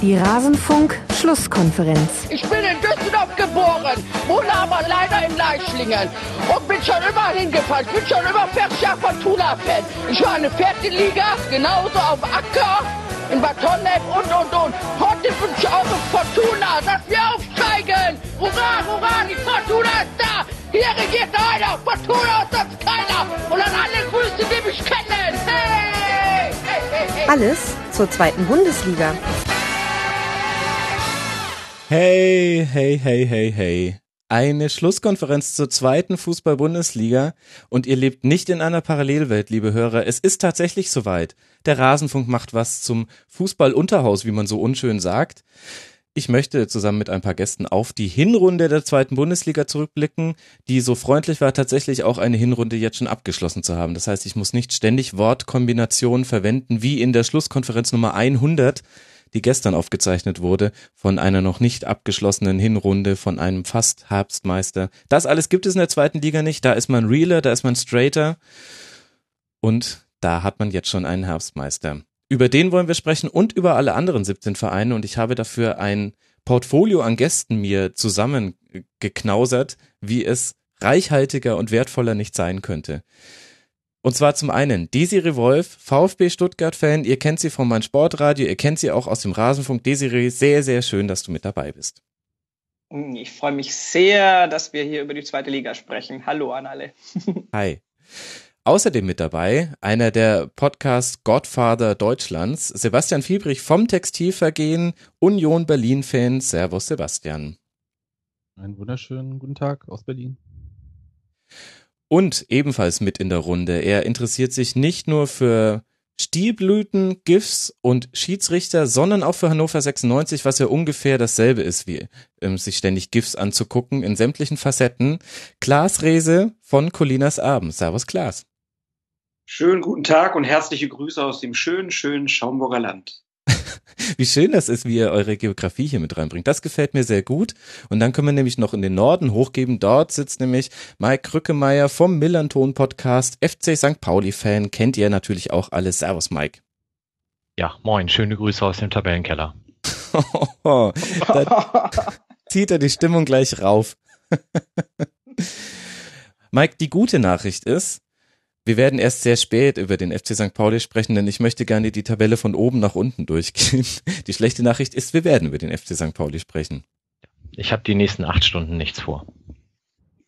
Die Rasenfunk-Schlusskonferenz. Ich bin in Düsseldorf geboren, wohne aber leider in Leischlingen und bin schon immer hingefahren. Ich bin schon immer 40 Jahre Fortuna-Fan. Ich war in der vierten Liga, genauso auf Acker, in Bad Honnef und, und, und. Heute wünsche ich auch in Fortuna, dass wir aufsteigen. Hurra, hurra, die Fortuna ist da. Hier regiert einer, Fortuna ist das keiner. Und an alle Grüße, die mich kennen. Hey, hey, hey, hey. Alles zur zweiten Bundesliga. Hey, hey, hey, hey, hey. Eine Schlusskonferenz zur zweiten Fußball-Bundesliga und ihr lebt nicht in einer Parallelwelt, liebe Hörer. Es ist tatsächlich soweit. Der Rasenfunk macht was zum Fußball-Unterhaus, wie man so unschön sagt. Ich möchte zusammen mit ein paar Gästen auf die Hinrunde der zweiten Bundesliga zurückblicken, die so freundlich war, tatsächlich auch eine Hinrunde jetzt schon abgeschlossen zu haben. Das heißt, ich muss nicht ständig Wortkombinationen verwenden, wie in der Schlusskonferenz Nummer 100 die gestern aufgezeichnet wurde, von einer noch nicht abgeschlossenen Hinrunde, von einem fast Herbstmeister. Das alles gibt es in der zweiten Liga nicht. Da ist man realer, da ist man straighter. Und da hat man jetzt schon einen Herbstmeister. Über den wollen wir sprechen und über alle anderen 17 Vereine. Und ich habe dafür ein Portfolio an Gästen mir zusammengeknausert, wie es reichhaltiger und wertvoller nicht sein könnte. Und zwar zum einen Desiree Wolf, VfB Stuttgart-Fan. Ihr kennt sie von meinem Sportradio, ihr kennt sie auch aus dem Rasenfunk. Desiree, sehr, sehr schön, dass du mit dabei bist. Ich freue mich sehr, dass wir hier über die zweite Liga sprechen. Hallo an alle. Hi. Außerdem mit dabei einer der Podcast Godfather Deutschlands, Sebastian Fiebrich vom Textilvergehen, Union Berlin-Fan. Servus, Sebastian. Einen wunderschönen guten Tag aus Berlin. Und ebenfalls mit in der Runde. Er interessiert sich nicht nur für Stilblüten, GIFs und Schiedsrichter, sondern auch für Hannover 96, was ja ungefähr dasselbe ist, wie ähm, sich ständig GIFs anzugucken in sämtlichen Facetten. Klaas Rehse von Colinas Abend. Servus Klaas. Schönen guten Tag und herzliche Grüße aus dem schönen, schönen Schaumburger Land. Wie schön das ist, wie ihr eure Geografie hier mit reinbringt. Das gefällt mir sehr gut. Und dann können wir nämlich noch in den Norden hochgeben. Dort sitzt nämlich Mike Rückemeier vom Millanton Podcast, FC St. Pauli-Fan. Kennt ihr natürlich auch alle. Servus, Mike. Ja, moin. Schöne Grüße aus dem Tabellenkeller. da zieht er die Stimmung gleich rauf. Mike, die gute Nachricht ist, wir werden erst sehr spät über den FC St. Pauli sprechen, denn ich möchte gerne die Tabelle von oben nach unten durchgehen. Die schlechte Nachricht ist, wir werden über den FC St. Pauli sprechen. Ich habe die nächsten acht Stunden nichts vor.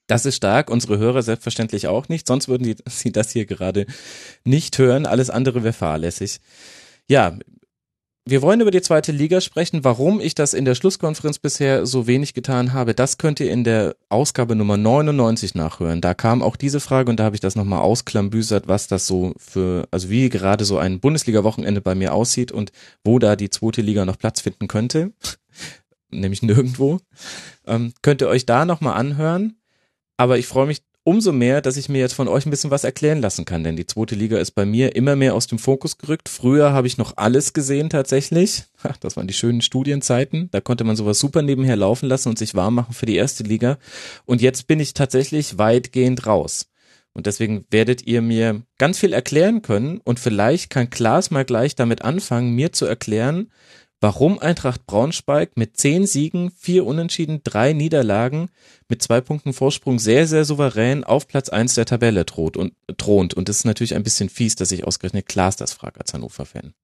Das ist stark, unsere Hörer selbstverständlich auch nicht, sonst würden die, sie das hier gerade nicht hören. Alles andere wäre fahrlässig. Ja, wir wollen über die zweite Liga sprechen. Warum ich das in der Schlusskonferenz bisher so wenig getan habe, das könnt ihr in der Ausgabe Nummer 99 nachhören. Da kam auch diese Frage und da habe ich das nochmal ausklambüsert, was das so für, also wie gerade so ein Bundesliga-Wochenende bei mir aussieht und wo da die zweite Liga noch Platz finden könnte. Nämlich nirgendwo. Ähm, könnt ihr euch da nochmal anhören. Aber ich freue mich umso mehr, dass ich mir jetzt von euch ein bisschen was erklären lassen kann, denn die zweite Liga ist bei mir immer mehr aus dem Fokus gerückt. Früher habe ich noch alles gesehen tatsächlich. Das waren die schönen Studienzeiten. Da konnte man sowas super nebenher laufen lassen und sich warm machen für die erste Liga. Und jetzt bin ich tatsächlich weitgehend raus. Und deswegen werdet ihr mir ganz viel erklären können und vielleicht kann Klaas mal gleich damit anfangen, mir zu erklären, warum Eintracht Braunschweig mit zehn Siegen, vier Unentschieden, drei Niederlagen mit zwei Punkten Vorsprung sehr, sehr souverän auf Platz eins der Tabelle droht und, thront. Und das ist natürlich ein bisschen fies, dass ich ausgerechnet Klaas das frage als Hannover-Fan.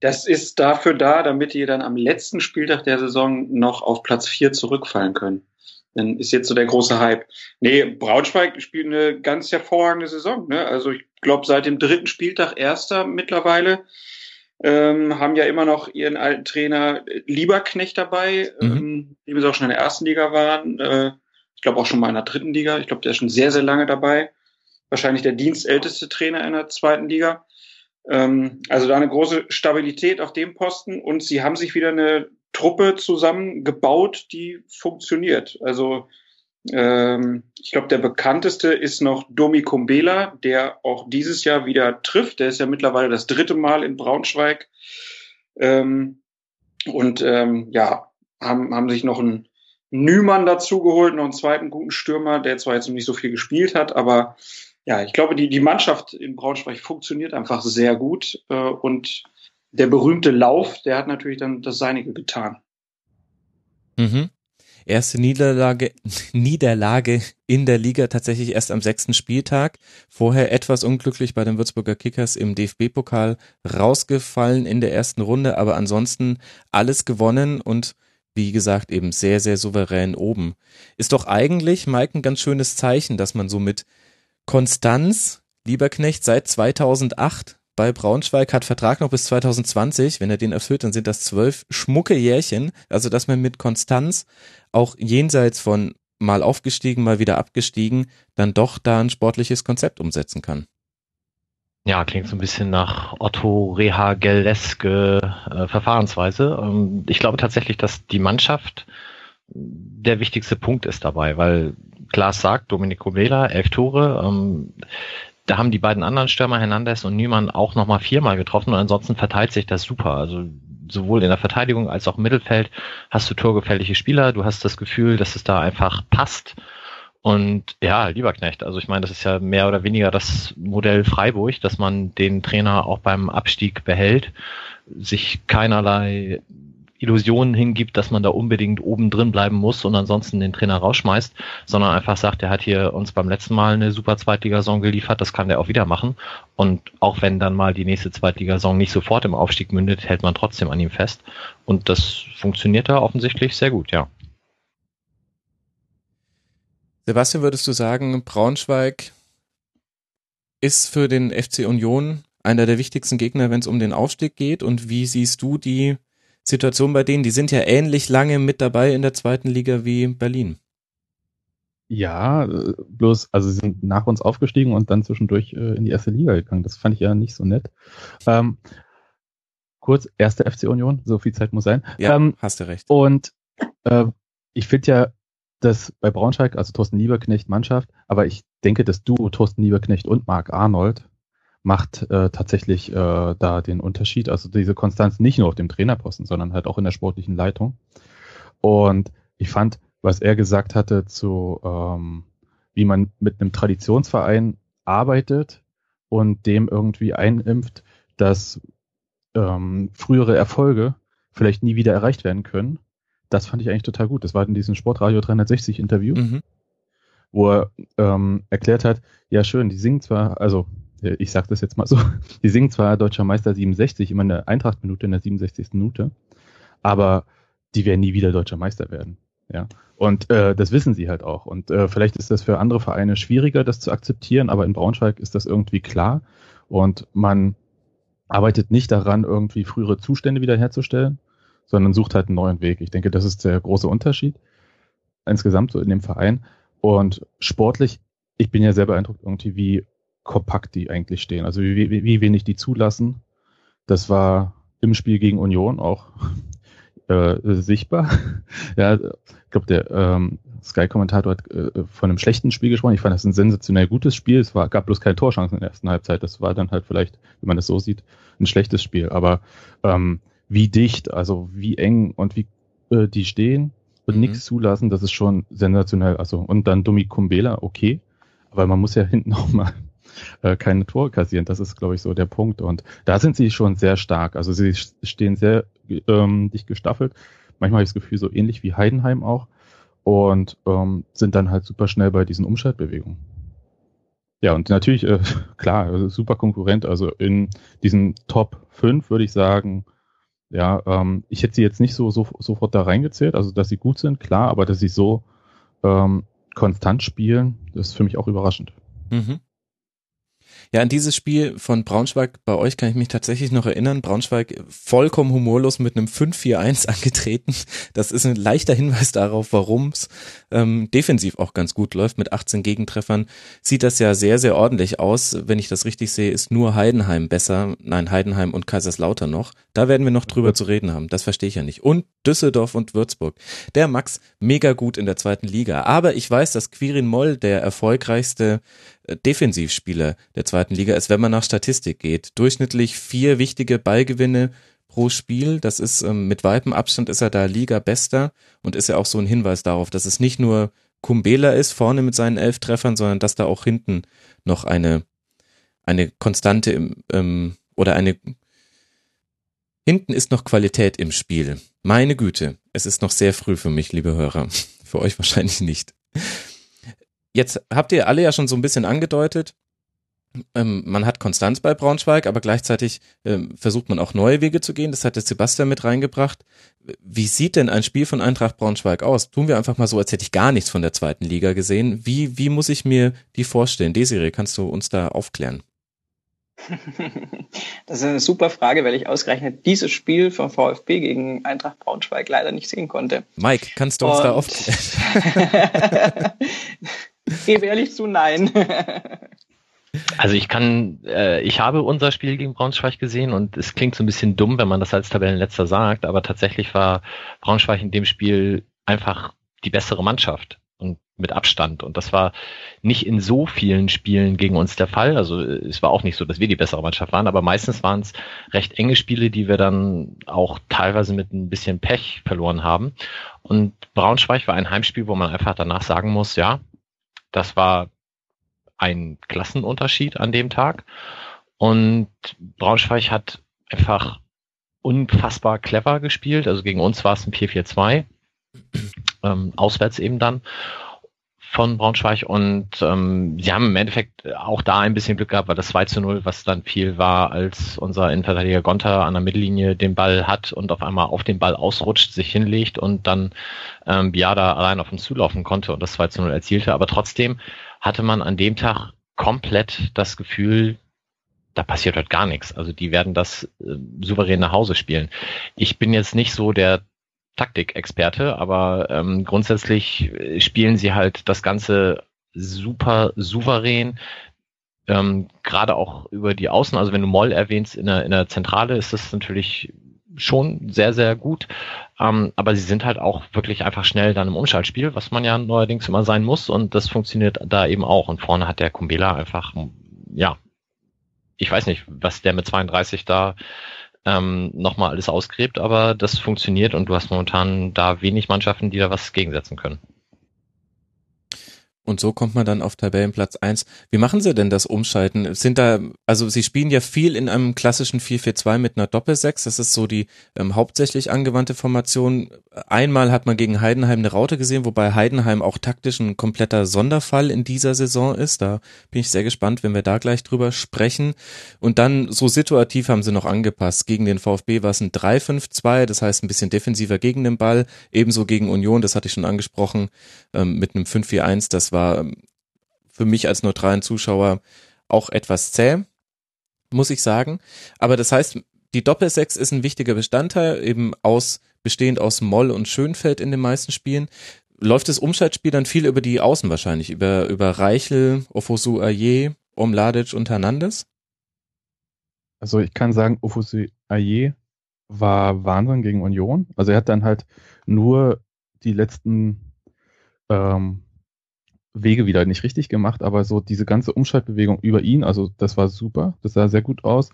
Das ist dafür da, damit ihr dann am letzten Spieltag der Saison noch auf Platz vier zurückfallen können. Dann ist jetzt so der große Hype. Nee, Braunschweig spielt eine ganz hervorragende Saison. Ne? Also ich glaube, seit dem dritten Spieltag erster mittlerweile ähm, haben ja immer noch ihren alten Trainer Lieberknecht dabei, mhm. ähm, die bis auch schon in der ersten Liga waren. Äh, ich glaube auch schon mal in der dritten Liga. Ich glaube, der ist schon sehr, sehr lange dabei. Wahrscheinlich der dienstälteste Trainer in der zweiten Liga. Ähm, also da eine große Stabilität auf dem Posten und sie haben sich wieder eine Truppe zusammengebaut, die funktioniert. Also ähm, ich glaube, der bekannteste ist noch Domi Kumbela, der auch dieses Jahr wieder trifft. Der ist ja mittlerweile das dritte Mal in Braunschweig. Ähm, und ähm, ja, haben, haben sich noch einen Nümann dazugeholt, noch einen zweiten guten Stürmer, der zwar jetzt noch nicht so viel gespielt hat, aber ja, ich glaube, die, die Mannschaft in Braunschweig funktioniert einfach sehr gut. Äh, und der berühmte Lauf, der hat natürlich dann das Seinige getan. Mhm. Erste Niederlage, Niederlage in der Liga tatsächlich erst am sechsten Spieltag. Vorher etwas unglücklich bei den Würzburger Kickers im DFB-Pokal rausgefallen in der ersten Runde, aber ansonsten alles gewonnen und wie gesagt eben sehr, sehr souverän oben. Ist doch eigentlich, Mike, ein ganz schönes Zeichen, dass man so mit Konstanz, Lieberknecht, seit 2008 bei Braunschweig, hat Vertrag noch bis 2020. Wenn er den erfüllt, dann sind das zwölf schmucke Jährchen. Also, dass man mit Konstanz auch jenseits von mal aufgestiegen, mal wieder abgestiegen, dann doch da ein sportliches Konzept umsetzen kann. Ja, klingt so ein bisschen nach Otto Rehageleske äh, Verfahrensweise. Ähm, ich glaube tatsächlich, dass die Mannschaft der wichtigste Punkt ist dabei, weil Klaas sagt, Domenico Vela, elf Tore, ähm, da haben die beiden anderen Stürmer Hernandez und Niemann auch nochmal viermal getroffen und ansonsten verteilt sich das super. Also sowohl in der Verteidigung als auch im Mittelfeld hast du torgefährliche Spieler, du hast das Gefühl, dass es da einfach passt. Und ja, lieber Knecht, also ich meine, das ist ja mehr oder weniger das Modell Freiburg, dass man den Trainer auch beim Abstieg behält, sich keinerlei Illusionen hingibt, dass man da unbedingt oben drin bleiben muss und ansonsten den Trainer rausschmeißt, sondern einfach sagt, er hat hier uns beim letzten Mal eine super Zweitligasaison geliefert, das kann der auch wieder machen. Und auch wenn dann mal die nächste Zweitligasaison nicht sofort im Aufstieg mündet, hält man trotzdem an ihm fest. Und das funktioniert da offensichtlich sehr gut, ja. Sebastian, würdest du sagen, Braunschweig ist für den FC Union einer der wichtigsten Gegner, wenn es um den Aufstieg geht? Und wie siehst du die Situation bei denen? Die sind ja ähnlich lange mit dabei in der zweiten Liga wie Berlin. Ja, äh, bloß, also sie sind nach uns aufgestiegen und dann zwischendurch äh, in die erste Liga gegangen. Das fand ich ja nicht so nett. Ähm, kurz, erste FC Union, so viel Zeit muss sein. Ja, ähm, hast du recht. Und äh, ich finde ja, dass bei Braunschweig, also Thorsten Lieberknecht Mannschaft, aber ich denke, das Duo Thorsten Lieberknecht und Marc Arnold macht äh, tatsächlich äh, da den Unterschied. Also diese Konstanz nicht nur auf dem Trainerposten, sondern halt auch in der sportlichen Leitung. Und ich fand, was er gesagt hatte zu, ähm, wie man mit einem Traditionsverein arbeitet und dem irgendwie einimpft, dass ähm, frühere Erfolge vielleicht nie wieder erreicht werden können. Das fand ich eigentlich total gut. Das war in diesem Sportradio 360 Interview, Mhm. wo er ähm, erklärt hat, ja schön, die singen zwar, also ich sag das jetzt mal so, die singen zwar Deutscher Meister 67, immer in der Eintracht-Minute, in der 67. Minute, aber die werden nie wieder Deutscher Meister werden. Ja. Und äh, das wissen sie halt auch. Und äh, vielleicht ist das für andere Vereine schwieriger, das zu akzeptieren, aber in Braunschweig ist das irgendwie klar. Und man arbeitet nicht daran, irgendwie frühere Zustände wiederherzustellen, sondern sucht halt einen neuen Weg. Ich denke, das ist der große Unterschied insgesamt so in dem Verein. Und sportlich, ich bin ja sehr beeindruckt irgendwie, wie kompakt die eigentlich stehen. Also wie, wie, wie wenig die zulassen. Das war im Spiel gegen Union auch äh, sichtbar. ja, ich glaube, der ähm, Sky-Kommentator hat äh, von einem schlechten Spiel gesprochen. Ich fand das ein sensationell gutes Spiel. Es war, gab bloß keine Torchancen in der ersten Halbzeit. Das war dann halt vielleicht, wenn man das so sieht, ein schlechtes Spiel. Aber ähm, wie dicht, also wie eng und wie äh, die stehen und Mhm. nichts zulassen, das ist schon sensationell. Also und dann Domi Kumbela, okay, aber man muss ja hinten auch mal äh, keine Tore kassieren. Das ist, glaube ich, so der Punkt. Und da sind sie schon sehr stark. Also sie stehen sehr ähm, dicht gestaffelt. Manchmal habe ich das Gefühl, so ähnlich wie Heidenheim auch. Und ähm, sind dann halt super schnell bei diesen Umschaltbewegungen. Ja, und natürlich, äh, klar, also super Konkurrent. Also in diesen Top 5 würde ich sagen, ja, ähm, ich hätte sie jetzt nicht so, so sofort da reingezählt, also dass sie gut sind, klar, aber dass sie so ähm, konstant spielen, das ist für mich auch überraschend. Mhm. Ja, an dieses Spiel von Braunschweig bei euch kann ich mich tatsächlich noch erinnern. Braunschweig vollkommen humorlos mit einem 5-4-1 angetreten. Das ist ein leichter Hinweis darauf, warum es ähm, defensiv auch ganz gut läuft. Mit 18 Gegentreffern sieht das ja sehr, sehr ordentlich aus. Wenn ich das richtig sehe, ist nur Heidenheim besser. Nein, Heidenheim und Kaiserslautern noch. Da werden wir noch drüber zu reden haben. Das verstehe ich ja nicht. Und Düsseldorf und Würzburg. Der Max mega gut in der zweiten Liga. Aber ich weiß, dass Quirin Moll der erfolgreichste äh, Defensivspieler der zweiten Liga ist, wenn man nach Statistik geht. Durchschnittlich vier wichtige Ballgewinne pro Spiel. Das ist ähm, mit weitem Abstand ist er da Liga-Bester und ist ja auch so ein Hinweis darauf, dass es nicht nur Kumbela ist vorne mit seinen elf Treffern, sondern dass da auch hinten noch eine eine Konstante im, ähm, oder eine Hinten ist noch Qualität im Spiel. Meine Güte, es ist noch sehr früh für mich, liebe Hörer. Für euch wahrscheinlich nicht. Jetzt habt ihr alle ja schon so ein bisschen angedeutet, ähm, man hat Konstanz bei Braunschweig, aber gleichzeitig ähm, versucht man auch neue Wege zu gehen. Das hat der Sebastian mit reingebracht. Wie sieht denn ein Spiel von Eintracht Braunschweig aus? Tun wir einfach mal so, als hätte ich gar nichts von der zweiten Liga gesehen. Wie, wie muss ich mir die vorstellen? Desiree, kannst du uns da aufklären? Das ist eine super Frage, weil ich ausgerechnet dieses Spiel vom VfB gegen Eintracht Braunschweig leider nicht sehen konnte. Mike, kannst du uns Und da aufklären? Gebe ehrlich zu, nein. Also ich kann, äh, ich habe unser Spiel gegen Braunschweig gesehen und es klingt so ein bisschen dumm, wenn man das als Tabellenletzter sagt, aber tatsächlich war Braunschweig in dem Spiel einfach die bessere Mannschaft mit Abstand. Und das war nicht in so vielen Spielen gegen uns der Fall. Also es war auch nicht so, dass wir die bessere Mannschaft waren, aber meistens waren es recht enge Spiele, die wir dann auch teilweise mit ein bisschen Pech verloren haben. Und Braunschweig war ein Heimspiel, wo man einfach danach sagen muss, ja, das war ein Klassenunterschied an dem Tag. Und Braunschweig hat einfach unfassbar clever gespielt. Also gegen uns war es ein 4-4-2, ähm, auswärts eben dann von Braunschweig und ähm, sie haben im Endeffekt auch da ein bisschen Glück gehabt, weil das 2 zu 0, was dann viel war, als unser Innenverteidiger Gonta an der Mittellinie den Ball hat und auf einmal auf den Ball ausrutscht, sich hinlegt und dann ähm, Biada allein auf ihn zulaufen konnte und das 2 zu 0 erzielte. Aber trotzdem hatte man an dem Tag komplett das Gefühl, da passiert halt gar nichts. Also die werden das äh, souverän nach Hause spielen. Ich bin jetzt nicht so der Taktikexperte, aber ähm, grundsätzlich äh, spielen sie halt das Ganze super souverän. Ähm, Gerade auch über die Außen, also wenn du Moll erwähnst in der, in der Zentrale, ist das natürlich schon sehr, sehr gut. Ähm, aber sie sind halt auch wirklich einfach schnell dann im Umschaltspiel, was man ja neuerdings immer sein muss. Und das funktioniert da eben auch. Und vorne hat der Kumbela einfach, ja, ich weiß nicht, was der mit 32 da ähm, nochmal alles ausgräbt, aber das funktioniert und du hast momentan da wenig Mannschaften, die da was gegensetzen können. Und so kommt man dann auf Tabellenplatz eins. Wie machen sie denn das Umschalten? Sind da, also sie spielen ja viel in einem klassischen 4-4-2 mit einer Doppel-6. Das ist so die ähm, hauptsächlich angewandte Formation. Einmal hat man gegen Heidenheim eine Raute gesehen, wobei Heidenheim auch taktisch ein kompletter Sonderfall in dieser Saison ist. Da bin ich sehr gespannt, wenn wir da gleich drüber sprechen. Und dann so situativ haben sie noch angepasst. Gegen den VfB war es ein 3-5-2, das heißt ein bisschen defensiver gegen den Ball. Ebenso gegen Union, das hatte ich schon angesprochen, ähm, mit einem 5-4-1. Das war ähm, für mich als neutralen Zuschauer auch etwas zäh, muss ich sagen. Aber das heißt, die Doppelsechs ist ein wichtiger Bestandteil, eben aus, bestehend aus Moll und Schönfeld in den meisten Spielen. Läuft das Umschaltspiel dann viel über die Außen wahrscheinlich, über, über Reichel, Ofosu Aye, Omladic und Hernandez? Also ich kann sagen, Ofosu Aye war Wahnsinn gegen Union. Also er hat dann halt nur die letzten ähm, Wege wieder nicht richtig gemacht, aber so diese ganze Umschaltbewegung über ihn, also das war super, das sah sehr gut aus.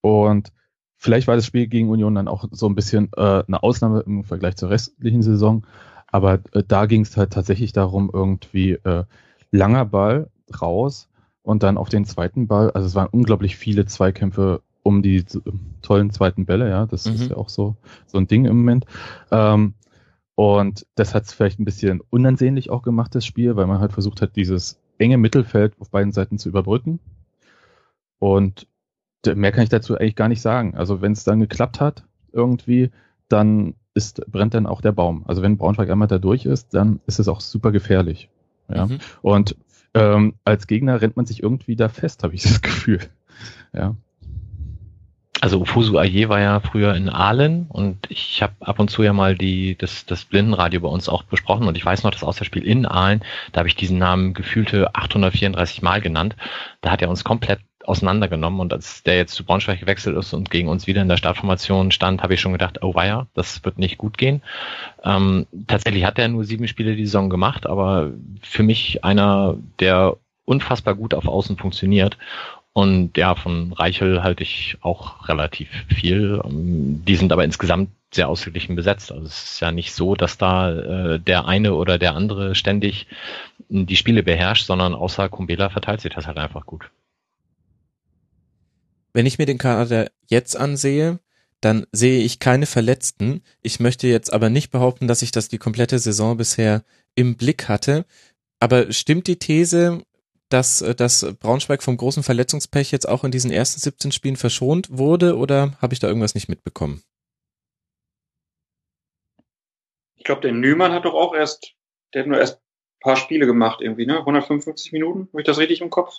Und vielleicht war das Spiel gegen Union dann auch so ein bisschen äh, eine Ausnahme im Vergleich zur restlichen Saison, aber äh, da ging es halt tatsächlich darum, irgendwie äh, langer Ball raus und dann auf den zweiten Ball, also es waren unglaublich viele Zweikämpfe um die tollen zweiten Bälle, ja, das mhm. ist ja auch so, so ein Ding im Moment. Ähm, und das hat es vielleicht ein bisschen unansehnlich auch gemacht, das Spiel, weil man halt versucht hat, dieses enge Mittelfeld auf beiden Seiten zu überbrücken. Und mehr kann ich dazu eigentlich gar nicht sagen. Also wenn es dann geklappt hat, irgendwie, dann ist, brennt dann auch der Baum. Also wenn Braunschweig einmal da durch ist, dann ist es auch super gefährlich. Ja. Mhm. Und ähm, als Gegner rennt man sich irgendwie da fest, habe ich das Gefühl. Ja. Also Ufusu Aye war ja früher in Aalen und ich habe ab und zu ja mal die, das, das Blindenradio bei uns auch besprochen und ich weiß noch, das Auswärtsspiel in Aalen, da habe ich diesen Namen gefühlte 834 Mal genannt. Da hat er uns komplett auseinandergenommen und als der jetzt zu Braunschweig gewechselt ist und gegen uns wieder in der Startformation stand, habe ich schon gedacht, oh weia, das wird nicht gut gehen. Ähm, tatsächlich hat er nur sieben Spiele die Saison gemacht, aber für mich einer, der unfassbar gut auf Außen funktioniert und ja, von Reichel halte ich auch relativ viel. Ähm, die sind aber insgesamt sehr ausgeglichen besetzt. Also es ist ja nicht so, dass da äh, der eine oder der andere ständig die Spiele beherrscht, sondern außer Kumbela verteilt sich das halt einfach gut. Wenn ich mir den Kader jetzt ansehe, dann sehe ich keine Verletzten. Ich möchte jetzt aber nicht behaupten, dass ich das die komplette Saison bisher im Blick hatte. Aber stimmt die These, dass, äh, dass Braunschweig vom großen Verletzungspech jetzt auch in diesen ersten 17 Spielen verschont wurde oder habe ich da irgendwas nicht mitbekommen? Ich glaube, der Nümann hat doch auch erst, der hat nur erst ein paar Spiele gemacht irgendwie, ne? 155 Minuten, habe ich das richtig im Kopf?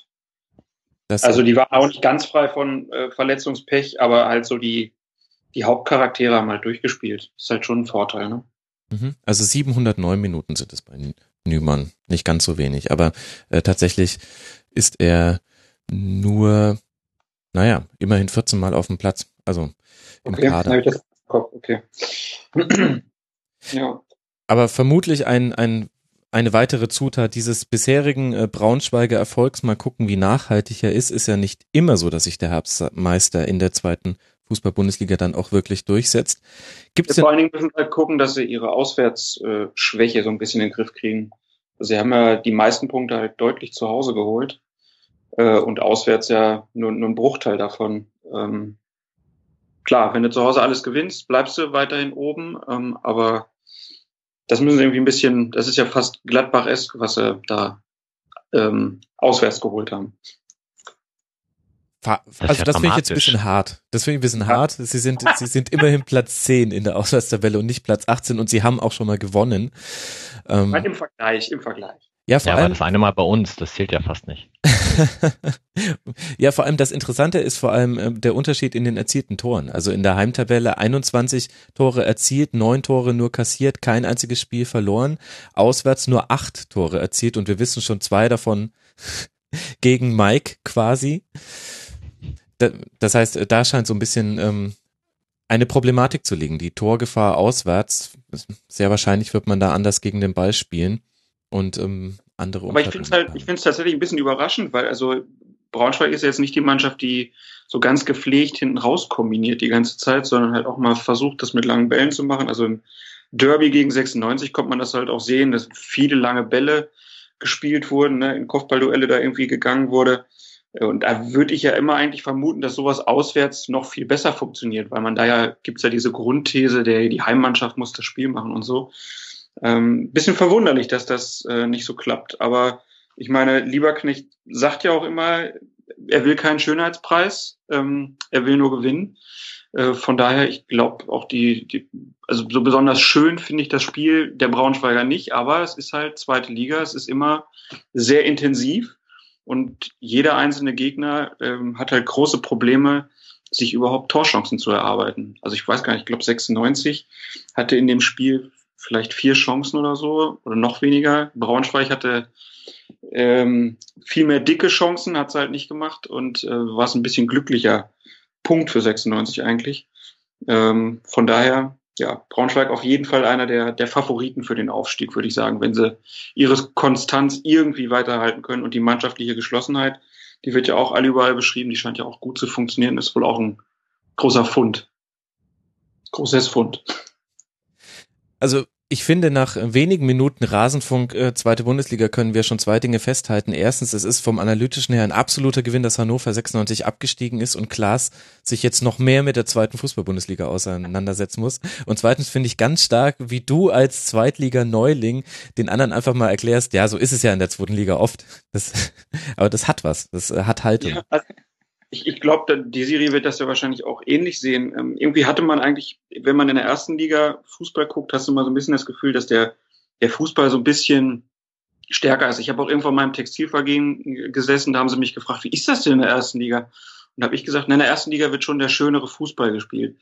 Das also die waren auch nicht ganz frei von äh, Verletzungspech, aber halt so die, die Hauptcharaktere haben halt durchgespielt. ist halt schon ein Vorteil, ne? Mhm. Also 709 Minuten sind es bei Nümann. Nicht ganz so wenig, aber äh, tatsächlich ist er nur, naja, immerhin 14 Mal auf dem Platz. Also im okay, Kader. Ich das Kopf, okay. ja. Aber vermutlich ein, ein eine weitere Zutat dieses bisherigen äh, Braunschweiger Erfolgs, mal gucken, wie nachhaltig er ist, ist ja nicht immer so, dass sich der Herbstmeister in der zweiten Fußball-Bundesliga dann auch wirklich durchsetzt. Gibt's ja, vor allen Dingen müssen sie halt gucken, dass sie ihre Auswärtsschwäche so ein bisschen in den Griff kriegen. Also sie haben ja die meisten Punkte halt deutlich zu Hause geholt äh, und auswärts ja nur, nur ein Bruchteil davon. Ähm, klar, wenn du zu Hause alles gewinnst, bleibst du weiterhin oben, ähm, aber das müssen sie irgendwie ein bisschen, das ist ja fast Gladbach-esk, was sie da ähm, auswärts geholt haben. Also das, das finde ich jetzt ein bisschen hart. Das finde ich ein bisschen ja. hart. Sie sind, sie sind immerhin Platz 10 in der Auswärtstabelle und nicht Platz 18 und sie haben auch schon mal gewonnen. Ähm, Im Vergleich, im Vergleich. Ja, vor ja, allem, aber das eine Mal bei uns, das zählt ja fast nicht. ja, vor allem das Interessante ist vor allem äh, der Unterschied in den erzielten Toren. Also in der Heimtabelle 21 Tore erzielt, neun Tore nur kassiert, kein einziges Spiel verloren. Auswärts nur acht Tore erzielt und wir wissen schon zwei davon gegen Mike quasi. Das heißt, da scheint so ein bisschen ähm, eine Problematik zu liegen. Die Torgefahr auswärts, sehr wahrscheinlich wird man da anders gegen den Ball spielen und ähm, andere Aber ich finde es halt, ich finde es tatsächlich ein bisschen überraschend, weil also Braunschweig ist ja jetzt nicht die Mannschaft, die so ganz gepflegt hinten raus kombiniert die ganze Zeit, sondern halt auch mal versucht, das mit langen Bällen zu machen. Also im Derby gegen 96 kommt man das halt auch sehen, dass viele lange Bälle gespielt wurden, ne, in Kopfballduelle da irgendwie gegangen wurde. Und da würde ich ja immer eigentlich vermuten, dass sowas auswärts noch viel besser funktioniert, weil man da ja, gibt's ja diese Grundthese, der die Heimmannschaft muss das Spiel machen und so. Ähm, bisschen verwunderlich, dass das äh, nicht so klappt. Aber ich meine, Lieberknecht sagt ja auch immer, er will keinen Schönheitspreis, ähm, er will nur gewinnen. Äh, von daher, ich glaube auch die, die, also so besonders schön finde ich das Spiel der Braunschweiger nicht, aber es ist halt zweite Liga, es ist immer sehr intensiv und jeder einzelne Gegner ähm, hat halt große Probleme, sich überhaupt Torchancen zu erarbeiten. Also ich weiß gar nicht, ich glaube 96 hatte in dem Spiel vielleicht vier Chancen oder so oder noch weniger. Braunschweig hatte ähm, viel mehr dicke Chancen, hat es halt nicht gemacht und äh, war es ein bisschen glücklicher Punkt für 96 eigentlich. Ähm, von daher, ja, Braunschweig auf jeden Fall einer der, der Favoriten für den Aufstieg, würde ich sagen, wenn sie ihre Konstanz irgendwie weiterhalten können und die mannschaftliche Geschlossenheit, die wird ja auch alle überall beschrieben, die scheint ja auch gut zu funktionieren, ist wohl auch ein großer Fund. Großes Fund. Also ich finde, nach wenigen Minuten Rasenfunk, äh, zweite Bundesliga, können wir schon zwei Dinge festhalten. Erstens, es ist vom analytischen her ein absoluter Gewinn, dass Hannover 96 abgestiegen ist und Klaas sich jetzt noch mehr mit der zweiten Fußball-Bundesliga auseinandersetzen muss. Und zweitens finde ich ganz stark, wie du als Zweitliga-Neuling den anderen einfach mal erklärst, ja, so ist es ja in der zweiten Liga oft. Das, aber das hat was, das äh, hat Haltung. Ja, ich, ich glaube, die Serie wird das ja wahrscheinlich auch ähnlich sehen. Ähm, irgendwie hatte man eigentlich, wenn man in der ersten Liga Fußball guckt, hast du mal so ein bisschen das Gefühl, dass der, der Fußball so ein bisschen stärker ist. Ich habe auch irgendwo in meinem Textilvergehen gesessen, da haben sie mich gefragt, wie ist das denn in der ersten Liga? Und habe ich gesagt, in der ersten Liga wird schon der schönere Fußball gespielt.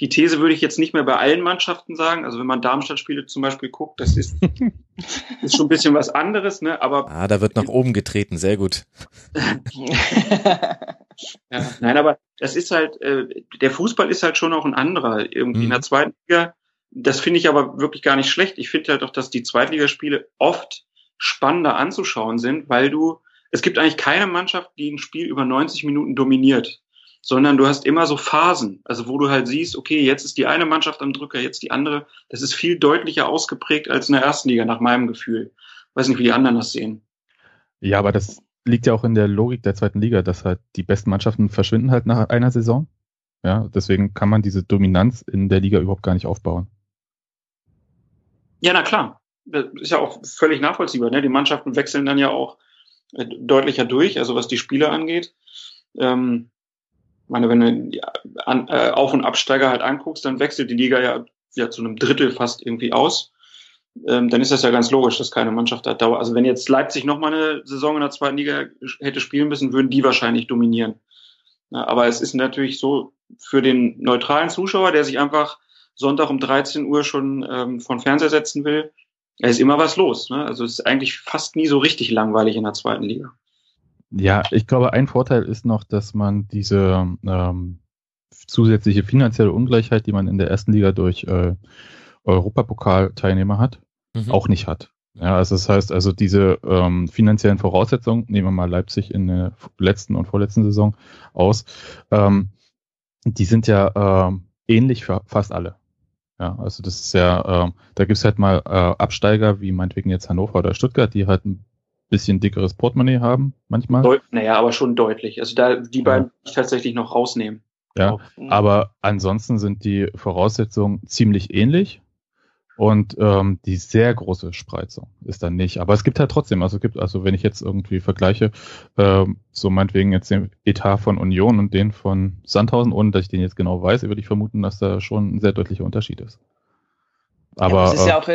Die These würde ich jetzt nicht mehr bei allen Mannschaften sagen. Also wenn man Darmstadt-Spiele zum Beispiel guckt, das ist, ist schon ein bisschen was anderes, ne? Aber ah, da wird nach oben getreten, sehr gut. ja, nein, aber das ist halt, äh, der Fußball ist halt schon auch ein anderer irgendwie mhm. in der zweiten Liga. Das finde ich aber wirklich gar nicht schlecht. Ich finde halt auch, dass die Zweitligaspiele oft spannender anzuschauen sind, weil du es gibt eigentlich keine Mannschaft, die ein Spiel über 90 Minuten dominiert, sondern du hast immer so Phasen, also wo du halt siehst, okay, jetzt ist die eine Mannschaft am Drücker, jetzt die andere. Das ist viel deutlicher ausgeprägt als in der ersten Liga, nach meinem Gefühl. Weiß nicht, wie die anderen das sehen. Ja, aber das liegt ja auch in der Logik der zweiten Liga, dass halt die besten Mannschaften verschwinden halt nach einer Saison. Ja, deswegen kann man diese Dominanz in der Liga überhaupt gar nicht aufbauen. Ja, na klar. Das ist ja auch völlig nachvollziehbar. Ne? Die Mannschaften wechseln dann ja auch äh, deutlicher durch, also was die Spieler angeht. Ähm, meine, wenn du An äh, Auf- und Absteiger halt anguckst, dann wechselt die Liga ja, ja zu einem Drittel fast irgendwie aus. Ähm, dann ist das ja ganz logisch, dass keine Mannschaft da dauert. Also wenn jetzt Leipzig noch mal eine Saison in der zweiten Liga hätte spielen müssen, würden die wahrscheinlich dominieren. Ja, aber es ist natürlich so für den neutralen Zuschauer, der sich einfach Sonntag um 13 Uhr schon ähm, von Fernseher setzen will, da ist immer was los. Ne? Also es ist eigentlich fast nie so richtig langweilig in der zweiten Liga. Ja, ich glaube, ein Vorteil ist noch, dass man diese ähm, zusätzliche finanzielle Ungleichheit, die man in der ersten Liga durch äh, Europapokalteilnehmer hat, mhm. auch nicht hat. Ja, also das heißt, also diese ähm, finanziellen Voraussetzungen, nehmen wir mal Leipzig in der letzten und vorletzten Saison aus, ähm, die sind ja ähm, ähnlich für fast alle. Ja, also das ist ja, ähm, da gibt's halt mal äh, Absteiger wie meinetwegen jetzt Hannover oder Stuttgart, die halt ein bisschen dickeres Portemonnaie haben, manchmal. Deut naja, aber schon deutlich. Also da die beiden ja. tatsächlich noch rausnehmen. Ja, aber ansonsten sind die Voraussetzungen ziemlich ähnlich. Und ähm, die sehr große Spreizung ist dann nicht. Aber es gibt halt trotzdem, also es gibt, also wenn ich jetzt irgendwie vergleiche, ähm, so meinetwegen jetzt den Etat von Union und den von Sandhausen, ohne dass ich den jetzt genau weiß, würde ich vermuten, dass da schon ein sehr deutlicher Unterschied ist. Aber ja, es ist äh, ja auch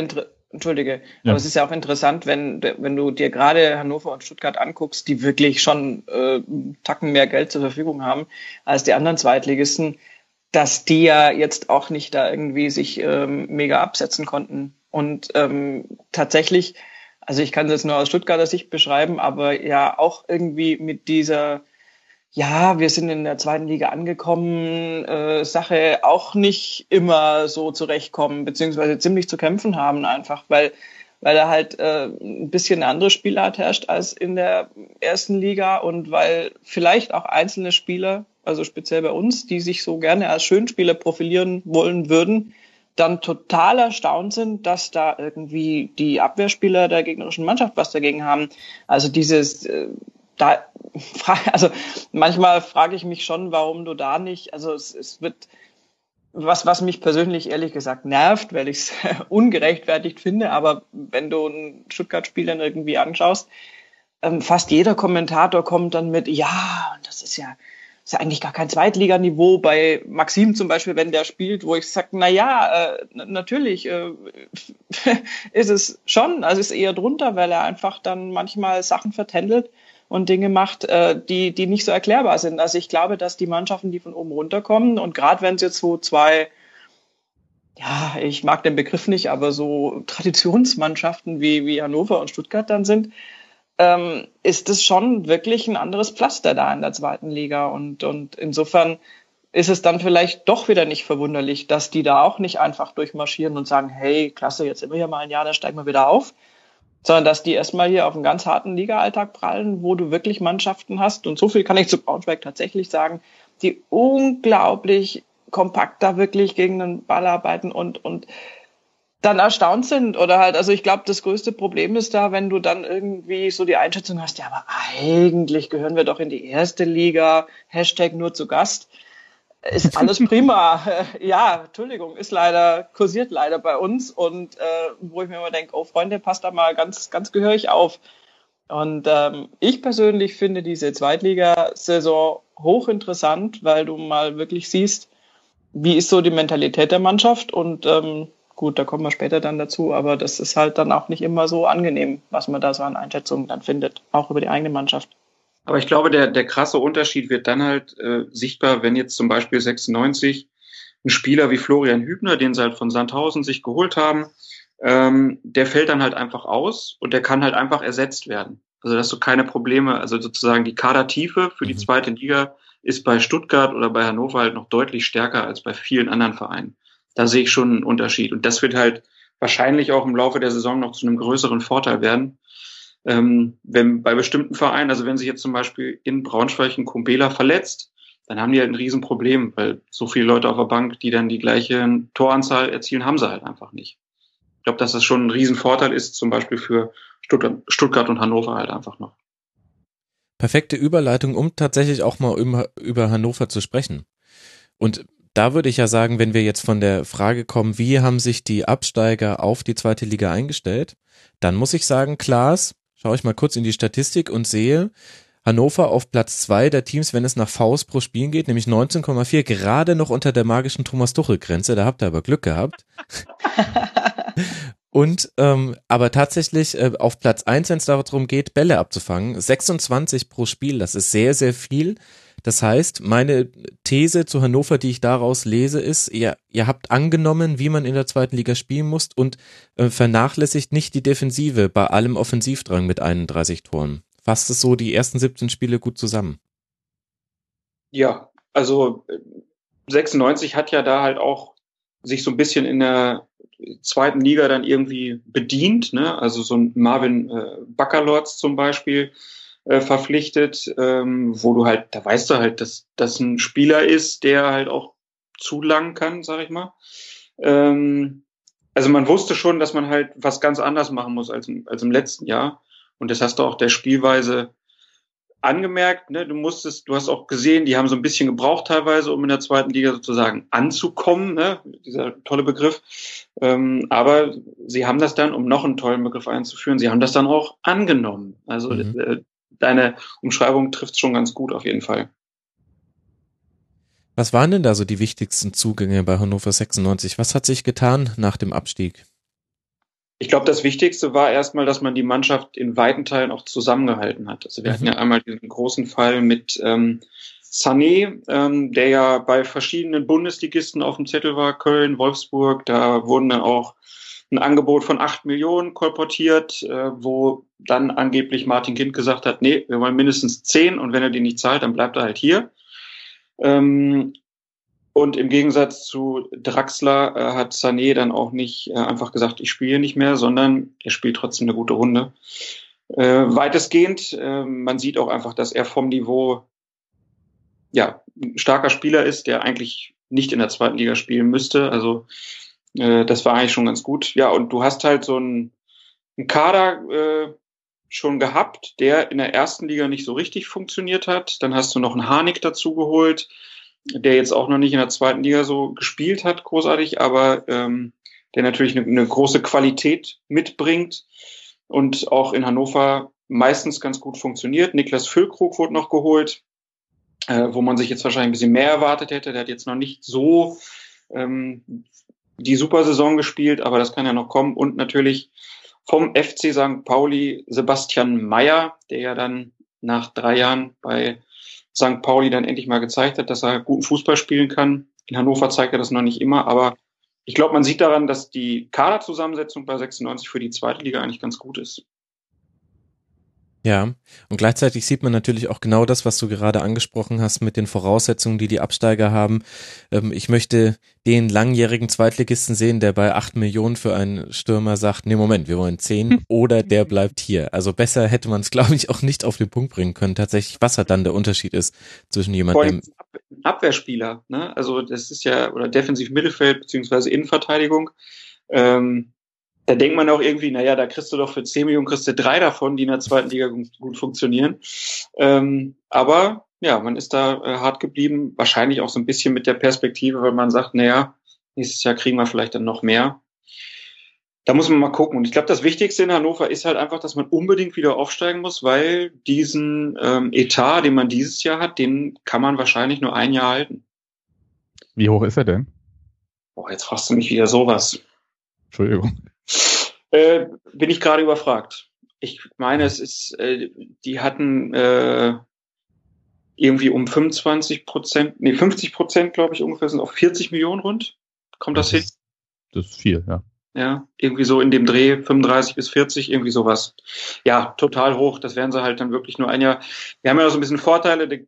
Entschuldige, ja. aber es ist ja auch interessant, wenn, wenn du dir gerade Hannover und Stuttgart anguckst, die wirklich schon äh, Tacken mehr Geld zur Verfügung haben als die anderen Zweitligisten dass die ja jetzt auch nicht da irgendwie sich ähm, mega absetzen konnten. Und ähm, tatsächlich, also ich kann es jetzt nur aus Stuttgarter Sicht beschreiben, aber ja auch irgendwie mit dieser, ja, wir sind in der zweiten Liga angekommen, äh, Sache auch nicht immer so zurechtkommen, beziehungsweise ziemlich zu kämpfen haben einfach, weil weil da halt äh, ein bisschen eine andere Spielart herrscht als in der ersten Liga und weil vielleicht auch einzelne Spieler also speziell bei uns, die sich so gerne als Schönspieler profilieren wollen würden, dann total erstaunt sind, dass da irgendwie die Abwehrspieler der gegnerischen Mannschaft was dagegen haben. Also dieses, äh, da, also manchmal frage ich mich schon, warum du da nicht, also es, es wird, was, was mich persönlich ehrlich gesagt nervt, weil ich es ungerechtfertigt finde, aber wenn du einen Stuttgart-Spiel dann irgendwie anschaust, ähm, fast jeder Kommentator kommt dann mit, ja, das ist ja, ist ja eigentlich gar kein Zweitliganiveau. Bei Maxim zum Beispiel, wenn der spielt, wo ich sage, na ja, äh, natürlich äh, ist es schon, also ist eher drunter, weil er einfach dann manchmal Sachen vertändelt und Dinge macht, äh, die, die nicht so erklärbar sind. Also ich glaube, dass die Mannschaften, die von oben runterkommen und gerade wenn es jetzt so zwei ja, ich mag den Begriff nicht, aber so Traditionsmannschaften wie, wie Hannover und Stuttgart dann sind, ähm, ist es schon wirklich ein anderes Pflaster da in der zweiten Liga. Und, und insofern ist es dann vielleicht doch wieder nicht verwunderlich, dass die da auch nicht einfach durchmarschieren und sagen, hey, klasse, jetzt wir hier mal ein Jahr, dann steigen wir wieder auf. Sondern dass die erstmal hier auf einen ganz harten Liga-Alltag prallen, wo du wirklich Mannschaften hast. Und so viel kann ich zu Braunschweig tatsächlich sagen, die unglaublich kompakt da wirklich gegen den Ball arbeiten und, und dann erstaunt sind oder halt, also ich glaube, das größte Problem ist da, wenn du dann irgendwie so die Einschätzung hast, ja, aber eigentlich gehören wir doch in die erste Liga, Hashtag nur zu Gast. Ist alles prima. ja, Entschuldigung, ist leider, kursiert leider bei uns und äh, wo ich mir immer denke, oh Freunde, passt da mal ganz, ganz gehörig auf. Und ähm, ich persönlich finde diese Zweitligasaison hochinteressant, weil du mal wirklich siehst, wie ist so die Mentalität der Mannschaft und ähm, Gut, da kommen wir später dann dazu, aber das ist halt dann auch nicht immer so angenehm, was man da so an Einschätzungen dann findet, auch über die eigene Mannschaft. Aber ich glaube, der, der krasse Unterschied wird dann halt äh, sichtbar, wenn jetzt zum Beispiel 96 ein Spieler wie Florian Hübner, den sie halt von Sandhausen sich geholt haben, ähm, der fällt dann halt einfach aus und der kann halt einfach ersetzt werden. Also dass du keine Probleme, also sozusagen die Kadertiefe für die mhm. zweite Liga ist bei Stuttgart oder bei Hannover halt noch deutlich stärker als bei vielen anderen Vereinen da sehe ich schon einen Unterschied. Und das wird halt wahrscheinlich auch im Laufe der Saison noch zu einem größeren Vorteil werden. Ähm, wenn bei bestimmten Vereinen, also wenn sich jetzt zum Beispiel in Braunschweig ein Kumpela verletzt, dann haben die halt ein Riesenproblem, weil so viele Leute auf der Bank, die dann die gleiche Toranzahl erzielen, haben sie halt einfach nicht. Ich glaube, dass das schon ein Riesenvorteil ist, zum Beispiel für Stuttgart, Stuttgart und Hannover halt einfach noch. Perfekte Überleitung, um tatsächlich auch mal über Hannover zu sprechen. Und da würde ich ja sagen, wenn wir jetzt von der Frage kommen, wie haben sich die Absteiger auf die zweite Liga eingestellt, dann muss ich sagen, Klaas, schaue ich mal kurz in die Statistik und sehe, Hannover auf Platz zwei der Teams, wenn es nach Faust pro Spielen geht, nämlich 19,4, gerade noch unter der magischen Thomas Tuchel Grenze. Da habt ihr aber Glück gehabt. Und ähm, aber tatsächlich äh, auf Platz eins, wenn es darum geht, Bälle abzufangen, 26 pro Spiel, das ist sehr, sehr viel. Das heißt, meine These zu Hannover, die ich daraus lese, ist, ihr, ihr habt angenommen, wie man in der zweiten Liga spielen muss und äh, vernachlässigt nicht die Defensive bei allem Offensivdrang mit 31 Toren fasst es so die ersten 17 Spiele gut zusammen. Ja, also 96 hat ja da halt auch sich so ein bisschen in der zweiten Liga dann irgendwie bedient, ne? Also so ein Marvin äh, Baccalords zum Beispiel äh, verpflichtet, ähm, wo du halt, da weißt du halt, dass das ein Spieler ist, der halt auch zu lang kann, sag ich mal. Ähm, also man wusste schon, dass man halt was ganz anders machen muss als, als im letzten Jahr. Und das hast du auch der Spielweise angemerkt. Ne? Du musstest, du hast auch gesehen, die haben so ein bisschen gebraucht teilweise, um in der zweiten Liga sozusagen anzukommen. Ne? Dieser tolle Begriff. Ähm, aber sie haben das dann, um noch einen tollen Begriff einzuführen, sie haben das dann auch angenommen. Also mhm. äh, deine Umschreibung trifft schon ganz gut auf jeden Fall. Was waren denn da so die wichtigsten Zugänge bei Hannover 96? Was hat sich getan nach dem Abstieg? Ich glaube, das Wichtigste war erstmal, dass man die Mannschaft in weiten Teilen auch zusammengehalten hat. Also wir mhm. hatten ja einmal diesen großen Fall mit ähm, Sané, ähm, der ja bei verschiedenen Bundesligisten auf dem Zettel war, Köln, Wolfsburg, da wurden dann auch ein Angebot von acht Millionen kolportiert, äh, wo dann angeblich Martin Kind gesagt hat, nee, wir wollen mindestens zehn und wenn er die nicht zahlt, dann bleibt er halt hier. Ähm, und im Gegensatz zu Draxler äh, hat Sané dann auch nicht äh, einfach gesagt, ich spiele nicht mehr, sondern er spielt trotzdem eine gute Runde. Äh, weitestgehend, äh, man sieht auch einfach, dass er vom Niveau ja ein starker Spieler ist, der eigentlich nicht in der zweiten Liga spielen müsste. Also äh, das war eigentlich schon ganz gut. Ja, und du hast halt so einen, einen Kader äh, schon gehabt, der in der ersten Liga nicht so richtig funktioniert hat. Dann hast du noch einen Harnik dazu geholt der jetzt auch noch nicht in der zweiten Liga so gespielt hat, großartig, aber ähm, der natürlich eine, eine große Qualität mitbringt und auch in Hannover meistens ganz gut funktioniert. Niklas Füllkrug wurde noch geholt, äh, wo man sich jetzt wahrscheinlich ein bisschen mehr erwartet hätte. Der hat jetzt noch nicht so ähm, die Supersaison gespielt, aber das kann ja noch kommen. Und natürlich vom FC St. Pauli Sebastian Mayer, der ja dann nach drei Jahren bei St. Pauli dann endlich mal gezeigt hat, dass er guten Fußball spielen kann. In Hannover zeigt er das noch nicht immer, aber ich glaube, man sieht daran, dass die Kaderzusammensetzung bei 96 für die zweite Liga eigentlich ganz gut ist. Ja, und gleichzeitig sieht man natürlich auch genau das, was du gerade angesprochen hast mit den Voraussetzungen, die die Absteiger haben. Ähm, ich möchte den langjährigen Zweitligisten sehen, der bei acht Millionen für einen Stürmer sagt, nee, Moment, wir wollen zehn oder der bleibt hier. Also besser hätte man es, glaube ich, auch nicht auf den Punkt bringen können, tatsächlich, was halt dann der Unterschied ist zwischen jemandem. Abwehrspieler, ne? Also das ist ja, oder defensiv Mittelfeld beziehungsweise Innenverteidigung. Ähm, da denkt man auch irgendwie, naja, da kriegst du doch für 10 Millionen kriegst du drei davon, die in der zweiten Liga gut funktionieren. Ähm, aber ja, man ist da äh, hart geblieben, wahrscheinlich auch so ein bisschen mit der Perspektive, weil man sagt, naja, nächstes Jahr kriegen wir vielleicht dann noch mehr. Da muss man mal gucken. Und ich glaube, das Wichtigste in Hannover ist halt einfach, dass man unbedingt wieder aufsteigen muss, weil diesen ähm, Etat, den man dieses Jahr hat, den kann man wahrscheinlich nur ein Jahr halten. Wie hoch ist er denn? Boah, jetzt fragst du mich wieder sowas. Entschuldigung. Äh, bin ich gerade überfragt. Ich meine, es ist, äh, die hatten äh, irgendwie um 25 Prozent, nee, 50 Prozent, glaube ich, ungefähr sind auf 40 Millionen rund. Kommt das, das hin? das ist viel, ja. Ja, irgendwie so in dem Dreh 35 bis 40, irgendwie sowas. Ja, total hoch. Das wären sie halt dann wirklich nur ein Jahr. Wir haben ja so ein bisschen Vorteile. Der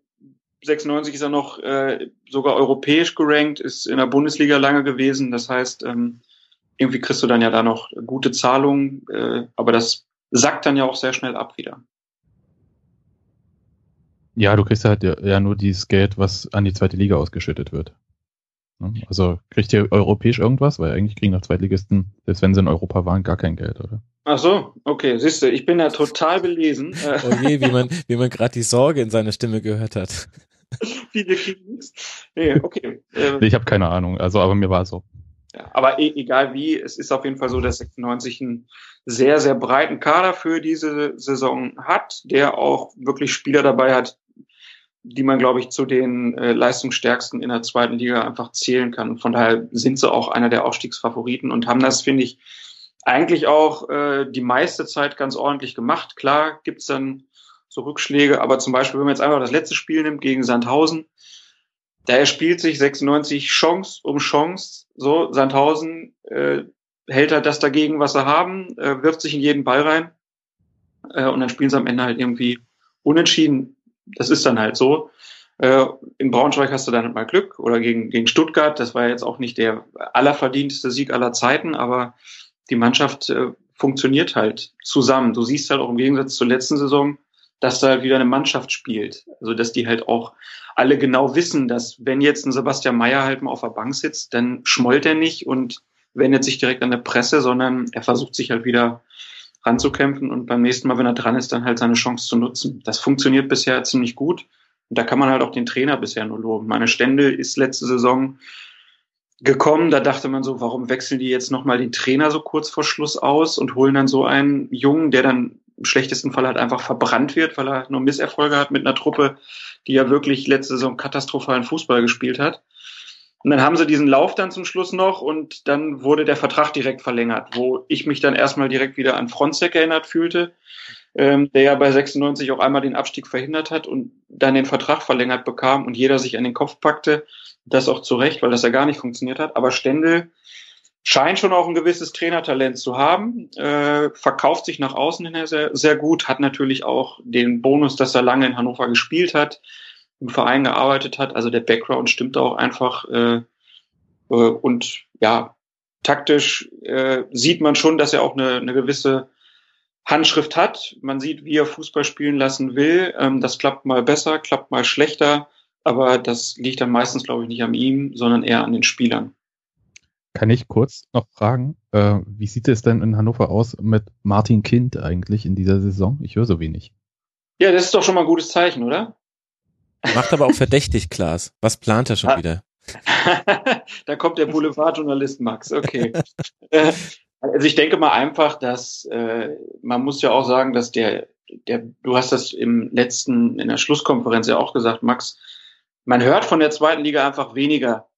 96 ist ja noch äh, sogar europäisch gerankt, ist in der Bundesliga lange gewesen. Das heißt, ähm, irgendwie kriegst du dann ja da noch gute Zahlungen, äh, aber das sackt dann ja auch sehr schnell ab wieder. Ja, du kriegst halt ja, ja nur dieses Geld, was an die zweite Liga ausgeschüttet wird. Ne? Also kriegt ihr europäisch irgendwas? Weil eigentlich kriegen noch Zweitligisten, selbst wenn sie in Europa waren, gar kein Geld, oder? Ach so, okay, siehst du, ich bin ja total belesen. oh je, wie man, wie man gerade die Sorge in seiner Stimme gehört hat. Viele kriegen nichts. Nee, okay. Ähm, ich habe keine Ahnung, also aber mir war so. Ja, aber e egal wie, es ist auf jeden Fall so, dass 96 einen sehr, sehr breiten Kader für diese Saison hat, der auch wirklich Spieler dabei hat, die man, glaube ich, zu den äh, leistungsstärksten in der zweiten Liga einfach zählen kann. Von daher sind sie auch einer der Aufstiegsfavoriten und haben das, finde ich, eigentlich auch äh, die meiste Zeit ganz ordentlich gemacht. Klar gibt's dann so Rückschläge, aber zum Beispiel, wenn man jetzt einfach das letzte Spiel nimmt gegen Sandhausen, da erspielt sich 96 Chance um Chance. So, Sandhausen äh, hält halt das dagegen, was sie haben, äh, wirft sich in jeden Ball rein äh, und dann spielen sie am Ende halt irgendwie unentschieden. Das ist dann halt so. Äh, in Braunschweig hast du dann mal Glück oder gegen, gegen Stuttgart. Das war jetzt auch nicht der allerverdienteste Sieg aller Zeiten, aber die Mannschaft äh, funktioniert halt zusammen. Du siehst halt auch im Gegensatz zur letzten Saison, dass da halt wieder eine Mannschaft spielt. Also dass die halt auch alle genau wissen, dass wenn jetzt ein Sebastian Mayer halt mal auf der Bank sitzt, dann schmollt er nicht und wendet sich direkt an der Presse, sondern er versucht sich halt wieder ranzukämpfen und beim nächsten Mal, wenn er dran ist, dann halt seine Chance zu nutzen. Das funktioniert bisher ziemlich gut. Und da kann man halt auch den Trainer bisher nur loben. Meine Stände ist letzte Saison gekommen. Da dachte man so, warum wechseln die jetzt nochmal den Trainer so kurz vor Schluss aus und holen dann so einen Jungen, der dann schlechtesten Fall halt einfach verbrannt wird, weil er nur Misserfolge hat mit einer Truppe, die ja wirklich letzte Saison katastrophalen Fußball gespielt hat. Und dann haben sie diesen Lauf dann zum Schluss noch und dann wurde der Vertrag direkt verlängert, wo ich mich dann erstmal direkt wieder an Fronzek erinnert fühlte, ähm, der ja bei 96 auch einmal den Abstieg verhindert hat und dann den Vertrag verlängert bekam und jeder sich an den Kopf packte. Das auch zu Recht, weil das ja gar nicht funktioniert hat. Aber Stendel scheint schon auch ein gewisses Trainertalent zu haben, äh, verkauft sich nach außen hin sehr, sehr gut, hat natürlich auch den Bonus, dass er lange in Hannover gespielt hat, im Verein gearbeitet hat. Also der Background stimmt auch einfach. Äh, äh, und ja, taktisch äh, sieht man schon, dass er auch eine, eine gewisse Handschrift hat. Man sieht, wie er Fußball spielen lassen will. Ähm, das klappt mal besser, klappt mal schlechter aber das liegt dann meistens, glaube ich, nicht an ihm, sondern eher an den Spielern. Kann ich kurz noch fragen, äh, wie sieht es denn in Hannover aus mit Martin Kind eigentlich in dieser Saison? Ich höre so wenig. Ja, das ist doch schon mal ein gutes Zeichen, oder? Macht aber auch verdächtig, Klaas. Was plant er schon ah. wieder? da kommt der Boulevardjournalist Max, okay. Äh, also ich denke mal einfach, dass äh, man muss ja auch sagen, dass der, der, du hast das im letzten, in der Schlusskonferenz ja auch gesagt, Max, man hört von der zweiten Liga einfach weniger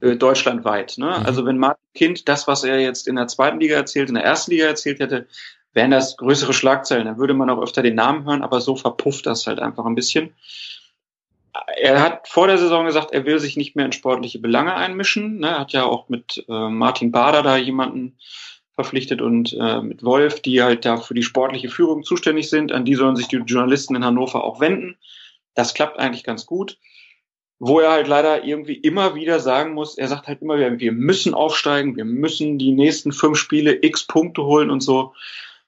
äh, deutschlandweit. Ne? Mhm. Also wenn Martin Kind das, was er jetzt in der zweiten Liga erzählt, in der ersten Liga erzählt hätte, wären das größere Schlagzeilen. Dann würde man auch öfter den Namen hören, aber so verpufft das halt einfach ein bisschen. Er hat vor der Saison gesagt, er will sich nicht mehr in sportliche Belange einmischen. Ne? Er hat ja auch mit äh, Martin Bader da jemanden verpflichtet und äh, mit Wolf, die halt da für die sportliche Führung zuständig sind. An die sollen sich die Journalisten in Hannover auch wenden. Das klappt eigentlich ganz gut wo er halt leider irgendwie immer wieder sagen muss, er sagt halt immer wieder, wir müssen aufsteigen, wir müssen die nächsten fünf Spiele x Punkte holen und so,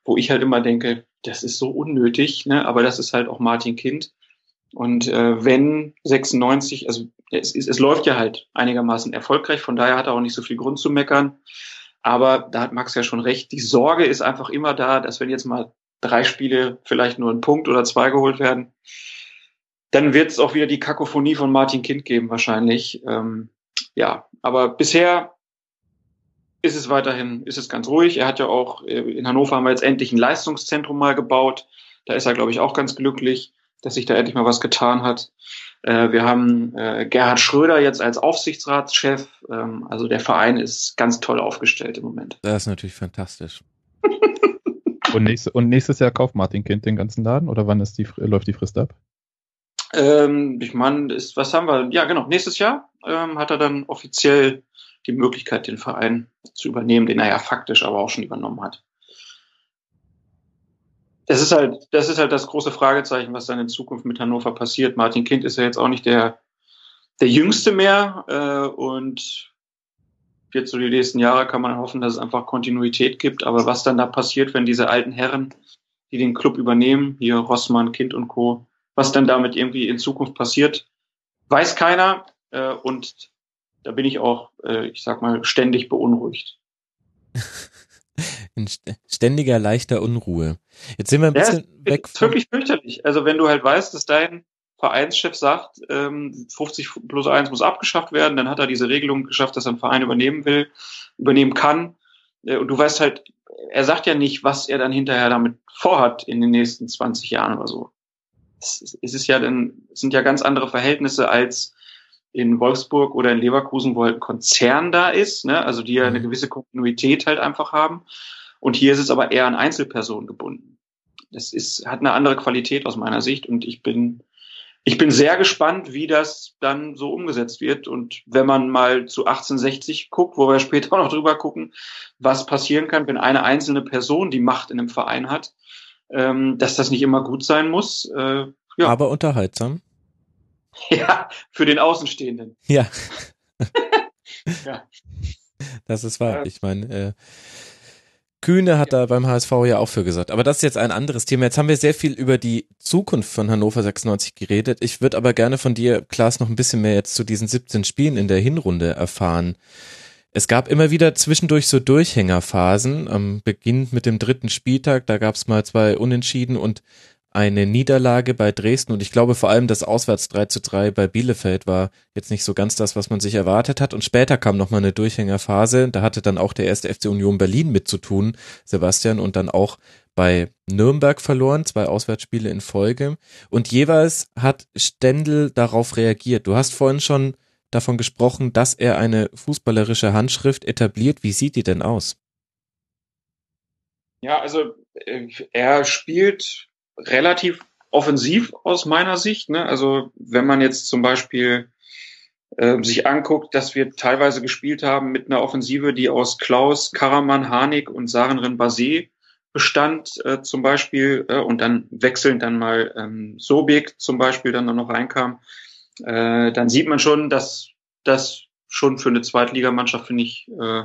wo ich halt immer denke, das ist so unnötig, ne? aber das ist halt auch Martin Kind. Und äh, wenn 96, also es, es, es läuft ja halt einigermaßen erfolgreich, von daher hat er auch nicht so viel Grund zu meckern. Aber da hat Max ja schon recht, die Sorge ist einfach immer da, dass wenn jetzt mal drei Spiele vielleicht nur ein Punkt oder zwei geholt werden, dann wird es auch wieder die Kakophonie von Martin Kind geben wahrscheinlich. Ähm, ja, aber bisher ist es weiterhin, ist es ganz ruhig. Er hat ja auch, äh, in Hannover haben wir jetzt endlich ein Leistungszentrum mal gebaut. Da ist er, glaube ich, auch ganz glücklich, dass sich da endlich mal was getan hat. Äh, wir haben äh, Gerhard Schröder jetzt als Aufsichtsratschef. Ähm, also der Verein ist ganz toll aufgestellt im Moment. Das ist natürlich fantastisch. und, nächste, und nächstes Jahr kauft Martin Kind den ganzen Laden oder wann ist die, läuft die Frist ab? Ähm, ich meine, ist, was haben wir? Ja, genau. Nächstes Jahr ähm, hat er dann offiziell die Möglichkeit, den Verein zu übernehmen, den er ja faktisch aber auch schon übernommen hat. Das ist halt, das ist halt das große Fragezeichen, was dann in Zukunft mit Hannover passiert. Martin Kind ist ja jetzt auch nicht der, der Jüngste mehr äh, und jetzt so die nächsten Jahre kann man hoffen, dass es einfach Kontinuität gibt. Aber was dann da passiert, wenn diese alten Herren, die den Club übernehmen, hier Rossmann, Kind und Co., was dann damit irgendwie in Zukunft passiert, weiß keiner. Äh, und da bin ich auch, äh, ich sag mal, ständig beunruhigt. in ständiger, leichter Unruhe. Jetzt sind wir ein bisschen ja, weg. Ist wirklich fürchterlich. Also wenn du halt weißt, dass dein Vereinschef sagt, ähm, 50 plus 1 muss abgeschafft werden, dann hat er diese Regelung geschafft, dass er einen Verein übernehmen will, übernehmen kann. Äh, und du weißt halt, er sagt ja nicht, was er dann hinterher damit vorhat in den nächsten 20 Jahren oder so. Es, es ist ja dann, sind ja ganz andere Verhältnisse als in Wolfsburg oder in Leverkusen, wo halt ein Konzern da ist, ne? also die ja eine mhm. gewisse Kontinuität halt einfach haben. Und hier ist es aber eher an Einzelpersonen gebunden. Das ist, hat eine andere Qualität aus meiner Sicht und ich bin, ich bin sehr gespannt, wie das dann so umgesetzt wird. Und wenn man mal zu 1860 guckt, wo wir später auch noch drüber gucken, was passieren kann, wenn eine einzelne Person die Macht in einem Verein hat, ähm, dass das nicht immer gut sein muss. Äh, ja. Aber unterhaltsam. Ja, für den Außenstehenden. Ja. ja. Das ist wahr. Ich meine, äh, Kühne hat da beim HSV ja auch für gesagt. Aber das ist jetzt ein anderes Thema. Jetzt haben wir sehr viel über die Zukunft von Hannover 96 geredet. Ich würde aber gerne von dir, Klaas, noch ein bisschen mehr jetzt zu diesen 17 Spielen in der Hinrunde erfahren. Es gab immer wieder zwischendurch so Durchhängerphasen. Am Beginn mit dem dritten Spieltag, da gab es mal zwei Unentschieden und eine Niederlage bei Dresden. Und ich glaube vor allem das Auswärts 3 zu 3 bei Bielefeld war jetzt nicht so ganz das, was man sich erwartet hat. Und später kam nochmal eine Durchhängerphase, da hatte dann auch der erste FC Union Berlin mit zu tun, Sebastian, und dann auch bei Nürnberg verloren, zwei Auswärtsspiele in Folge. Und jeweils hat Stendel darauf reagiert. Du hast vorhin schon davon gesprochen, dass er eine fußballerische Handschrift etabliert. Wie sieht die denn aus? Ja, also äh, er spielt relativ offensiv aus meiner Sicht. Ne? Also wenn man jetzt zum Beispiel äh, sich anguckt, dass wir teilweise gespielt haben mit einer Offensive, die aus Klaus, Karaman, Harnik und Sarenren Basé bestand äh, zum Beispiel äh, und dann wechselnd dann mal ähm, Sobek zum Beispiel dann noch reinkam, äh, dann sieht man schon, dass das schon für eine Zweitligamannschaft finde ich äh,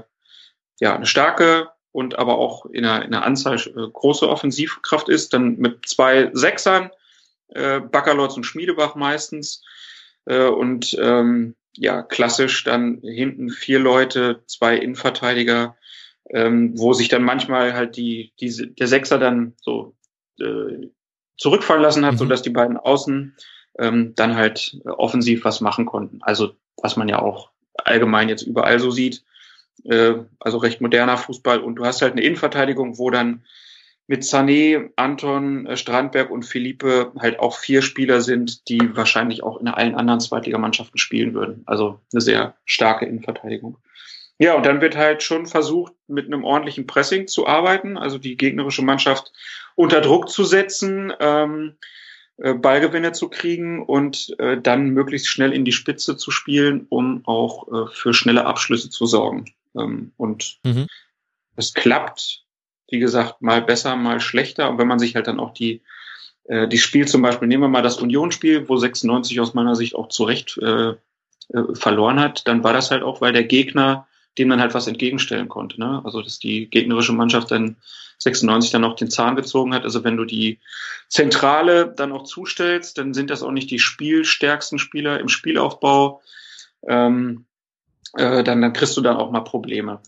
ja eine starke und aber auch in einer, in einer Anzahl äh, große Offensivkraft ist, dann mit zwei Sechsern, äh, Backerlotz und Schmiedebach meistens. Äh, und ähm, ja, klassisch dann hinten vier Leute, zwei Innenverteidiger, ähm, wo sich dann manchmal halt die, die, der Sechser dann so äh, zurückfallen lassen hat, mhm. so dass die beiden Außen ähm, dann halt offensiv was machen konnten. Also was man ja auch allgemein jetzt überall so sieht äh, also recht moderner Fußball. Und du hast halt eine Innenverteidigung, wo dann mit Sané, Anton, äh, Strandberg und Philippe halt auch vier Spieler sind, die wahrscheinlich auch in allen anderen Zweitligamannschaften spielen würden. Also eine sehr starke Innenverteidigung. Ja, und dann wird halt schon versucht, mit einem ordentlichen Pressing zu arbeiten, also die gegnerische Mannschaft unter Druck zu setzen, ähm, äh, Ballgewinne zu kriegen und äh, dann möglichst schnell in die Spitze zu spielen, um auch äh, für schnelle Abschlüsse zu sorgen. Ähm, und mhm. es klappt, wie gesagt, mal besser, mal schlechter. Und wenn man sich halt dann auch die, äh, die Spiel zum Beispiel, nehmen wir mal das Unionsspiel, wo 96 aus meiner Sicht auch zu Recht äh, äh, verloren hat, dann war das halt auch, weil der Gegner dem dann halt was entgegenstellen konnte. Ne? Also dass die gegnerische Mannschaft dann 96 dann auch den Zahn gezogen hat. Also wenn du die Zentrale dann auch zustellst, dann sind das auch nicht die spielstärksten Spieler im Spielaufbau. Ähm, äh, dann, dann kriegst du dann auch mal Probleme.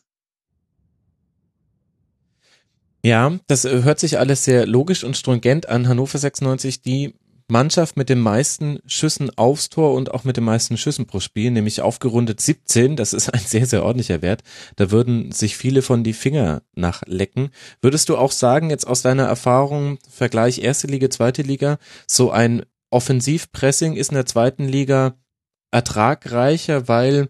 Ja, das hört sich alles sehr logisch und stringent an. Hannover 96, die Mannschaft mit den meisten Schüssen aufs Tor und auch mit den meisten Schüssen pro Spiel, nämlich aufgerundet 17. Das ist ein sehr, sehr ordentlicher Wert. Da würden sich viele von die Finger nachlecken. Würdest du auch sagen, jetzt aus deiner Erfahrung, Vergleich erste Liga, zweite Liga, so ein Offensivpressing ist in der zweiten Liga ertragreicher, weil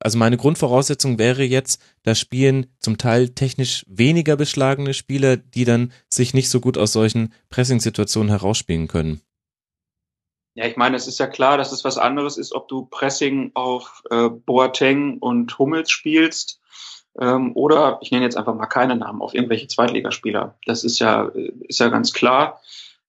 also meine Grundvoraussetzung wäre jetzt, da spielen zum Teil technisch weniger beschlagene Spieler, die dann sich nicht so gut aus solchen Pressing-Situationen herausspielen können. Ja, ich meine, es ist ja klar, dass es was anderes ist, ob du Pressing auf äh, Boateng und Hummels spielst ähm, oder ich nenne jetzt einfach mal keine Namen auf irgendwelche Zweitligaspieler. Das ist ja ist ja ganz klar.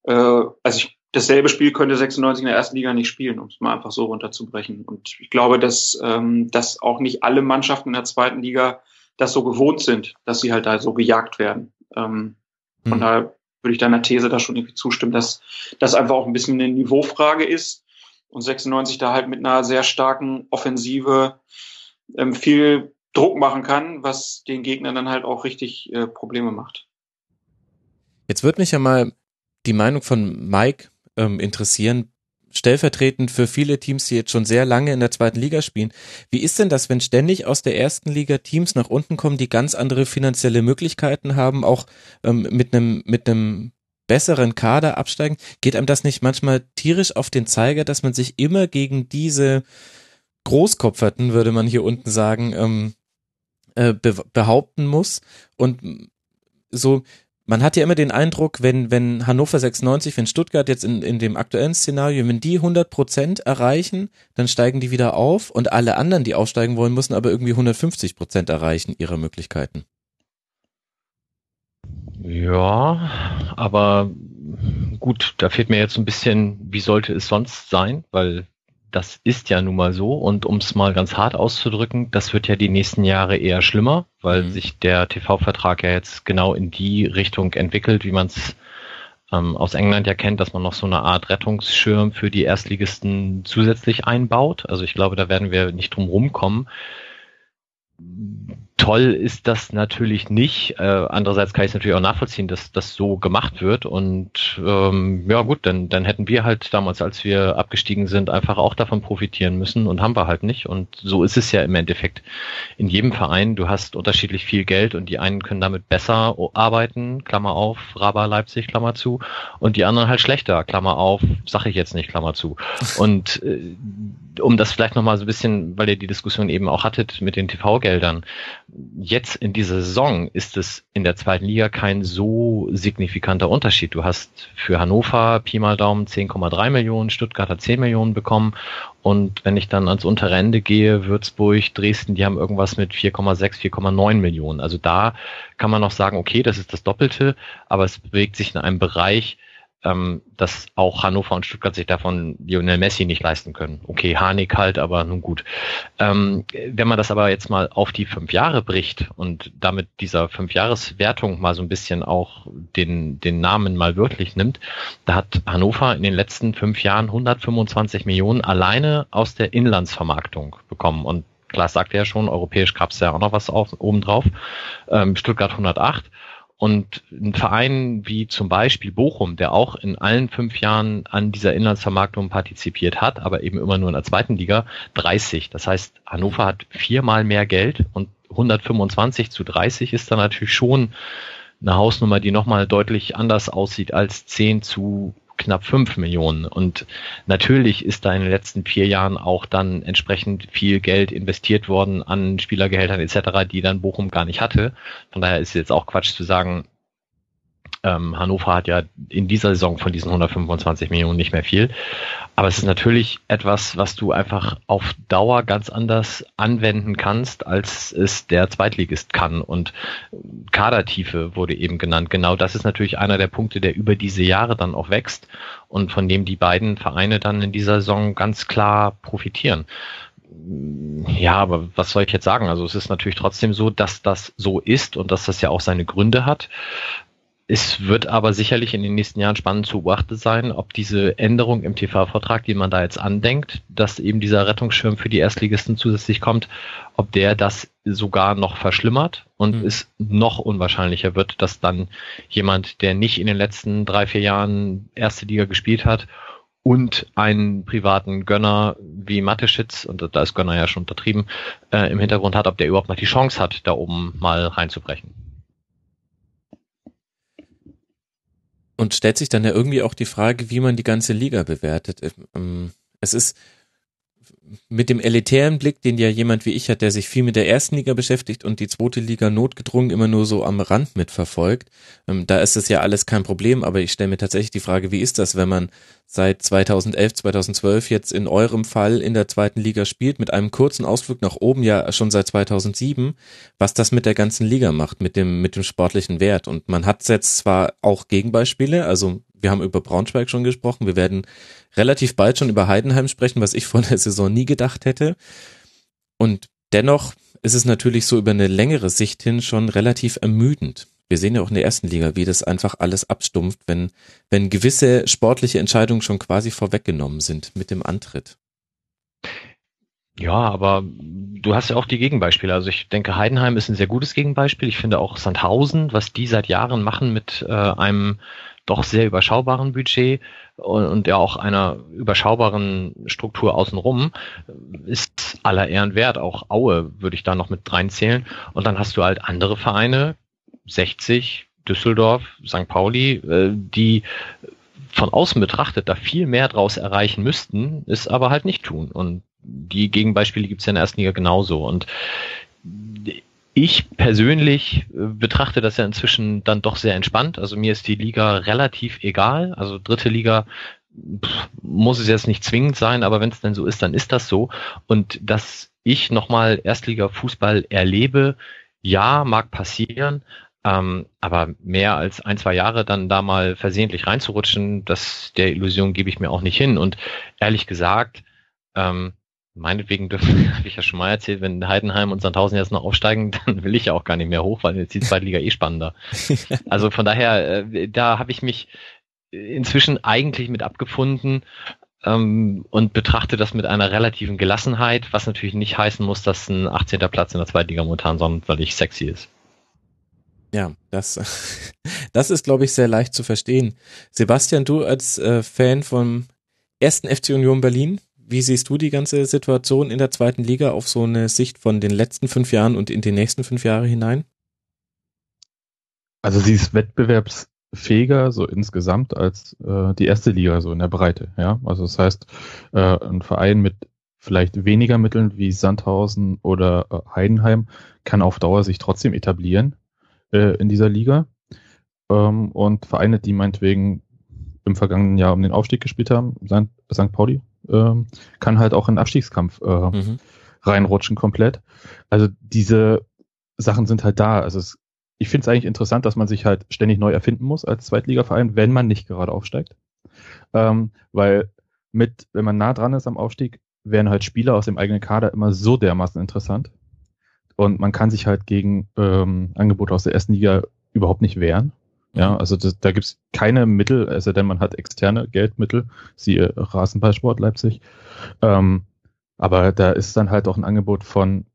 Äh, also ich dasselbe Spiel könnte 96 in der ersten Liga nicht spielen, um es mal einfach so runterzubrechen. Und ich glaube, dass, ähm, dass auch nicht alle Mannschaften in der zweiten Liga das so gewohnt sind, dass sie halt da so gejagt werden. Ähm, mhm. Von daher würde ich deiner These da schon irgendwie zustimmen, dass das einfach auch ein bisschen eine Niveaufrage ist und 96 da halt mit einer sehr starken Offensive ähm, viel Druck machen kann, was den Gegnern dann halt auch richtig äh, Probleme macht. Jetzt würde mich ja mal die Meinung von Mike ähm, interessieren. stellvertretend für viele Teams, die jetzt schon sehr lange in der zweiten Liga spielen. Wie ist denn das, wenn ständig aus der ersten Liga Teams nach unten kommen, die ganz andere finanzielle Möglichkeiten haben, auch ähm, mit einem mit einem besseren Kader absteigen? Geht einem das nicht manchmal tierisch auf den Zeiger, dass man sich immer gegen diese Großkopferten, würde man hier unten sagen, ähm, äh, be behaupten muss und so man hat ja immer den Eindruck, wenn, wenn Hannover 96, wenn Stuttgart jetzt in, in dem aktuellen Szenario, wenn die 100 Prozent erreichen, dann steigen die wieder auf und alle anderen, die aufsteigen wollen, müssen aber irgendwie 150 Prozent erreichen ihrer Möglichkeiten. Ja, aber gut, da fehlt mir jetzt ein bisschen, wie sollte es sonst sein, weil das ist ja nun mal so. Und um es mal ganz hart auszudrücken, das wird ja die nächsten Jahre eher schlimmer, weil mhm. sich der TV-Vertrag ja jetzt genau in die Richtung entwickelt, wie man es ähm, aus England ja kennt, dass man noch so eine Art Rettungsschirm für die Erstligisten zusätzlich einbaut. Also ich glaube, da werden wir nicht drum rumkommen toll ist das natürlich nicht. Äh, andererseits kann ich es natürlich auch nachvollziehen, dass das so gemacht wird. Und ähm, ja gut, dann, dann hätten wir halt damals, als wir abgestiegen sind, einfach auch davon profitieren müssen und haben wir halt nicht. Und so ist es ja im Endeffekt in jedem Verein. Du hast unterschiedlich viel Geld und die einen können damit besser arbeiten, Klammer auf, Raba Leipzig, Klammer zu, und die anderen halt schlechter, Klammer auf, sag ich jetzt nicht, Klammer zu. Und äh, um das vielleicht nochmal so ein bisschen, weil ihr die Diskussion eben auch hattet mit den TV-Geldern, jetzt in dieser Saison ist es in der zweiten Liga kein so signifikanter Unterschied. Du hast für Hannover Pi mal Daumen 10,3 Millionen, Stuttgart hat 10 Millionen bekommen und wenn ich dann ans untere Ende gehe, Würzburg, Dresden, die haben irgendwas mit 4,6, 4,9 Millionen. Also da kann man noch sagen, okay, das ist das Doppelte, aber es bewegt sich in einem Bereich, ähm, dass auch Hannover und Stuttgart sich davon Lionel Messi nicht leisten können. Okay, Harnik halt, aber nun gut. Ähm, wenn man das aber jetzt mal auf die fünf Jahre bricht und damit dieser Fünfjahreswertung mal so ein bisschen auch den, den Namen mal wörtlich nimmt, da hat Hannover in den letzten fünf Jahren 125 Millionen alleine aus der Inlandsvermarktung bekommen und Klar sagte ja schon, europäisch gab es ja auch noch was auf, obendrauf. Ähm, Stuttgart 108 und ein Verein wie zum Beispiel Bochum, der auch in allen fünf Jahren an dieser Inlandsvermarktung partizipiert hat, aber eben immer nur in der zweiten Liga, 30. Das heißt, Hannover hat viermal mehr Geld und 125 zu 30 ist dann natürlich schon eine Hausnummer, die nochmal deutlich anders aussieht als 10 zu knapp fünf Millionen. Und natürlich ist da in den letzten vier Jahren auch dann entsprechend viel Geld investiert worden an Spielergehältern etc., die dann Bochum gar nicht hatte. Von daher ist jetzt auch Quatsch zu sagen, ähm, Hannover hat ja in dieser Saison von diesen 125 Millionen nicht mehr viel. Aber es ist natürlich etwas, was du einfach auf Dauer ganz anders anwenden kannst, als es der Zweitligist kann. Und Kadertiefe wurde eben genannt. Genau das ist natürlich einer der Punkte, der über diese Jahre dann auch wächst und von dem die beiden Vereine dann in dieser Saison ganz klar profitieren. Ja, aber was soll ich jetzt sagen? Also es ist natürlich trotzdem so, dass das so ist und dass das ja auch seine Gründe hat. Es wird aber sicherlich in den nächsten Jahren spannend zu beobachten sein, ob diese Änderung im TV-Vertrag, die man da jetzt andenkt, dass eben dieser Rettungsschirm für die Erstligisten zusätzlich kommt, ob der das sogar noch verschlimmert und mhm. es noch unwahrscheinlicher wird, dass dann jemand, der nicht in den letzten drei, vier Jahren erste Liga gespielt hat und einen privaten Gönner wie Mateschitz, und da ist Gönner ja schon untertrieben, äh, im Hintergrund hat, ob der überhaupt noch die Chance hat, da oben mal reinzubrechen. Und stellt sich dann ja irgendwie auch die Frage, wie man die ganze Liga bewertet. Ähm, es ist mit dem elitären Blick, den ja jemand wie ich hat, der sich viel mit der ersten Liga beschäftigt und die zweite Liga notgedrungen immer nur so am Rand mitverfolgt, ähm, da ist es ja alles kein Problem, aber ich stelle mir tatsächlich die Frage, wie ist das, wenn man seit 2011, 2012 jetzt in eurem Fall in der zweiten Liga spielt, mit einem kurzen Ausflug nach oben ja schon seit 2007, was das mit der ganzen Liga macht, mit dem, mit dem sportlichen Wert. Und man hat jetzt zwar auch Gegenbeispiele, also wir haben über Braunschweig schon gesprochen, wir werden relativ bald schon über Heidenheim sprechen, was ich vor der Saison nie gedacht hätte. Und dennoch ist es natürlich so über eine längere Sicht hin schon relativ ermüdend. Wir sehen ja auch in der ersten Liga, wie das einfach alles abstumpft, wenn, wenn gewisse sportliche Entscheidungen schon quasi vorweggenommen sind mit dem Antritt. Ja, aber du hast ja auch die Gegenbeispiele. Also ich denke, Heidenheim ist ein sehr gutes Gegenbeispiel. Ich finde auch Sandhausen, was die seit Jahren machen mit äh, einem doch sehr überschaubaren Budget und, und ja auch einer überschaubaren Struktur außenrum, ist aller Ehren wert. Auch Aue würde ich da noch mit reinzählen. Und dann hast du halt andere Vereine, 60, Düsseldorf, St. Pauli, äh, die von außen betrachtet da viel mehr draus erreichen müssten, es aber halt nicht tun. Und die Gegenbeispiele gibt es ja in der ersten Liga genauso. Und ich persönlich äh, betrachte das ja inzwischen dann doch sehr entspannt. Also mir ist die Liga relativ egal. Also dritte Liga pff, muss es jetzt nicht zwingend sein, aber wenn es denn so ist, dann ist das so. Und dass ich nochmal Erstliga-Fußball erlebe, ja, mag passieren, ähm, aber mehr als ein, zwei Jahre dann da mal versehentlich reinzurutschen, das der Illusion gebe ich mir auch nicht hin. Und ehrlich gesagt, ähm, meinetwegen dürfen, habe ich ja schon mal erzählt, wenn Heidenheim und Sandhausen jetzt noch aufsteigen, dann will ich ja auch gar nicht mehr hoch, weil jetzt die zweite Liga eh spannender. Also von daher, äh, da habe ich mich inzwischen eigentlich mit abgefunden ähm, und betrachte das mit einer relativen Gelassenheit, was natürlich nicht heißen muss, dass ein 18. Platz in der zweiten Liga momentan sonderlich sexy ist. Ja, das, das ist, glaube ich, sehr leicht zu verstehen. Sebastian, du als äh, Fan vom ersten FC Union Berlin, wie siehst du die ganze Situation in der zweiten Liga auf so eine Sicht von den letzten fünf Jahren und in die nächsten fünf Jahre hinein? Also sie ist wettbewerbsfähiger so insgesamt als äh, die erste Liga so in der Breite. Ja, also das heißt, äh, ein Verein mit vielleicht weniger Mitteln wie Sandhausen oder äh, Heidenheim kann auf Dauer sich trotzdem etablieren äh, in dieser Liga. Ähm, und Vereine, die meinetwegen im vergangenen Jahr um den Aufstieg gespielt haben, St. Pauli, ähm, kann halt auch in Abstiegskampf äh, mhm. reinrutschen komplett. Also diese Sachen sind halt da. Also es, ich finde es eigentlich interessant, dass man sich halt ständig neu erfinden muss als Zweitligaverein, wenn man nicht gerade aufsteigt. Ähm, weil mit, wenn man nah dran ist am Aufstieg, wären halt Spieler aus dem eigenen Kader immer so dermaßen interessant. Und man kann sich halt gegen ähm, Angebote aus der ersten Liga überhaupt nicht wehren. Ja, also das, da gibt's keine Mittel, also denn man hat externe Geldmittel, siehe Rasenballsport Leipzig. Ähm, aber da ist dann halt auch ein Angebot von,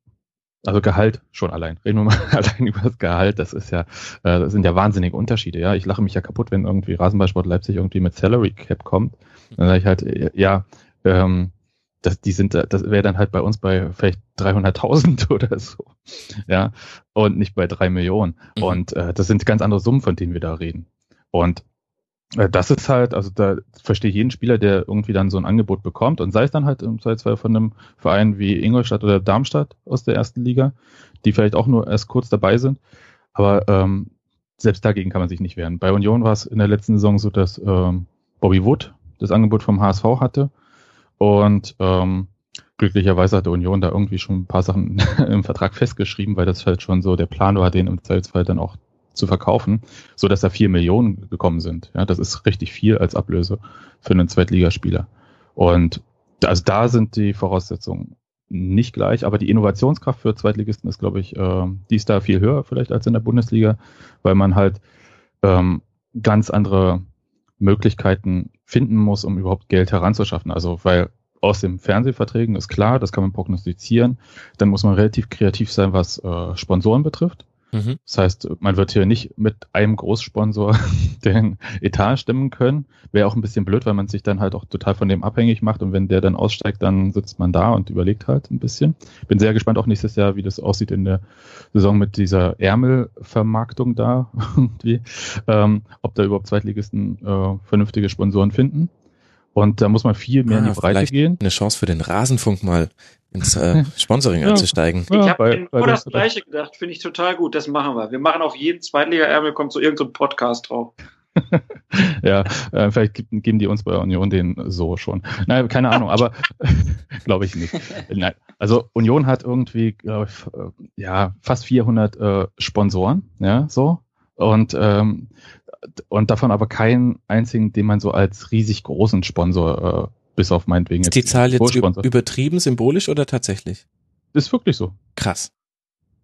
also Gehalt schon allein. Reden wir mal allein über das Gehalt. Das ist ja, äh, das sind ja wahnsinnige Unterschiede. Ja, ich lache mich ja kaputt, wenn irgendwie Rasenballsport Leipzig irgendwie mit Salary Cap kommt. Dann sage ich halt, ja, ähm, das, die sind, das wäre dann halt bei uns bei vielleicht 300.000 oder so, ja, und nicht bei drei Millionen. Mhm. Und äh, das sind ganz andere Summen, von denen wir da reden. Und äh, das ist halt, also da verstehe ich jeden Spieler, der irgendwie dann so ein Angebot bekommt und sei es dann halt im Zweifelsfall von einem Verein wie Ingolstadt oder Darmstadt aus der ersten Liga, die vielleicht auch nur erst kurz dabei sind, aber ähm, selbst dagegen kann man sich nicht wehren. Bei Union war es in der letzten Saison so, dass ähm, Bobby Wood das Angebot vom HSV hatte und ähm, glücklicherweise hat der Union da irgendwie schon ein paar Sachen im Vertrag festgeschrieben, weil das halt schon so der Plan war, den im Zweifelsfall dann auch zu verkaufen, so dass da vier Millionen gekommen sind. Ja, das ist richtig viel als Ablöse für einen Zweitligaspieler. Und also da sind die Voraussetzungen nicht gleich, aber die Innovationskraft für Zweitligisten ist, glaube ich, äh, die ist da viel höher vielleicht als in der Bundesliga, weil man halt ähm, ganz andere Möglichkeiten finden muss, um überhaupt Geld heranzuschaffen. Also weil aus den Fernsehverträgen ist klar, das kann man prognostizieren. Dann muss man relativ kreativ sein, was äh, Sponsoren betrifft. Mhm. Das heißt, man wird hier nicht mit einem Großsponsor den Etat stimmen können. Wäre auch ein bisschen blöd, weil man sich dann halt auch total von dem abhängig macht und wenn der dann aussteigt, dann sitzt man da und überlegt halt ein bisschen. Bin sehr gespannt auch nächstes Jahr, wie das aussieht in der Saison mit dieser Ärmelvermarktung da irgendwie. Ähm, ob da überhaupt Zweitligisten äh, vernünftige Sponsoren finden. Und da muss man viel mehr ja, in die Breite gehen. Eine Chance für den Rasenfunk mal ins äh, Sponsoring ja. einzusteigen. Ich habe mir nur das Gleiche gedacht, finde ich total gut, das machen wir. Wir machen auf jeden Zweitliga-Ärmel, kommt so irgendein so Podcast drauf. ja, äh, vielleicht geben die uns bei Union den so schon. Nein, keine Ahnung, aber glaube ich nicht. Nein, also Union hat irgendwie, glaube ich, äh, ja, fast 400 äh, Sponsoren, ja, so. Und, ähm, und davon aber keinen einzigen, den man so als riesig großen Sponsor äh, bis auf meinetwegen. Ist die Zahl jetzt übertrieben symbolisch oder tatsächlich? Ist wirklich so. Krass.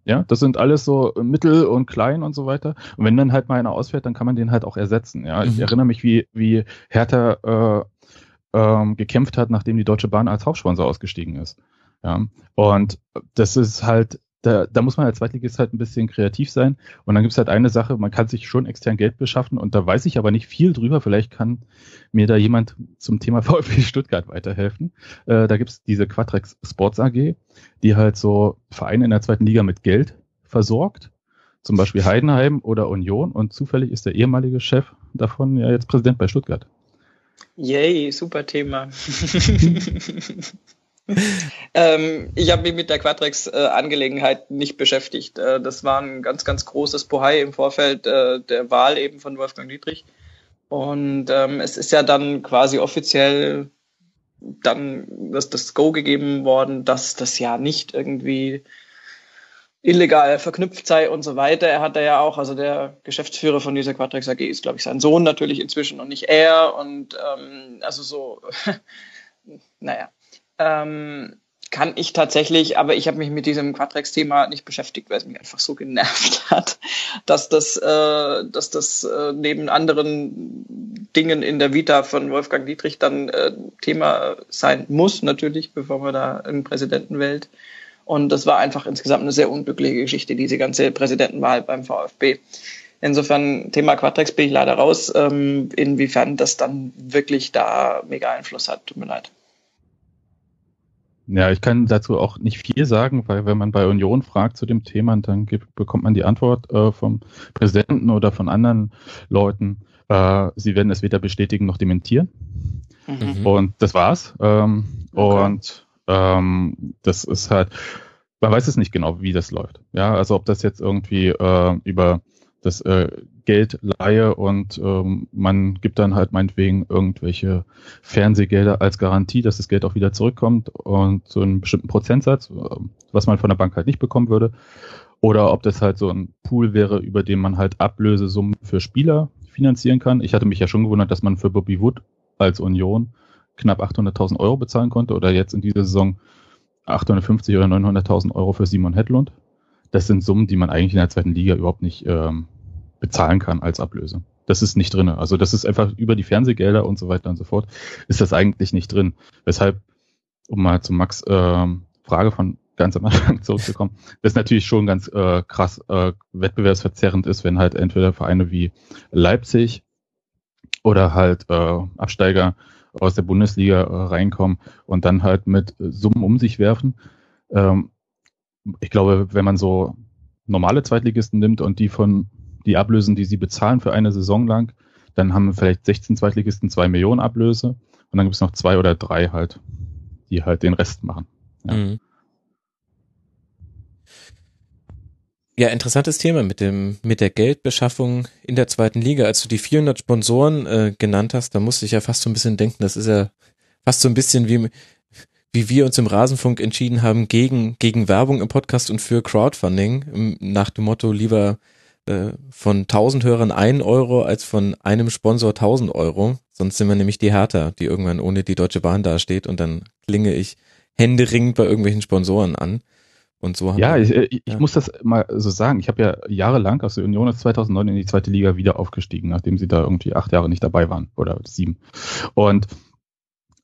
Ja, das sind alles so mittel und klein und so weiter. Und wenn dann halt mal einer ausfällt, dann kann man den halt auch ersetzen. Ja, mhm. ich erinnere mich, wie, wie Hertha äh, ähm, gekämpft hat, nachdem die Deutsche Bahn als Hauptsponsor ausgestiegen ist. Ja. Und das ist halt, da, da muss man als Zweitligist halt ein bisschen kreativ sein. Und dann gibt es halt eine Sache, man kann sich schon extern Geld beschaffen und da weiß ich aber nicht viel drüber. Vielleicht kann mir da jemand zum Thema VfB Stuttgart weiterhelfen. Äh, da gibt es diese Quatrex Sports AG, die halt so Vereine in der zweiten Liga mit Geld versorgt. Zum Beispiel Heidenheim oder Union. Und zufällig ist der ehemalige Chef davon ja jetzt Präsident bei Stuttgart. Yay, super Thema. ähm, ich habe mich mit der Quadrex-Angelegenheit äh, nicht beschäftigt. Äh, das war ein ganz, ganz großes Bohai im Vorfeld äh, der Wahl eben von Wolfgang Dietrich. Und ähm, es ist ja dann quasi offiziell dann das, das Go gegeben worden, dass das ja nicht irgendwie illegal verknüpft sei und so weiter. Er hat da ja auch, also der Geschäftsführer von dieser Quadrex AG ist, glaube ich, sein Sohn natürlich inzwischen und nicht er. Und ähm, also so, naja. Ähm, kann ich tatsächlich, aber ich habe mich mit diesem Quadrex-Thema nicht beschäftigt, weil es mich einfach so genervt hat, dass das, äh, dass das äh, neben anderen Dingen in der Vita von Wolfgang Dietrich dann äh, Thema sein muss, natürlich, bevor man da einen Präsidenten wählt. Und das war einfach insgesamt eine sehr unglückliche Geschichte, diese ganze Präsidentenwahl beim VfB. Insofern, Thema Quadrex bin ich leider raus, ähm, inwiefern das dann wirklich da mega Einfluss hat. Tut mir leid. Ja, ich kann dazu auch nicht viel sagen, weil wenn man bei Union fragt zu dem Thema, dann gibt, bekommt man die Antwort äh, vom Präsidenten oder von anderen Leuten, äh, sie werden es weder bestätigen noch dementieren. Mhm. Und das war's. Ähm, okay. Und ähm, das ist halt, man weiß es nicht genau, wie das läuft. Ja, also ob das jetzt irgendwie äh, über das äh, Geld leihe und ähm, man gibt dann halt meinetwegen irgendwelche Fernsehgelder als Garantie, dass das Geld auch wieder zurückkommt und so einen bestimmten Prozentsatz, äh, was man von der Bank halt nicht bekommen würde. Oder ob das halt so ein Pool wäre, über den man halt Ablösesummen für Spieler finanzieren kann. Ich hatte mich ja schon gewundert, dass man für Bobby Wood als Union knapp 800.000 Euro bezahlen konnte oder jetzt in dieser Saison 850 oder 900.000 Euro für Simon Hedlund. Das sind Summen, die man eigentlich in der zweiten Liga überhaupt nicht ähm, bezahlen kann als Ablöse. Das ist nicht drin. Also das ist einfach über die Fernsehgelder und so weiter und so fort, ist das eigentlich nicht drin. Weshalb, um mal zu Max ähm, Frage von ganz am Anfang zurückzukommen, das natürlich schon ganz äh, krass äh, wettbewerbsverzerrend ist, wenn halt entweder Vereine wie Leipzig oder halt äh, Absteiger aus der Bundesliga äh, reinkommen und dann halt mit Summen um sich werfen. Ähm, ich glaube, wenn man so normale Zweitligisten nimmt und die von die Ablösen, die sie bezahlen für eine Saison lang, dann haben vielleicht 16 Zweitligisten zwei Millionen Ablöse und dann gibt es noch zwei oder drei halt, die halt den Rest machen. Ja. Mhm. Ja, interessantes Thema mit dem mit der Geldbeschaffung in der zweiten Liga. Als du die 400 Sponsoren äh, genannt hast, da musste ich ja fast so ein bisschen denken, das ist ja fast so ein bisschen wie wie wir uns im Rasenfunk entschieden haben gegen gegen Werbung im Podcast und für Crowdfunding nach dem Motto lieber äh, von 1000 Hörern ein Euro als von einem Sponsor 1000 Euro. Sonst sind wir nämlich die Hertha, die irgendwann ohne die Deutsche Bahn dasteht und dann klinge ich händeringend bei irgendwelchen Sponsoren an. Und so haben ja, ich, äh, ich ja. muss das mal so sagen. Ich habe ja jahrelang, also Union ist 2009 in die zweite Liga wieder aufgestiegen, nachdem sie da irgendwie acht Jahre nicht dabei waren oder sieben. Und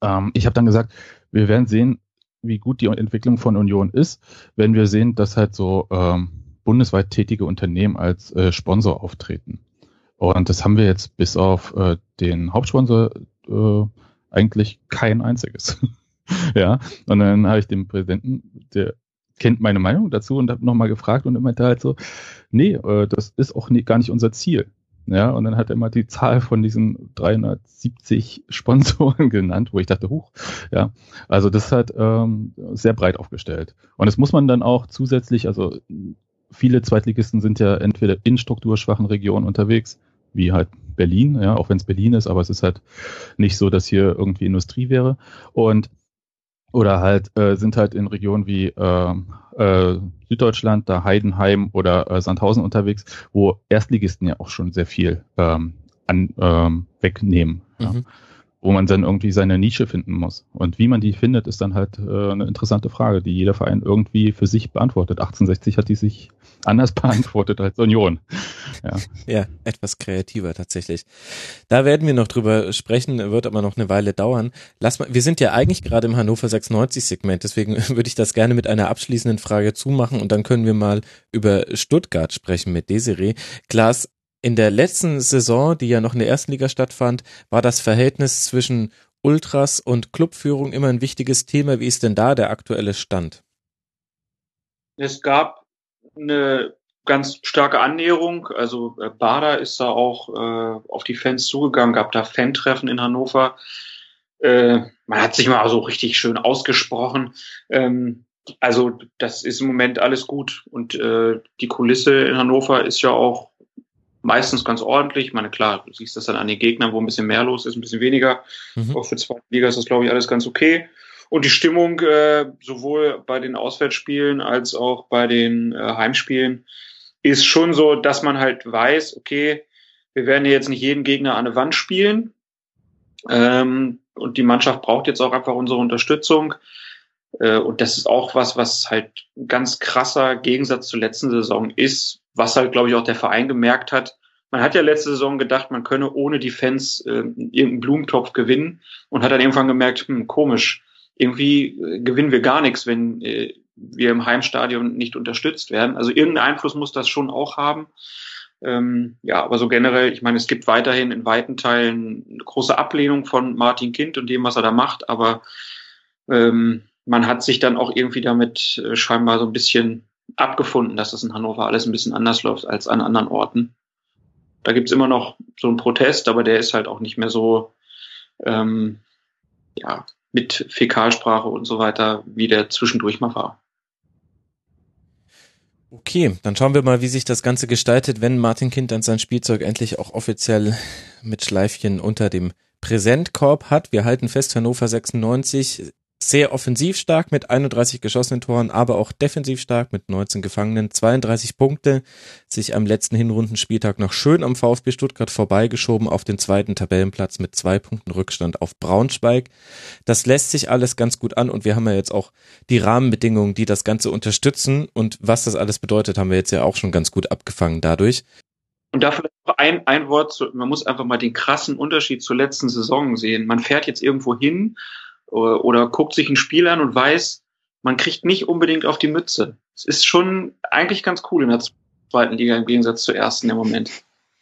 ähm, ich habe dann gesagt, wir werden sehen, wie gut die Entwicklung von Union ist, wenn wir sehen, dass halt so ähm, bundesweit tätige Unternehmen als äh, Sponsor auftreten. Und das haben wir jetzt bis auf äh, den Hauptsponsor äh, eigentlich kein einziges. ja, und dann habe ich dem Präsidenten, der kennt meine Meinung dazu und habe nochmal gefragt und er meinte halt so, nee, äh, das ist auch nie, gar nicht unser Ziel. Ja, und dann hat er mal die Zahl von diesen 370 Sponsoren genannt, wo ich dachte, huch, ja, also das halt ähm, sehr breit aufgestellt. Und das muss man dann auch zusätzlich, also viele Zweitligisten sind ja entweder in strukturschwachen Regionen unterwegs, wie halt Berlin, ja, auch wenn es Berlin ist, aber es ist halt nicht so, dass hier irgendwie Industrie wäre. Und oder halt äh, sind halt in Regionen wie äh, äh, Süddeutschland, da Heidenheim oder äh, Sandhausen unterwegs, wo Erstligisten ja auch schon sehr viel ähm, an, ähm, wegnehmen. Mhm. Ja. Wo man dann irgendwie seine Nische finden muss. Und wie man die findet, ist dann halt äh, eine interessante Frage, die jeder Verein irgendwie für sich beantwortet. 1860 hat die sich anders beantwortet als Union. Ja. ja, etwas kreativer tatsächlich. Da werden wir noch drüber sprechen, wird aber noch eine Weile dauern. Lass mal, wir sind ja eigentlich gerade im Hannover 96 Segment, deswegen würde ich das gerne mit einer abschließenden Frage zumachen und dann können wir mal über Stuttgart sprechen mit Desiree. Klaas, in der letzten Saison, die ja noch in der ersten Liga stattfand, war das Verhältnis zwischen Ultras und Clubführung immer ein wichtiges Thema. Wie ist denn da der aktuelle Stand? Es gab eine ganz starke Annäherung. Also äh, Bader ist da auch äh, auf die Fans zugegangen, gab da Fan-Treffen in Hannover. Äh, man hat sich mal so richtig schön ausgesprochen. Ähm, also das ist im Moment alles gut und äh, die Kulisse in Hannover ist ja auch meistens ganz ordentlich. Ich meine, klar, du siehst das dann an den Gegnern, wo ein bisschen mehr los ist, ein bisschen weniger. Mhm. Auch für zweite Liga ist das, glaube ich, alles ganz okay. Und die Stimmung äh, sowohl bei den Auswärtsspielen als auch bei den äh, Heimspielen ist schon so, dass man halt weiß, okay, wir werden jetzt nicht jeden Gegner an eine Wand spielen. Ähm, und die Mannschaft braucht jetzt auch einfach unsere Unterstützung. Äh, und das ist auch was, was halt ein ganz krasser Gegensatz zur letzten Saison ist, was halt, glaube ich, auch der Verein gemerkt hat. Man hat ja letzte Saison gedacht, man könne ohne die Fans äh, irgendeinen Blumentopf gewinnen und hat dann irgendwann gemerkt, hm, komisch, irgendwie äh, gewinnen wir gar nichts, wenn äh, wir im Heimstadion nicht unterstützt werden. Also irgendeinen Einfluss muss das schon auch haben. Ähm, ja, aber so generell, ich meine, es gibt weiterhin in weiten Teilen eine große Ablehnung von Martin Kind und dem, was er da macht, aber ähm, man hat sich dann auch irgendwie damit äh, scheinbar so ein bisschen abgefunden, dass das in Hannover alles ein bisschen anders läuft als an anderen Orten. Da gibt's immer noch so einen Protest, aber der ist halt auch nicht mehr so ähm, ja, mit Fäkalsprache und so weiter, wie der zwischendurch mal war. Okay, dann schauen wir mal, wie sich das Ganze gestaltet, wenn Martin Kind dann sein Spielzeug endlich auch offiziell mit Schleifchen unter dem Präsentkorb hat. Wir halten fest, Hannover 96 sehr offensiv stark mit 31 geschossenen Toren, aber auch defensiv stark mit 19 Gefangenen, 32 Punkte, sich am letzten Hinrundenspieltag noch schön am VfB Stuttgart vorbeigeschoben auf den zweiten Tabellenplatz mit zwei Punkten Rückstand auf Braunschweig. Das lässt sich alles ganz gut an und wir haben ja jetzt auch die Rahmenbedingungen, die das Ganze unterstützen und was das alles bedeutet, haben wir jetzt ja auch schon ganz gut abgefangen dadurch. Und da vielleicht noch ein, ein Wort, zu, man muss einfach mal den krassen Unterschied zur letzten Saison sehen. Man fährt jetzt irgendwo hin oder, oder guckt sich ein Spiel an und weiß, man kriegt nicht unbedingt auf die Mütze. Es ist schon eigentlich ganz cool in der zweiten Liga im Gegensatz zur ersten im Moment.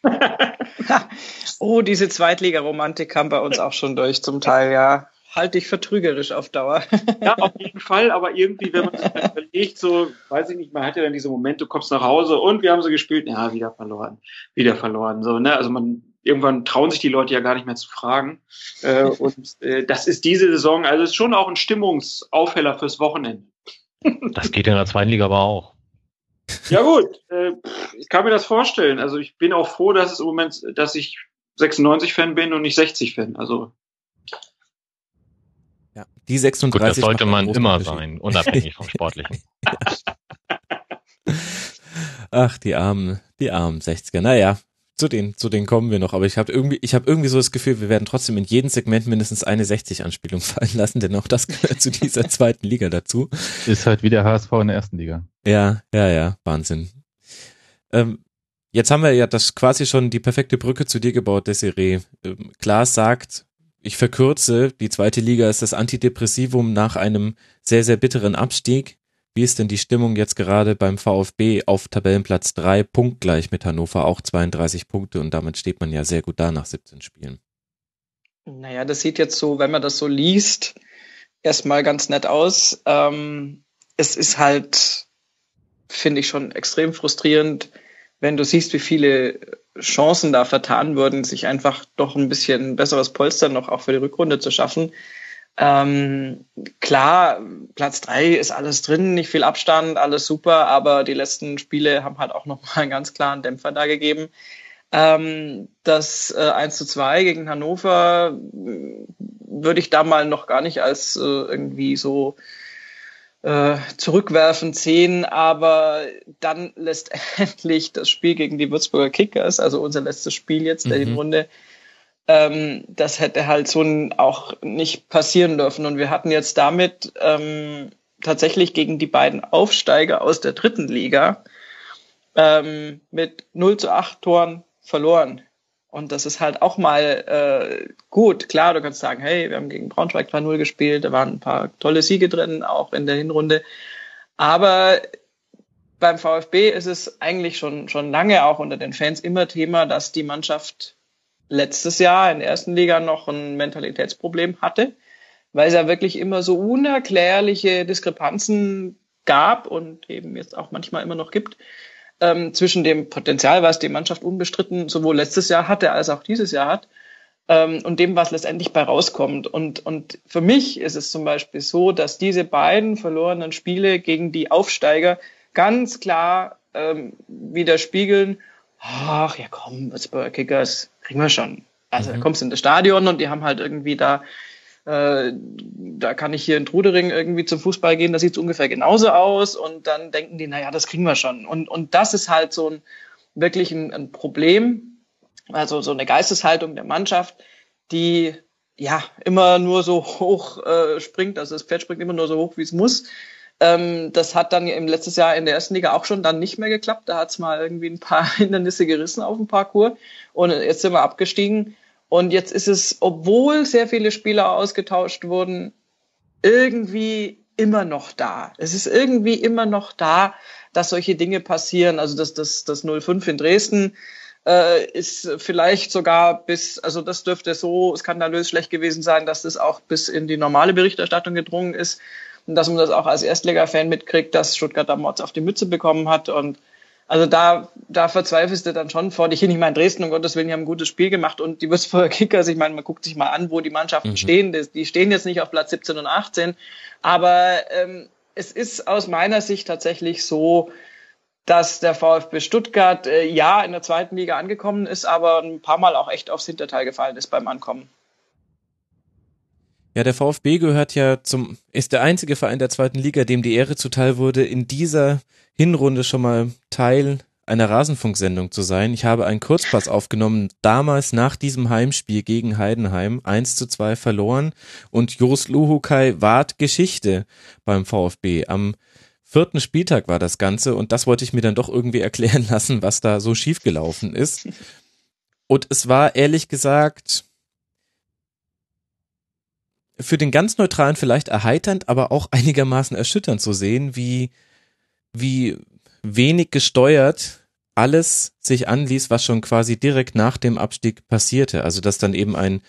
oh, diese Zweitliga-Romantik kam bei uns auch schon durch zum Teil, ja. Halte ich vertrügerisch auf Dauer. ja, auf jeden Fall, aber irgendwie, wenn man sich überlegt, so, weiß ich nicht, man hat ja dann diese Momente, du kommst nach Hause und wir haben sie gespielt, ja, wieder verloren, wieder verloren, so, ne, also man irgendwann trauen sich die Leute ja gar nicht mehr zu fragen. Äh, und äh, das ist diese Saison, also ist schon auch ein Stimmungsaufheller fürs Wochenende. Das geht in der zweiten Liga aber auch. Ja gut, äh, ich kann mir das vorstellen. Also ich bin auch froh, dass es im Moment, dass ich 96-Fan bin und nicht 60-Fan. Also ja, die 36. Gut, das sollte man immer sein, unabhängig vom Sportlichen. Ach, die armen, die armen 60er. Naja, zu denen, zu denen kommen wir noch, aber ich habe irgendwie, ich habe irgendwie so das Gefühl, wir werden trotzdem in jedem Segment mindestens eine 60-Anspielung fallen lassen, denn auch das gehört zu dieser zweiten Liga dazu. Ist halt wie der HSV in der ersten Liga. Ja, ja, ja, Wahnsinn. Ähm, jetzt haben wir ja das quasi schon die perfekte Brücke zu dir gebaut, Desiree. Ähm, Klaas sagt, ich verkürze, die zweite Liga ist das Antidepressivum nach einem sehr, sehr bitteren Abstieg. Wie ist denn die Stimmung jetzt gerade beim VfB auf Tabellenplatz 3, punktgleich mit Hannover, auch 32 Punkte und damit steht man ja sehr gut da nach 17 Spielen. Naja, das sieht jetzt so, wenn man das so liest, erstmal ganz nett aus. Ähm, es ist halt, finde ich schon extrem frustrierend, wenn du siehst, wie viele Chancen da vertan wurden, sich einfach doch ein bisschen besseres Polster noch auch für die Rückrunde zu schaffen. Ähm, klar, Platz drei ist alles drin, nicht viel Abstand, alles super, aber die letzten Spiele haben halt auch nochmal einen ganz klaren Dämpfer da gegeben. Ähm, das äh, 1 zu 2 gegen Hannover äh, würde ich da mal noch gar nicht als äh, irgendwie so äh, zurückwerfend sehen, aber dann letztendlich das Spiel gegen die Würzburger Kickers, also unser letztes Spiel jetzt mhm. der Runde, Ähm, das hätte halt so auch nicht passieren dürfen. Und wir hatten jetzt damit ähm, tatsächlich gegen die beiden Aufsteiger aus der dritten Liga ähm, mit 0 zu 8 Toren verloren. Und das ist halt auch mal äh, gut. Klar, du kannst sagen, hey, wir haben gegen Braunschweig 2-0 gespielt, da waren ein paar tolle Siege drin, auch in der Hinrunde. Aber beim VfB ist es eigentlich schon, schon lange auch unter den Fans immer Thema, dass die Mannschaft letztes Jahr in der ersten Liga noch ein Mentalitätsproblem hatte, weil es ja wirklich immer so unerklärliche Diskrepanzen gab und eben jetzt auch manchmal immer noch gibt ähm, zwischen dem Potenzial, was die Mannschaft unbestritten sowohl letztes Jahr hatte als auch dieses Jahr hat, ähm, und dem, was letztendlich bei rauskommt. Und, und für mich ist es zum Beispiel so, dass diese beiden verlorenen Spiele gegen die Aufsteiger ganz klar ähm, widerspiegeln, ach ja komm, Würzburger Kickers kriegen wir schon. Also mhm. da kommst du in das Stadion und die haben halt irgendwie da äh, da kann ich hier in Trudering irgendwie zum Fußball gehen, da sieht es ungefähr genauso aus und dann denken die, naja, das kriegen wir schon. Und, und das ist halt so ein wirklich ein, ein Problem, also so eine Geisteshaltung der Mannschaft, die ja immer nur so hoch äh, springt, also das Pferd springt immer nur so hoch, wie es muss. Ähm, das hat dann im letztes Jahr in der ersten Liga auch schon dann nicht mehr geklappt. Da hat es mal irgendwie ein paar Hindernisse gerissen auf dem Parcours und jetzt sind wir abgestiegen. Und jetzt ist es, obwohl sehr viele Spieler ausgetauscht wurden, irgendwie immer noch da. Es ist irgendwie immer noch da, dass solche Dinge passieren. Also das, das, das 05 in Dresden äh, ist vielleicht sogar bis, also das dürfte so skandalös schlecht gewesen sein, dass das auch bis in die normale Berichterstattung gedrungen ist und dass man das auch als Erstliga-Fan mitkriegt, dass Stuttgart da Mords auf die Mütze bekommen hat und also da, da verzweifelst du dann schon vor dich hin. Ich meine, Dresden, um Gottes Willen, die haben ein gutes Spiel gemacht und die Würzburger Kickers, ich meine, man guckt sich mal an, wo die Mannschaften mhm. stehen. Die stehen jetzt nicht auf Platz 17 und 18, aber ähm, es ist aus meiner Sicht tatsächlich so, dass der VfB Stuttgart äh, ja in der zweiten Liga angekommen ist, aber ein paar Mal auch echt aufs Hinterteil gefallen ist beim Ankommen. Ja, der VfB gehört ja zum, ist der einzige Verein der zweiten Liga, dem die Ehre zuteil wurde, in dieser Hinrunde schon mal Teil einer Rasenfunksendung zu sein. Ich habe einen Kurzpass aufgenommen, damals nach diesem Heimspiel gegen Heidenheim, 1 zu 2 verloren und Jos Luhukai ward Geschichte beim VfB. Am vierten Spieltag war das Ganze und das wollte ich mir dann doch irgendwie erklären lassen, was da so schiefgelaufen ist. Und es war ehrlich gesagt für den ganz Neutralen vielleicht erheiternd, aber auch einigermaßen erschütternd zu sehen, wie wie wenig gesteuert alles sich anließ, was schon quasi direkt nach dem Abstieg passierte. Also dass dann eben ein,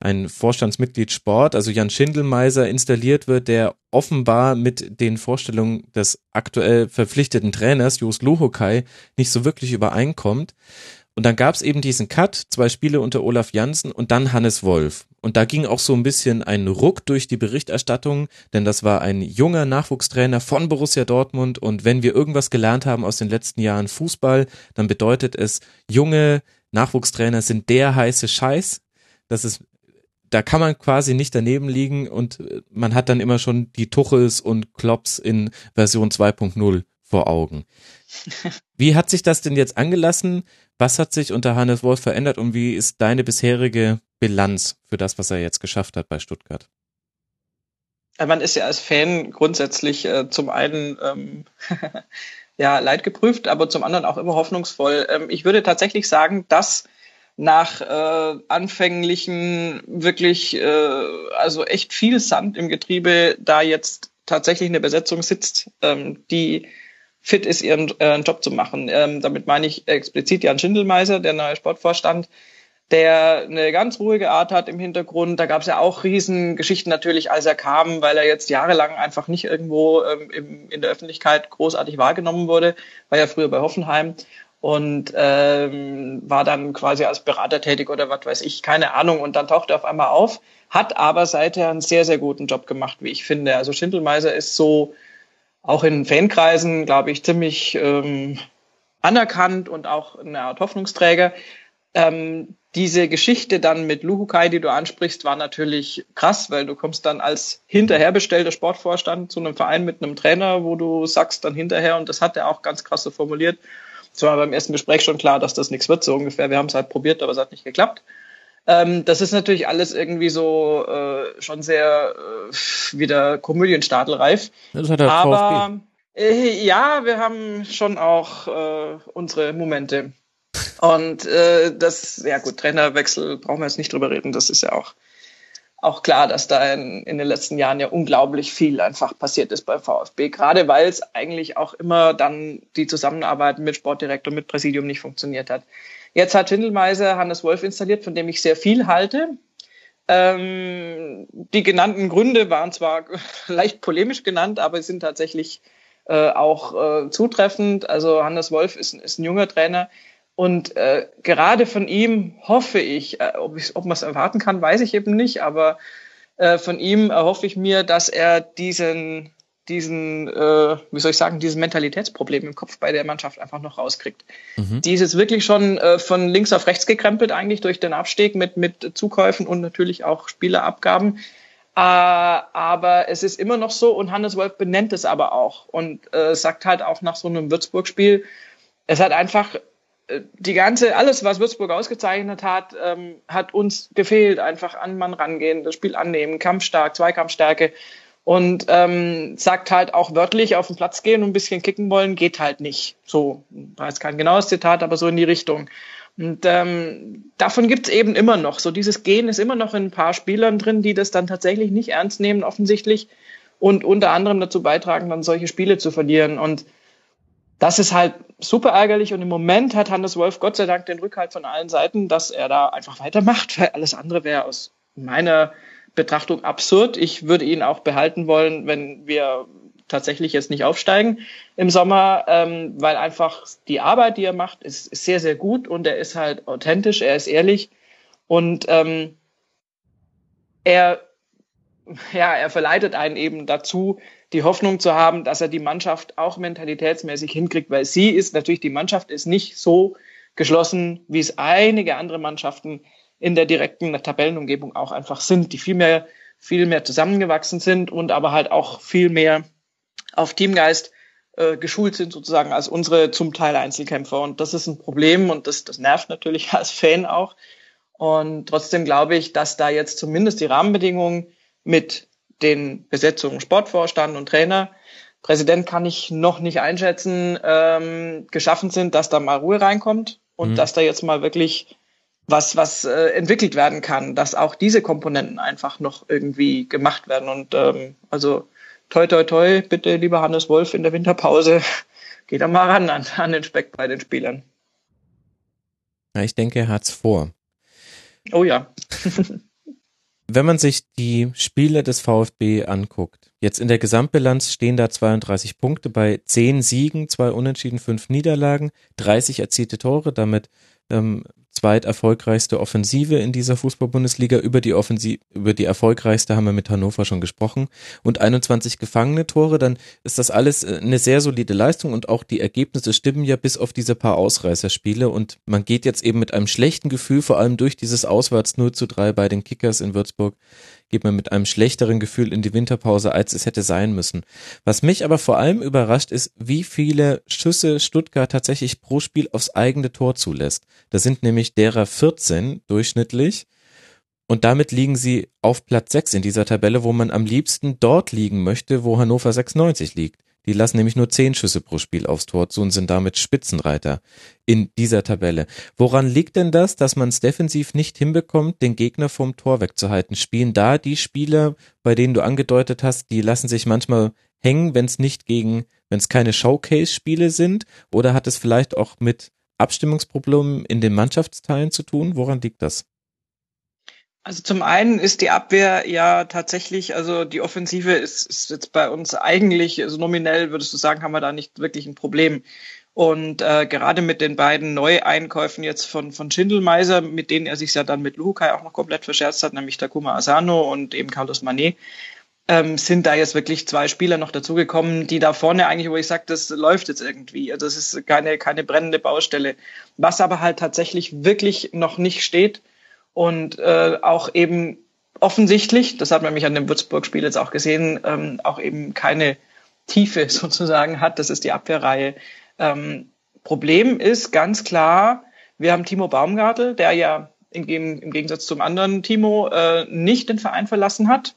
ein Vorstandsmitglied Sport, also Jan Schindelmeiser, installiert wird, der offenbar mit den Vorstellungen des aktuell verpflichteten Trainers Jos Luhokai nicht so wirklich übereinkommt. Und dann gab es eben diesen Cut, zwei Spiele unter Olaf Janssen und dann Hannes Wolf. Und da ging auch so ein bisschen ein Ruck durch die Berichterstattung, denn das war ein junger Nachwuchstrainer von Borussia Dortmund. Und wenn wir irgendwas gelernt haben aus den letzten Jahren Fußball, dann bedeutet es, junge Nachwuchstrainer sind der heiße Scheiß. Das ist da kann man quasi nicht daneben liegen und man hat dann immer schon die Tuchels und Klops in Version 2.0 vor Augen. Wie hat sich das denn jetzt angelassen? Was hat sich unter Hannes Wolf verändert und wie ist deine bisherige Bilanz für das, was er jetzt geschafft hat bei Stuttgart? Man ist ja als Fan grundsätzlich äh, zum einen ähm, ja leidgeprüft, aber zum anderen auch immer hoffnungsvoll. Ähm, ich würde tatsächlich sagen, dass nach äh, anfänglichen wirklich äh, also echt viel Sand im Getriebe da jetzt tatsächlich eine Besetzung sitzt, ähm, die fit ist, ihren äh, Job zu machen. Ähm, damit meine ich explizit Jan Schindelmeiser, der neue Sportvorstand, der eine ganz ruhige Art hat im Hintergrund. Da gab es ja auch Riesengeschichten natürlich, als er kam, weil er jetzt jahrelang einfach nicht irgendwo ähm, im, in der Öffentlichkeit großartig wahrgenommen wurde, war ja früher bei Hoffenheim und ähm, war dann quasi als Berater tätig oder was weiß ich, keine Ahnung. Und dann tauchte er auf einmal auf, hat aber seither einen sehr, sehr guten Job gemacht, wie ich finde. Also Schindelmeiser ist so auch in Fankreisen, glaube ich, ziemlich ähm, anerkannt und auch eine Art Hoffnungsträger. Ähm, diese Geschichte dann mit Luhukai, die du ansprichst, war natürlich krass, weil du kommst dann als hinterherbestellter Sportvorstand zu einem Verein mit einem Trainer, wo du sagst dann hinterher, und das hat er auch ganz krass so formuliert, es war beim ersten Gespräch schon klar, dass das nichts wird, so ungefähr. Wir haben es halt probiert, aber es hat nicht geklappt. Ähm, das ist natürlich alles irgendwie so äh, schon sehr äh, wieder komödienstadelreif. Das hat der Aber äh, ja, wir haben schon auch äh, unsere Momente. Und äh, das, ja gut, Trainerwechsel brauchen wir jetzt nicht drüber reden. Das ist ja auch auch klar, dass da in, in den letzten Jahren ja unglaublich viel einfach passiert ist beim VfB, gerade weil es eigentlich auch immer dann die Zusammenarbeit mit Sportdirektor, mit Präsidium nicht funktioniert hat. Jetzt hat Schindelmeiser Hannes Wolf installiert, von dem ich sehr viel halte. Ähm, die genannten Gründe waren zwar leicht polemisch genannt, aber sind tatsächlich äh, auch äh, zutreffend. Also Hannes Wolf ist, ist ein junger Trainer, und äh, gerade von ihm hoffe ich, äh, ob, ob man es erwarten kann, weiß ich eben nicht, aber äh, von ihm erhoffe ich mir, dass er diesen, diesen, äh, wie soll ich sagen, dieses Mentalitätsproblem im Kopf bei der Mannschaft einfach noch rauskriegt. Mhm. Die ist jetzt wirklich schon äh, von links auf rechts gekrempelt, eigentlich durch den Abstieg mit, mit Zukäufen und natürlich auch Spielerabgaben. Äh, aber es ist immer noch so und Hannes Wolf benennt es aber auch und äh, sagt halt auch nach so einem Würzburg-Spiel, es hat einfach die ganze, alles, was Würzburg ausgezeichnet hat, ähm, hat uns gefehlt. Einfach an Mann rangehen, das Spiel annehmen, kampfstark, Zweikampfstärke. Und ähm, sagt halt auch wörtlich auf den Platz gehen und ein bisschen kicken wollen, geht halt nicht. So, jetzt kein genaues Zitat, aber so in die Richtung. Und ähm, davon gibt's eben immer noch. So dieses Gehen ist immer noch in ein paar Spielern drin, die das dann tatsächlich nicht ernst nehmen, offensichtlich. Und unter anderem dazu beitragen, dann solche Spiele zu verlieren. Und das ist halt super ärgerlich und im Moment hat Hannes Wolf Gott sei Dank den Rückhalt von allen Seiten, dass er da einfach weitermacht, weil alles andere wäre aus meiner Betrachtung absurd. Ich würde ihn auch behalten wollen, wenn wir tatsächlich jetzt nicht aufsteigen im Sommer, ähm, weil einfach die Arbeit, die er macht, ist, ist sehr, sehr gut und er ist halt authentisch, er ist ehrlich und ähm, er, ja, er verleitet einen eben dazu, die Hoffnung zu haben, dass er die Mannschaft auch mentalitätsmäßig hinkriegt, weil sie ist natürlich, die Mannschaft ist nicht so geschlossen, wie es einige andere Mannschaften in der direkten Tabellenumgebung auch einfach sind, die viel mehr, viel mehr zusammengewachsen sind und aber halt auch viel mehr auf Teamgeist äh, geschult sind sozusagen als unsere zum Teil Einzelkämpfer. Und das ist ein Problem und das, das nervt natürlich als Fan auch. Und trotzdem glaube ich, dass da jetzt zumindest die Rahmenbedingungen mit den Besetzungen Sportvorstand und Trainer. Präsident kann ich noch nicht einschätzen, ähm, geschaffen sind, dass da mal Ruhe reinkommt und mhm. dass da jetzt mal wirklich was, was äh, entwickelt werden kann, dass auch diese Komponenten einfach noch irgendwie gemacht werden. Und ähm, also toi toi toi, bitte, lieber Hannes Wolf, in der Winterpause, geh da mal ran an, an den Speck bei den Spielern. Ja, ich denke, er hat's vor. Oh ja. wenn man sich die Spiele des VfB anguckt, jetzt in der Gesamtbilanz stehen da 32 Punkte bei 10 Siegen, zwei Unentschieden, fünf Niederlagen, 30 erzielte Tore, damit ähm, zweiterfolgreichste Offensive in dieser Fußball-Bundesliga. Über die Offensive, über die erfolgreichste haben wir mit Hannover schon gesprochen. Und 21 gefangene Tore, dann ist das alles äh, eine sehr solide Leistung und auch die Ergebnisse stimmen ja bis auf diese paar Ausreißerspiele und man geht jetzt eben mit einem schlechten Gefühl, vor allem durch dieses Auswärts 0 zu 3 bei den Kickers in Würzburg, geht man mit einem schlechteren Gefühl in die Winterpause, als es hätte sein müssen. Was mich aber vor allem überrascht ist, wie viele Schüsse Stuttgart tatsächlich pro Spiel aufs eigene Tor zulässt. Das sind nämlich derer 14 durchschnittlich. Und damit liegen sie auf Platz 6 in dieser Tabelle, wo man am liebsten dort liegen möchte, wo Hannover 96 liegt. Die lassen nämlich nur zehn Schüsse pro Spiel aufs Tor zu und sind damit Spitzenreiter in dieser Tabelle. Woran liegt denn das, dass man es defensiv nicht hinbekommt, den Gegner vom Tor wegzuhalten? Spielen da die Spieler, bei denen du angedeutet hast, die lassen sich manchmal hängen, wenn es nicht gegen, wenn es keine Showcase-Spiele sind? Oder hat es vielleicht auch mit Abstimmungsproblemen in den Mannschaftsteilen zu tun? Woran liegt das? Also zum einen ist die Abwehr ja tatsächlich, also die Offensive ist, ist jetzt bei uns eigentlich, also nominell würdest du sagen, haben wir da nicht wirklich ein Problem. Und äh, gerade mit den beiden Neueinkäufen jetzt von, von Schindelmeiser, mit denen er sich ja dann mit Luhukai auch noch komplett verscherzt hat, nämlich Takuma Asano und eben Carlos Manet, ähm, sind da jetzt wirklich zwei Spieler noch dazugekommen, die da vorne eigentlich, wo ich sage, das läuft jetzt irgendwie. Also es ist keine, keine brennende Baustelle. Was aber halt tatsächlich wirklich noch nicht steht, und äh, auch eben offensichtlich, das hat man mich an dem Würzburg-Spiel jetzt auch gesehen, ähm, auch eben keine Tiefe sozusagen hat. Das ist die Abwehrreihe. Ähm, Problem ist ganz klar, wir haben Timo Baumgartel, der ja im, im Gegensatz zum anderen Timo, äh, nicht den Verein verlassen hat,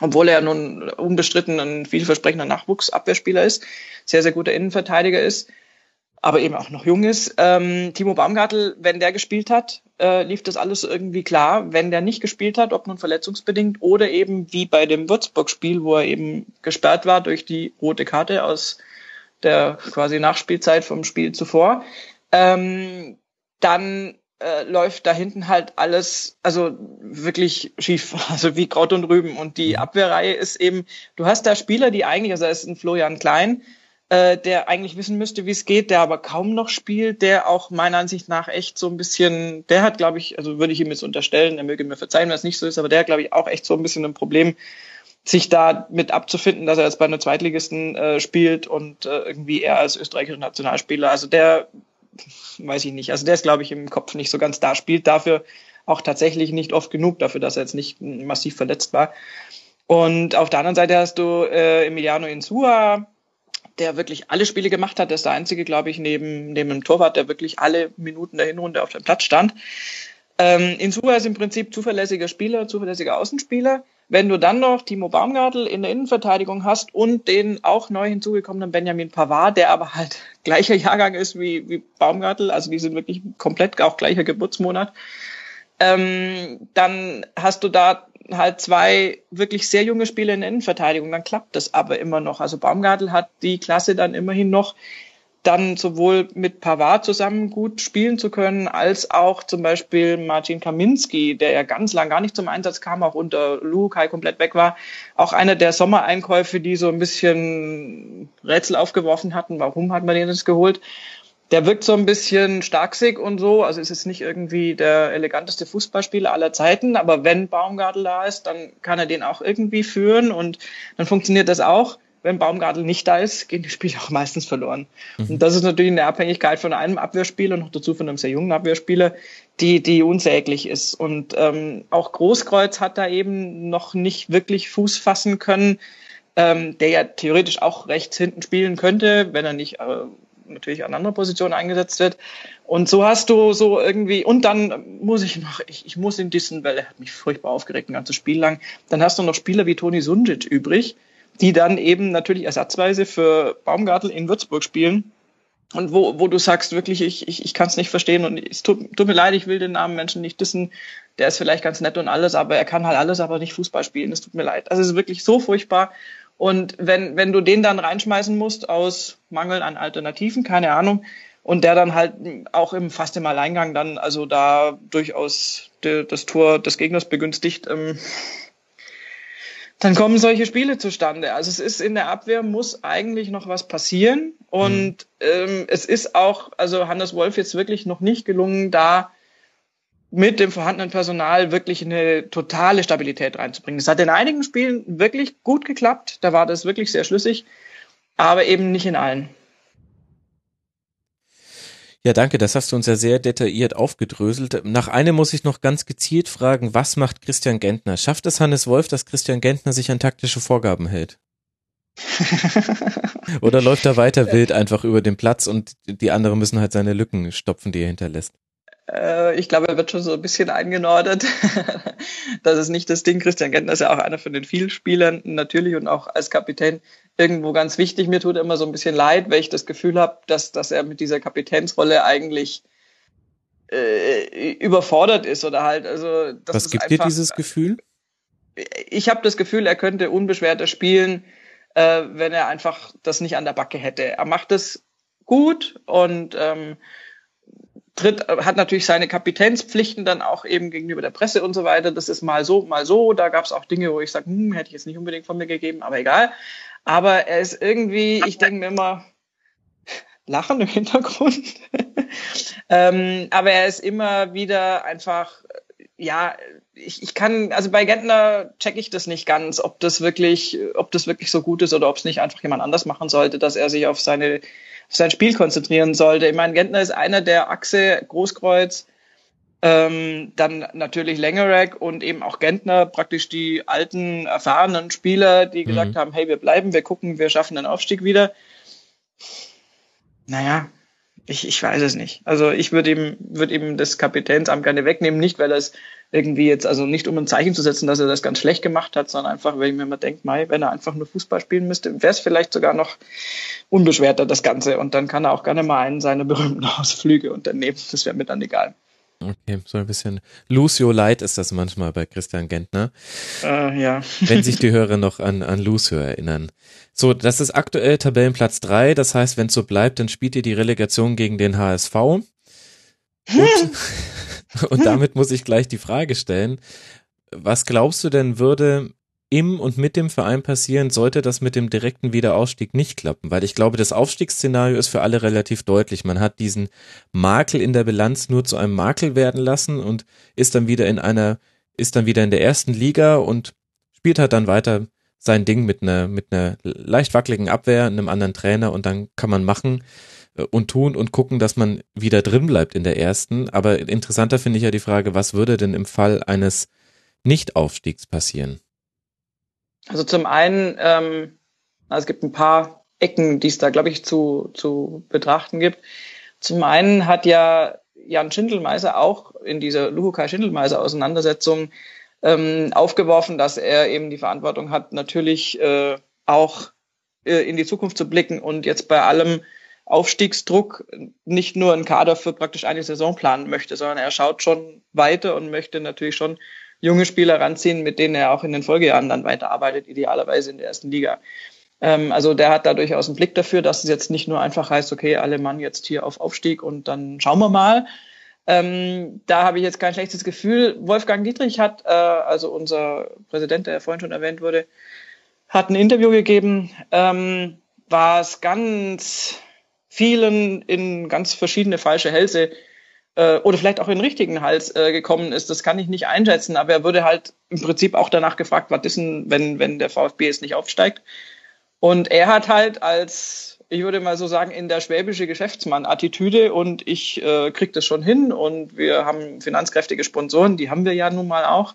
obwohl er nun unbestritten ein vielversprechender Nachwuchsabwehrspieler ist, sehr, sehr guter Innenverteidiger ist, aber eben auch noch jung ist. Ähm, Timo Baumgartel, wenn der gespielt hat, äh, lief das alles irgendwie klar. Wenn der nicht gespielt hat, ob nun verletzungsbedingt oder eben wie bei dem Würzburg-Spiel, wo er eben gesperrt war durch die rote Karte aus der quasi Nachspielzeit vom Spiel zuvor, ähm, dann äh, läuft da hinten halt alles, also wirklich schief, also wie Kraut und Rüben. Und die mhm. Abwehrreihe ist eben, du hast da Spieler, die eigentlich, also da ist ein Florian Klein, äh, der eigentlich wissen müsste, wie es geht, der aber kaum noch spielt, der auch meiner Ansicht nach echt so ein bisschen, der hat, glaube ich, also würde ich ihm jetzt unterstellen, er möge mir verzeihen, wenn es nicht so ist, aber der hat, glaube ich, auch echt so ein bisschen ein Problem, sich da mit abzufinden, dass er jetzt bei einer Zweitligisten äh, spielt und äh, irgendwie er als österreichischer Nationalspieler, also der weiß ich nicht. Also der ist, glaube ich, im Kopf nicht so ganz da, spielt dafür auch tatsächlich nicht oft genug dafür, dass er jetzt nicht massiv verletzt war. Und auf der anderen Seite hast du äh, Emiliano Insua, der wirklich alle Spiele gemacht hat. Der ist der einzige, glaube ich, neben, neben dem Torwart, der wirklich alle Minuten der Hinrunde auf dem Platz stand. Ähm, Insua ist im Prinzip zuverlässiger Spieler, zuverlässiger Außenspieler. Wenn du dann noch Timo Baumgartel in der Innenverteidigung hast und den auch neu hinzugekommenen Benjamin Pavard, der aber halt gleicher Jahrgang ist wie, wie Baumgartel, also die sind wirklich komplett auch gleicher Geburtsmonat, ähm, dann hast du da halt zwei wirklich sehr junge Spieler in der Innenverteidigung, dann klappt das aber immer noch. Also Baumgartel hat die Klasse dann immerhin noch, dann sowohl mit Pavard zusammen gut spielen zu können, als auch zum Beispiel Martin Kaminski, der ja ganz lang gar nicht zum Einsatz kam, auch unter Lukai komplett weg war. Auch einer der Sommereinkäufe, die so ein bisschen Rätsel aufgeworfen hatten. Warum hat man den jetzt geholt? Der wirkt so ein bisschen starksig und so. Also ist jetzt nicht irgendwie der eleganteste Fußballspieler aller Zeiten, aber wenn Baumgartel da ist, dann kann er den auch irgendwie führen und dann funktioniert das auch wenn Baumgartel nicht da ist, gehen die Spiele auch meistens verloren. Mhm. Und das ist natürlich eine Abhängigkeit von einem Abwehrspieler, noch dazu von einem sehr jungen Abwehrspieler, die, die unsäglich ist. Und ähm, auch Großkreuz hat da eben noch nicht wirklich Fuß fassen können, ähm, der ja theoretisch auch rechts hinten spielen könnte, wenn er nicht äh, natürlich an anderer Position eingesetzt wird. Und so hast du so irgendwie, und dann muss ich noch, ich, ich muss ihn dissen, weil er hat mich furchtbar aufgeregt ein ganzes Spiel lang. Dann hast du noch Spieler wie Toni Sunjic übrig, die dann eben natürlich ersatzweise für Baumgartel in Würzburg spielen. Und wo, wo du sagst, wirklich, ich, ich, ich kann es nicht verstehen und es tut, tut mir leid, ich will den Namen Menschen nicht dissen. Der ist vielleicht ganz nett und alles, aber er kann halt alles, aber nicht Fußball spielen. Es tut mir leid. Also es ist wirklich so furchtbar. Und wenn, wenn du den dann reinschmeißen musst aus Mangel an Alternativen, keine Ahnung, und der dann halt auch im fast im Alleingang dann also da durchaus de, das Tor des Gegners begünstigt, ähm, dann kommen solche Spiele zustande. Also es ist in der Abwehr muss eigentlich noch was passieren und mhm. ähm, es ist auch, also Hannes Wolf jetzt wirklich noch nicht gelungen, da mit dem vorhandenen Personal wirklich eine totale Stabilität reinzubringen. Es hat in einigen Spielen wirklich gut geklappt, da war das wirklich sehr schlüssig, aber eben nicht in allen. Ja, danke, das hast du uns ja sehr detailliert aufgedröselt. Nach einem muss ich noch ganz gezielt fragen, was macht Christian Gentner? Schafft es Hannes Wolf, dass Christian Gentner sich an taktische Vorgaben hält? Oder läuft er weiter wild einfach über den Platz und die anderen müssen halt seine Lücken stopfen, die er hinterlässt? Äh, ich glaube, er wird schon so ein bisschen eingenordet. das ist nicht das Ding. Christian Gentner ist ja auch einer von den vielen Spielern natürlich und auch als Kapitän irgendwo ganz wichtig. Mir tut immer so ein bisschen leid, weil ich das Gefühl habe, dass, dass er mit dieser Kapitänsrolle eigentlich äh, überfordert ist oder halt. Also das Was gibt einfach, dir dieses Gefühl? Ich habe das Gefühl, er könnte unbeschwerter spielen, äh, wenn er einfach das nicht an der Backe hätte. Er macht es gut und ähm, tritt, hat natürlich seine Kapitänspflichten dann auch eben gegenüber der Presse und so weiter. Das ist mal so, mal so. Da gab es auch Dinge, wo ich sage, hm, hätte ich jetzt nicht unbedingt von mir gegeben, aber egal. Aber er ist irgendwie, ich denke mir immer, Lachen im Hintergrund. ähm, aber er ist immer wieder einfach, ja, ich, ich kann, also bei Gentner checke ich das nicht ganz, ob das wirklich, ob das wirklich so gut ist oder ob es nicht einfach jemand anders machen sollte, dass er sich auf seine, sein Spiel konzentrieren sollte. Ich meine, Gentner ist einer der Achse Großkreuz, ähm, dann natürlich Lengerek und eben auch Gentner, praktisch die alten, erfahrenen Spieler, die mhm. gesagt haben, hey, wir bleiben, wir gucken, wir schaffen den Aufstieg wieder. Naja, Ich, ich weiß es nicht. Also ich würde ihm, würde ihm das Kapitänsamt gerne wegnehmen, nicht weil er es irgendwie jetzt, also nicht um ein Zeichen zu setzen, dass er das ganz schlecht gemacht hat, sondern einfach, weil ich mir immer denke, Mai, wenn er einfach nur Fußball spielen müsste, wäre es vielleicht sogar noch unbeschwerter, das Ganze. Und dann kann er auch gerne mal einen seiner berühmten Ausflüge unternehmen. Das wäre mir dann egal. Okay, so ein bisschen Lucio Light ist das manchmal bei Christian Gentner. Äh, ja. Wenn sich die Hörer noch an, an Lucio erinnern. So, das ist aktuell Tabellenplatz drei. Das heißt, wenn es so bleibt, dann spielt ihr die Relegation gegen den HSV. Und, und damit muss ich gleich die Frage stellen. Was glaubst du denn würde im und mit dem Verein passieren, sollte das mit dem direkten Wiederaufstieg nicht klappen? Weil ich glaube, das Aufstiegsszenario ist für alle relativ deutlich. Man hat diesen Makel in der Bilanz nur zu einem Makel werden lassen und ist dann wieder in einer, ist dann wieder in der ersten Liga und spielt halt dann weiter sein Ding mit einer, mit einer leicht wackeligen Abwehr, einem anderen Trainer und dann kann man machen und tun und gucken, dass man wieder drin bleibt in der ersten. Aber interessanter finde ich ja die Frage, was würde denn im Fall eines Nicht-Aufstiegs passieren? Also zum einen, ähm, es gibt ein paar Ecken, die es da, glaube ich, zu, zu betrachten gibt. Zum einen hat ja Jan Schindelmeiser auch in dieser Luhukai-Schindelmeiser-Auseinandersetzung ähm, aufgeworfen, dass er eben die Verantwortung hat, natürlich äh, auch äh, in die Zukunft zu blicken und jetzt bei allem Aufstiegsdruck nicht nur einen Kader für praktisch eine Saison planen möchte, sondern er schaut schon weiter und möchte natürlich schon junge Spieler ranziehen, mit denen er auch in den Folgejahren dann weiterarbeitet, idealerweise in der ersten Liga. Ähm, also der hat da durchaus einen Blick dafür, dass es jetzt nicht nur einfach heißt, okay, alle Mann jetzt hier auf Aufstieg und dann schauen wir mal. Ähm, da habe ich jetzt kein schlechtes Gefühl. Wolfgang Dietrich hat, äh, also unser Präsident, der ja vorhin schon erwähnt wurde, hat ein Interview gegeben, ähm, was ganz vielen in ganz verschiedene falsche Hälse äh, oder vielleicht auch in den richtigen Hals äh, gekommen ist, das kann ich nicht einschätzen, aber er wurde halt im Prinzip auch danach gefragt, was ist denn, wenn, wenn der VfB jetzt nicht aufsteigt. Und er hat halt als, ich würde mal so sagen, in der schwäbische Geschäftsmann-Attitüde und ich äh, krieg das schon hin und wir haben finanzkräftige Sponsoren, die haben wir ja nun mal auch.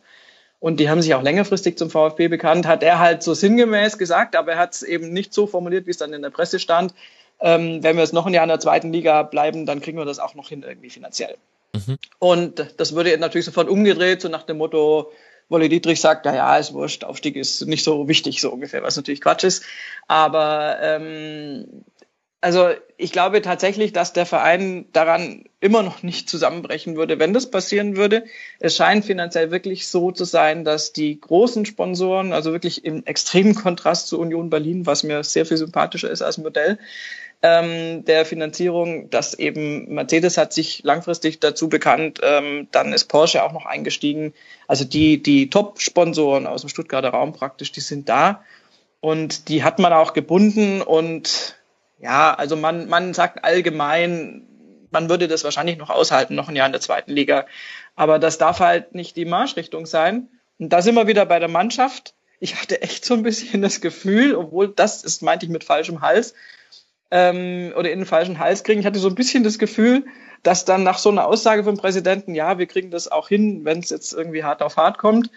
Und die haben sich auch längerfristig zum VfB bekannt, hat er halt so sinngemäß gesagt, aber er hat es eben nicht so formuliert, wie es dann in der Presse stand ähm, wenn wir jetzt noch ein Jahr in der zweiten Liga bleiben, dann kriegen wir das auch noch hin irgendwie finanziell. Mhm. Und das würde natürlich sofort umgedreht, so nach dem Motto, Wolle Dietrich sagt, ja, ja, ist wurscht, Aufstieg ist nicht so wichtig, so ungefähr, was natürlich Quatsch ist. Aber ähm, also ich glaube tatsächlich, dass der Verein daran immer noch nicht zusammenbrechen würde, wenn das passieren würde. Es scheint finanziell wirklich so zu sein, dass die großen Sponsoren, also wirklich im extremen Kontrast zu Union Berlin, was mir sehr viel sympathischer ist als Modell, ähm, der Finanzierung, dass eben Mercedes hat sich langfristig dazu bekannt, ähm, dann ist Porsche auch noch eingestiegen. Also die, die Top-Sponsoren aus dem Stuttgarter Raum praktisch, die sind da und die hat man auch gebunden und ja, also man, man sagt allgemein, man würde das wahrscheinlich noch aushalten, noch ein Jahr in der zweiten Liga. Aber das darf halt nicht die Marschrichtung sein. Und da sind wir wieder bei der Mannschaft. Ich hatte echt so ein bisschen das Gefühl, obwohl das ist, meinte ich mit falschem Hals, ähm, oder in den falschen Hals kriegen. Ich hatte so ein bisschen das Gefühl, dass dann nach so einer Aussage vom Präsidenten, ja, wir kriegen das auch hin, wenn es jetzt irgendwie hart auf hart kommt,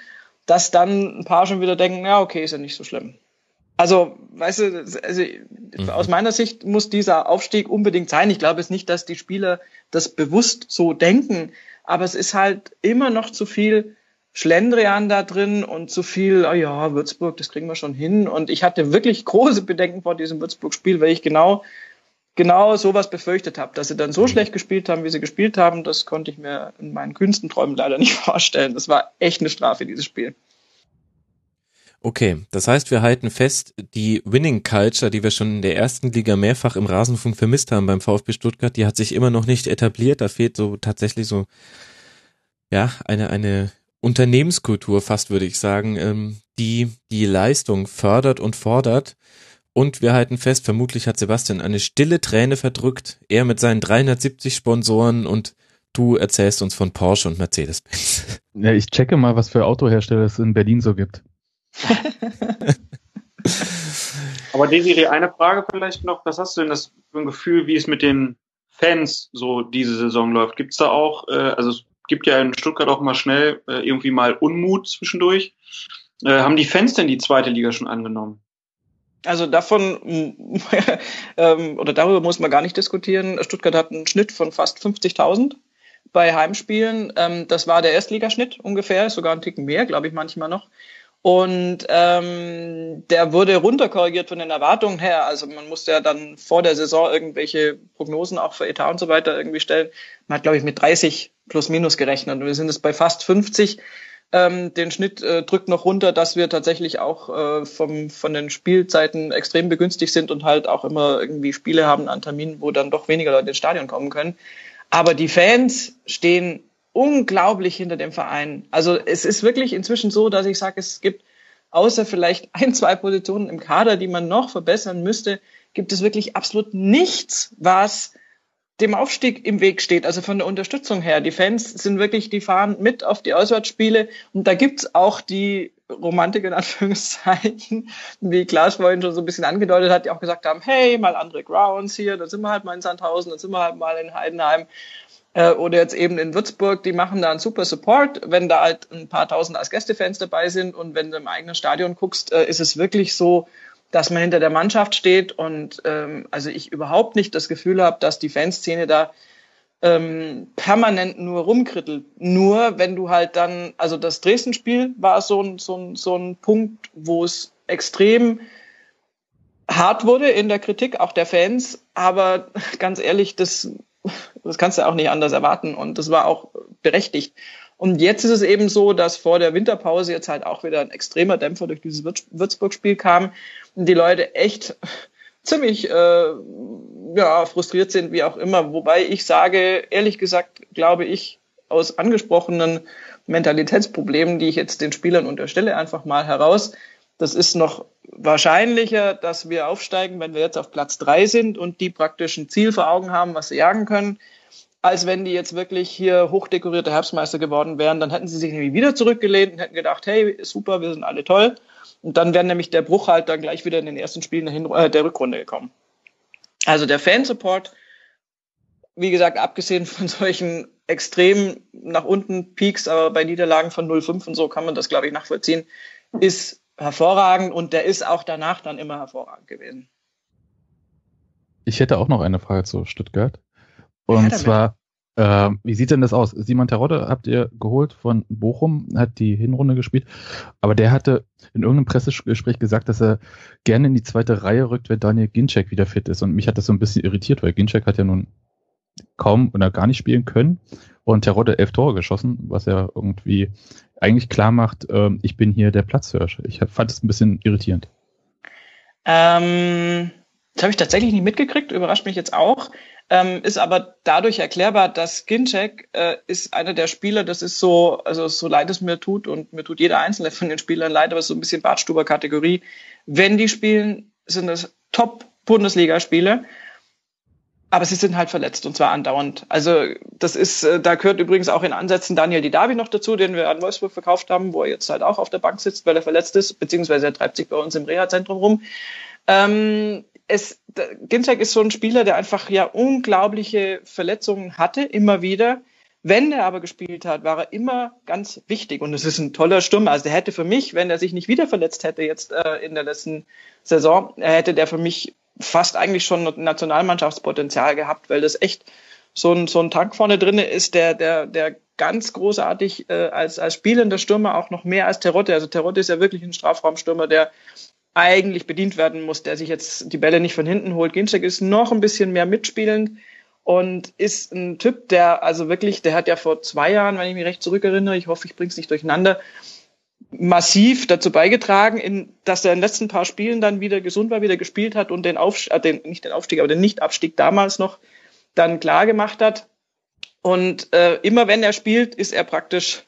dass dann ein paar schon wieder denken, ja, okay, ist ja nicht so schlimm. Also, weißt du, also, mhm. aus meiner Sicht muss dieser Aufstieg unbedingt sein. Ich glaube es nicht, dass die Spieler das bewusst so denken, aber es ist halt immer noch zu viel Schlendrian da drin und zu viel, oh ja, Würzburg, das kriegen wir schon hin. Und ich hatte wirklich große Bedenken vor diesem Würzburg-Spiel, weil ich genau, genau sowas befürchtet habe. Dass sie dann so schlecht gespielt haben, wie sie gespielt haben, das konnte ich mir in meinen kühnsten Träumen leider nicht vorstellen. Das war echt eine Strafe, dieses Spiel. Okay, das heißt, wir halten fest, die Winning Culture, die wir schon in der ersten Liga mehrfach im Rasenfunk vermisst haben beim VfB Stuttgart, die hat sich immer noch nicht etabliert. Da fehlt so tatsächlich so, ja, eine, eine Unternehmenskultur fast, würde ich sagen, ähm, die die Leistung fördert und fordert. Und wir halten fest, vermutlich hat Sebastian eine stille Träne verdrückt, er mit seinen 370 Sponsoren und du erzählst uns von Porsche und Mercedes-Benz. Ja, ich checke mal, was für Autohersteller es in Berlin so gibt. Aber Desiree, eine Frage vielleicht noch. Was hast du denn das für ein Gefühl, wie es mit den Fans so diese Saison läuft? Gibt es da auch, äh, also gibt ja in Stuttgart auch mal schnell äh, irgendwie mal Unmut zwischendurch. Äh, haben die Fans denn die zweite Liga schon angenommen? Also davon ähm, oder darüber muss man gar nicht diskutieren. Stuttgart hat einen Schnitt von fast 50.000 bei Heimspielen. Ähm, das war der Erstligaschnitt ungefähr, sogar ein Ticken mehr, glaube ich manchmal noch. Und ähm, der wurde runterkorrigiert von den Erwartungen her. Also man musste ja dann vor der Saison irgendwelche Prognosen auch für Etat und so weiter irgendwie stellen. Man hat, glaube ich, mit 30 plus minus gerechnet. Und wir sind jetzt bei fast 50. Ähm, den Schnitt äh, drückt noch runter, dass wir tatsächlich auch äh, vom, von den Spielzeiten extrem begünstigt sind und halt auch immer irgendwie Spiele haben an Terminen, wo dann doch weniger Leute ins Stadion kommen können. Aber die Fans stehen unglaublich hinter dem Verein. Also es ist wirklich inzwischen so, dass ich sage, es gibt außer vielleicht ein, zwei Positionen im Kader, die man noch verbessern müsste, gibt es wirklich absolut nichts, was dem Aufstieg im Weg steht, also von der Unterstützung her. Die Fans sind wirklich, die fahren mit auf die Auswärtsspiele und da gibt's auch die Romantik in Anführungszeichen, wie Klaas vorhin schon so ein bisschen angedeutet hat, die auch gesagt haben, hey, mal andere Grounds hier, dann sind wir halt mal in Sandhausen, dann sind wir halt mal in Heidenheim äh, oder jetzt eben in Würzburg, die machen da einen super Support, wenn da halt ein paar tausend als Gästefans dabei sind und wenn du im eigenen Stadion guckst, äh, ist es wirklich so, dass man hinter der Mannschaft steht und ähm, also ich überhaupt nicht das Gefühl habe, dass die Fanszene da ähm, permanent nur rumkrittelt. Nur wenn du halt dann, also das Dresden-Spiel war so ein, so, ein, so ein Punkt, wo es extrem hart wurde in der Kritik, auch der Fans, aber ganz ehrlich, das das kannst du auch nicht anders erwarten und das war auch berechtigt. Und jetzt ist es eben so, dass vor der Winterpause jetzt halt auch wieder ein extremer Dämpfer durch dieses Würzburg-Spiel kam und die Leute echt ziemlich äh, ja, frustriert sind, wie auch immer. Wobei ich sage, ehrlich gesagt, glaube ich, aus angesprochenen Mentalitätsproblemen, die ich jetzt den Spielern unterstelle, einfach mal heraus. Das ist noch wahrscheinlicher, dass wir aufsteigen, wenn wir jetzt auf Platz drei sind und die praktisch ein Ziel vor Augen haben, was sie jagen können, als wenn die jetzt wirklich hier hochdekorierte Herbstmeister geworden wären. Dann hätten sie sich nämlich wieder zurückgelehnt und hätten gedacht, hey, super, wir sind alle toll. Und dann wäre nämlich der Bruch halt dann gleich wieder in den ersten Spielen der, äh, der Rückrunde gekommen. Also der Fansupport, wie gesagt, abgesehen von solchen extrem nach unten Peaks, aber bei Niederlagen von 0,5 und so kann man das, glaube ich, nachvollziehen, ist hervorragend und der ist auch danach dann immer hervorragend gewesen. Ich hätte auch noch eine Frage zu Stuttgart. Und ja, zwar, äh, wie sieht denn das aus? Simon Terodde habt ihr geholt von Bochum, hat die Hinrunde gespielt, aber der hatte in irgendeinem Pressegespräch gesagt, dass er gerne in die zweite Reihe rückt, wenn Daniel Ginczek wieder fit ist. Und mich hat das so ein bisschen irritiert, weil Ginczek hat ja nun kaum oder gar nicht spielen können und Terodde elf Tore geschossen, was ja irgendwie eigentlich klar macht, äh, ich bin hier der Platzhirsch. Ich fand es ein bisschen irritierend. Ähm, das habe ich tatsächlich nicht mitgekriegt, überrascht mich jetzt auch. Ähm, ist aber dadurch erklärbar, dass Ginczek äh, ist einer der Spieler, das ist so, also so leid es mir tut und mir tut jeder einzelne von den Spielern leid, aber es ist so ein bisschen Bartstuber-Kategorie. Wenn die spielen, sind das Top-Bundesligaspiele aber sie sind halt verletzt und zwar andauernd. Also das ist, äh, da gehört übrigens auch in Ansätzen Daniel Didavi noch dazu, den wir an Wolfsburg verkauft haben, wo er jetzt halt auch auf der Bank sitzt, weil er verletzt ist, beziehungsweise er treibt sich bei uns im Reha-Zentrum rum. Ähm, es, Ginzek ist so ein Spieler, der einfach ja unglaubliche Verletzungen hatte, immer wieder. Wenn er aber gespielt hat, war er immer ganz wichtig und es ist ein toller Stürmer. Also der hätte für mich, wenn er sich nicht wieder verletzt hätte jetzt äh, in der letzten Saison, hätte der für mich fast eigentlich schon Nationalmannschaftspotenzial gehabt, weil das echt so ein, so ein Tank vorne drin ist, der, der, der ganz großartig äh, als, als spielender Stürmer auch noch mehr als Terotte. Also Terotte ist ja wirklich ein Strafraumstürmer, der eigentlich bedient werden muss, der sich jetzt die Bälle nicht von hinten holt. Ginczek ist noch ein bisschen mehr mitspielend und ist ein Typ, der also wirklich, der hat ja vor zwei Jahren, wenn ich mich recht zurückerinnere, ich hoffe, ich bring's nicht durcheinander, massiv dazu beigetragen, in, dass er in den letzten paar Spielen dann wieder gesund war, wieder gespielt hat und den Aufstieg, äh, den, nicht den Aufstieg, aber den Nichtabstieg damals noch dann klar gemacht hat. Und äh, immer wenn er spielt, ist er praktisch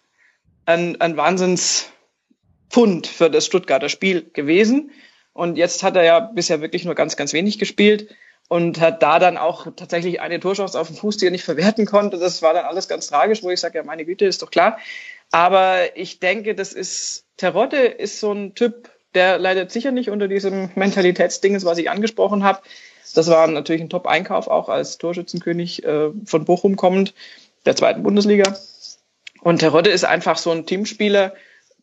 ein, ein Wahnsinnspfund für das Stuttgarter Spiel gewesen. Und jetzt hat er ja bisher wirklich nur ganz, ganz wenig gespielt und hat da dann auch tatsächlich eine Torchance auf dem Fuß, die er nicht verwerten konnte. Das war dann alles ganz tragisch, wo ich sage, ja, meine Güte, ist doch klar. Aber ich denke, das ist, Terodde ist so ein Typ, der leidet sicher nicht unter diesem Mentalitätsding, was ich angesprochen habe. Das war natürlich ein Top-Einkauf, auch als Torschützenkönig äh, von Bochum kommend, der zweiten Bundesliga. Und Terodde ist einfach so ein Teamspieler,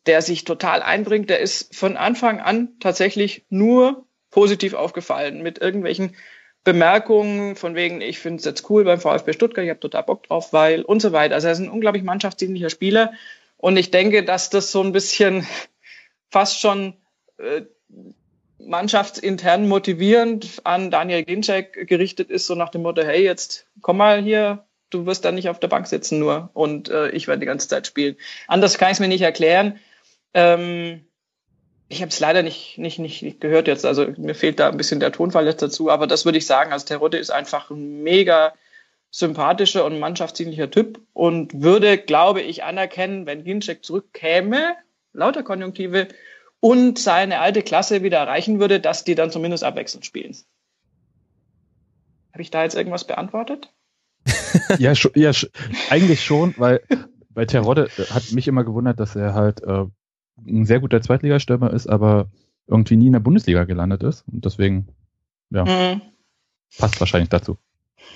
der sich total einbringt. Der ist von Anfang an tatsächlich nur positiv aufgefallen mit irgendwelchen Bemerkungen von wegen, ich finde es jetzt cool beim VfB Stuttgart, ich habe total Bock drauf, weil und so weiter. Also er ist ein unglaublich mannschaftsdienlicher Spieler und ich denke, dass das so ein bisschen fast schon äh, mannschaftsintern motivierend an Daniel Ginczek gerichtet ist, so nach dem Motto, hey, jetzt komm mal hier, du wirst dann nicht auf der Bank sitzen nur und äh, ich werde die ganze Zeit spielen. Anders kann ich es mir nicht erklären. Ähm, ich habe es leider nicht, nicht, nicht, nicht gehört jetzt, also mir fehlt da ein bisschen der Tonfall jetzt dazu, aber das würde ich sagen, also Terodde ist einfach ein mega sympathischer und mannschaftsdienlicher Typ und würde, glaube ich, anerkennen, wenn Ginczek zurückkäme, lauter Konjunktive, und seine alte Klasse wieder erreichen würde, dass die dann zumindest abwechselnd spielen. Habe ich da jetzt irgendwas beantwortet? ja, sch ja sch eigentlich schon, weil bei Terodde hat mich immer gewundert, dass er halt äh, ein sehr guter Zweitligastürmer ist, aber irgendwie nie in der Bundesliga gelandet ist. Und deswegen, ja, mhm. passt wahrscheinlich dazu.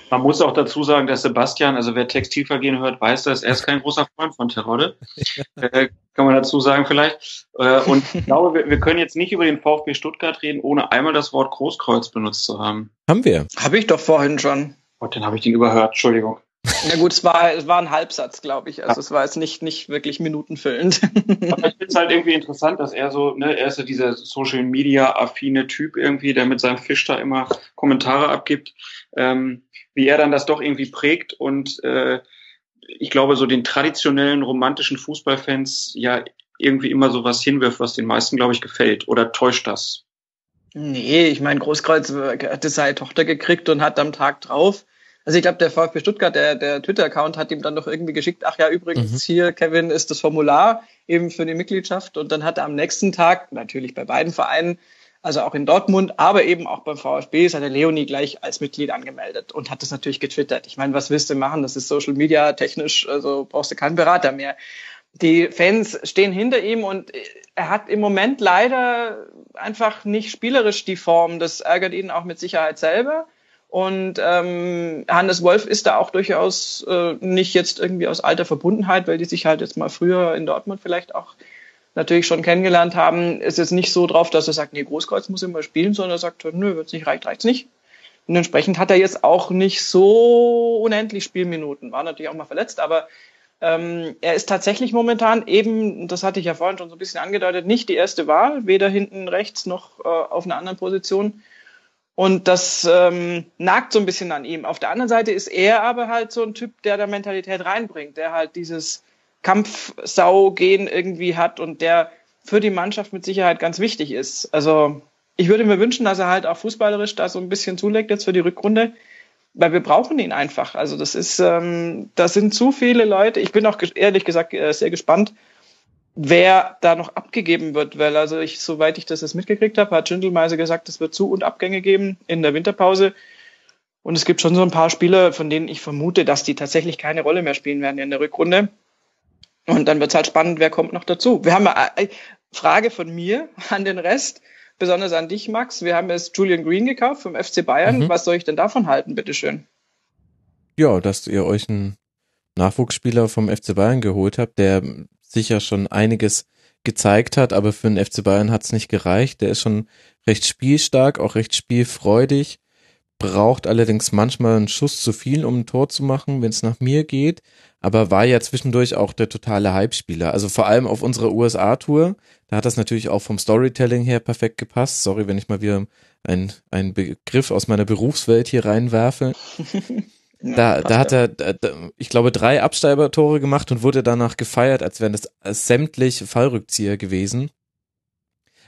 Man muss auch dazu sagen, dass Sebastian, also wer Textilvergehen hört, weiß das, er ist kein großer Freund von Terodde. äh, kann man dazu sagen vielleicht. Äh, und ich glaube, wir, wir, können jetzt nicht über den VfB Stuttgart reden, ohne einmal das Wort Großkreuz benutzt zu haben. Haben wir. Habe ich doch vorhin schon. Gott, dann habe ich den überhört, Entschuldigung. Ja gut, es war, es war ein Halbsatz, glaube ich. Also ja. es war jetzt nicht, nicht wirklich minutenfüllend. Aber ich finde es halt irgendwie interessant, dass er so, ne, er ist ja dieser Social Media affine Typ irgendwie, der mit seinem Fisch da immer Kommentare abgibt, ähm, wie er dann das doch irgendwie prägt und äh, ich glaube, so den traditionellen romantischen Fußballfans ja irgendwie immer so was hinwirft, was den meisten, glaube ich, gefällt. Oder täuscht das? Nee, ich meine, Großkreuz hatte seine Tochter gekriegt und hat am Tag drauf also ich glaube, der VfB Stuttgart, der, der Twitter-Account hat ihm dann doch irgendwie geschickt, ach ja, übrigens, mhm. hier, Kevin, ist das Formular eben für die Mitgliedschaft. Und dann hat er am nächsten Tag, natürlich bei beiden Vereinen, also auch in Dortmund, aber eben auch beim VfB, ist hat der Leonie gleich als Mitglied angemeldet und hat das natürlich getwittert. Ich meine, was willst du machen? Das ist Social Media technisch, also brauchst du keinen Berater mehr. Die Fans stehen hinter ihm und er hat im Moment leider einfach nicht spielerisch die Form. Das ärgert ihn auch mit Sicherheit selber. Und ähm, Hannes Wolf ist da auch durchaus äh, nicht jetzt irgendwie aus alter Verbundenheit, weil die sich halt jetzt mal früher in Dortmund vielleicht auch natürlich schon kennengelernt haben. Ist jetzt nicht so drauf, dass er sagt, nee, Großkreuz muss immer spielen, sondern er sagt, nö, wird's nicht reicht, reicht's nicht. Und entsprechend hat er jetzt auch nicht so unendlich Spielminuten. War natürlich auch mal verletzt, aber ähm, er ist tatsächlich momentan eben, das hatte ich ja vorhin schon so ein bisschen angedeutet, nicht die erste Wahl, weder hinten rechts noch äh, auf einer anderen Position. Und das ähm, nagt so ein bisschen an ihm. Auf der anderen Seite ist er aber halt so ein Typ, der da Mentalität reinbringt, der halt dieses Kampfsau-Gehen irgendwie hat und der für die Mannschaft mit Sicherheit ganz wichtig ist. Also ich würde mir wünschen, dass er halt auch fußballerisch da so ein bisschen zulegt jetzt für die Rückrunde, weil wir brauchen ihn einfach. Also das ist, ähm, da sind zu viele Leute. Ich bin auch ehrlich gesagt äh, sehr gespannt, wer da noch abgegeben wird, weil also ich, soweit ich das jetzt mitgekriegt habe, hat Schindelmeiser gesagt, es wird Zu- und Abgänge geben in der Winterpause. Und es gibt schon so ein paar Spieler, von denen ich vermute, dass die tatsächlich keine Rolle mehr spielen werden in der Rückrunde. Und dann wird es halt spannend, wer kommt noch dazu. Wir haben eine Frage von mir an den Rest, besonders an dich, Max. Wir haben jetzt Julian Green gekauft vom FC Bayern. Mhm. Was soll ich denn davon halten, bitteschön? Ja, dass ihr euch einen Nachwuchsspieler vom FC Bayern geholt habt, der sicher schon einiges gezeigt hat, aber für den FC Bayern hat es nicht gereicht. Der ist schon recht spielstark, auch recht spielfreudig, braucht allerdings manchmal einen Schuss zu viel, um ein Tor zu machen, wenn es nach mir geht, aber war ja zwischendurch auch der totale Hype-Spieler. Also vor allem auf unserer USA-Tour, da hat das natürlich auch vom Storytelling her perfekt gepasst. Sorry, wenn ich mal wieder einen Begriff aus meiner Berufswelt hier reinwerfe. da, da hat er, ich glaube, drei Absteibertore gemacht und wurde danach gefeiert, als wären das sämtlich Fallrückzieher gewesen.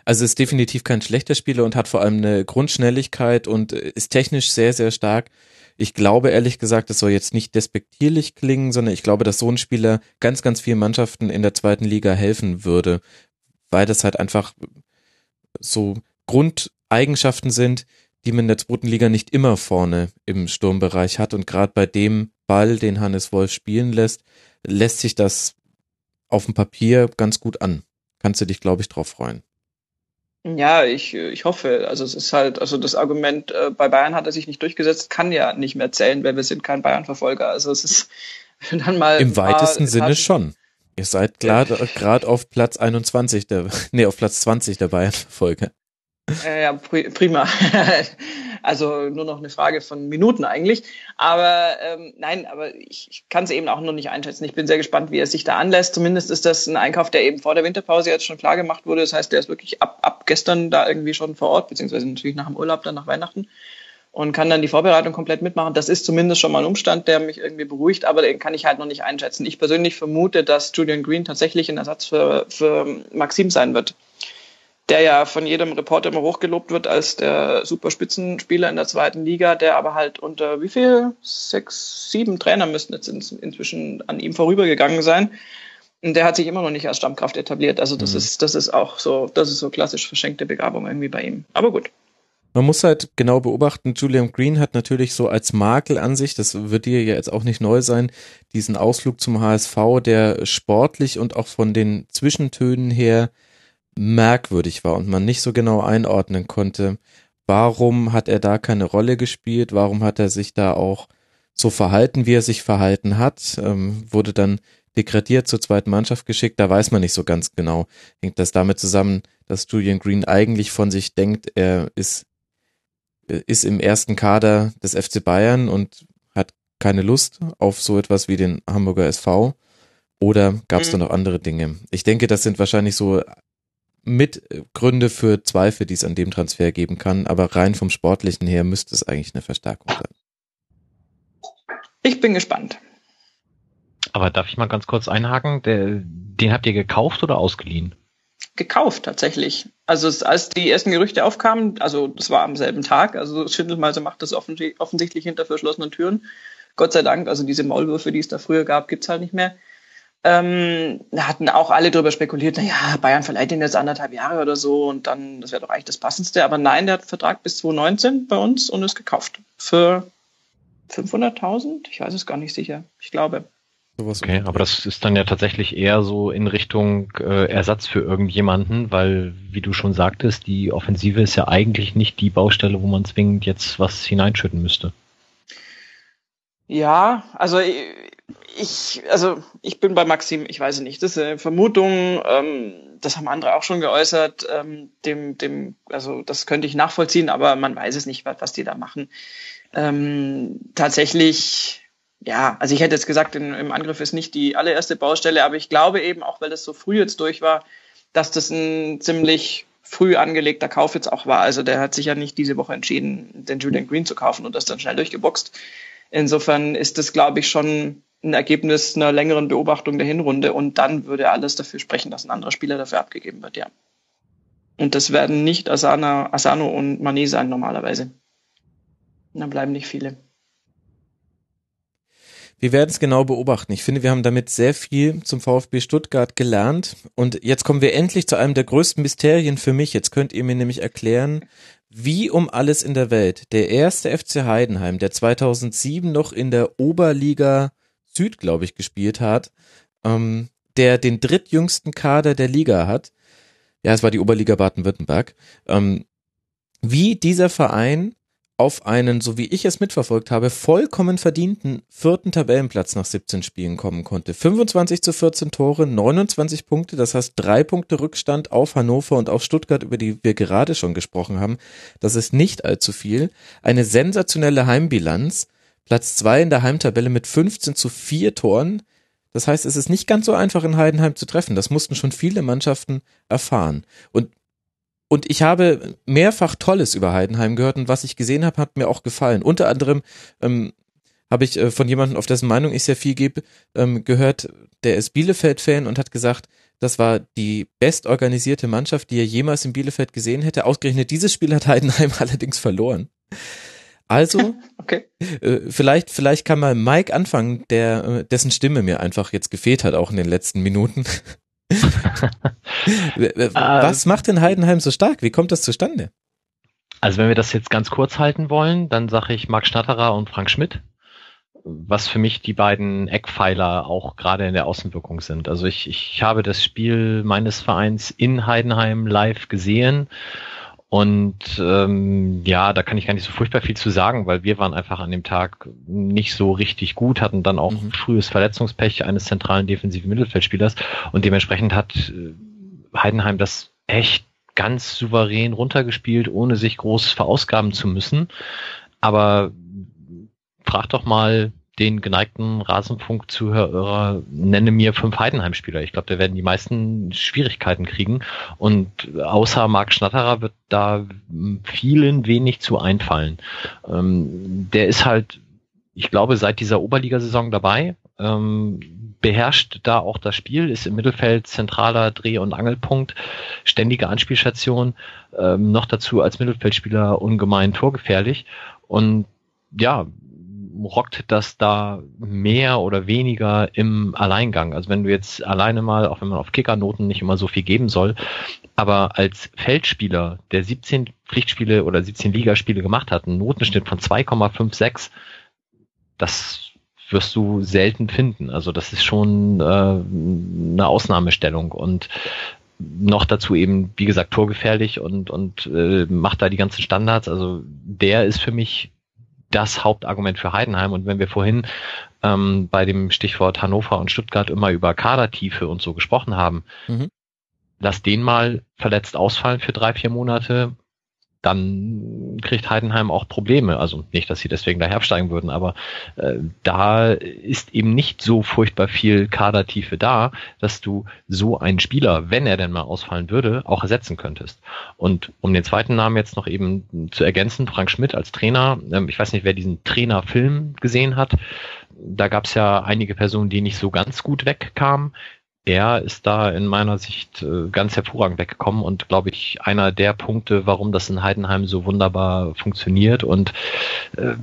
Also ist definitiv kein schlechter Spieler und hat vor allem eine Grundschnelligkeit und ist technisch sehr, sehr stark. Ich glaube ehrlich gesagt, das soll jetzt nicht despektierlich klingen, sondern ich glaube, dass so ein Spieler ganz, ganz vielen Mannschaften in der zweiten Liga helfen würde, weil das halt einfach so Grundeigenschaften sind, die man in der zweiten Liga nicht immer vorne im Sturmbereich hat. Und gerade bei dem Ball, den Hannes Wolf spielen lässt, lässt sich das auf dem Papier ganz gut an. Kannst du dich, glaube ich, drauf freuen. Ja, ich, ich hoffe. Also es ist halt, also das Argument, äh, bei Bayern hat er sich nicht durchgesetzt, kann ja nicht mehr zählen, weil wir sind kein Bayern-Verfolger. Also es ist dann mal. Im weitesten war, Sinne schon. Ihr seid gerade auf Platz 21 der, nee, auf Platz 20 der Bayern-Verfolger. Äh, ja, prima. also nur noch eine Frage von Minuten eigentlich. Aber ähm, nein, aber ich, ich kann es eben auch noch nicht einschätzen. Ich bin sehr gespannt, wie er sich da anlässt. Zumindest ist das ein Einkauf, der eben vor der Winterpause jetzt schon klar gemacht wurde. Das heißt, der ist wirklich ab, ab gestern da irgendwie schon vor Ort, beziehungsweise natürlich nach dem Urlaub, dann nach Weihnachten und kann dann die Vorbereitung komplett mitmachen. Das ist zumindest schon mal ein Umstand, der mich irgendwie beruhigt, aber den kann ich halt noch nicht einschätzen. Ich persönlich vermute, dass Julian Green tatsächlich ein Ersatz für, für Maxim sein wird, der ja von jedem Reporter immer hochgelobt wird als der super Spitzenspieler in der zweiten Liga, der aber halt unter wie viel? Sechs, sieben Trainer müssten jetzt inzwischen an ihm vorübergegangen sein. Und der hat sich immer noch nicht als Stammkraft etabliert. Also das mhm. ist, das ist auch so, das ist so klassisch verschenkte Begabung irgendwie bei ihm. Aber gut. Man muss halt genau beobachten, Julian Green hat natürlich so als Makel an sich, das wird dir ja jetzt auch nicht neu sein, diesen Ausflug zum HSV, der sportlich und auch von den Zwischentönen her merkwürdig war und man nicht so genau einordnen konnte, warum hat er da keine Rolle gespielt, warum hat er sich da auch so verhalten, wie er sich verhalten hat, ähm, wurde dann degradiert zur zweiten Mannschaft geschickt, da weiß man nicht so ganz genau. Hängt das damit zusammen, dass Julian Green eigentlich von sich denkt, er ist ist im ersten Kader des FC Bayern und hat keine Lust auf so etwas wie den Hamburger SV? Oder gab es mhm. da noch andere Dinge? Ich denke, das sind wahrscheinlich so Mitgründe für Zweifel, die es an dem Transfer geben kann, aber rein vom Sportlichen her müsste es eigentlich eine Verstärkung sein. Ich bin gespannt. Aber darf ich mal ganz kurz einhaken? Der, den habt ihr gekauft oder ausgeliehen? gekauft tatsächlich. Also es, als die ersten Gerüchte aufkamen, also das war am selben Tag, also Schindelmeise macht das offensichtlich hinter verschlossenen Türen. Gott sei Dank, also diese Maulwürfe, die es da früher gab, gibt's halt nicht mehr. Ähm, da hatten auch alle drüber spekuliert, na ja, Bayern verleiht ihn jetzt anderthalb Jahre oder so und dann, das wäre doch eigentlich das Passendste. Aber nein, der hat einen Vertrag bis 2019 bei uns und ist gekauft. Für 500.000? Ich weiß es gar nicht sicher. Ich glaube. Okay, aber das ist dann ja tatsächlich eher so in Richtung äh, Ersatz für irgendjemanden, weil, wie du schon sagtest, die Offensive ist ja eigentlich nicht die Baustelle, wo man zwingend jetzt was hineinschütten müsste. Ja, also ich, also ich bin bei Maxim, ich weiß nicht, das ist eine Vermutung, ähm, das haben andere auch schon geäußert, ähm, dem, dem, also das könnte ich nachvollziehen, aber man weiß es nicht, was, was die da machen. Ähm, tatsächlich ja, also ich hätte jetzt gesagt, in, im Angriff ist nicht die allererste Baustelle, aber ich glaube eben, auch weil das so früh jetzt durch war, dass das ein ziemlich früh angelegter Kauf jetzt auch war. Also der hat sich ja nicht diese Woche entschieden, den Julian Green zu kaufen und das dann schnell durchgeboxt. Insofern ist das, glaube ich, schon ein Ergebnis einer längeren Beobachtung der Hinrunde und dann würde alles dafür sprechen, dass ein anderer Spieler dafür abgegeben wird, ja. Und das werden nicht Asana, Asano und Mané sein normalerweise. Und dann bleiben nicht viele. Wir werden es genau beobachten. Ich finde, wir haben damit sehr viel zum VfB Stuttgart gelernt. Und jetzt kommen wir endlich zu einem der größten Mysterien für mich. Jetzt könnt ihr mir nämlich erklären, wie um alles in der Welt der erste FC Heidenheim, der 2007 noch in der Oberliga Süd, glaube ich, gespielt hat, ähm, der den drittjüngsten Kader der Liga hat. Ja, es war die Oberliga Baden-Württemberg. Ähm, wie dieser Verein auf einen, so wie ich es mitverfolgt habe, vollkommen verdienten vierten Tabellenplatz nach 17 Spielen kommen konnte. 25 zu 14 Tore, 29 Punkte, das heißt drei Punkte Rückstand auf Hannover und auf Stuttgart, über die wir gerade schon gesprochen haben. Das ist nicht allzu viel. Eine sensationelle Heimbilanz. Platz zwei in der Heimtabelle mit 15 zu 4 Toren. Das heißt, es ist nicht ganz so einfach in Heidenheim zu treffen. Das mussten schon viele Mannschaften erfahren. Und und ich habe mehrfach Tolles über Heidenheim gehört und was ich gesehen habe, hat mir auch gefallen. Unter anderem ähm, habe ich äh, von jemandem, auf dessen Meinung ich sehr viel gebe, ähm, gehört, der ist Bielefeld-Fan und hat gesagt, das war die bestorganisierte Mannschaft, die er jemals in Bielefeld gesehen hätte. Ausgerechnet dieses Spiel hat Heidenheim allerdings verloren. Also, okay. äh, vielleicht, vielleicht kann mal Mike anfangen, der, äh, dessen Stimme mir einfach jetzt gefehlt hat, auch in den letzten Minuten. Was macht denn Heidenheim so stark? Wie kommt das zustande? Also wenn wir das jetzt ganz kurz halten wollen, dann sage ich Marc Schnatterer und Frank Schmidt, was für mich die beiden Eckpfeiler auch gerade in der Außenwirkung sind. Also ich, ich habe das Spiel meines Vereins in Heidenheim live gesehen und ähm, ja, da kann ich gar nicht so furchtbar viel zu sagen, weil wir waren einfach an dem Tag nicht so richtig gut, hatten dann auch mhm. frühes Verletzungspech eines zentralen defensiven Mittelfeldspielers und dementsprechend hat äh, Heidenheim das echt ganz souverän runtergespielt, ohne sich groß verausgaben zu müssen. Aber frag doch mal den geneigten Rasenfunk-Zuhörer, nenne mir fünf Heidenheim-Spieler. Ich glaube, da werden die meisten Schwierigkeiten kriegen. Und außer Marc Schnatterer wird da vielen wenig zu einfallen. Ähm, der ist halt, ich glaube, seit dieser Oberligasaison dabei, ähm, beherrscht da auch das Spiel, ist im Mittelfeld zentraler Dreh- und Angelpunkt, ständige Anspielstation, ähm, noch dazu als Mittelfeldspieler ungemein torgefährlich. Und ja, rockt das da mehr oder weniger im Alleingang. Also wenn du jetzt alleine mal, auch wenn man auf Kickernoten nicht immer so viel geben soll, aber als Feldspieler, der 17 Pflichtspiele oder 17 Ligaspiele gemacht hat, einen Notenschnitt von 2,56, das wirst du selten finden. Also das ist schon äh, eine Ausnahmestellung und noch dazu eben, wie gesagt, torgefährlich und, und äh, macht da die ganzen Standards. Also der ist für mich das Hauptargument für Heidenheim. Und wenn wir vorhin ähm, bei dem Stichwort Hannover und Stuttgart immer über Kadertiefe und so gesprochen haben, mhm. lass den mal verletzt ausfallen für drei, vier Monate dann kriegt Heidenheim auch Probleme. Also nicht, dass sie deswegen daher absteigen würden, aber äh, da ist eben nicht so furchtbar viel Kadertiefe da, dass du so einen Spieler, wenn er denn mal ausfallen würde, auch ersetzen könntest. Und um den zweiten Namen jetzt noch eben zu ergänzen, Frank Schmidt als Trainer, ähm, ich weiß nicht, wer diesen Trainerfilm gesehen hat, da gab es ja einige Personen, die nicht so ganz gut wegkamen er ist da in meiner Sicht äh, ganz hervorragend weggekommen und glaube ich einer der Punkte, warum das in Heidenheim so wunderbar funktioniert. Und äh,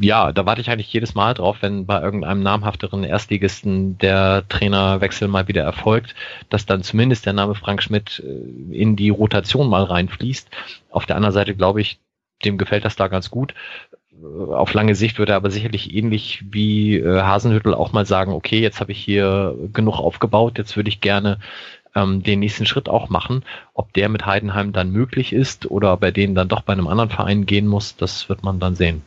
ja, da warte ich eigentlich jedes Mal drauf, wenn bei irgendeinem namhafteren Erstligisten der Trainerwechsel mal wieder erfolgt, dass dann zumindest der Name Frank Schmidt äh, in die Rotation mal reinfließt. Auf der anderen Seite glaube ich, dem gefällt das da ganz gut auf lange Sicht würde er aber sicherlich ähnlich wie äh, Hasenhüttel auch mal sagen, okay, jetzt habe ich hier genug aufgebaut, jetzt würde ich gerne ähm, den nächsten Schritt auch machen. Ob der mit Heidenheim dann möglich ist oder ob er den dann doch bei einem anderen Verein gehen muss, das wird man dann sehen.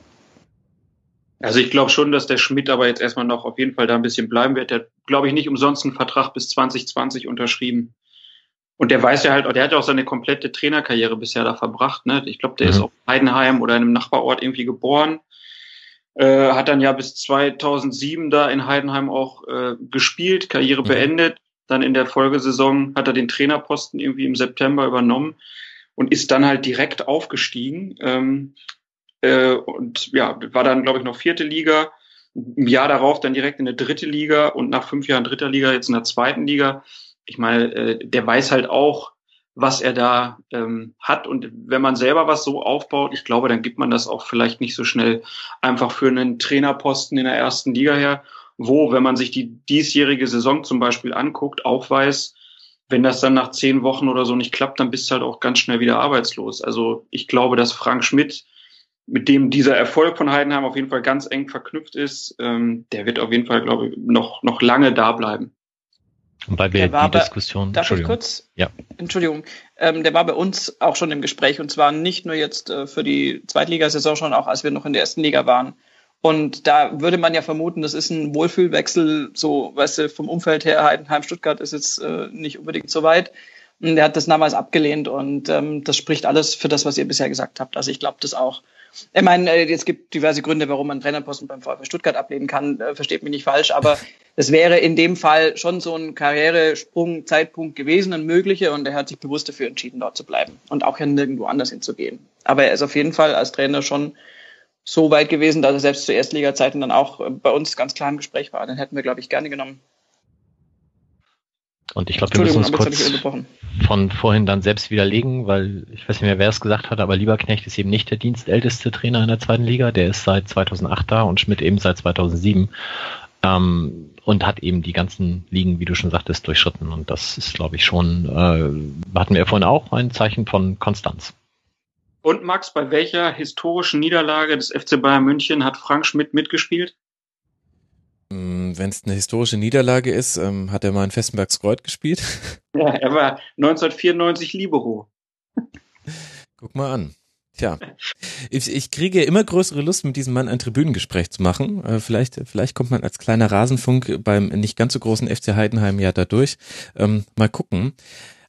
Also ich glaube schon, dass der Schmidt aber jetzt erstmal noch auf jeden Fall da ein bisschen bleiben wird. Der glaube ich, nicht umsonst einen Vertrag bis 2020 unterschrieben. Und der weiß ja halt, der hat ja auch seine komplette Trainerkarriere bisher da verbracht. Ne? Ich glaube, der mhm. ist auf Heidenheim oder in einem Nachbarort irgendwie geboren. Äh, hat dann ja bis 2007 da in Heidenheim auch äh, gespielt, Karriere mhm. beendet. Dann in der Folgesaison hat er den Trainerposten irgendwie im September übernommen und ist dann halt direkt aufgestiegen. Ähm, äh, und ja, war dann, glaube ich, noch vierte Liga. Im Jahr darauf dann direkt in der dritte Liga und nach fünf Jahren dritter Liga jetzt in der zweiten Liga ich meine, äh, der weiß halt auch, was er da ähm, hat. Und wenn man selber was so aufbaut, ich glaube, dann gibt man das auch vielleicht nicht so schnell einfach für einen Trainerposten in der ersten Liga her, wo, wenn man sich die diesjährige Saison zum Beispiel anguckt, auch weiß, wenn das dann nach zehn Wochen oder so nicht klappt, dann bist du halt auch ganz schnell wieder arbeitslos. Also ich glaube, dass Frank Schmidt, mit dem dieser Erfolg von Heidenheim auf jeden Fall ganz eng verknüpft ist, ähm, der wird auf jeden Fall, glaube ich, noch, noch lange da bleiben. Weil wir die Diskussion. Darf ich kurz? Ja. Entschuldigung. Ähm, der war bei uns auch schon im Gespräch und zwar nicht nur jetzt äh, für die Zweitligasaison schon, auch als wir noch in der ersten Liga waren. Und da würde man ja vermuten, das ist ein Wohlfühlwechsel, so, weißt du, vom Umfeld her, Heidenheim, Stuttgart ist jetzt äh, nicht unbedingt so weit. Und er hat das damals abgelehnt und ähm, das spricht alles für das, was ihr bisher gesagt habt. Also ich glaube das auch. Ich meine, äh, es gibt diverse Gründe, warum man Trainerposten beim VfB Stuttgart ablehnen kann. Äh, versteht mich nicht falsch, aber es wäre in dem Fall schon so ein Karrieresprung-Zeitpunkt gewesen, ein möglicher, und er hat sich bewusst dafür entschieden, dort zu bleiben und auch ja nirgendwo anders hinzugehen. Aber er ist auf jeden Fall als Trainer schon so weit gewesen, dass er selbst zu Erstliga-Zeiten dann auch äh, bei uns ganz klar im Gespräch war. Den hätten wir, glaube ich, gerne genommen. Und ich glaube, wir müssen uns kurz von vorhin dann selbst widerlegen, weil ich weiß nicht mehr, wer es gesagt hat, aber Lieberknecht ist eben nicht der dienstälteste Trainer in der zweiten Liga. Der ist seit 2008 da und Schmidt eben seit 2007 ähm, und hat eben die ganzen Ligen, wie du schon sagtest, durchschritten. Und das ist, glaube ich, schon, äh, hatten wir vorhin auch ein Zeichen von Konstanz. Und Max, bei welcher historischen Niederlage des FC Bayern München hat Frank Schmidt mitgespielt? Mm, Wenn es eine historische Niederlage ist, ähm, hat er mal in Festenbergs Kreuz gespielt. Ja, er war 1994 Libero. Guck mal an. Tja, ich, ich kriege immer größere Lust, mit diesem Mann ein Tribünengespräch zu machen. Äh, vielleicht, vielleicht kommt man als kleiner Rasenfunk beim nicht ganz so großen FC Heidenheim ja da durch. Ähm, mal gucken.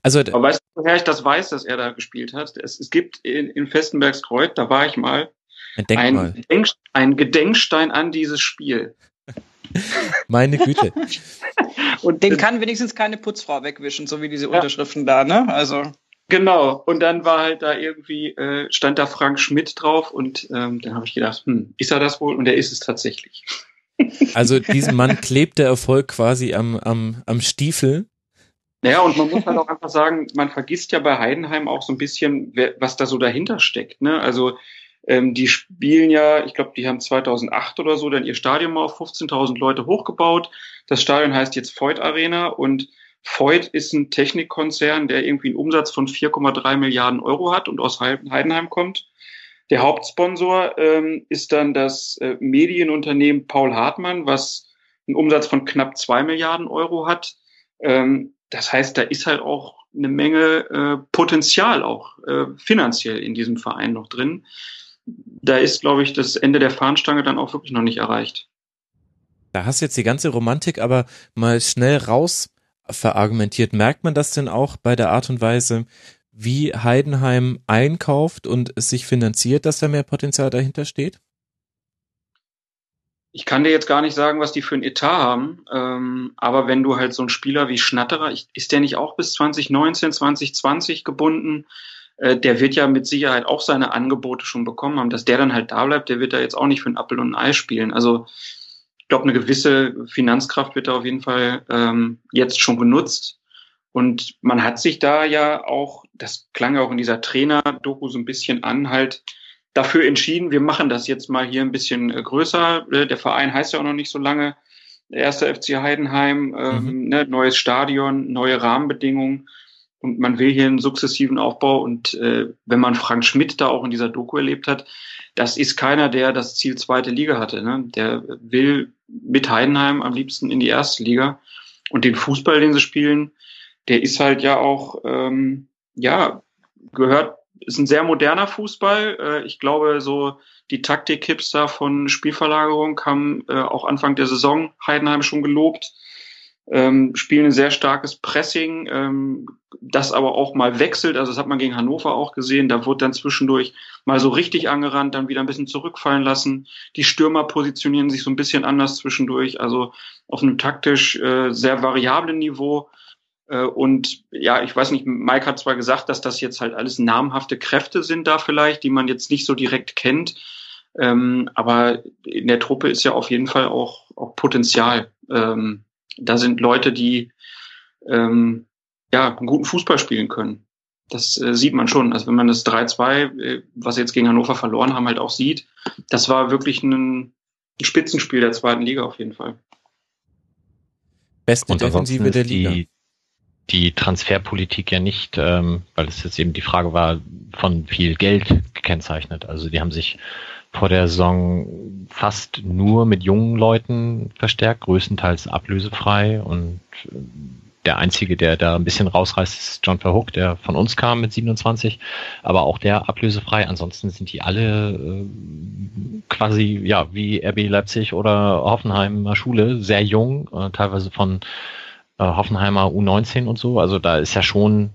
Also, Aber weißt du, woher ich das weiß, dass er da gespielt hat? Es, es gibt in, in Festenbergskreuz, da war ich mal, ein, Gedenk, ein Gedenkstein an dieses Spiel. Meine Güte. Und den kann wenigstens keine Putzfrau wegwischen, so wie diese ja. Unterschriften da, ne? Also. Genau. Und dann war halt da irgendwie, äh, stand da Frank Schmidt drauf und ähm, dann habe ich gedacht, hm, ist er das wohl? Und er ist es tatsächlich. Also diesem Mann klebt der Erfolg quasi am, am, am Stiefel. Naja, und man muss halt auch einfach sagen, man vergisst ja bei Heidenheim auch so ein bisschen, was da so dahinter steckt. Ne? Also ähm, die spielen ja, ich glaube, die haben 2008 oder so dann ihr Stadion mal auf 15.000 Leute hochgebaut. Das Stadion heißt jetzt Voigt Arena und Voigt ist ein Technikkonzern, der irgendwie einen Umsatz von 4,3 Milliarden Euro hat und aus Heidenheim kommt. Der Hauptsponsor ähm, ist dann das äh, Medienunternehmen Paul Hartmann, was einen Umsatz von knapp zwei Milliarden Euro hat. Ähm, das heißt, da ist halt auch eine Menge äh, Potenzial auch äh, finanziell in diesem Verein noch drin da ist, glaube ich, das Ende der Fahnenstange dann auch wirklich noch nicht erreicht. Da hast du jetzt die ganze Romantik aber mal schnell raus verargumentiert. Merkt man das denn auch bei der Art und Weise, wie Heidenheim einkauft und es sich finanziert, dass da mehr Potenzial dahinter steht? Ich kann dir jetzt gar nicht sagen, was die für ein Etat haben, ähm, aber wenn du halt so einen Spieler wie Schnatterer, ist der nicht auch bis 2019, 2020 gebunden? Äh, der wird ja mit Sicherheit auch seine Angebote schon bekommen haben. Dass der dann halt da bleibt, der wird da jetzt auch nicht für ein Appel und ein Ei spielen. Also ich glaube, eine gewisse Finanzkraft wird da auf jeden Fall ähm, jetzt schon genutzt. Und man hat sich da ja auch, das klang ja auch in dieser Trainer-Doku so ein bisschen an, halt dafür entschieden, wir machen das jetzt mal hier ein bisschen äh, größer. Äh, der Verein heißt ja auch noch nicht so lange. Der erste FC Heidenheim, ähm, mhm. ne, neues Stadion, neue Rahmenbedingungen und man will hier einen sukzessiven Aufbau. Und äh, wenn man Frank Schmidt da auch in dieser Doku erlebt hat, das ist keiner, der das Ziel zweite Liga hatte. Ne? Der will mit Heidenheim am liebsten in die erste Liga. Und den Fußball, den sie spielen, der ist halt ja auch, ähm, ja, gehört, ist ein sehr moderner Fußball. Äh, ich glaube, so die Taktik-Hipster von Spielverlagerung haben äh, auch Anfang der Saison Heidenheim schon gelobt ähm, spielen ein sehr starkes Pressing, ähm, das aber auch mal wechselt. Also das hat man gegen Hannover auch gesehen. Da wurde dann zwischendurch mal so richtig angerannt, dann wieder ein bisschen zurückfallen lassen. Die Stürmer positionieren sich so ein bisschen anders zwischendurch, also auf einem taktisch äh, sehr variablen Niveau. Äh, und ja, ich weiß nicht, Mike hat zwar gesagt, dass das jetzt halt alles namhafte Kräfte sind da vielleicht, die man jetzt nicht so direkt kennt. Ähm, aber in der Truppe ist ja auf jeden Fall auch, auch Potenzial. Ähm, da sind Leute, die ähm, ja einen guten Fußball spielen können. Das äh, sieht man schon. Also wenn man das 3-2, äh, was sie jetzt gegen Hannover verloren haben, halt auch sieht, das war wirklich ein, ein Spitzenspiel der zweiten Liga auf jeden Fall. Beste Und Defensive der Liga. Die, die Transferpolitik ja nicht, ähm, weil es jetzt eben die Frage war, von viel Geld gekennzeichnet. Also die haben sich vor der Saison fast nur mit jungen Leuten verstärkt, größtenteils ablösefrei und äh, der einzige, der da ein bisschen rausreißt, ist John Verhook, der von uns kam mit 27, aber auch der ablösefrei. Ansonsten sind die alle äh, quasi ja wie RB Leipzig oder Hoffenheimer Schule sehr jung, äh, teilweise von äh, Hoffenheimer U19 und so. Also da ist ja schon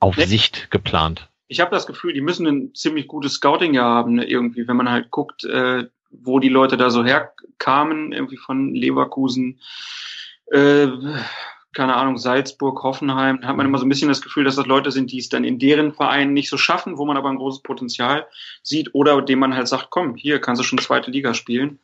auf Sicht geplant ich habe das Gefühl, die müssen ein ziemlich gutes Scouting ja haben, ne, irgendwie, wenn man halt guckt, äh, wo die Leute da so herkamen, irgendwie von Leverkusen, äh, keine Ahnung, Salzburg, Hoffenheim, hat man immer so ein bisschen das Gefühl, dass das Leute sind, die es dann in deren Vereinen nicht so schaffen, wo man aber ein großes Potenzial sieht oder dem man halt sagt, komm, hier kannst du schon zweite Liga spielen.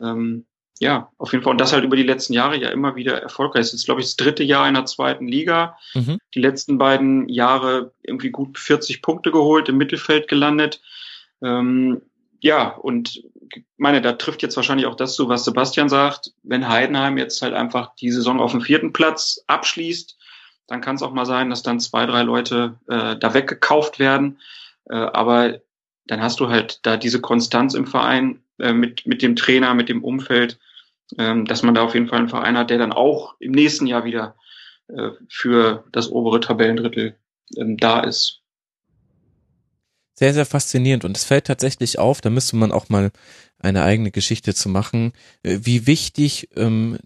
Ähm, ja, auf jeden Fall. Und das halt über die letzten Jahre ja immer wieder erfolgreich. Es ist, glaube ich, das dritte Jahr in der zweiten Liga. Mhm. Die letzten beiden Jahre irgendwie gut 40 Punkte geholt, im Mittelfeld gelandet. Ähm, ja, und meine, da trifft jetzt wahrscheinlich auch das zu, was Sebastian sagt. Wenn Heidenheim jetzt halt einfach die Saison auf dem vierten Platz abschließt, dann kann es auch mal sein, dass dann zwei, drei Leute äh, da weggekauft werden. Äh, aber dann hast du halt da diese Konstanz im Verein äh, mit, mit dem Trainer, mit dem Umfeld ähm, dass man da auf jeden Fall einen Verein hat, der dann auch im nächsten Jahr wieder äh, für das obere Tabellendrittel ähm, da ist. Sehr, sehr faszinierend und es fällt tatsächlich auf, da müsste man auch mal eine eigene Geschichte zu machen, äh, wie wichtig ähm,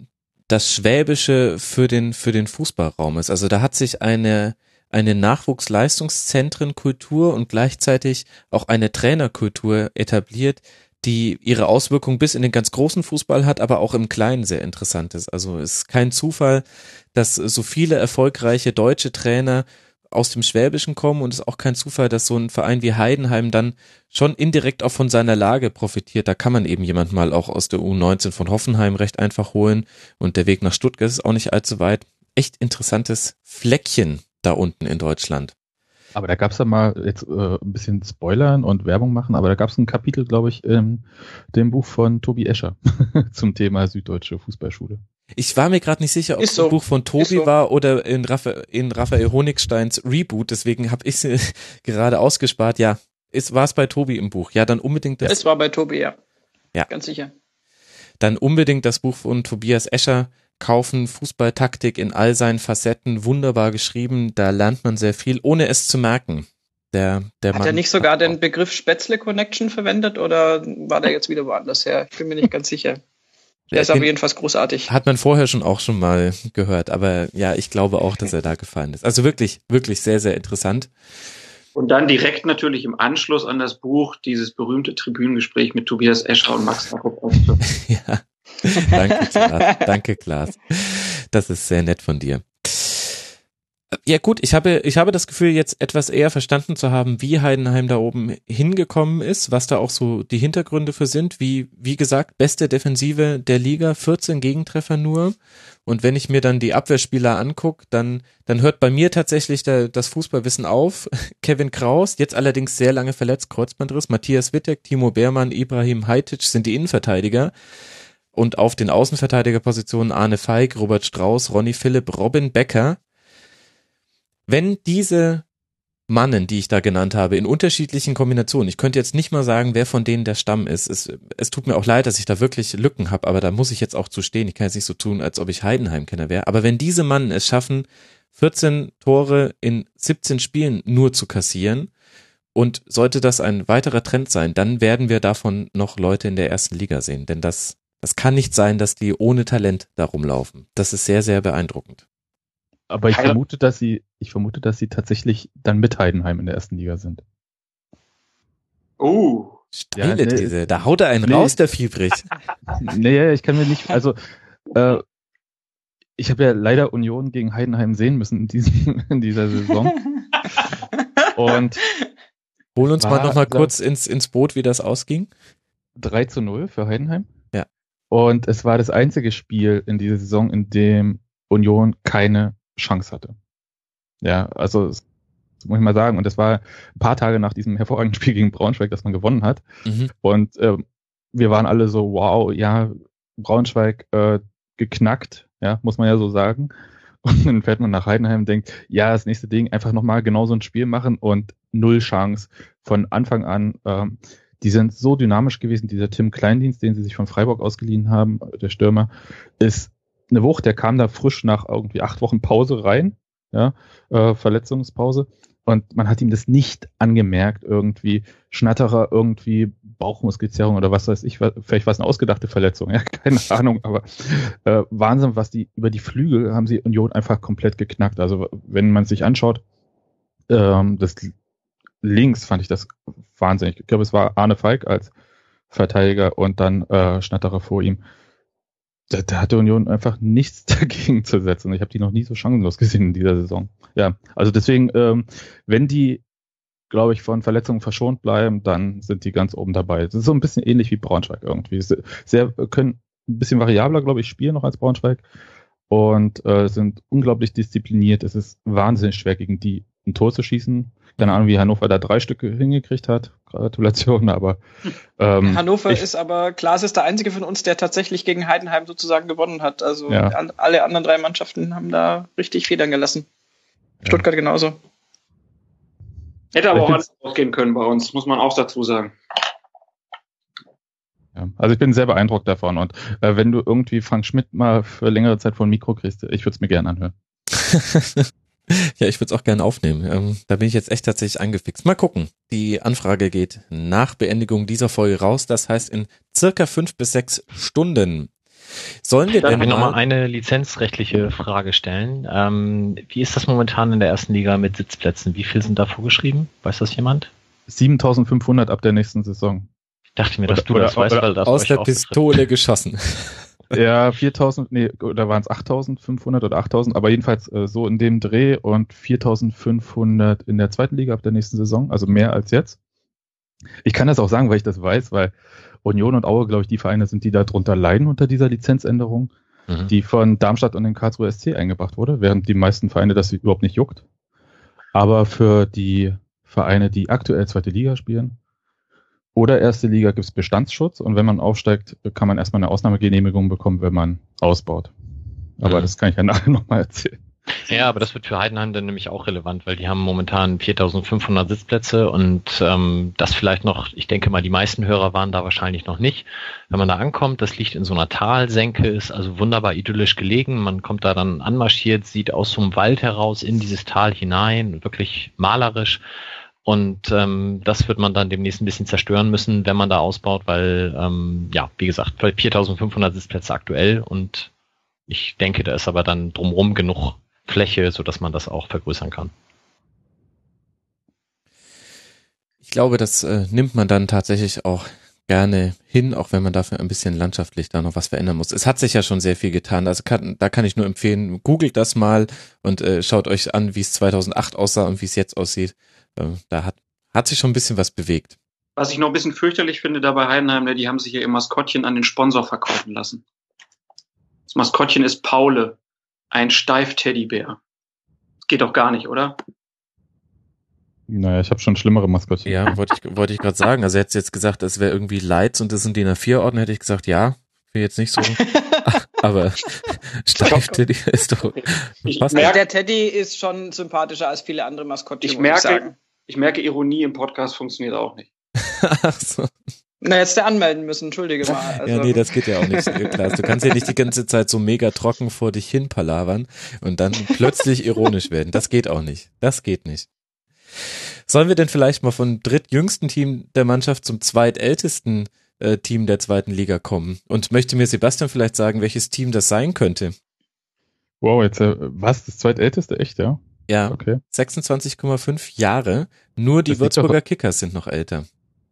das Schwäbische für den, für den Fußballraum ist. Also da hat sich eine, eine Nachwuchsleistungszentrenkultur und gleichzeitig auch eine Trainerkultur etabliert, die ihre Auswirkungen bis in den ganz großen Fußball hat, aber auch im Kleinen sehr interessant ist. Also es ist kein Zufall, dass so viele erfolgreiche deutsche Trainer aus dem Schwäbischen kommen und es ist auch kein Zufall, dass so ein Verein wie Heidenheim dann schon indirekt auch von seiner Lage profitiert. Da kann man eben jemand mal auch aus der U19 von Hoffenheim recht einfach holen und der Weg nach Stuttgart ist auch nicht allzu weit. Echt interessantes Fleckchen da unten in Deutschland. Aber da gab es ja mal jetzt äh, ein bisschen Spoilern und Werbung machen, aber da gab es ein Kapitel, glaube ich, in dem Buch von Tobi Escher zum Thema Süddeutsche Fußballschule. Ich war mir gerade nicht sicher, ob es so. ein Buch von Tobi so. war oder in, Raphael, in Raphael Honigsteins Reboot, deswegen habe ich sie gerade ausgespart. Ja, war es bei Tobi im Buch. Ja, dann unbedingt das. Es war bei Tobi, ja. Ja. Ganz sicher. Dann unbedingt das Buch von Tobias Escher kaufen, Fußballtaktik in all seinen Facetten, wunderbar geschrieben, da lernt man sehr viel, ohne es zu merken. Der, der Hat Mann er nicht sogar den Begriff Spätzle Connection verwendet oder war der jetzt wieder woanders her? Ich bin mir nicht ganz sicher. Der ist aber jedenfalls großartig. Hat man vorher schon auch schon mal gehört, aber ja, ich glaube auch, dass er da gefallen ist. Also wirklich, wirklich sehr, sehr interessant. Und dann direkt natürlich im Anschluss an das Buch dieses berühmte Tribünengespräch mit Tobias Escher und Max Jakob Ja, danke Klaas. danke Klaas. Das ist sehr nett von dir. Ja gut, ich habe, ich habe das Gefühl, jetzt etwas eher verstanden zu haben, wie Heidenheim da oben hingekommen ist, was da auch so die Hintergründe für sind. Wie, wie gesagt, beste Defensive der Liga, 14 Gegentreffer nur. Und wenn ich mir dann die Abwehrspieler angucke, dann, dann hört bei mir tatsächlich der, das Fußballwissen auf. Kevin Kraus, jetzt allerdings sehr lange verletzt, Kreuzbandriss. Matthias Wittek, Timo Beermann, Ibrahim Hajtic sind die Innenverteidiger. Und auf den Außenverteidigerpositionen Arne Feig, Robert Strauß, Ronny Philipp, Robin Becker wenn diese Mannen, die ich da genannt habe, in unterschiedlichen Kombinationen, ich könnte jetzt nicht mal sagen, wer von denen der Stamm ist. Es, es tut mir auch leid, dass ich da wirklich Lücken habe, aber da muss ich jetzt auch zu stehen. Ich kann jetzt nicht so tun, als ob ich Heidenheim-Kenner wäre. Aber wenn diese Mannen es schaffen, 14 Tore in 17 Spielen nur zu kassieren, und sollte das ein weiterer Trend sein, dann werden wir davon noch Leute in der ersten Liga sehen. Denn das, das kann nicht sein, dass die ohne Talent da rumlaufen. Das ist sehr, sehr beeindruckend. Aber ich vermute, dass sie, ich vermute, dass sie tatsächlich dann mit Heidenheim in der ersten Liga sind. Oh. Steile ja, nee, diese, da haut er einen nee. raus, der Fiebrig. nee, ich kann mir nicht, also äh, ich habe ja leider Union gegen Heidenheim sehen müssen in, diesem, in dieser Saison. Und hol uns mal noch mal kurz ins, ins Boot, wie das ausging. 3 zu 0 für Heidenheim. Und es war das einzige Spiel in dieser Saison, in dem Union keine Chance hatte. Ja, also das muss ich mal sagen. Und das war ein paar Tage nach diesem hervorragenden Spiel gegen Braunschweig, das man gewonnen hat. Mhm. Und äh, wir waren alle so, wow, ja, Braunschweig äh, geknackt, ja, muss man ja so sagen. Und dann fährt man nach Heidenheim und denkt, ja, das nächste Ding, einfach nochmal genau so ein Spiel machen und null Chance von Anfang an. Ähm, die sind so dynamisch gewesen. Dieser Tim Kleindienst, den sie sich von Freiburg ausgeliehen haben, der Stürmer, ist eine Wucht, der kam da frisch nach irgendwie acht Wochen Pause rein, ja, äh, Verletzungspause. Und man hat ihm das nicht angemerkt, irgendwie Schnatterer, irgendwie Bauchmuskelzerrung oder was weiß ich, vielleicht war es eine ausgedachte Verletzung, ja, keine Ahnung, aber äh, Wahnsinn, was die über die Flügel haben sie Union einfach komplett geknackt. Also wenn man sich anschaut, ähm, das links fand ich das wahnsinnig. Ich glaube, es war Arne Falk als Verteidiger und dann äh, Schnatterer vor ihm da, da hatte Union einfach nichts dagegen zu setzen. Ich habe die noch nie so chancenlos gesehen in dieser Saison. Ja, also deswegen, ähm, wenn die, glaube ich, von Verletzungen verschont bleiben, dann sind die ganz oben dabei. Das ist so ein bisschen ähnlich wie Braunschweig irgendwie. Sehr, können ein bisschen variabler, glaube ich, spielen noch als Braunschweig und äh, sind unglaublich diszipliniert. Es ist wahnsinnig schwer, gegen die ein Tor zu schießen. Keine Ahnung, wie Hannover da drei Stücke hingekriegt hat. Gratulation, aber ähm, Hannover ich, ist aber, Klaas ist der einzige von uns, der tatsächlich gegen Heidenheim sozusagen gewonnen hat. Also ja. alle anderen drei Mannschaften haben da richtig Federn gelassen. Stuttgart ja. genauso. Hätte aber auch alles ausgehen können bei uns, muss man auch dazu sagen. Ja, also ich bin sehr beeindruckt davon und äh, wenn du irgendwie Frank Schmidt mal für längere Zeit vor ein Mikro kriegst, ich würde es mir gerne anhören. Ja, ich würde es auch gerne aufnehmen. Ähm, da bin ich jetzt echt tatsächlich angefixt. Mal gucken. Die Anfrage geht nach Beendigung dieser Folge raus. Das heißt in circa fünf bis sechs Stunden. Sollen wir denn noch mal eine lizenzrechtliche Frage stellen? Ähm, wie ist das momentan in der ersten Liga mit Sitzplätzen? Wie viel sind da vorgeschrieben? Weiß das jemand? 7500 ab der nächsten Saison. Ich dachte mir, dass oder, du das oder, weißt, weil das aus der Pistole betrifft. geschossen. Ja, 4000, nee, oder waren es 8500 oder 8000, aber jedenfalls äh, so in dem Dreh und 4500 in der zweiten Liga ab der nächsten Saison, also mehr als jetzt. Ich kann das auch sagen, weil ich das weiß, weil Union und Aue, glaube ich, die Vereine sind, die darunter leiden unter dieser Lizenzänderung, mhm. die von Darmstadt und den Karlsruhe SC eingebracht wurde, während die meisten Vereine das überhaupt nicht juckt. Aber für die Vereine, die aktuell zweite Liga spielen, oder erste Liga gibt es Bestandsschutz und wenn man aufsteigt, kann man erstmal eine Ausnahmegenehmigung bekommen, wenn man ausbaut. Aber mhm. das kann ich ja nachher nochmal erzählen. Ja, aber das wird für Heidenheim dann nämlich auch relevant, weil die haben momentan 4500 Sitzplätze und ähm, das vielleicht noch, ich denke mal, die meisten Hörer waren da wahrscheinlich noch nicht. Wenn man da ankommt, das liegt in so einer Talsenke, ist also wunderbar idyllisch gelegen. Man kommt da dann anmarschiert, sieht aus so einem Wald heraus in dieses Tal hinein, wirklich malerisch. Und ähm, das wird man dann demnächst ein bisschen zerstören müssen, wenn man da ausbaut, weil, ähm, ja, wie gesagt, 4500 Sitzplätze aktuell und ich denke, da ist aber dann drumherum genug Fläche, so dass man das auch vergrößern kann. Ich glaube, das äh, nimmt man dann tatsächlich auch gerne hin, auch wenn man dafür ein bisschen landschaftlich da noch was verändern muss. Es hat sich ja schon sehr viel getan. Also kann, da kann ich nur empfehlen, googelt das mal und äh, schaut euch an, wie es 2008 aussah und wie es jetzt aussieht. Äh, da hat, hat sich schon ein bisschen was bewegt. Was ich noch ein bisschen fürchterlich finde dabei Heidenheim, ne, die haben sich ja ihr Maskottchen an den Sponsor verkaufen lassen. Das Maskottchen ist Paule, ein Steif-Teddybär. Geht doch gar nicht, oder? Naja, ich habe schon schlimmere Maskottchen. Ja, wollte ich, wollte ich gerade sagen. Also hätte jetzt gesagt, das wäre irgendwie Lights und das sind die nach vier Orten, hätte ich gesagt, ja, für jetzt nicht so. aber steif Teddy ist doch. Ich merke, der Teddy ist schon sympathischer als viele andere Maskottchen. Ich merke, ich, merke, Ironie im Podcast funktioniert auch nicht. Ach so. Na, jetzt der anmelden müssen, entschuldige mal. Also. Ja, nee, das geht ja auch nicht, Klaas. Du kannst ja nicht die ganze Zeit so mega trocken vor dich hin palavern und dann plötzlich ironisch werden. Das geht auch nicht. Das geht nicht. Sollen wir denn vielleicht mal vom drittjüngsten Team der Mannschaft zum zweitältesten äh, Team der zweiten Liga kommen? Und möchte mir Sebastian vielleicht sagen, welches Team das sein könnte? Wow, jetzt äh, was? Das zweitälteste, echt, ja? Ja, okay. 26,5 Jahre. Nur die das Würzburger Kickers sind noch älter.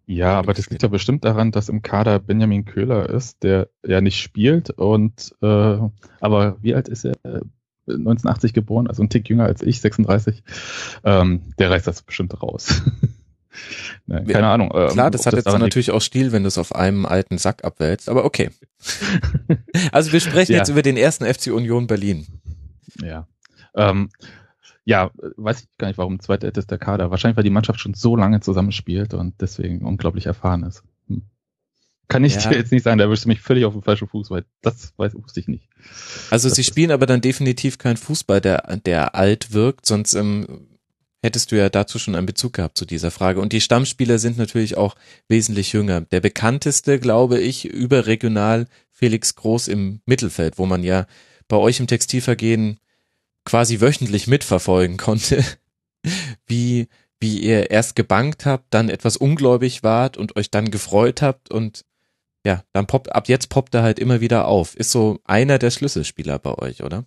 Ja, aber das liegt ja bestimmt daran, dass im Kader Benjamin Köhler ist, der ja nicht spielt und äh, aber wie alt ist er? 1980 geboren, also ein Tick jünger als ich, 36. Ähm, der reißt das bestimmt raus. Nein, keine ja, Ahnung. Ähm, klar, das hat das jetzt natürlich auch Stil, wenn du es auf einem alten Sack abwälzt, aber okay. also wir sprechen ja. jetzt über den ersten FC Union Berlin. Ja. Ähm, ja, weiß ich gar nicht, warum zweitältester Kader. Wahrscheinlich, weil die Mannschaft schon so lange zusammenspielt und deswegen unglaublich erfahren ist. Hm. Kann ich ja. dir jetzt nicht sagen, da wirst du mich völlig auf den falschen Fuß, weil das weiß, wusste ich nicht. Also das sie spielen aber dann definitiv kein Fußball, der, der alt wirkt, sonst ähm, hättest du ja dazu schon einen Bezug gehabt zu dieser Frage. Und die Stammspieler sind natürlich auch wesentlich jünger. Der bekannteste, glaube ich, überregional Felix Groß im Mittelfeld, wo man ja bei euch im Textilvergehen quasi wöchentlich mitverfolgen konnte, wie, wie ihr erst gebankt habt, dann etwas ungläubig wart und euch dann gefreut habt und ja, dann poppt, ab jetzt poppt er halt immer wieder auf. Ist so einer der Schlüsselspieler bei euch, oder?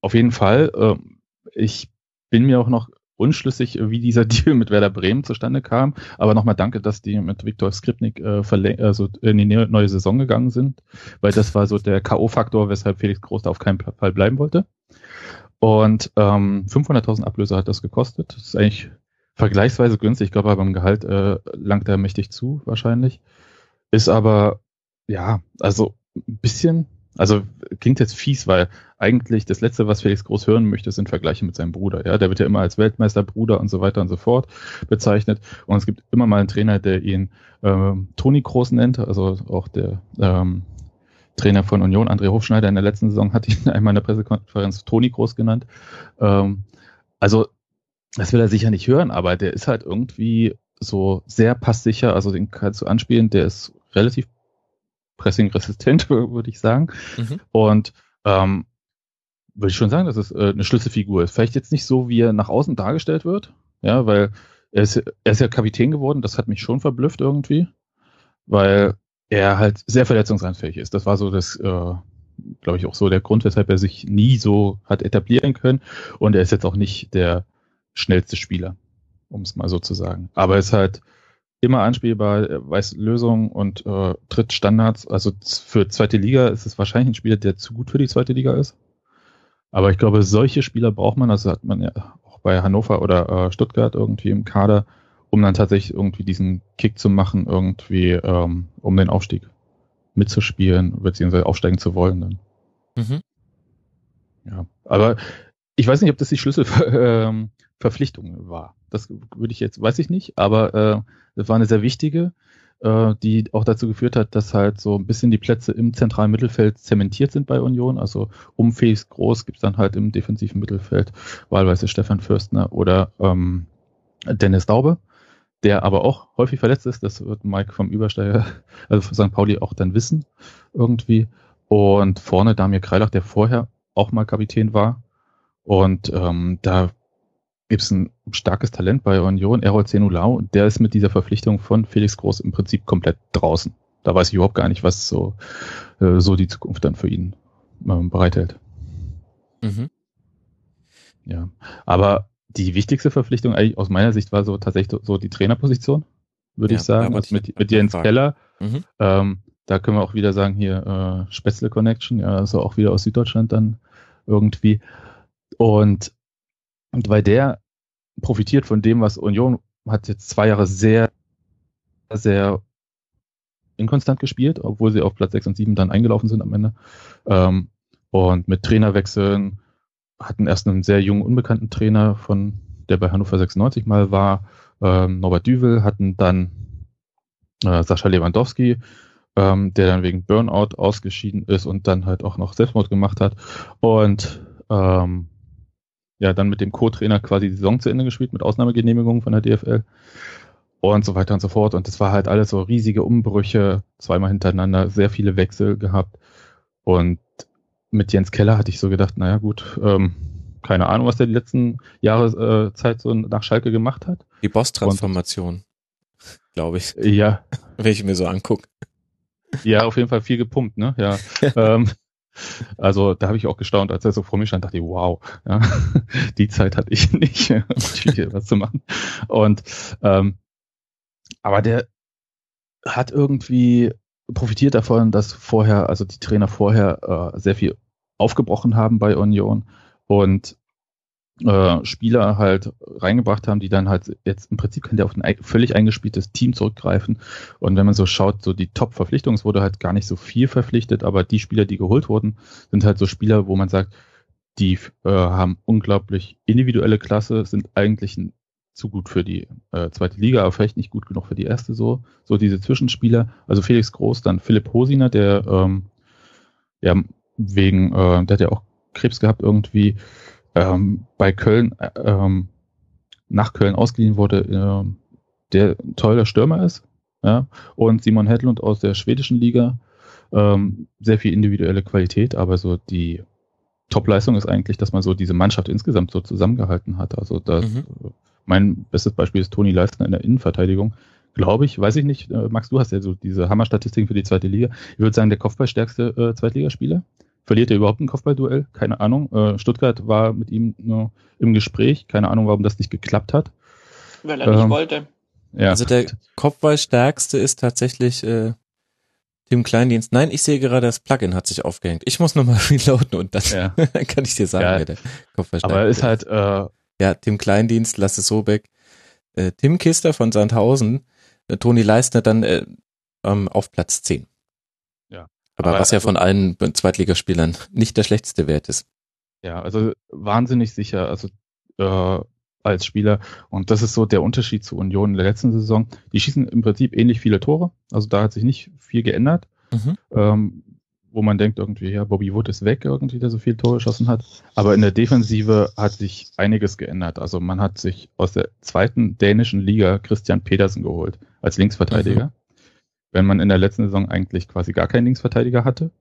Auf jeden Fall. Ähm, ich bin mir auch noch unschlüssig, wie dieser Deal mit Werder Bremen zustande kam. Aber nochmal danke, dass die mit Viktor Skripnik äh, also in die neue Saison gegangen sind, weil das war so der K.O.-Faktor, weshalb Felix Groß da auf keinen Fall bleiben wollte. Und ähm, 500.000 Ablöse hat das gekostet. Das ist eigentlich vergleichsweise günstig. Ich glaube, beim Gehalt äh, langt er mächtig zu, wahrscheinlich. Ist aber, ja, also ein bisschen, also klingt jetzt fies, weil eigentlich das Letzte, was Felix Groß hören möchte, sind Vergleiche mit seinem Bruder. Ja, der wird ja immer als Weltmeisterbruder und so weiter und so fort bezeichnet. Und es gibt immer mal einen Trainer, der ihn ähm, Toni Groß nennt, also auch der ähm, Trainer von Union, André Hofschneider, in der letzten Saison hat ihn einmal in der Pressekonferenz Toni Groß genannt. Ähm, also, das will er sicher nicht hören, aber der ist halt irgendwie so sehr passsicher, also den kannst du anspielen, der ist relativ pressingresistent, würde ich sagen. Mhm. Und ähm, würde ich schon sagen, dass es äh, eine Schlüsselfigur ist. Vielleicht jetzt nicht so, wie er nach außen dargestellt wird, ja, weil er ist, er ist ja Kapitän geworden, das hat mich schon verblüfft irgendwie, weil er halt sehr verletzungsanfällig ist. Das war so das, äh, glaube ich, auch so der Grund, weshalb er sich nie so hat etablieren können. Und er ist jetzt auch nicht der schnellste Spieler, um es mal so zu sagen. Aber er ist halt immer anspielbar, weiß Lösungen und äh, tritt Standards. Also für zweite Liga ist es wahrscheinlich ein Spieler, der zu gut für die zweite Liga ist. Aber ich glaube, solche Spieler braucht man, also hat man ja auch bei Hannover oder äh, Stuttgart irgendwie im Kader, um dann tatsächlich irgendwie diesen Kick zu machen, irgendwie ähm, um den Aufstieg mitzuspielen, beziehungsweise aufsteigen zu wollen dann. Mhm. Ja, aber ich weiß nicht, ob das die Schlüsselverpflichtung ähm, war. Das würde ich jetzt, weiß ich nicht, aber äh, das war eine sehr wichtige, äh, die auch dazu geführt hat, dass halt so ein bisschen die Plätze im zentralen Mittelfeld zementiert sind bei Union. Also um Felix Groß gibt's dann halt im defensiven Mittelfeld wahlweise Stefan Fürstner oder ähm, Dennis Daube der aber auch häufig verletzt ist. Das wird Mike vom Übersteiger, also von St. Pauli auch dann wissen irgendwie. Und vorne Damir Kreilach, der vorher auch mal Kapitän war. Und ähm, da gibt's ein starkes Talent bei Union, Errol Zenulau. Der ist mit dieser Verpflichtung von Felix Groß im Prinzip komplett draußen. Da weiß ich überhaupt gar nicht, was so, äh, so die Zukunft dann für ihn äh, bereithält. Mhm. Ja, aber die wichtigste Verpflichtung eigentlich aus meiner Sicht war so tatsächlich so die Trainerposition, würde ja, ich sagen, also mit, mit Jens Keller. Mhm. Ähm, da können wir auch wieder sagen, hier äh, Spätzle Connection, ja, also auch wieder aus Süddeutschland dann irgendwie. Und, und weil der profitiert von dem, was Union hat jetzt zwei Jahre sehr, sehr inkonstant gespielt, obwohl sie auf Platz 6 und 7 dann eingelaufen sind am Ende. Ähm, und mit Trainerwechseln, hatten erst einen sehr jungen, unbekannten Trainer von, der bei Hannover 96 mal war, ähm, Norbert Düvel, hatten dann äh, Sascha Lewandowski, ähm, der dann wegen Burnout ausgeschieden ist und dann halt auch noch Selbstmord gemacht hat. Und ähm, ja, dann mit dem Co-Trainer quasi die Saison zu Ende gespielt, mit Ausnahmegenehmigung von der DFL und so weiter und so fort. Und das war halt alles so riesige Umbrüche, zweimal hintereinander, sehr viele Wechsel gehabt. Und mit Jens Keller hatte ich so gedacht, naja gut, ähm, keine Ahnung, was der die letzten Jahre äh, Zeit so nach Schalke gemacht hat. Die Boss-Transformation, glaube ich. Ja. Wenn ich mir so angucke. Ja, auf jeden Fall viel gepumpt, ne? Ja. ähm, also da habe ich auch gestaunt, als er so vor mir stand, dachte ich, wow, ja, die Zeit hatte ich nicht, was zu machen. Und ähm, aber der hat irgendwie profitiert davon, dass vorher, also die Trainer vorher äh, sehr viel aufgebrochen haben bei Union und äh, Spieler halt reingebracht haben, die dann halt jetzt im Prinzip kann der auf ein völlig eingespieltes Team zurückgreifen. Und wenn man so schaut, so die Top-Verpflichtungen, es wurde halt gar nicht so viel verpflichtet, aber die Spieler, die geholt wurden, sind halt so Spieler, wo man sagt, die äh, haben unglaublich individuelle Klasse, sind eigentlich ein zu gut für die äh, zweite Liga, aber vielleicht nicht gut genug für die erste so. So diese Zwischenspieler, also Felix Groß, dann Philipp Hosiner, der ähm, ja wegen, äh, der hat ja auch Krebs gehabt irgendwie, ähm, bei Köln, äh, ähm, nach Köln ausgeliehen wurde, äh, der ein toller Stürmer ist. Ja? Und Simon Hedlund aus der schwedischen Liga, ähm, sehr viel individuelle Qualität, aber so die Top-Leistung ist eigentlich, dass man so diese Mannschaft insgesamt so zusammengehalten hat. Also das mhm. Mein bestes Beispiel ist Toni Leistner in der Innenverteidigung. Glaube ich, weiß ich nicht. Äh, Max, du hast ja so diese Hammerstatistiken für die zweite Liga. Ich würde sagen, der Kopfballstärkste äh, Zweitligaspieler. Verliert er überhaupt ein Kopfballduell? Keine Ahnung. Äh, Stuttgart war mit ihm nur im Gespräch. Keine Ahnung, warum das nicht geklappt hat. Weil er ähm, nicht wollte. Ja. Also der Kopfballstärkste ist tatsächlich äh, Tim Kleindienst. Nein, ich sehe gerade, das Plugin hat sich aufgehängt. Ich muss nochmal reloaden und dann ja. kann ich dir sagen, ja. wer der Kopfballstärkste Aber er ist halt äh, ja, Tim Kleindienst, Lasse Sobeck, äh, Tim Kister von Sandhausen, äh, Toni Leistner dann äh, ähm, auf Platz 10. Aber, aber was ja also, von allen Zweitligaspielern nicht der schlechteste Wert ist. Ja, also wahnsinnig sicher, also äh, als Spieler. Und das ist so der Unterschied zu Union in der letzten Saison. Die schießen im Prinzip ähnlich viele Tore. Also da hat sich nicht viel geändert. Mhm. Ähm, wo man denkt irgendwie, ja, Bobby Wood ist weg irgendwie, der so viel Tore geschossen hat. Aber in der Defensive hat sich einiges geändert. Also man hat sich aus der zweiten dänischen Liga Christian Pedersen geholt als Linksverteidiger. Wenn man in der letzten Saison eigentlich quasi gar keinen Linksverteidiger hatte,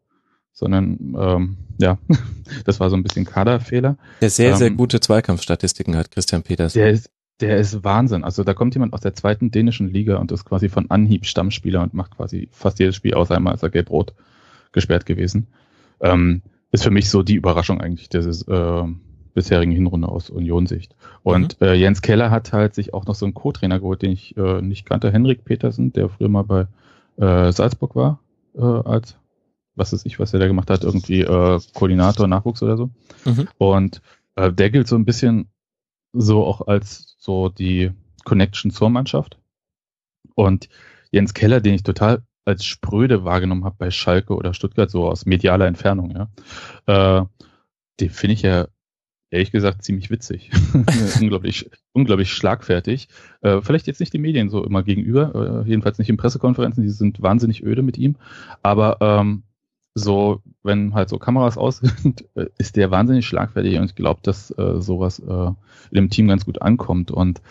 sondern ähm, ja, das war so ein bisschen Kaderfehler. Der sehr, ähm, sehr gute Zweikampfstatistiken hat Christian Pedersen. Der ist, der ist Wahnsinn. Also da kommt jemand aus der zweiten dänischen Liga und ist quasi von Anhieb Stammspieler und macht quasi fast jedes Spiel außer einmal ist er gelb-rot gesperrt gewesen. Ähm, ist für mich so die Überraschung eigentlich des äh, bisherigen Hinrunde aus Union-Sicht. Und mhm. äh, Jens Keller hat halt sich auch noch so einen Co-Trainer geholt, den ich äh, nicht kannte, Henrik Petersen, der früher mal bei äh, Salzburg war, äh, als was ist ich, was er da gemacht hat, irgendwie äh, Koordinator, Nachwuchs oder so. Mhm. Und äh, der gilt so ein bisschen so auch als so die Connection zur Mannschaft. Und Jens Keller, den ich total als spröde wahrgenommen habe bei Schalke oder Stuttgart, so aus medialer Entfernung, ja, äh, den finde ich ja ehrlich gesagt ziemlich witzig. unglaublich, unglaublich schlagfertig. Äh, vielleicht jetzt nicht den Medien so immer gegenüber, äh, jedenfalls nicht in Pressekonferenzen, die sind wahnsinnig öde mit ihm. Aber ähm, so, wenn halt so Kameras aus sind, äh, ist der wahnsinnig schlagfertig und ich glaube, dass äh, sowas äh, in dem Team ganz gut ankommt. Und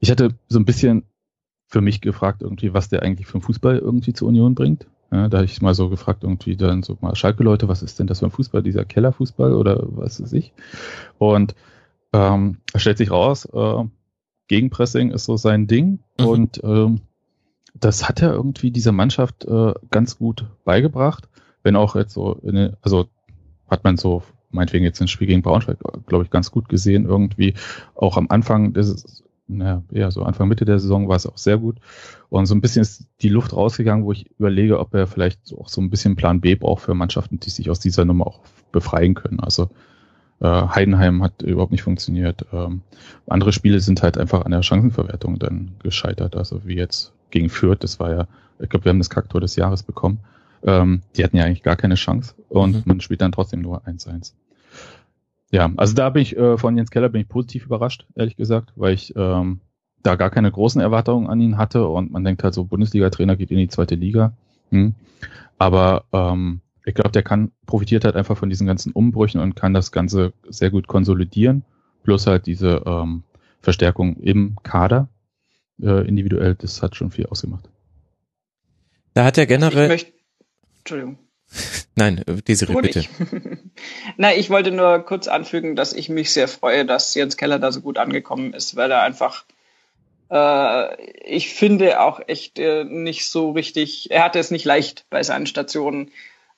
ich hatte so ein bisschen für mich gefragt, irgendwie, was der eigentlich für den Fußball irgendwie zur Union bringt. Ja, da habe ich mal so gefragt, irgendwie dann so mal Schalke-Leute, was ist denn das für ein Fußball, dieser Kellerfußball oder was weiß ich. Und ähm, stellt sich raus, äh, Gegenpressing ist so sein Ding mhm. und ähm, das hat er irgendwie dieser Mannschaft äh, ganz gut beigebracht, wenn auch jetzt so, in, also hat man so meinetwegen jetzt ein Spiel gegen Braunschweig, glaube ich, ganz gut gesehen irgendwie. Auch am Anfang des naja, ja, so Anfang Mitte der Saison war es auch sehr gut. Und so ein bisschen ist die Luft rausgegangen, wo ich überlege, ob er vielleicht auch so ein bisschen Plan B braucht für Mannschaften, die sich aus dieser Nummer auch befreien können. Also äh, Heidenheim hat überhaupt nicht funktioniert. Ähm, andere Spiele sind halt einfach an der Chancenverwertung dann gescheitert. Also wie jetzt gegen Fürth, das war ja, ich glaube, wir haben das Kaktor des Jahres bekommen. Ähm, die hatten ja eigentlich gar keine Chance und mhm. man spielt dann trotzdem nur 1-1. Ja, also da bin ich äh, von Jens Keller bin ich positiv überrascht, ehrlich gesagt, weil ich ähm, da gar keine großen Erwartungen an ihn hatte und man denkt halt so, Bundesliga-Trainer geht in die zweite Liga. Hm. Aber ähm, ich glaube, der kann profitiert halt einfach von diesen ganzen Umbrüchen und kann das Ganze sehr gut konsolidieren. Plus halt diese ähm, Verstärkung im Kader äh, individuell, das hat schon viel ausgemacht. Da hat er generell. Ich möchte, Entschuldigung. Nein, diese bitte. Na, ich wollte nur kurz anfügen, dass ich mich sehr freue, dass Jens Keller da so gut angekommen ist, weil er einfach, äh, ich finde auch echt äh, nicht so richtig, er hatte es nicht leicht bei seinen Stationen.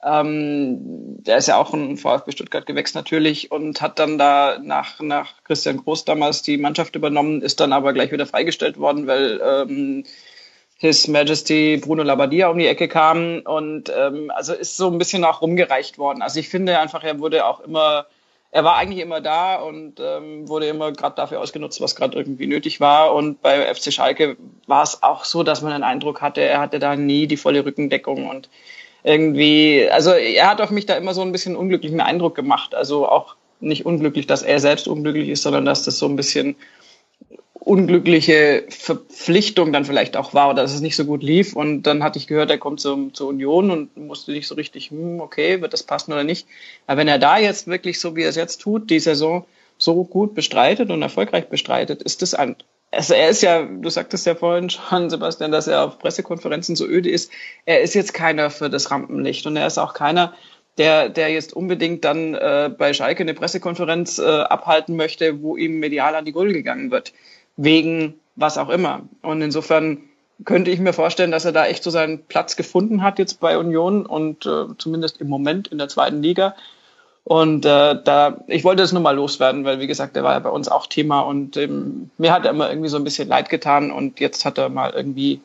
Ähm, der ist ja auch ein VfB Stuttgart gewächst natürlich und hat dann da nach, nach Christian Groß damals die Mannschaft übernommen, ist dann aber gleich wieder freigestellt worden, weil ähm, His Majesty Bruno Labbadia um die Ecke kam und ähm, also ist so ein bisschen auch rumgereicht worden. Also ich finde einfach, er wurde auch immer, er war eigentlich immer da und ähm, wurde immer gerade dafür ausgenutzt, was gerade irgendwie nötig war. Und bei FC Schalke war es auch so, dass man den Eindruck hatte, er hatte da nie die volle Rückendeckung und irgendwie, also er hat auf mich da immer so ein bisschen unglücklichen Eindruck gemacht. Also auch nicht unglücklich, dass er selbst unglücklich ist, sondern dass das so ein bisschen unglückliche Verpflichtung dann vielleicht auch war oder dass es nicht so gut lief. Und dann hatte ich gehört, er kommt zum, zur Union und musste nicht so richtig, hm, okay, wird das passen oder nicht. Aber wenn er da jetzt wirklich so, wie er es jetzt tut, die Saison so gut bestreitet und erfolgreich bestreitet, ist das ein, also er ist ja, du sagtest ja vorhin schon, Sebastian, dass er auf Pressekonferenzen so öde ist. Er ist jetzt keiner für das Rampenlicht und er ist auch keiner, der, der jetzt unbedingt dann äh, bei Schalke eine Pressekonferenz äh, abhalten möchte, wo ihm medial an die Gulde gegangen wird wegen was auch immer. Und insofern könnte ich mir vorstellen, dass er da echt so seinen Platz gefunden hat jetzt bei Union und äh, zumindest im Moment in der zweiten Liga. Und äh, da, ich wollte das nur mal loswerden, weil wie gesagt, der war ja bei uns auch Thema und ähm, mir hat er immer irgendwie so ein bisschen leid getan und jetzt hat er mal irgendwie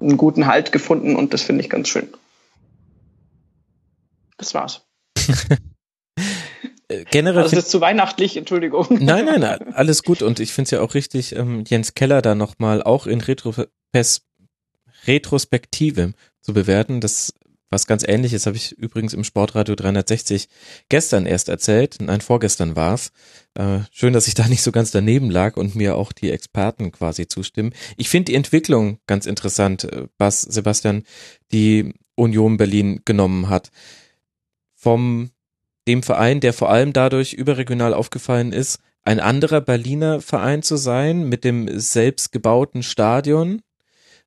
einen guten Halt gefunden und das finde ich ganz schön. Das war's. Generell. Also das ist zu weihnachtlich, Entschuldigung. Nein, nein, alles gut. Und ich finde es ja auch richtig, ähm, Jens Keller da nochmal auch in Retropes Retrospektive zu bewerten. Das was ganz ähnliches habe ich übrigens im Sportradio 360 gestern erst erzählt. Nein, vorgestern war's. Äh, schön, dass ich da nicht so ganz daneben lag und mir auch die Experten quasi zustimmen. Ich finde die Entwicklung ganz interessant, äh, was Sebastian die Union Berlin genommen hat. Vom dem Verein, der vor allem dadurch überregional aufgefallen ist, ein anderer Berliner Verein zu sein mit dem selbstgebauten Stadion,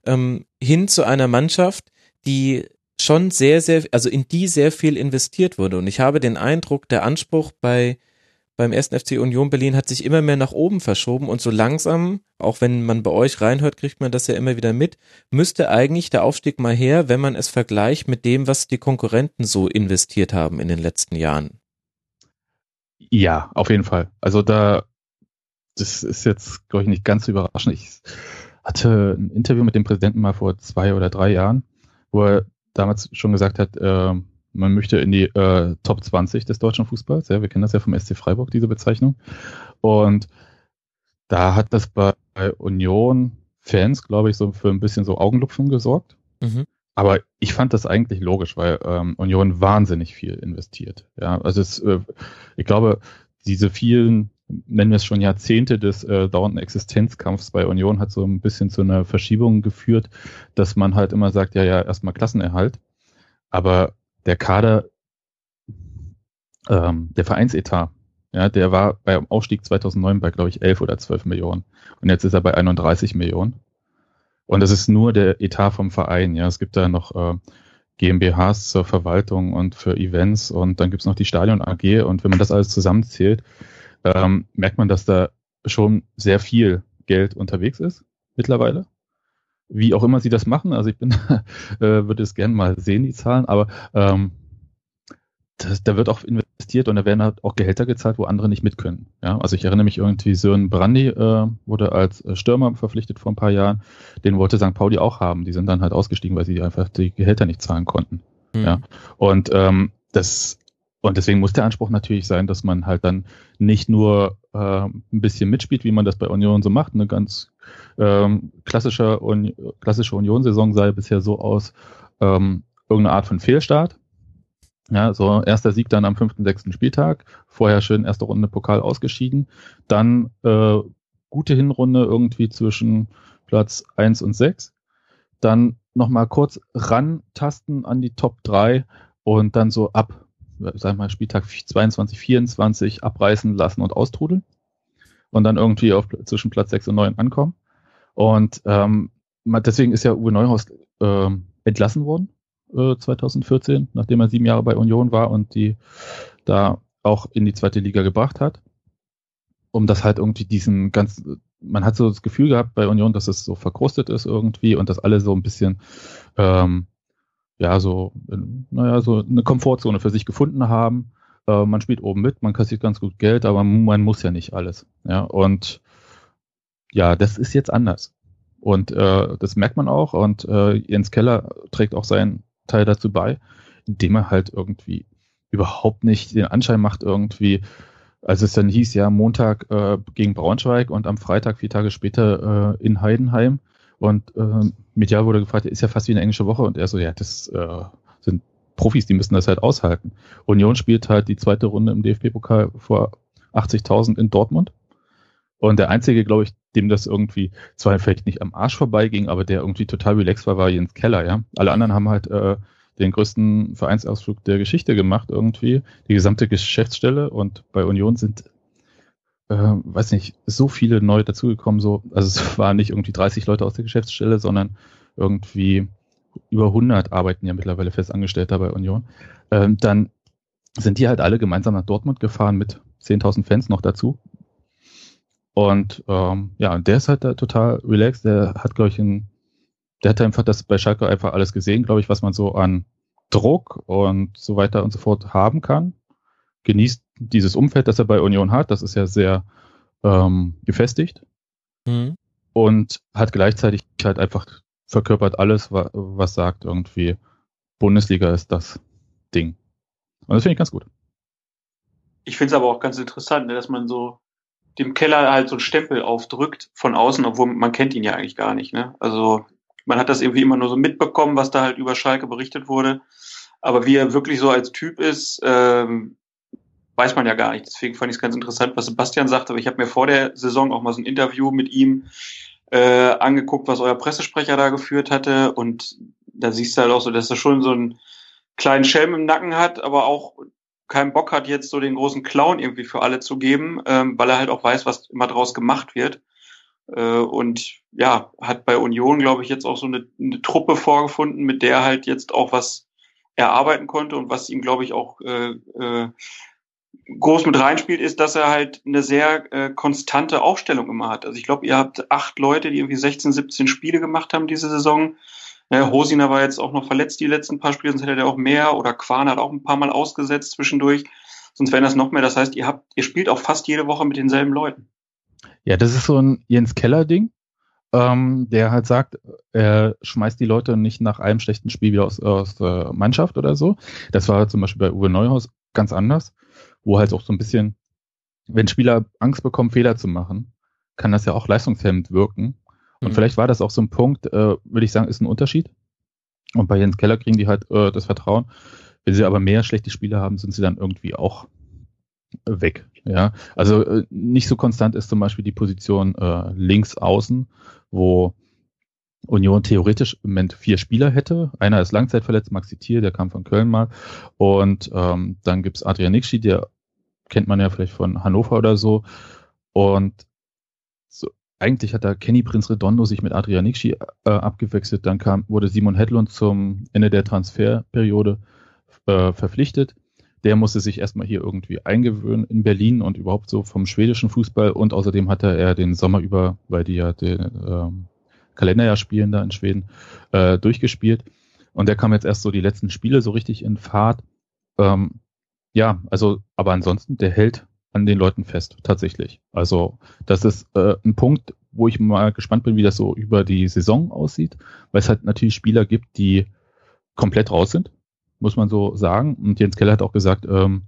ähm, hin zu einer Mannschaft, die schon sehr, sehr, also in die sehr viel investiert wurde. Und ich habe den Eindruck, der Anspruch bei beim ersten FC Union Berlin hat sich immer mehr nach oben verschoben und so langsam, auch wenn man bei euch reinhört, kriegt man das ja immer wieder mit, müsste eigentlich der Aufstieg mal her, wenn man es vergleicht mit dem, was die Konkurrenten so investiert haben in den letzten Jahren. Ja, auf jeden Fall. Also da, das ist jetzt, glaube ich, nicht ganz überraschend. Ich hatte ein Interview mit dem Präsidenten mal vor zwei oder drei Jahren, wo er damals schon gesagt hat, äh, man möchte in die äh, Top 20 des deutschen Fußballs. Ja, wir kennen das ja vom SC Freiburg, diese Bezeichnung. Und da hat das bei Union Fans, glaube ich, so für ein bisschen so Augenlupfen gesorgt. Mhm. Aber ich fand das eigentlich logisch, weil ähm, Union wahnsinnig viel investiert. Ja, also es, äh, ich glaube, diese vielen, nennen wir es schon Jahrzehnte des äh, dauernden Existenzkampfs bei Union hat so ein bisschen zu einer Verschiebung geführt, dass man halt immer sagt, ja, ja, erstmal Klassenerhalt. Aber der Kader, ähm, der Vereinsetat, ja, der war beim Aufstieg 2009 bei, glaube ich, 11 oder 12 Millionen. Und jetzt ist er bei 31 Millionen. Und das ist nur der Etat vom Verein. Ja, es gibt da noch äh, GmbHs zur Verwaltung und für Events und dann gibt's noch die Stadion AG. Und wenn man das alles zusammenzählt, ähm, merkt man, dass da schon sehr viel Geld unterwegs ist mittlerweile wie auch immer sie das machen. Also ich bin, äh, würde es gerne mal sehen, die Zahlen, aber ähm, das, da wird auch investiert und da werden halt auch Gehälter gezahlt, wo andere nicht mit können. Ja, also ich erinnere mich irgendwie, Sören Brandy äh, wurde als äh, Stürmer verpflichtet vor ein paar Jahren. Den wollte St. Pauli auch haben. Die sind dann halt ausgestiegen, weil sie einfach die Gehälter nicht zahlen konnten. Mhm. Ja, und ähm, das und deswegen muss der Anspruch natürlich sein, dass man halt dann nicht nur äh, ein bisschen mitspielt, wie man das bei Union so macht, eine ganz ähm, klassische, Un klassische Union-Saison sah bisher so aus, ähm, irgendeine Art von Fehlstart. Ja, so erster Sieg dann am fünften, sechsten Spieltag, vorher schön erste Runde Pokal ausgeschieden, dann äh, gute Hinrunde irgendwie zwischen Platz eins und sechs, dann nochmal kurz rantasten an die Top drei und dann so ab, sag mal, Spieltag 22, 24 abreißen lassen und austrudeln und dann irgendwie auf zwischen Platz 6 und 9 ankommen. Und ähm, deswegen ist ja Uwe Neuhaus äh, entlassen worden äh, 2014, nachdem er sieben Jahre bei Union war und die da auch in die zweite Liga gebracht hat. Um das halt irgendwie diesen ganz, man hat so das Gefühl gehabt bei Union, dass es so verkrustet ist irgendwie und dass alle so ein bisschen ähm, ja, so, naja, so eine Komfortzone für sich gefunden haben äh, man spielt oben mit, man kassiert ganz gut Geld, aber man muss ja nicht alles. Ja, und ja, das ist jetzt anders. Und äh, das merkt man auch. Und äh, Jens Keller trägt auch seinen Teil dazu bei, indem er halt irgendwie überhaupt nicht den Anschein macht, irgendwie, als es dann hieß, ja, Montag äh, gegen Braunschweig und am Freitag, vier Tage später, äh, in Heidenheim. Und äh, medial wurde gefragt, ist ja fast wie eine englische Woche. Und er so, ja, das äh, sind Profis, die müssen das halt aushalten. Union spielt halt die zweite Runde im DFB-Pokal vor 80.000 in Dortmund. Und der einzige, glaube ich, dem das irgendwie zwar vielleicht nicht am Arsch vorbeiging, aber der irgendwie total relaxed war, war Jens Keller, ja. Alle anderen haben halt äh, den größten Vereinsausflug der Geschichte gemacht irgendwie, die gesamte Geschäftsstelle und bei Union sind, äh, weiß nicht, so viele neu dazugekommen, so, also es waren nicht irgendwie 30 Leute aus der Geschäftsstelle, sondern irgendwie über 100 arbeiten ja mittlerweile festangestellter bei Union, ähm, dann sind die halt alle gemeinsam nach Dortmund gefahren mit 10.000 Fans noch dazu. Und ähm, ja, der ist halt da total relaxed. Der hat, glaube ich, ein, der hat einfach das bei Schalke einfach alles gesehen, glaube ich, was man so an Druck und so weiter und so fort haben kann. Genießt dieses Umfeld, das er bei Union hat. Das ist ja sehr ähm, gefestigt. Mhm. Und hat gleichzeitig halt einfach verkörpert alles, was sagt irgendwie, Bundesliga ist das Ding. Und das finde ich ganz gut. Ich finde es aber auch ganz interessant, ne, dass man so dem Keller halt so einen Stempel aufdrückt von außen, obwohl man kennt ihn ja eigentlich gar nicht. Ne? Also man hat das irgendwie immer nur so mitbekommen, was da halt über Schalke berichtet wurde. Aber wie er wirklich so als Typ ist, ähm, weiß man ja gar nicht. Deswegen fand ich es ganz interessant, was Sebastian sagt. Aber ich habe mir vor der Saison auch mal so ein Interview mit ihm äh, angeguckt, was euer Pressesprecher da geführt hatte. Und da siehst du halt auch so, dass er schon so einen kleinen Schelm im Nacken hat, aber auch keinen Bock hat, jetzt so den großen Clown irgendwie für alle zu geben, ähm, weil er halt auch weiß, was immer draus gemacht wird. Äh, und ja, hat bei Union, glaube ich, jetzt auch so eine, eine Truppe vorgefunden, mit der halt jetzt auch was erarbeiten konnte und was ihm, glaube ich, auch äh, äh, groß mit reinspielt, ist, dass er halt eine sehr äh, konstante Aufstellung immer hat. Also ich glaube, ihr habt acht Leute, die irgendwie 16, 17 Spiele gemacht haben diese Saison. Äh, Hosiner war jetzt auch noch verletzt die letzten paar Spiele, sonst hätte er auch mehr. Oder Quan hat auch ein paar Mal ausgesetzt zwischendurch. Sonst wären das noch mehr. Das heißt, ihr habt, ihr spielt auch fast jede Woche mit denselben Leuten. Ja, das ist so ein Jens Keller-Ding, ähm, der halt sagt, er schmeißt die Leute nicht nach einem schlechten Spiel wieder aus, aus der Mannschaft oder so. Das war zum Beispiel bei Uwe Neuhaus ganz anders, wo halt auch so ein bisschen, wenn Spieler Angst bekommen, Fehler zu machen, kann das ja auch leistungshemmend wirken. Und mhm. vielleicht war das auch so ein Punkt, äh, würde ich sagen, ist ein Unterschied. Und bei Jens Keller kriegen die halt äh, das Vertrauen. Wenn sie aber mehr schlechte Spiele haben, sind sie dann irgendwie auch weg. Ja, also äh, nicht so konstant ist zum Beispiel die Position äh, links außen, wo Union theoretisch im Moment vier Spieler hätte. Einer ist langzeitverletzt, Maxi Thiel, der kam von Köln mal. Und ähm, dann gibt's Adrian Nixi, der kennt man ja vielleicht von Hannover oder so. Und so, eigentlich hat da Kenny Prinz Redondo sich mit Adrian Nixi äh, abgewechselt. Dann kam, wurde Simon Hedlund zum Ende der Transferperiode äh, verpflichtet. Der musste sich erstmal hier irgendwie eingewöhnen in Berlin und überhaupt so vom schwedischen Fußball. Und außerdem hatte er den Sommer über, weil die ja den ähm, Kalenderjahr spielen da in Schweden, äh, durchgespielt. Und der kam jetzt erst so die letzten Spiele so richtig in Fahrt. Ähm, ja, also, aber ansonsten, der hält an den Leuten fest, tatsächlich. Also, das ist äh, ein Punkt, wo ich mal gespannt bin, wie das so über die Saison aussieht, weil es halt natürlich Spieler gibt, die komplett raus sind, muss man so sagen. Und Jens Keller hat auch gesagt, ähm,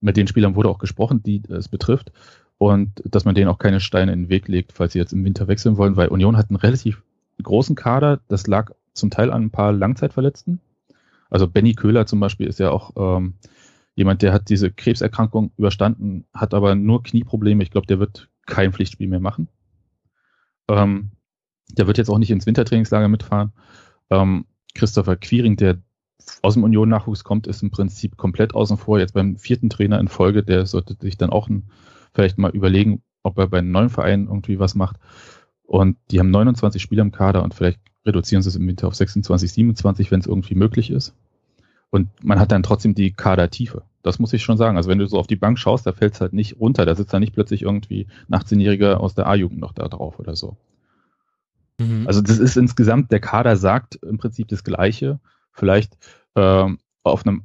mit den Spielern wurde auch gesprochen, die es betrifft und dass man denen auch keine Steine in den Weg legt, falls sie jetzt im Winter wechseln wollen, weil Union hat einen relativ großen Kader. Das lag zum Teil an ein paar Langzeitverletzten. Also Benny Köhler zum Beispiel ist ja auch ähm, jemand, der hat diese Krebserkrankung überstanden, hat aber nur Knieprobleme. Ich glaube, der wird kein Pflichtspiel mehr machen. Ähm, der wird jetzt auch nicht ins Wintertrainingslager mitfahren. Ähm, Christopher Quiring, der aus dem Union-Nachwuchs kommt, ist im Prinzip komplett außen vor. Jetzt beim vierten Trainer in Folge, der sollte sich dann auch ein vielleicht mal überlegen, ob er bei einem neuen Verein irgendwie was macht. Und die haben 29 Spieler im Kader und vielleicht reduzieren sie es im Winter auf 26, 27, wenn es irgendwie möglich ist. Und man hat dann trotzdem die Kadertiefe. Das muss ich schon sagen. Also wenn du so auf die Bank schaust, da fällt es halt nicht runter. Da sitzt da nicht plötzlich irgendwie ein 18-Jähriger aus der A-Jugend noch da drauf oder so. Mhm. Also das ist insgesamt, der Kader sagt im Prinzip das Gleiche. Vielleicht ähm, auf einem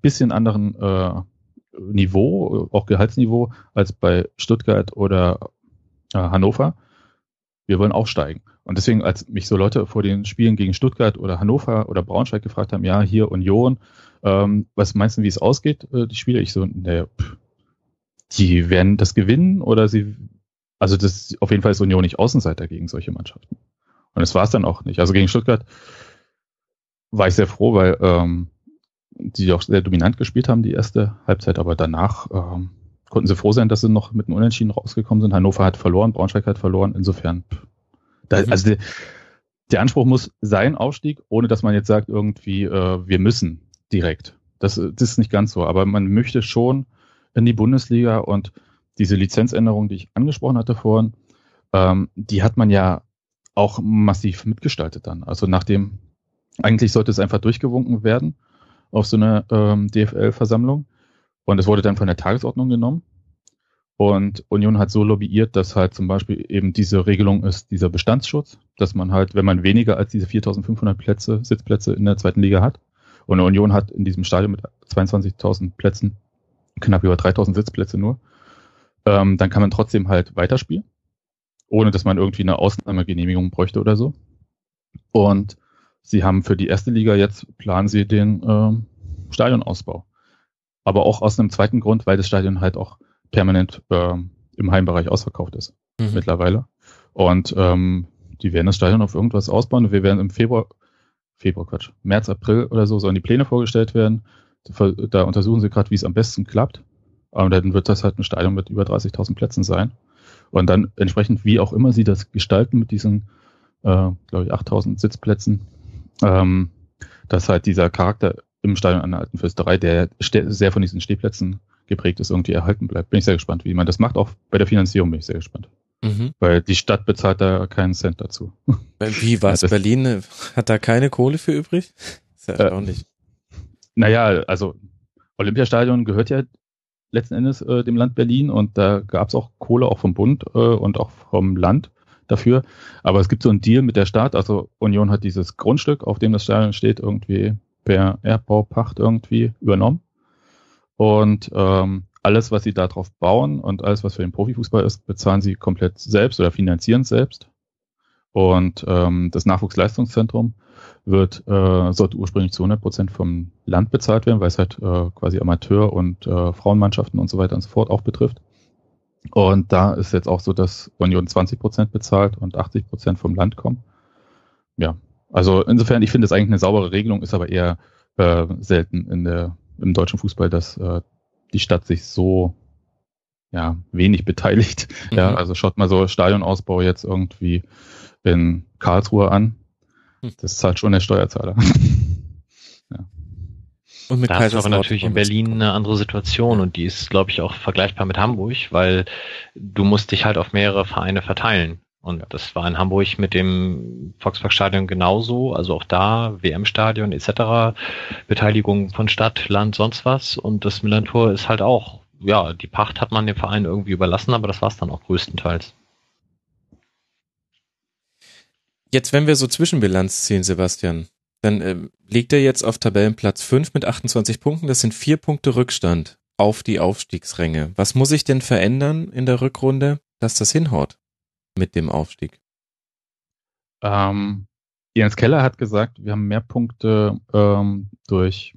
bisschen anderen äh, Niveau, auch Gehaltsniveau, als bei Stuttgart oder äh, Hannover. Wir wollen aufsteigen. Und deswegen, als mich so Leute vor den Spielen gegen Stuttgart oder Hannover oder Braunschweig gefragt haben, ja, hier Union, ähm, was meinst du, wie es ausgeht, äh, die Spiele? Ich so, naja, pff, die werden das gewinnen oder sie, also das auf jeden Fall ist Union nicht Außenseiter gegen solche Mannschaften. Und das war es dann auch nicht. Also gegen Stuttgart war ich sehr froh, weil ähm, die auch sehr dominant gespielt haben, die erste Halbzeit, aber danach ähm, konnten sie froh sein, dass sie noch mit einem Unentschieden rausgekommen sind. Hannover hat verloren, Braunschweig hat verloren, insofern. Da. Also der, der Anspruch muss sein Aufstieg, ohne dass man jetzt sagt, irgendwie, äh, wir müssen direkt. Das, das ist nicht ganz so, aber man möchte schon in die Bundesliga und diese Lizenzänderung, die ich angesprochen hatte vorhin, ähm, die hat man ja auch massiv mitgestaltet dann. Also nachdem, eigentlich sollte es einfach durchgewunken werden auf so einer ähm, DFL-Versammlung. Und es wurde dann von der Tagesordnung genommen. Und Union hat so lobbyiert, dass halt zum Beispiel eben diese Regelung ist, dieser Bestandsschutz, dass man halt, wenn man weniger als diese 4500 Plätze, Sitzplätze in der zweiten Liga hat, und Union hat in diesem Stadion mit 22.000 Plätzen knapp über 3000 Sitzplätze nur, ähm, dann kann man trotzdem halt weiterspielen, ohne dass man irgendwie eine Ausnahmegenehmigung bräuchte oder so. Und Sie haben für die erste Liga jetzt, planen Sie den äh, Stadionausbau. Aber auch aus einem zweiten Grund, weil das Stadion halt auch permanent äh, im Heimbereich ausverkauft ist mhm. mittlerweile. Und ähm, die werden das Stadion auf irgendwas ausbauen. Wir werden im Februar, Februar Quatsch, März, April oder so sollen die Pläne vorgestellt werden. Da untersuchen sie gerade, wie es am besten klappt. Aber dann wird das halt ein Stadion mit über 30.000 Plätzen sein. Und dann entsprechend, wie auch immer sie das gestalten mit diesen, äh, glaube ich, 8.000 Sitzplätzen, ähm, dass halt dieser Charakter im Stadion an der alten Fürsterei, der sehr von diesen Stehplätzen geprägt ist, irgendwie erhalten bleibt. Bin ich sehr gespannt, wie man das macht. Auch bei der Finanzierung bin ich sehr gespannt. Mhm. Weil die Stadt bezahlt da keinen Cent dazu. Wie war es? Berlin hat da keine Kohle für übrig? Ist ja erstaunlich. Äh, naja, also Olympiastadion gehört ja letzten Endes äh, dem Land Berlin und da gab es auch Kohle auch vom Bund äh, und auch vom Land dafür. Aber es gibt so einen Deal mit der Stadt. Also Union hat dieses Grundstück, auf dem das Stadion steht, irgendwie per Erdbaupacht irgendwie übernommen. Und ähm, alles, was sie darauf bauen und alles, was für den Profifußball ist, bezahlen sie komplett selbst oder finanzieren selbst. Und ähm, das Nachwuchsleistungszentrum wird, äh, sollte ursprünglich zu 100 Prozent vom Land bezahlt werden, weil es halt äh, quasi Amateur- und äh, Frauenmannschaften und so weiter und so fort auch betrifft. Und da ist jetzt auch so, dass Union 20 Prozent bezahlt und 80 Prozent vom Land kommen. Ja, also insofern, ich finde es eigentlich eine saubere Regelung, ist aber eher äh, selten in der, im deutschen Fußball, dass äh, die Stadt sich so ja, wenig beteiligt. Mhm. Ja, also schaut mal so Stadionausbau jetzt irgendwie in Karlsruhe an. Hm. Das zahlt schon der Steuerzahler. ja. Und mit da du aber natürlich in Berlin eine andere Situation und die ist, glaube ich, auch vergleichbar mit Hamburg, weil du musst dich halt auf mehrere Vereine verteilen. Und das war in Hamburg mit dem Volksparkstadion genauso, also auch da WM-Stadion etc., Beteiligung von Stadt, Land, sonst was. Und das Millantor ist halt auch, ja, die Pacht hat man dem Verein irgendwie überlassen, aber das war es dann auch größtenteils. Jetzt, wenn wir so Zwischenbilanz ziehen, Sebastian, dann äh, liegt er jetzt auf Tabellenplatz 5 mit 28 Punkten. Das sind vier Punkte Rückstand auf die Aufstiegsränge. Was muss sich denn verändern in der Rückrunde, dass das hinhaut mit dem Aufstieg? Ähm, Jens Keller hat gesagt, wir haben mehr Punkte ähm, durch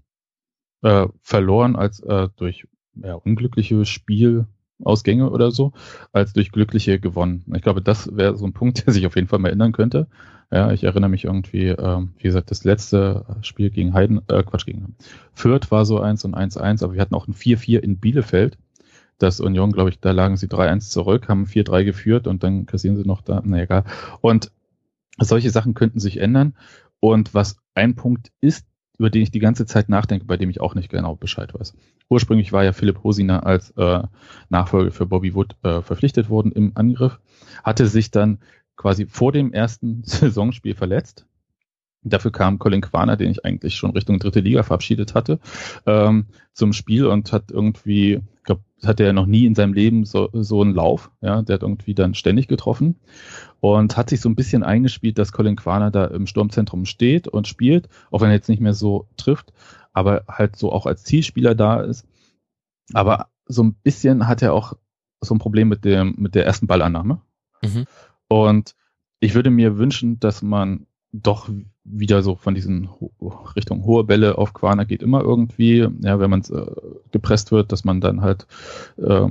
äh, verloren als äh, durch ja, unglückliche Spiel, Ausgänge oder so, als durch glückliche gewonnen. Ich glaube, das wäre so ein Punkt, der sich auf jeden Fall mal ändern könnte. Ja, ich erinnere mich irgendwie, ähm, wie gesagt, das letzte Spiel gegen Heiden, äh, Quatsch, gegen Fürth war so eins und 1-1, aber wir hatten auch ein 4-4 in Bielefeld. Das Union, glaube ich, da lagen sie 3-1 zurück, haben 4-3 geführt und dann kassieren sie noch da, na egal. Und solche Sachen könnten sich ändern. Und was ein Punkt ist, über den ich die ganze Zeit nachdenke, bei dem ich auch nicht genau Bescheid weiß. Ursprünglich war ja Philipp Hosiner als äh, Nachfolger für Bobby Wood äh, verpflichtet worden im Angriff, hatte sich dann quasi vor dem ersten Saisonspiel verletzt. Dafür kam Colin Quaner, den ich eigentlich schon Richtung dritte Liga verabschiedet hatte, ähm, zum Spiel und hat irgendwie, hatte er noch nie in seinem Leben so, so einen Lauf. Ja, der hat irgendwie dann ständig getroffen und hat sich so ein bisschen eingespielt, dass Colin Quaner da im Sturmzentrum steht und spielt, auch wenn er jetzt nicht mehr so trifft, aber halt so auch als Zielspieler da ist. Aber so ein bisschen hat er auch so ein Problem mit dem mit der ersten Ballannahme. Mhm. Und ich würde mir wünschen, dass man doch wieder so von diesen Richtung hohe Bälle auf Quaner geht immer irgendwie, ja, wenn man äh, gepresst wird, dass man dann halt äh,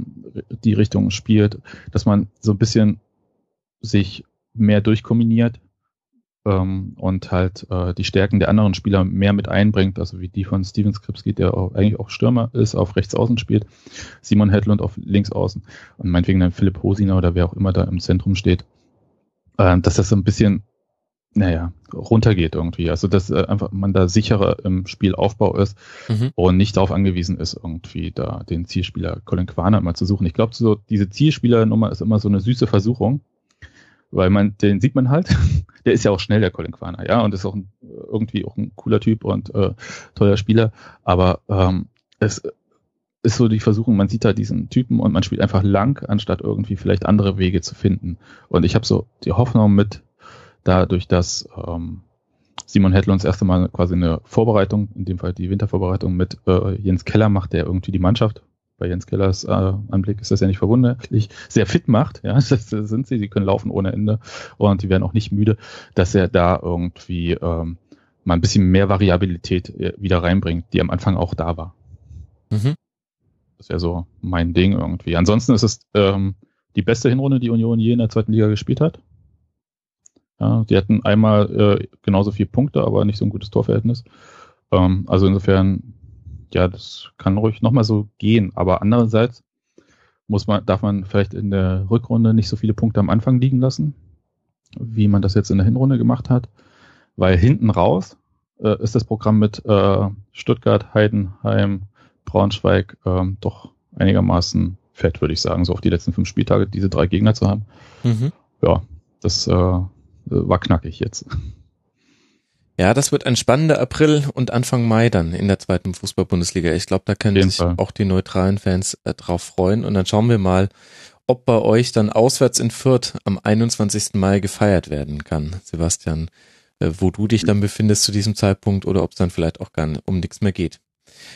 die Richtung spielt, dass man so ein bisschen sich mehr durchkombiniert ähm, und halt äh, die Stärken der anderen Spieler mehr mit einbringt, also wie die von Steven Skripski, der auch, eigentlich auch Stürmer ist, auf rechts außen spielt, Simon Hedlund auf links außen und meinetwegen dann Philipp Hosiner oder wer auch immer da im Zentrum steht, äh, dass das so ein bisschen naja, runtergeht irgendwie. Also dass äh, einfach man da sicherer im Spielaufbau ist mhm. und nicht darauf angewiesen ist, irgendwie da den Zielspieler Colin Quaner mal zu suchen. Ich glaube, so diese Zielspielernummer ist immer so eine süße Versuchung, weil man, den sieht man halt. Der ist ja auch schnell, der Colin Quaner, ja, und ist auch ein, irgendwie auch ein cooler Typ und äh, toller Spieler. Aber ähm, es ist so die Versuchung, man sieht da diesen Typen und man spielt einfach lang, anstatt irgendwie vielleicht andere Wege zu finden. Und ich habe so die Hoffnung mit dadurch, dass ähm, Simon Hedlund das erste Mal quasi eine Vorbereitung, in dem Fall die Wintervorbereitung mit äh, Jens Keller macht, der irgendwie die Mannschaft bei Jens Kellers äh, Anblick ist das ja nicht verwunderlich, sehr fit macht, ja, das sind sie, sie können laufen ohne Ende und die werden auch nicht müde, dass er da irgendwie ähm, mal ein bisschen mehr Variabilität äh, wieder reinbringt, die am Anfang auch da war. Mhm. Das wäre so mein Ding irgendwie. Ansonsten ist es ähm, die beste Hinrunde, die Union je in der zweiten Liga gespielt hat. Ja, die hatten einmal äh, genauso viele Punkte, aber nicht so ein gutes Torverhältnis. Ähm, also insofern, ja, das kann ruhig nochmal so gehen. Aber andererseits muss man, darf man vielleicht in der Rückrunde nicht so viele Punkte am Anfang liegen lassen, wie man das jetzt in der Hinrunde gemacht hat. Weil hinten raus äh, ist das Programm mit äh, Stuttgart, Heidenheim, Braunschweig äh, doch einigermaßen fett, würde ich sagen, so auf die letzten fünf Spieltage diese drei Gegner zu haben. Mhm. Ja, das äh, war knackig jetzt. Ja, das wird ein spannender April und Anfang Mai dann in der zweiten Fußball-Bundesliga. Ich glaube, da können sich Fall. auch die neutralen Fans äh, drauf freuen. Und dann schauen wir mal, ob bei euch dann auswärts in Fürth am 21. Mai gefeiert werden kann. Sebastian, äh, wo du dich dann befindest zu diesem Zeitpunkt oder ob es dann vielleicht auch gar um nichts mehr geht.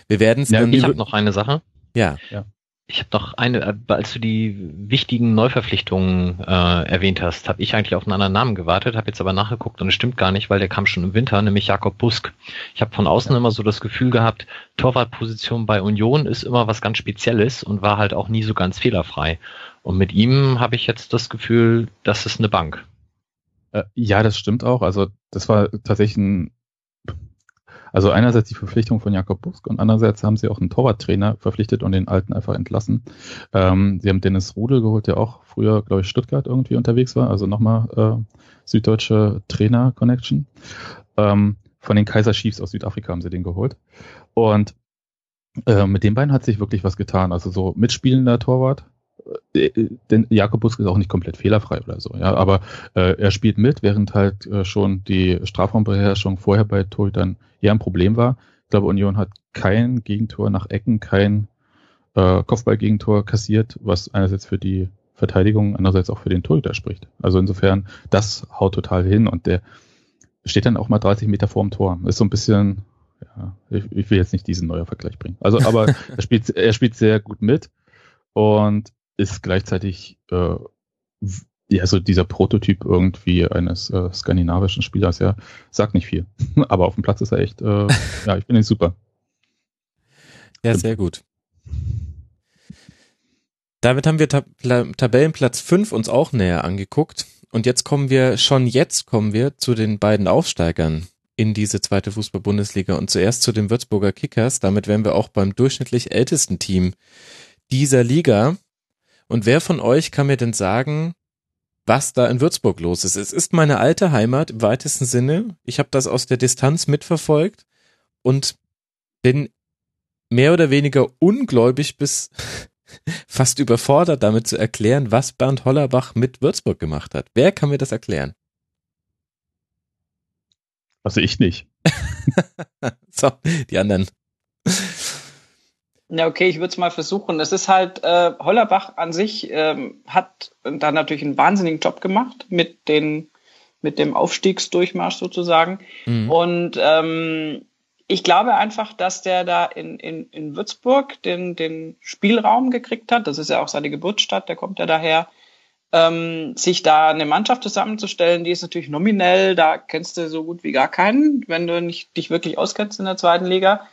Wir werden es ja, dann. Ich habe noch eine Sache. Ja. ja. Ich habe noch eine, äh, als du die wichtigen Neuverpflichtungen äh, erwähnt hast, habe ich eigentlich auf einen anderen Namen gewartet, habe jetzt aber nachgeguckt und es stimmt gar nicht, weil der kam schon im Winter, nämlich Jakob Busk. Ich habe von außen ja. immer so das Gefühl gehabt, Torwartposition bei Union ist immer was ganz Spezielles und war halt auch nie so ganz fehlerfrei. Und mit ihm habe ich jetzt das Gefühl, das ist eine Bank. Äh, ja, das stimmt auch. Also das war tatsächlich ein also einerseits die Verpflichtung von Jakob Busk und andererseits haben sie auch einen Torwarttrainer verpflichtet und den alten einfach entlassen. Ähm, sie haben Dennis Rudel geholt, der auch früher, glaube ich, Stuttgart irgendwie unterwegs war, also nochmal äh, süddeutsche Trainer-Connection. Ähm, von den Kaiser Chiefs aus Südafrika haben sie den geholt. Und äh, mit den beiden hat sich wirklich was getan. Also so mitspielender Torwart, denn Jakob Busk ist auch nicht komplett fehlerfrei oder so, ja, aber äh, er spielt mit, während halt äh, schon die Strafraumbeherrschung vorher bei Torhütern eher ein Problem war. Ich glaube, Union hat kein Gegentor nach Ecken, kein äh, Kopfballgegentor kassiert, was einerseits für die Verteidigung, andererseits auch für den Torhüter spricht. Also insofern, das haut total hin und der steht dann auch mal 30 Meter vorm Tor. Ist so ein bisschen, ja, ich, ich will jetzt nicht diesen neuen Vergleich bringen. Also, aber er spielt, er spielt sehr gut mit und ist gleichzeitig äh, ja so dieser Prototyp irgendwie eines äh, skandinavischen Spielers. Ja, sagt nicht viel, aber auf dem Platz ist er echt. Äh, ja, ich finde ihn super. Ja, sehr gut. Damit haben wir Tab Tabellenplatz 5 uns auch näher angeguckt. Und jetzt kommen wir, schon jetzt kommen wir zu den beiden Aufsteigern in diese zweite Fußball-Bundesliga und zuerst zu den Würzburger Kickers. Damit wären wir auch beim durchschnittlich ältesten Team dieser Liga. Und wer von euch kann mir denn sagen, was da in Würzburg los ist? Es ist meine alte Heimat im weitesten Sinne. Ich habe das aus der Distanz mitverfolgt und bin mehr oder weniger ungläubig bis fast überfordert damit zu erklären, was Bernd Hollerbach mit Würzburg gemacht hat. Wer kann mir das erklären? Also ich nicht. so, die anderen. Ja, okay, ich würde es mal versuchen. Es ist halt, äh, Hollerbach an sich ähm, hat da natürlich einen wahnsinnigen Job gemacht mit den mit dem Aufstiegsdurchmarsch sozusagen. Mhm. Und ähm, ich glaube einfach, dass der da in, in, in Würzburg den, den Spielraum gekriegt hat. Das ist ja auch seine Geburtsstadt, der kommt ja daher. Ähm, sich da eine Mannschaft zusammenzustellen, die ist natürlich nominell, da kennst du so gut wie gar keinen, wenn du nicht dich wirklich auskennst in der zweiten Liga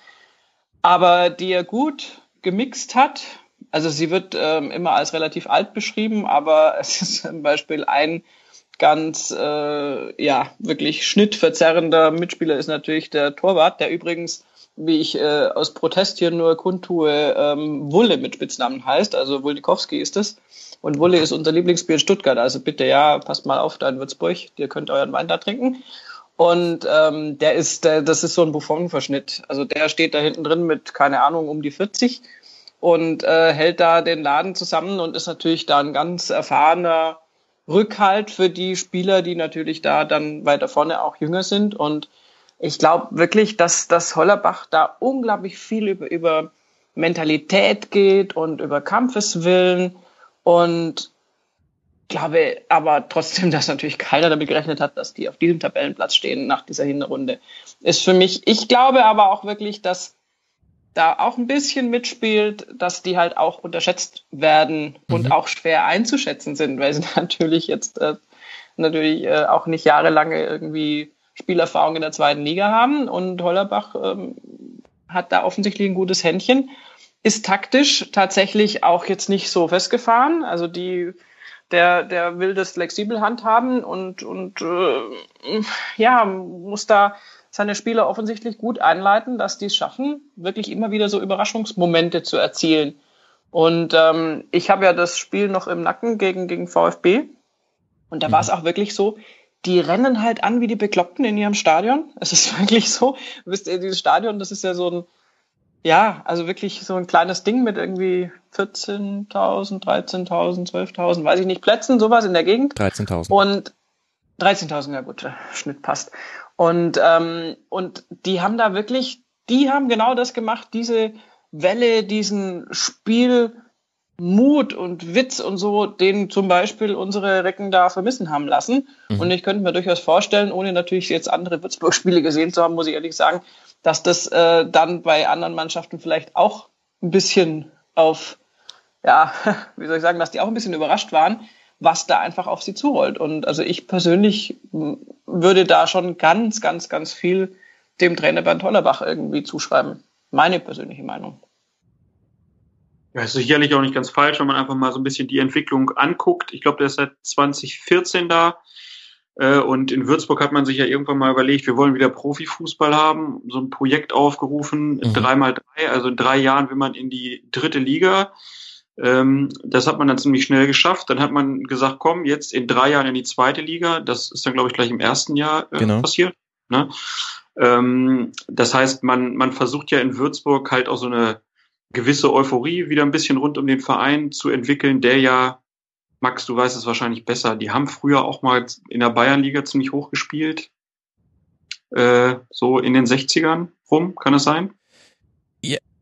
aber die er gut gemixt hat. Also sie wird ähm, immer als relativ alt beschrieben, aber es ist zum Beispiel ein ganz äh, ja wirklich schnittverzerrender Mitspieler ist natürlich der Torwart, der übrigens wie ich äh, aus Protest hier nur kundtue, ähm, Wulle mit Spitznamen heißt, also Wuldikowski ist es. Und Wulle ist unser Lieblingsbier in Stuttgart, also bitte ja, passt mal auf da in Würzburg, ihr könnt euren Wein da trinken. Und ähm, der ist, der, das ist so ein Buffon-Verschnitt. Also der steht da hinten drin mit, keine Ahnung, um die 40 und äh, hält da den Laden zusammen und ist natürlich da ein ganz erfahrener Rückhalt für die Spieler, die natürlich da dann weiter vorne auch jünger sind. Und ich glaube wirklich, dass, dass Hollerbach da unglaublich viel über, über Mentalität geht und über Kampfeswillen. Und glaube aber trotzdem, dass natürlich keiner damit gerechnet hat, dass die auf diesem Tabellenplatz stehen nach dieser Hinrunde. Ist für mich, ich glaube aber auch wirklich, dass da auch ein bisschen mitspielt, dass die halt auch unterschätzt werden und mhm. auch schwer einzuschätzen sind, weil sie natürlich jetzt äh, natürlich äh, auch nicht jahrelange irgendwie Spielerfahrung in der zweiten Liga haben und Hollerbach ähm, hat da offensichtlich ein gutes Händchen, ist taktisch tatsächlich auch jetzt nicht so festgefahren, also die der, der will das flexibel handhaben und, und äh, ja, muss da seine Spieler offensichtlich gut einleiten, dass die es schaffen, wirklich immer wieder so Überraschungsmomente zu erzielen. Und ähm, ich habe ja das Spiel noch im Nacken gegen, gegen VfB. Und da mhm. war es auch wirklich so, die rennen halt an wie die Bekloppten in ihrem Stadion. Es ist wirklich so. Wisst ihr, dieses Stadion, das ist ja so ein, ja, also wirklich so ein kleines Ding mit irgendwie 14.000, 13.000, 12.000, weiß ich nicht, Plätzen, sowas in der Gegend. 13.000. Und 13.000, ja gut, Schnitt passt. Und, ähm, und die haben da wirklich, die haben genau das gemacht, diese Welle, diesen Spielmut und Witz und so, den zum Beispiel unsere Recken da vermissen haben lassen. Mhm. Und ich könnte mir durchaus vorstellen, ohne natürlich jetzt andere Würzburg-Spiele gesehen zu haben, muss ich ehrlich sagen, dass das äh, dann bei anderen Mannschaften vielleicht auch ein bisschen auf, ja, wie soll ich sagen, dass die auch ein bisschen überrascht waren, was da einfach auf sie zurollt. Und also ich persönlich würde da schon ganz, ganz, ganz viel dem Trainer Bernd Hollerbach irgendwie zuschreiben. Meine persönliche Meinung. Ja, ist sicherlich auch nicht ganz falsch, wenn man einfach mal so ein bisschen die Entwicklung anguckt. Ich glaube, der ist seit 2014 da. Äh, und in Würzburg hat man sich ja irgendwann mal überlegt, wir wollen wieder Profifußball haben, so ein Projekt aufgerufen, mhm. dreimal drei, also in drei Jahren will man in die dritte Liga. Ähm, das hat man dann ziemlich schnell geschafft. Dann hat man gesagt, komm, jetzt in drei Jahren in die zweite Liga. Das ist dann, glaube ich, gleich im ersten Jahr äh, genau. passiert. Ne? Ähm, das heißt, man, man versucht ja in Würzburg halt auch so eine gewisse Euphorie wieder ein bisschen rund um den Verein zu entwickeln, der ja Max, du weißt es wahrscheinlich besser. Die haben früher auch mal in der Bayernliga ziemlich hoch gespielt. Äh, so in den 60ern rum, kann es sein?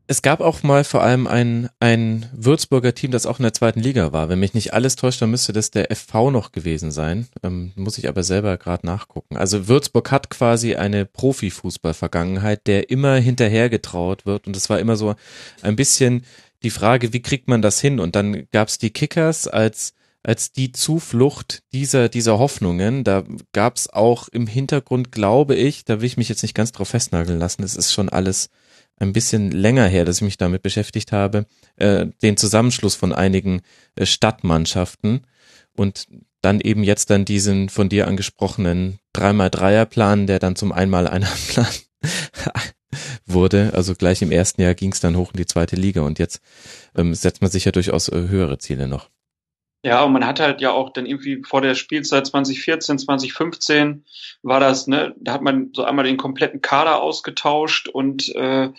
Es gab auch mal vor allem ein, ein Würzburger Team, das auch in der zweiten Liga war. Wenn mich nicht alles täuscht, dann müsste das der FV noch gewesen sein. Ähm, muss ich aber selber gerade nachgucken. Also Würzburg hat quasi eine Profifußball-Vergangenheit, der immer hinterhergetraut wird. Und es war immer so ein bisschen die Frage, wie kriegt man das hin? Und dann gab es die Kickers als als die Zuflucht dieser, dieser Hoffnungen. Da gab es auch im Hintergrund, glaube ich, da will ich mich jetzt nicht ganz drauf festnageln lassen, es ist schon alles ein bisschen länger her, dass ich mich damit beschäftigt habe, äh, den Zusammenschluss von einigen äh, Stadtmannschaften und dann eben jetzt dann diesen von dir angesprochenen 3x3er-Plan, der dann zum Einmal-Einer-Plan wurde. Also gleich im ersten Jahr ging es dann hoch in die zweite Liga und jetzt ähm, setzt man sich ja durchaus äh, höhere Ziele noch. Ja, und man hat halt ja auch dann irgendwie vor der Spielzeit 2014, 2015 war das, ne, da hat man so einmal den kompletten Kader ausgetauscht und äh,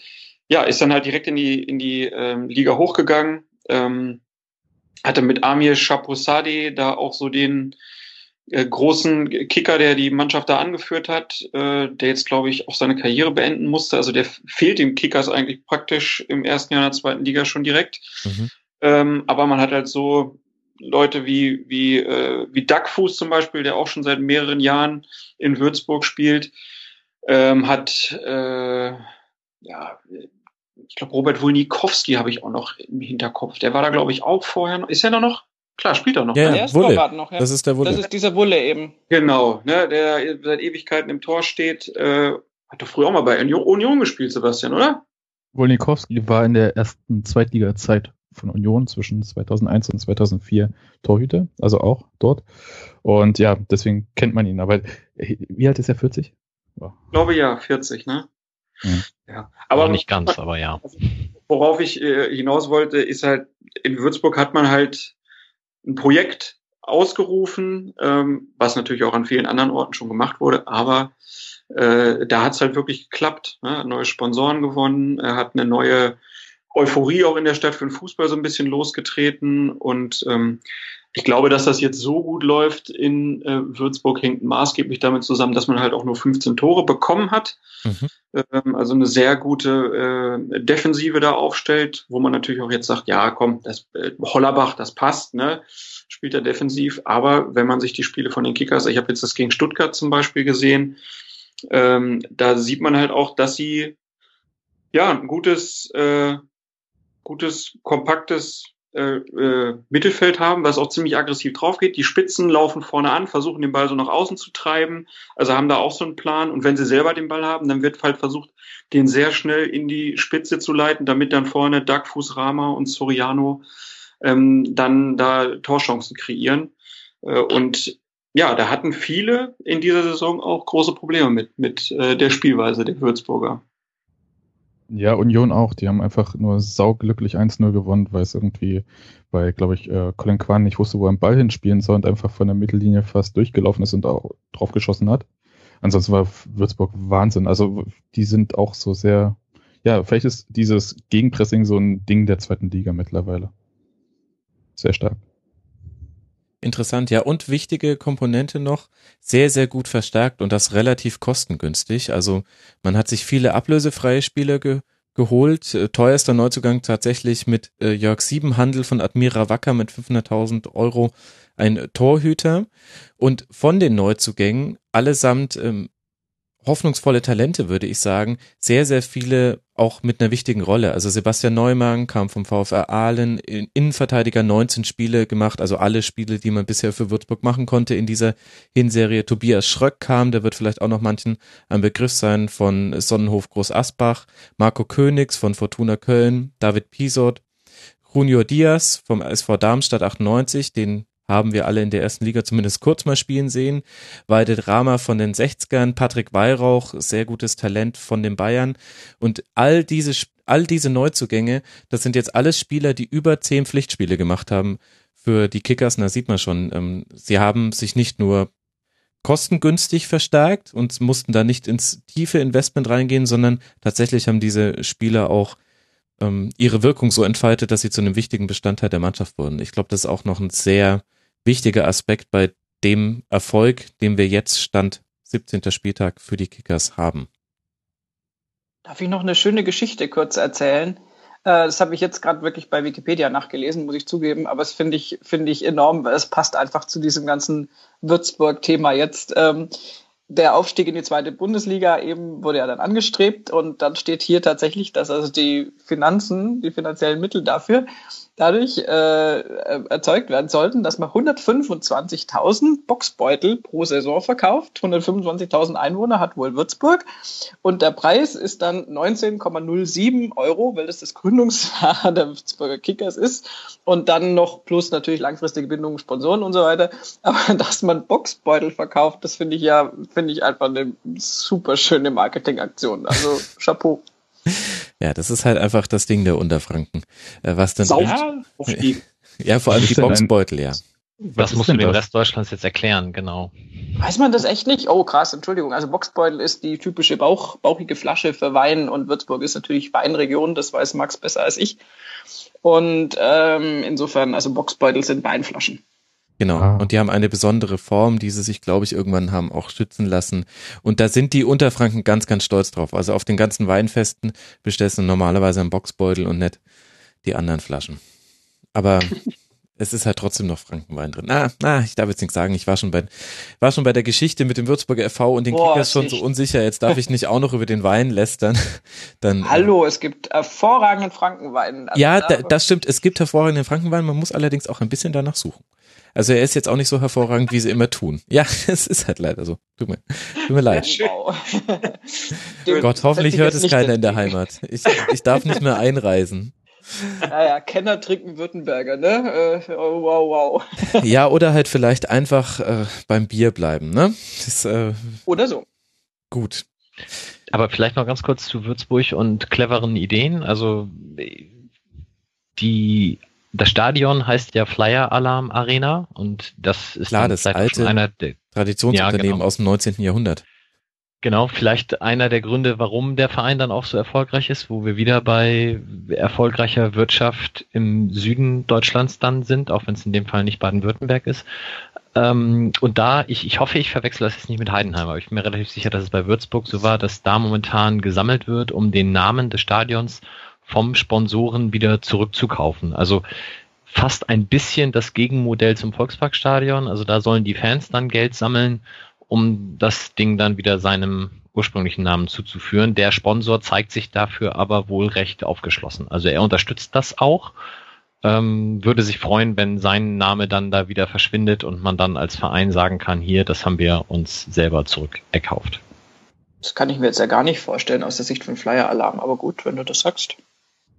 ja, ist dann halt direkt in die, in die ähm, Liga hochgegangen. Ähm, hatte mit Amir Shaposadi da auch so den äh, großen Kicker, der die Mannschaft da angeführt hat, äh, der jetzt, glaube ich, auch seine Karriere beenden musste. Also der fehlt dem Kickers eigentlich praktisch im ersten Jahr in der zweiten Liga schon direkt. Mhm. Ähm, aber man hat halt so Leute wie, wie, äh, wie Duckfuß zum Beispiel, der auch schon seit mehreren Jahren in Würzburg spielt, ähm, hat, äh, ja, ich glaube, Robert Wulnikowski habe ich auch noch im Hinterkopf. Der war da, glaube ich, auch vorher noch. Ist er da noch? Klar, spielt er noch. Ja, ne? der ist Wulle. noch, ja. Das ist der Wulle. Das ist dieser Wulle eben. Genau, ne, der seit Ewigkeiten im Tor steht. Äh, hat doch früher auch mal bei Union gespielt, Sebastian, oder? Wolnikowski war in der ersten Zweitliga-Zeit von Union zwischen 2001 und 2004 Torhüter, also auch dort. Und ja, deswegen kennt man ihn. Aber wie alt ist er? 40? Oh. Ich glaube ja, 40, ne? Mhm. Ja, aber nicht ganz, aber ja. Worauf ich äh, hinaus wollte, ist halt, in Würzburg hat man halt ein Projekt ausgerufen, ähm, was natürlich auch an vielen anderen Orten schon gemacht wurde, aber äh, da hat es halt wirklich geklappt. Ne? Neue Sponsoren gewonnen, er hat eine neue Euphorie auch in der Stadt für den Fußball so ein bisschen losgetreten und ähm, ich glaube, dass das jetzt so gut läuft in äh, Würzburg hängt maßgeblich damit zusammen, dass man halt auch nur 15 Tore bekommen hat. Mhm. Ähm, also eine sehr gute äh, Defensive da aufstellt, wo man natürlich auch jetzt sagt, ja, komm, das äh, Hollerbach, das passt, ne? Spielt er defensiv. Aber wenn man sich die Spiele von den Kickers, ich habe jetzt das gegen Stuttgart zum Beispiel gesehen, ähm, da sieht man halt auch, dass sie ja ein gutes äh, gutes, kompaktes äh, äh, Mittelfeld haben, was auch ziemlich aggressiv drauf geht. Die Spitzen laufen vorne an, versuchen den Ball so nach außen zu treiben, also haben da auch so einen Plan. Und wenn sie selber den Ball haben, dann wird halt versucht, den sehr schnell in die Spitze zu leiten, damit dann vorne Duckfuß, Rama und Soriano ähm, dann da Torchancen kreieren. Äh, und ja, da hatten viele in dieser Saison auch große Probleme mit, mit äh, der Spielweise der Würzburger. Ja, Union auch. Die haben einfach nur sauglücklich 1-0 gewonnen, weil es irgendwie, weil, glaube ich, äh, Colin Kwan nicht wusste, wo er den Ball hinspielen soll und einfach von der Mittellinie fast durchgelaufen ist und auch drauf geschossen hat. Ansonsten war Würzburg Wahnsinn. Also die sind auch so sehr, ja, vielleicht ist dieses Gegenpressing so ein Ding der zweiten Liga mittlerweile. Sehr stark. Interessant, ja. Und wichtige Komponente noch, sehr, sehr gut verstärkt und das relativ kostengünstig. Also man hat sich viele ablösefreie Spieler ge geholt. Äh, teuerster Neuzugang tatsächlich mit äh, Jörg Siebenhandel von Admira Wacker mit 500.000 Euro ein Torhüter. Und von den Neuzugängen allesamt ähm, hoffnungsvolle Talente, würde ich sagen. Sehr, sehr viele auch mit einer wichtigen Rolle. Also Sebastian Neumann kam vom VfR Aalen, Innenverteidiger 19 Spiele gemacht, also alle Spiele, die man bisher für Würzburg machen konnte in dieser Hinserie. Tobias Schröck kam, der wird vielleicht auch noch manchen ein Begriff sein von Sonnenhof Groß Asbach, Marco Königs von Fortuna Köln, David Pisot, Junior Diaz vom SV Darmstadt 98, den haben wir alle in der ersten Liga zumindest kurz mal spielen sehen. Weide Drama von den 60ern, Patrick Weihrauch, sehr gutes Talent von den Bayern. Und all diese, all diese Neuzugänge, das sind jetzt alles Spieler, die über zehn Pflichtspiele gemacht haben für die Kickers. Da sieht man schon, ähm, sie haben sich nicht nur kostengünstig verstärkt und mussten da nicht ins tiefe Investment reingehen, sondern tatsächlich haben diese Spieler auch ähm, ihre Wirkung so entfaltet, dass sie zu einem wichtigen Bestandteil der Mannschaft wurden. Ich glaube, das ist auch noch ein sehr wichtiger Aspekt bei dem Erfolg, den wir jetzt Stand 17. Spieltag für die Kickers haben. Darf ich noch eine schöne Geschichte kurz erzählen? Äh, das habe ich jetzt gerade wirklich bei Wikipedia nachgelesen, muss ich zugeben, aber es finde ich, finde ich enorm, weil es passt einfach zu diesem ganzen Würzburg-Thema jetzt. Ähm, der Aufstieg in die zweite Bundesliga eben wurde ja dann angestrebt und dann steht hier tatsächlich, dass also die Finanzen, die finanziellen Mittel dafür dadurch äh, erzeugt werden sollten, dass man 125.000 Boxbeutel pro Saison verkauft. 125.000 Einwohner hat wohl Würzburg und der Preis ist dann 19,07 Euro, weil das das Gründungsjahr der Würzburger Kickers ist und dann noch plus natürlich langfristige Bindungen, Sponsoren und so weiter. Aber dass man Boxbeutel verkauft, das finde ich ja, finde ich einfach eine super schöne Marketingaktion. Also Chapeau. Ja, das ist halt einfach das Ding der Unterfranken. Äh, was denn? Ja, ja, vor allem die Boxbeutel, ja. Was, musst du dem Rest Deutschlands jetzt erklären, genau? Weiß man das echt nicht? Oh, krass, Entschuldigung. Also Boxbeutel ist die typische Bauch, bauchige Flasche für Wein und Würzburg ist natürlich Weinregion, das weiß Max besser als ich. Und ähm, insofern, also Boxbeutel sind Weinflaschen. Genau. Ah. Und die haben eine besondere Form, die sie sich, glaube ich, irgendwann haben auch schützen lassen. Und da sind die Unterfranken ganz, ganz stolz drauf. Also auf den ganzen Weinfesten bestellst du normalerweise einen Boxbeutel und nicht die anderen Flaschen. Aber es ist halt trotzdem noch Frankenwein drin. Ah, ah, ich darf jetzt nichts sagen. Ich war schon bei, war schon bei der Geschichte mit dem Würzburger FV und den Boah, Kickers schon so unsicher. Jetzt darf ich nicht auch noch über den Wein lästern. Dann, Hallo, äh, es gibt hervorragenden Frankenwein. Also ja, da, das stimmt. Es gibt hervorragenden Frankenwein. Man muss allerdings auch ein bisschen danach suchen. Also er ist jetzt auch nicht so hervorragend, wie sie immer tun. Ja, es ist halt leider so. Tut mir, tut mir leid. Wow. Gott, hoffentlich hört es keiner in der Heimat. Ich, ich darf nicht mehr einreisen. Naja, Kenner trinken Württemberger, ne? Äh, oh, wow, wow. ja, oder halt vielleicht einfach äh, beim Bier bleiben, ne? Das, äh, oder so. Gut. Aber vielleicht noch ganz kurz zu Würzburg und cleveren Ideen. Also die das Stadion heißt ja Flyer Alarm Arena und das ist Klar, das alte einer der, Traditionsunternehmen ja, genau. aus dem 19. Jahrhundert. Genau, vielleicht einer der Gründe, warum der Verein dann auch so erfolgreich ist, wo wir wieder bei erfolgreicher Wirtschaft im Süden Deutschlands dann sind, auch wenn es in dem Fall nicht Baden-Württemberg ist. Ähm, und da, ich, ich hoffe, ich verwechsel das jetzt nicht mit Heidenheim, aber ich bin mir relativ sicher, dass es bei Würzburg so war, dass da momentan gesammelt wird, um den Namen des Stadions vom Sponsoren wieder zurückzukaufen. Also fast ein bisschen das Gegenmodell zum Volksparkstadion. Also da sollen die Fans dann Geld sammeln, um das Ding dann wieder seinem ursprünglichen Namen zuzuführen. Der Sponsor zeigt sich dafür aber wohl recht aufgeschlossen. Also er unterstützt das auch, ähm, würde sich freuen, wenn sein Name dann da wieder verschwindet und man dann als Verein sagen kann, hier, das haben wir uns selber zurückerkauft. Das kann ich mir jetzt ja gar nicht vorstellen aus der Sicht von Flyer Alarm, aber gut, wenn du das sagst.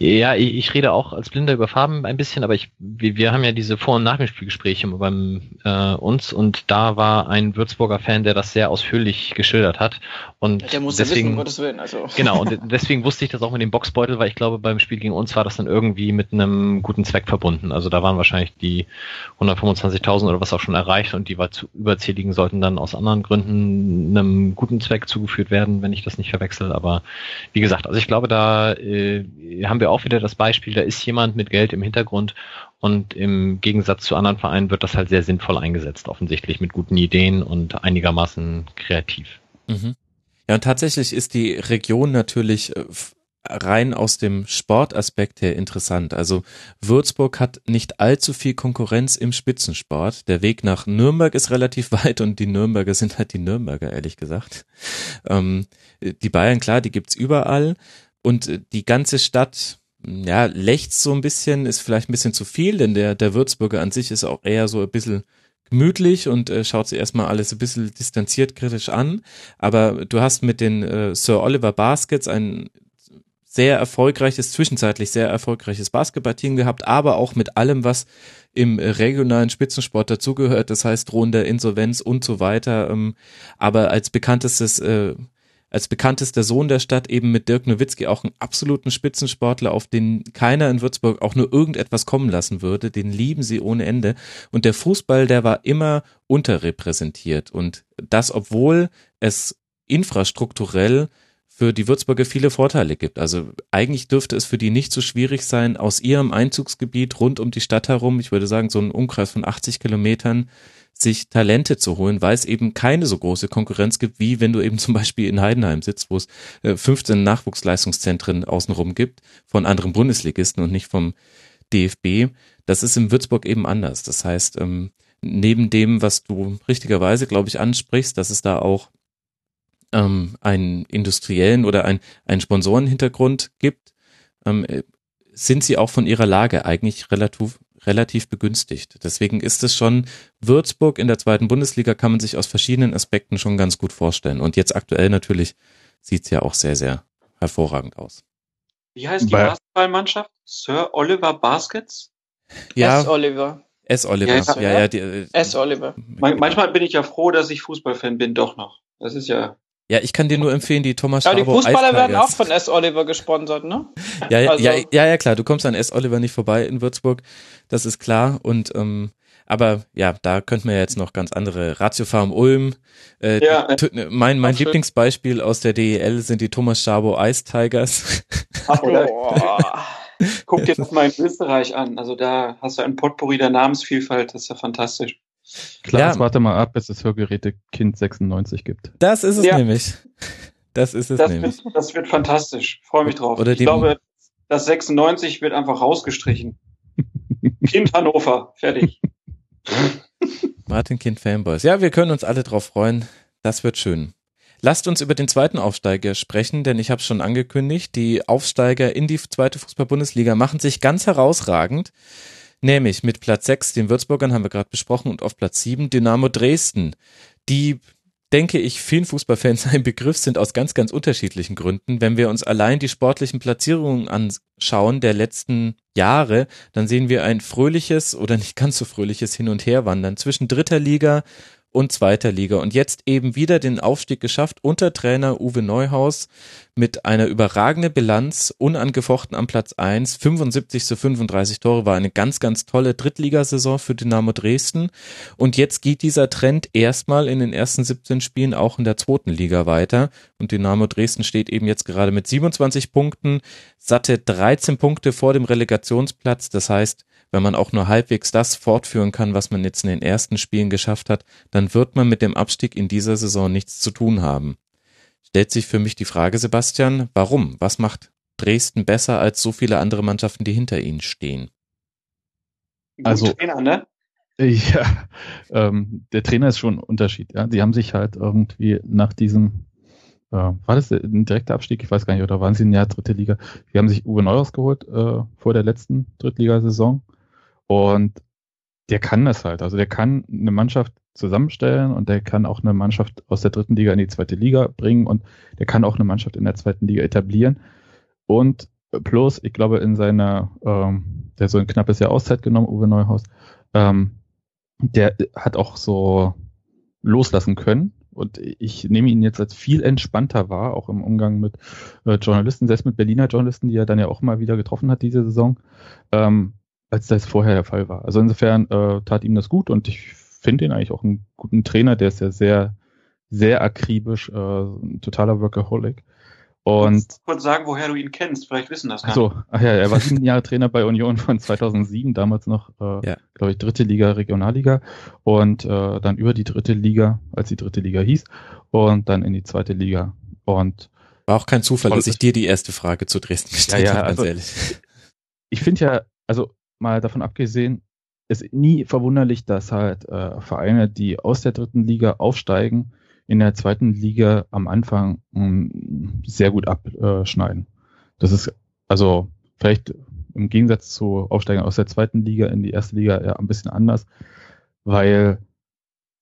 Ja, ich, ich rede auch als Blinder über Farben ein bisschen, aber ich, wir, wir haben ja diese Vor- und Nachspielgespräche beim äh, uns und da war ein Würzburger Fan, der das sehr ausführlich geschildert hat. Und der muss deswegen, wissen, Gottes Willen. Also. Genau, und deswegen wusste ich das auch mit dem Boxbeutel, weil ich glaube, beim Spiel gegen uns war das dann irgendwie mit einem guten Zweck verbunden. Also da waren wahrscheinlich die 125.000 oder was auch schon erreicht und die war zu überzähligen sollten dann aus anderen Gründen einem guten Zweck zugeführt werden, wenn ich das nicht verwechsel. Aber wie gesagt, also ich glaube, da äh, haben wir wir auch wieder das Beispiel, da ist jemand mit Geld im Hintergrund und im Gegensatz zu anderen Vereinen wird das halt sehr sinnvoll eingesetzt, offensichtlich mit guten Ideen und einigermaßen kreativ. Mhm. Ja, und tatsächlich ist die Region natürlich äh, rein aus dem Sportaspekt her interessant. Also Würzburg hat nicht allzu viel Konkurrenz im Spitzensport. Der Weg nach Nürnberg ist relativ weit und die Nürnberger sind halt die Nürnberger, ehrlich gesagt. Ähm, die Bayern, klar, die gibt's überall und die ganze Stadt, ja, lächzt so ein bisschen, ist vielleicht ein bisschen zu viel, denn der, der Würzburger an sich ist auch eher so ein bisschen gemütlich und äh, schaut sich erstmal alles ein bisschen distanziert kritisch an. Aber du hast mit den äh, Sir Oliver Baskets ein sehr erfolgreiches, zwischenzeitlich sehr erfolgreiches Basketballteam gehabt, aber auch mit allem, was im regionalen Spitzensport dazugehört, das heißt drohende Insolvenz und so weiter. Ähm, aber als bekanntestes äh, als bekanntester Sohn der Stadt eben mit Dirk Nowitzki auch einen absoluten Spitzensportler, auf den keiner in Würzburg auch nur irgendetwas kommen lassen würde. Den lieben sie ohne Ende. Und der Fußball, der war immer unterrepräsentiert. Und das, obwohl es infrastrukturell für die Würzburger viele Vorteile gibt. Also eigentlich dürfte es für die nicht so schwierig sein, aus ihrem Einzugsgebiet rund um die Stadt herum, ich würde sagen so einen Umkreis von 80 Kilometern, sich Talente zu holen, weil es eben keine so große Konkurrenz gibt, wie wenn du eben zum Beispiel in Heidenheim sitzt, wo es 15 äh, Nachwuchsleistungszentren außenrum gibt von anderen Bundesligisten und nicht vom DFB. Das ist in Würzburg eben anders. Das heißt, ähm, neben dem, was du richtigerweise, glaube ich, ansprichst, dass es da auch ähm, einen industriellen oder ein, einen Sponsorenhintergrund gibt, ähm, sind sie auch von ihrer Lage eigentlich relativ, relativ begünstigt. Deswegen ist es schon, Würzburg in der zweiten Bundesliga kann man sich aus verschiedenen Aspekten schon ganz gut vorstellen. Und jetzt aktuell natürlich sieht es ja auch sehr, sehr hervorragend aus. Wie heißt die Bei Basketballmannschaft? Sir Oliver Baskets? Ja. S. Oliver. S. Oliver. Ja, ja, ja, die, äh, S. Oliver. Manchmal bin ich ja froh, dass ich Fußballfan bin, doch noch. Das ist ja ja, ich kann dir nur empfehlen, die Thomas Ja, die Fußballer werden auch von S. Oliver gesponsert, ne? ja, ja, also. ja, ja, ja, klar. Du kommst an S. Oliver nicht vorbei in Würzburg. Das ist klar. Und, ähm, aber ja, da könnten wir jetzt noch ganz andere Ratio Farm Ulm. Äh, ja, mein mein Lieblingsbeispiel aus der DEL sind die Thomas Schabo Ice Tigers. Ach, Guck dir das mal in Österreich an. Also da hast du ein Potpourri der Namensvielfalt. Das ist ja fantastisch. Klar, ja. warte mal ab, bis es Hörgeräte Kind 96 gibt. Das ist es ja. nämlich. Das ist es das nämlich. Wird, das wird fantastisch. Freue mich drauf. Oder ich glaube, das 96 wird einfach rausgestrichen. kind Hannover. Fertig. Martin Kind Fanboys. Ja, wir können uns alle drauf freuen. Das wird schön. Lasst uns über den zweiten Aufsteiger sprechen, denn ich habe schon angekündigt, die Aufsteiger in die zweite Fußball-Bundesliga machen sich ganz herausragend. Nämlich mit Platz 6, den Würzburgern haben wir gerade besprochen, und auf Platz 7 Dynamo Dresden, die denke ich, vielen Fußballfans ein Begriff sind aus ganz, ganz unterschiedlichen Gründen. Wenn wir uns allein die sportlichen Platzierungen anschauen der letzten Jahre, dann sehen wir ein fröhliches oder nicht ganz so fröhliches Hin- und Herwandern zwischen dritter Liga und zweiter Liga. Und jetzt eben wieder den Aufstieg geschafft unter Trainer Uwe Neuhaus mit einer überragenden Bilanz, unangefochten am Platz 1, 75 zu 35 Tore, war eine ganz, ganz tolle Drittligasaison für Dynamo Dresden. Und jetzt geht dieser Trend erstmal in den ersten 17 Spielen auch in der zweiten Liga weiter. Und Dynamo Dresden steht eben jetzt gerade mit 27 Punkten, satte 13 Punkte vor dem Relegationsplatz. Das heißt, wenn man auch nur halbwegs das fortführen kann, was man jetzt in den ersten Spielen geschafft hat, dann wird man mit dem Abstieg in dieser Saison nichts zu tun haben. Stellt sich für mich die Frage, Sebastian, warum? Was macht Dresden besser als so viele andere Mannschaften, die hinter ihnen stehen? Also, Trainer, ne? Ja, ähm, der Trainer ist schon ein Unterschied. Ja, sie haben sich halt irgendwie nach diesem, äh, war das ein direkter Abstieg? Ich weiß gar nicht, oder waren sie ein Jahr dritte Liga? Sie haben sich Uwe Neuhaus geholt äh, vor der letzten Drittligasaison und der kann das halt. Also der kann eine Mannschaft zusammenstellen und der kann auch eine Mannschaft aus der dritten Liga in die zweite Liga bringen und der kann auch eine Mannschaft in der zweiten Liga etablieren. Und plus, ich glaube, in seiner, ähm, der so ein knappes Jahr Auszeit genommen, Uwe Neuhaus, ähm, der hat auch so loslassen können. Und ich nehme ihn jetzt als viel entspannter wahr, auch im Umgang mit äh, Journalisten, selbst mit Berliner Journalisten, die er dann ja auch mal wieder getroffen hat diese Saison. Ähm, als das vorher der Fall war. Also insofern äh, tat ihm das gut und ich finde ihn eigentlich auch einen guten Trainer, der ist ja sehr, sehr akribisch, äh, ein totaler Workaholic. Und kurz sagen, woher du ihn kennst. Vielleicht wissen das gar so, ach ja, er war sieben Jahre Trainer bei Union von 2007, damals noch, äh, ja. glaube ich, dritte Liga, Regionalliga und äh, dann über die dritte Liga, als die dritte Liga hieß und dann in die zweite Liga. Und war auch kein Zufall, dass ich dir die erste Frage zu Dresden gestellt ja, ja, habe, ganz also, ehrlich. Ich finde ja, also mal davon abgesehen, ist nie verwunderlich, dass halt äh, Vereine, die aus der dritten Liga aufsteigen, in der zweiten Liga am Anfang mh, hm, sehr gut abschneiden. Das ist also vielleicht im Gegensatz zu Aufsteigern aus der zweiten Liga in die erste Liga eher ein bisschen anders, weil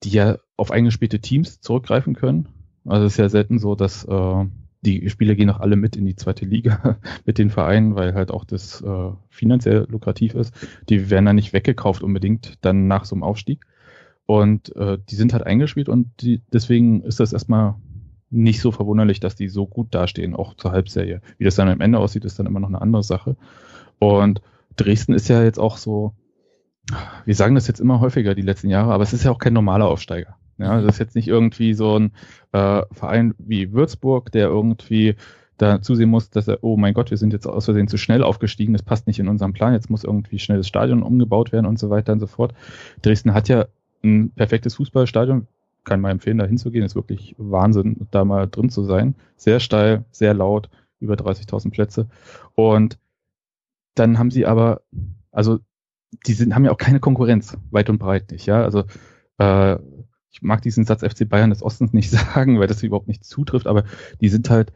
die ja auf eingespielte Teams zurückgreifen können. Also es ist ja selten so, dass äh, die Spieler gehen auch alle mit in die zweite Liga mit den Vereinen, weil halt auch das äh, finanziell lukrativ ist. Die werden dann nicht weggekauft unbedingt dann nach so einem Aufstieg. Und äh, die sind halt eingespielt und die, deswegen ist das erstmal nicht so verwunderlich, dass die so gut dastehen, auch zur Halbserie. Wie das dann am Ende aussieht, ist dann immer noch eine andere Sache. Und Dresden ist ja jetzt auch so, wir sagen das jetzt immer häufiger die letzten Jahre, aber es ist ja auch kein normaler Aufsteiger. Ja, das ist jetzt nicht irgendwie so ein äh, Verein wie Würzburg, der irgendwie da zusehen muss, dass er, oh mein Gott, wir sind jetzt aus Versehen zu schnell aufgestiegen, das passt nicht in unseren Plan, jetzt muss irgendwie schnell das Stadion umgebaut werden und so weiter und so fort. Dresden hat ja ein perfektes Fußballstadion. Kann mal empfehlen, da hinzugehen. Ist wirklich Wahnsinn, da mal drin zu sein. Sehr steil, sehr laut, über 30.000 Plätze. Und dann haben sie aber, also die sind, haben ja auch keine Konkurrenz, weit und breit nicht. Ja, also äh, ich mag diesen Satz FC Bayern des Ostens nicht sagen, weil das überhaupt nicht zutrifft, aber die sind halt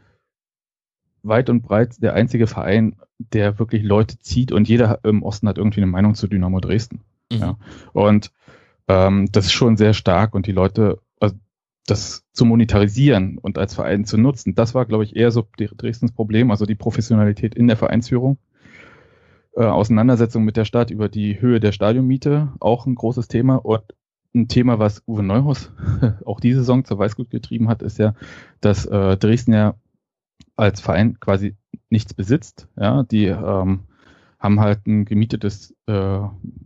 weit und breit der einzige Verein, der wirklich Leute zieht und jeder im Osten hat irgendwie eine Meinung zu Dynamo Dresden. Mhm. Ja. Und ähm, das ist schon sehr stark und die Leute, also das zu monetarisieren und als Verein zu nutzen, das war, glaube ich, eher so Dresdens Problem, also die Professionalität in der Vereinsführung. Äh, Auseinandersetzung mit der Stadt über die Höhe der Stadionmiete, auch ein großes Thema. Und ein Thema, was Uwe Neuhaus auch diese Saison zur Weißgut getrieben hat, ist ja, dass äh, Dresden ja als Verein quasi nichts besitzt. Ja, die ähm, haben halt ein gemietetes äh,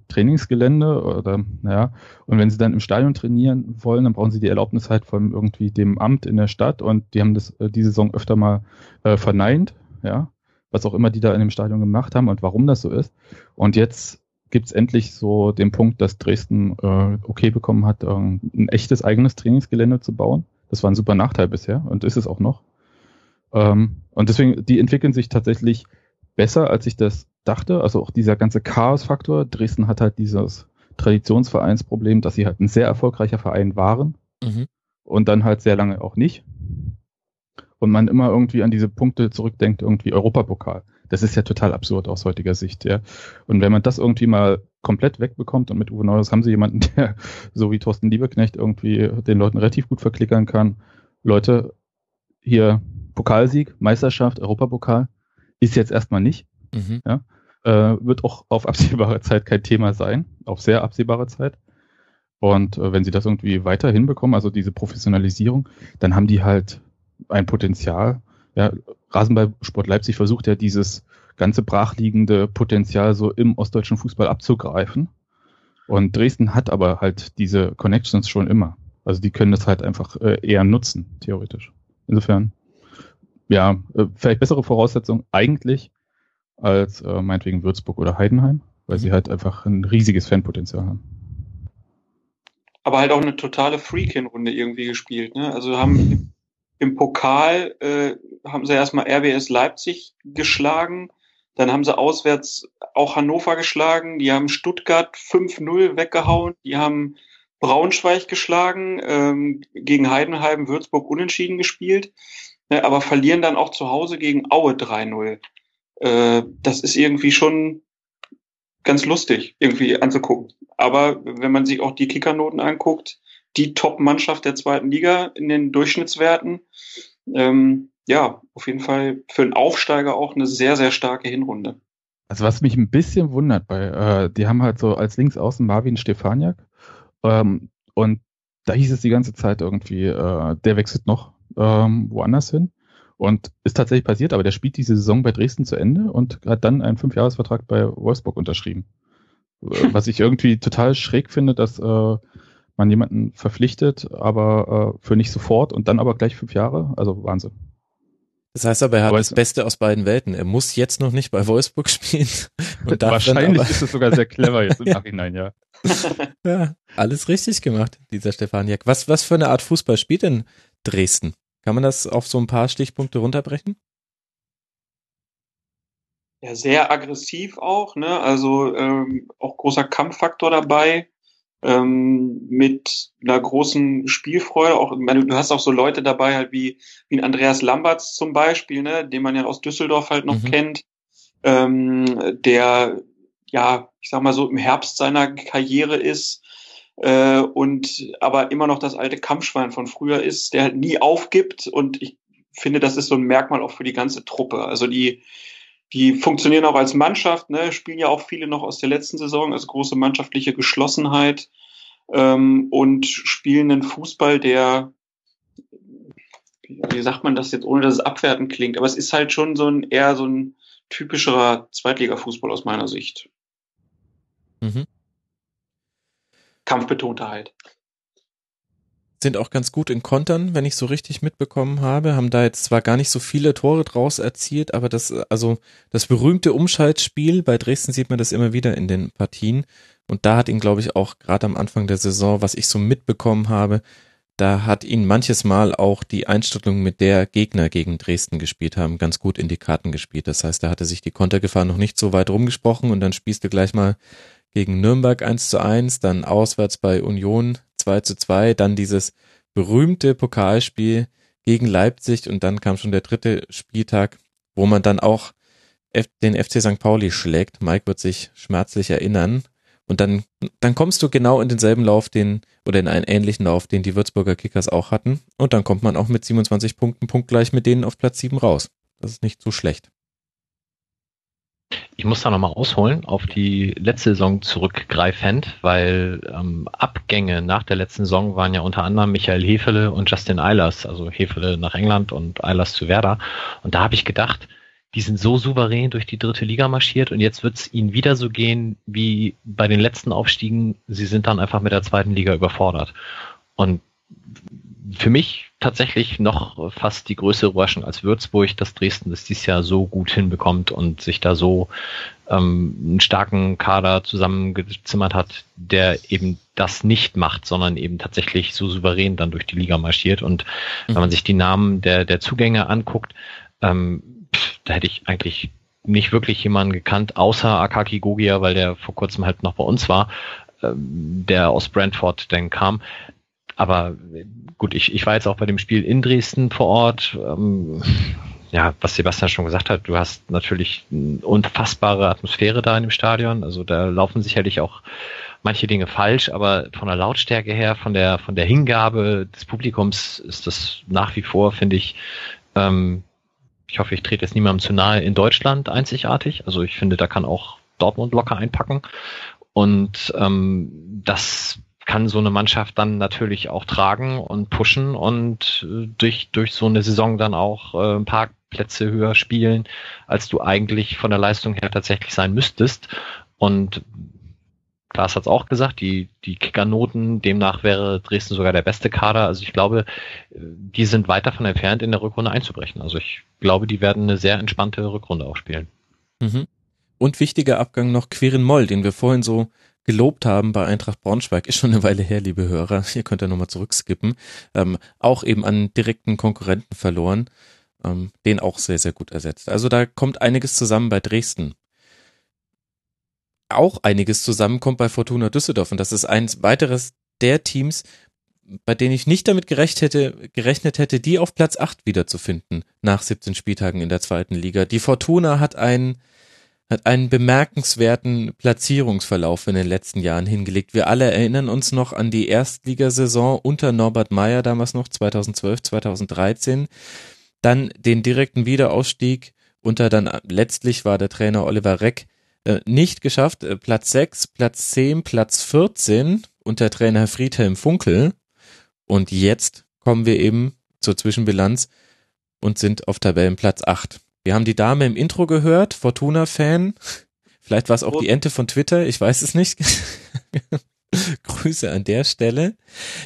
Trainingsgelände oder ja und wenn sie dann im Stadion trainieren wollen, dann brauchen sie die Erlaubnis halt von irgendwie dem Amt in der Stadt und die haben das äh, diese Saison öfter mal äh, verneint, ja, was auch immer die da in dem Stadion gemacht haben und warum das so ist. Und jetzt gibt's endlich so den Punkt, dass Dresden äh, okay bekommen hat, äh, ein echtes eigenes Trainingsgelände zu bauen. Das war ein super Nachteil bisher und ist es auch noch. Ähm, und deswegen, die entwickeln sich tatsächlich besser, als ich das dachte. Also auch dieser ganze Chaos-Faktor. Dresden hat halt dieses Traditionsvereinsproblem, dass sie halt ein sehr erfolgreicher Verein waren mhm. und dann halt sehr lange auch nicht. Und man immer irgendwie an diese Punkte zurückdenkt, irgendwie Europapokal. Das ist ja total absurd aus heutiger Sicht, ja. Und wenn man das irgendwie mal komplett wegbekommt und mit Uwe Neuhaus haben sie jemanden, der so wie Thorsten Liebeknecht irgendwie den Leuten relativ gut verklickern kann. Leute, hier Pokalsieg, Meisterschaft, Europapokal ist jetzt erstmal nicht. Mhm. Ja äh, wird auch auf absehbare Zeit kein Thema sein, auf sehr absehbare Zeit. Und äh, wenn sie das irgendwie weiter hinbekommen, also diese Professionalisierung, dann haben die halt ein Potenzial. Ja, Rasenballsport Leipzig versucht ja dieses ganze brachliegende Potenzial so im ostdeutschen Fußball abzugreifen. Und Dresden hat aber halt diese Connections schon immer. Also die können das halt einfach äh, eher nutzen, theoretisch. Insofern, ja, äh, vielleicht bessere Voraussetzungen eigentlich als äh, meinetwegen Würzburg oder Heidenheim, weil mhm. sie halt einfach ein riesiges Fanpotenzial haben. Aber halt auch eine totale Freak-Hinrunde irgendwie gespielt. Ne? Also haben im Pokal äh, haben sie erstmal RWS Leipzig geschlagen, dann haben sie auswärts auch Hannover geschlagen, die haben Stuttgart 5-0 weggehauen, die haben Braunschweig geschlagen, ähm, gegen Heidenheim Würzburg unentschieden gespielt, ne, aber verlieren dann auch zu Hause gegen Aue 3-0 äh, das ist irgendwie schon ganz lustig irgendwie anzugucken. Aber wenn man sich auch die Kickernoten anguckt, die Top-Mannschaft der zweiten Liga in den Durchschnittswerten, ähm, ja, auf jeden Fall für einen Aufsteiger auch eine sehr, sehr starke Hinrunde. Also was mich ein bisschen wundert, bei, äh, die haben halt so als Linksaußen Marvin Stefaniak ähm, und da hieß es die ganze Zeit irgendwie, äh, der wechselt noch ähm, woanders hin. Und ist tatsächlich passiert, aber der spielt diese Saison bei Dresden zu Ende und hat dann einen Fünfjahresvertrag bei Wolfsburg unterschrieben. Was ich irgendwie total schräg finde, dass äh, man jemanden verpflichtet, aber äh, für nicht sofort und dann aber gleich fünf Jahre. Also Wahnsinn. Das heißt aber, er hat aber das Beste aus beiden Welten. Er muss jetzt noch nicht bei Wolfsburg spielen. Und Wahrscheinlich aber, ist es sogar sehr clever jetzt im Nachhinein, ja. ja, alles richtig gemacht, dieser Stefaniak. Was, was für eine Art Fußball spielt denn Dresden? Kann man das auf so ein paar Stichpunkte runterbrechen? Ja, sehr aggressiv auch, ne? Also ähm, auch großer Kampffaktor dabei ähm, mit einer großen Spielfreude. Auch, meine, du hast auch so Leute dabei, halt wie, wie ein Andreas Lamberts zum Beispiel, ne, den man ja aus Düsseldorf halt noch mhm. kennt, ähm, der ja, ich sag mal so im Herbst seiner Karriere ist äh, und aber immer noch das alte Kampfschwein von früher ist, der halt nie aufgibt und ich finde, das ist so ein Merkmal auch für die ganze Truppe. Also die die funktionieren auch als Mannschaft, ne, spielen ja auch viele noch aus der letzten Saison, also große mannschaftliche Geschlossenheit ähm, und spielen einen Fußball, der, wie sagt man das jetzt, ohne dass es abwertend klingt, aber es ist halt schon so ein eher so ein typischerer Zweitliga-Fußball aus meiner Sicht. Mhm. Kampfbetonter halt sind auch ganz gut in Kontern, wenn ich so richtig mitbekommen habe, haben da jetzt zwar gar nicht so viele Tore draus erzielt, aber das, also das berühmte Umschaltspiel, bei Dresden sieht man das immer wieder in den Partien und da hat ihn, glaube ich, auch gerade am Anfang der Saison, was ich so mitbekommen habe, da hat ihn manches Mal auch die Einstellung, mit der Gegner gegen Dresden gespielt haben, ganz gut in die Karten gespielt. Das heißt, da hatte sich die Kontergefahr noch nicht so weit rumgesprochen und dann spielst du gleich mal gegen Nürnberg 1 zu 1, dann auswärts bei Union 2 zu 2, dann dieses berühmte Pokalspiel gegen Leipzig und dann kam schon der dritte Spieltag, wo man dann auch den FC St. Pauli schlägt. Mike wird sich schmerzlich erinnern. Und dann, dann kommst du genau in denselben Lauf, den, oder in einen ähnlichen Lauf, den die Würzburger Kickers auch hatten. Und dann kommt man auch mit 27 Punkten punktgleich mit denen auf Platz 7 raus. Das ist nicht so schlecht. Ich muss da nochmal ausholen, auf die letzte Saison zurückgreifend, weil ähm, Abgänge nach der letzten Saison waren ja unter anderem Michael Hefele und Justin Eilers, also Hefele nach England und Eilers zu Werder. Und da habe ich gedacht, die sind so souverän durch die dritte Liga marschiert und jetzt wird es ihnen wieder so gehen wie bei den letzten Aufstiegen. Sie sind dann einfach mit der zweiten Liga überfordert. Und für mich tatsächlich noch fast die größere Überraschung als Würzburg, dass Dresden das dieses Jahr so gut hinbekommt und sich da so ähm, einen starken Kader zusammengezimmert hat, der eben das nicht macht, sondern eben tatsächlich so souverän dann durch die Liga marschiert. Und mhm. wenn man sich die Namen der, der Zugänge anguckt, ähm, pff, da hätte ich eigentlich nicht wirklich jemanden gekannt, außer Akaki Gogia, weil der vor kurzem halt noch bei uns war, ähm, der aus Brentford dann kam. Aber gut, ich, ich war jetzt auch bei dem Spiel in Dresden vor Ort. Ähm, ja, was Sebastian schon gesagt hat, du hast natürlich eine unfassbare Atmosphäre da in dem Stadion. Also da laufen sicherlich auch manche Dinge falsch, aber von der Lautstärke her, von der von der Hingabe des Publikums ist das nach wie vor, finde ich, ähm, ich hoffe, ich trete jetzt niemandem zu nahe, in Deutschland einzigartig. Also ich finde, da kann auch Dortmund locker einpacken. Und ähm, das kann so eine Mannschaft dann natürlich auch tragen und pushen und äh, durch, durch so eine Saison dann auch äh, ein paar Plätze höher spielen, als du eigentlich von der Leistung her tatsächlich sein müsstest. Und Klaas hat es auch gesagt, die, die Kickernoten, demnach wäre Dresden sogar der beste Kader. Also ich glaube, die sind weit davon entfernt, in der Rückrunde einzubrechen. Also ich glaube, die werden eine sehr entspannte Rückrunde auch spielen. Mhm. Und wichtiger Abgang noch Quirin Moll, den wir vorhin so gelobt haben bei Eintracht Braunschweig, ist schon eine Weile her, liebe Hörer. Ihr könnt ja nochmal zurückskippen. Ähm, auch eben an direkten Konkurrenten verloren. Ähm, den auch sehr, sehr gut ersetzt. Also da kommt einiges zusammen bei Dresden. Auch einiges zusammenkommt bei Fortuna Düsseldorf. Und das ist eins weiteres der Teams, bei denen ich nicht damit gerecht hätte, gerechnet hätte, die auf Platz 8 wiederzufinden nach 17 Spieltagen in der zweiten Liga. Die Fortuna hat einen hat einen bemerkenswerten Platzierungsverlauf in den letzten Jahren hingelegt. Wir alle erinnern uns noch an die Erstligasaison unter Norbert Meyer damals noch 2012, 2013. Dann den direkten Wiederausstieg unter dann letztlich war der Trainer Oliver Reck äh, nicht geschafft. Äh, Platz 6, Platz 10, Platz 14 unter Trainer Friedhelm Funkel. Und jetzt kommen wir eben zur Zwischenbilanz und sind auf Tabellenplatz 8. Wir haben die Dame im Intro gehört, Fortuna-Fan. Vielleicht war es auch die Ente von Twitter, ich weiß es nicht. Grüße an der Stelle.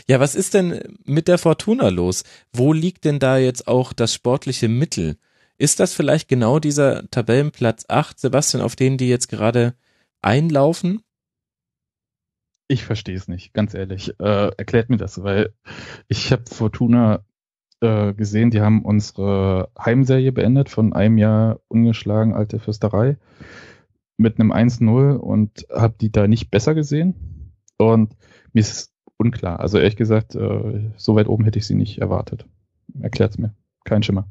Ja, was ist denn mit der Fortuna los? Wo liegt denn da jetzt auch das sportliche Mittel? Ist das vielleicht genau dieser Tabellenplatz 8, Sebastian, auf den die jetzt gerade einlaufen? Ich verstehe es nicht, ganz ehrlich. Äh, erklärt mir das, weil ich habe Fortuna äh, gesehen, die haben unsere Heimserie beendet von einem Jahr ungeschlagen alte Fürsterei mit einem 1-0 und habe die da nicht besser gesehen. Und mir ist unklar. Also ehrlich gesagt, äh, so weit oben hätte ich sie nicht erwartet. Erklärt's mir. Kein Schimmer.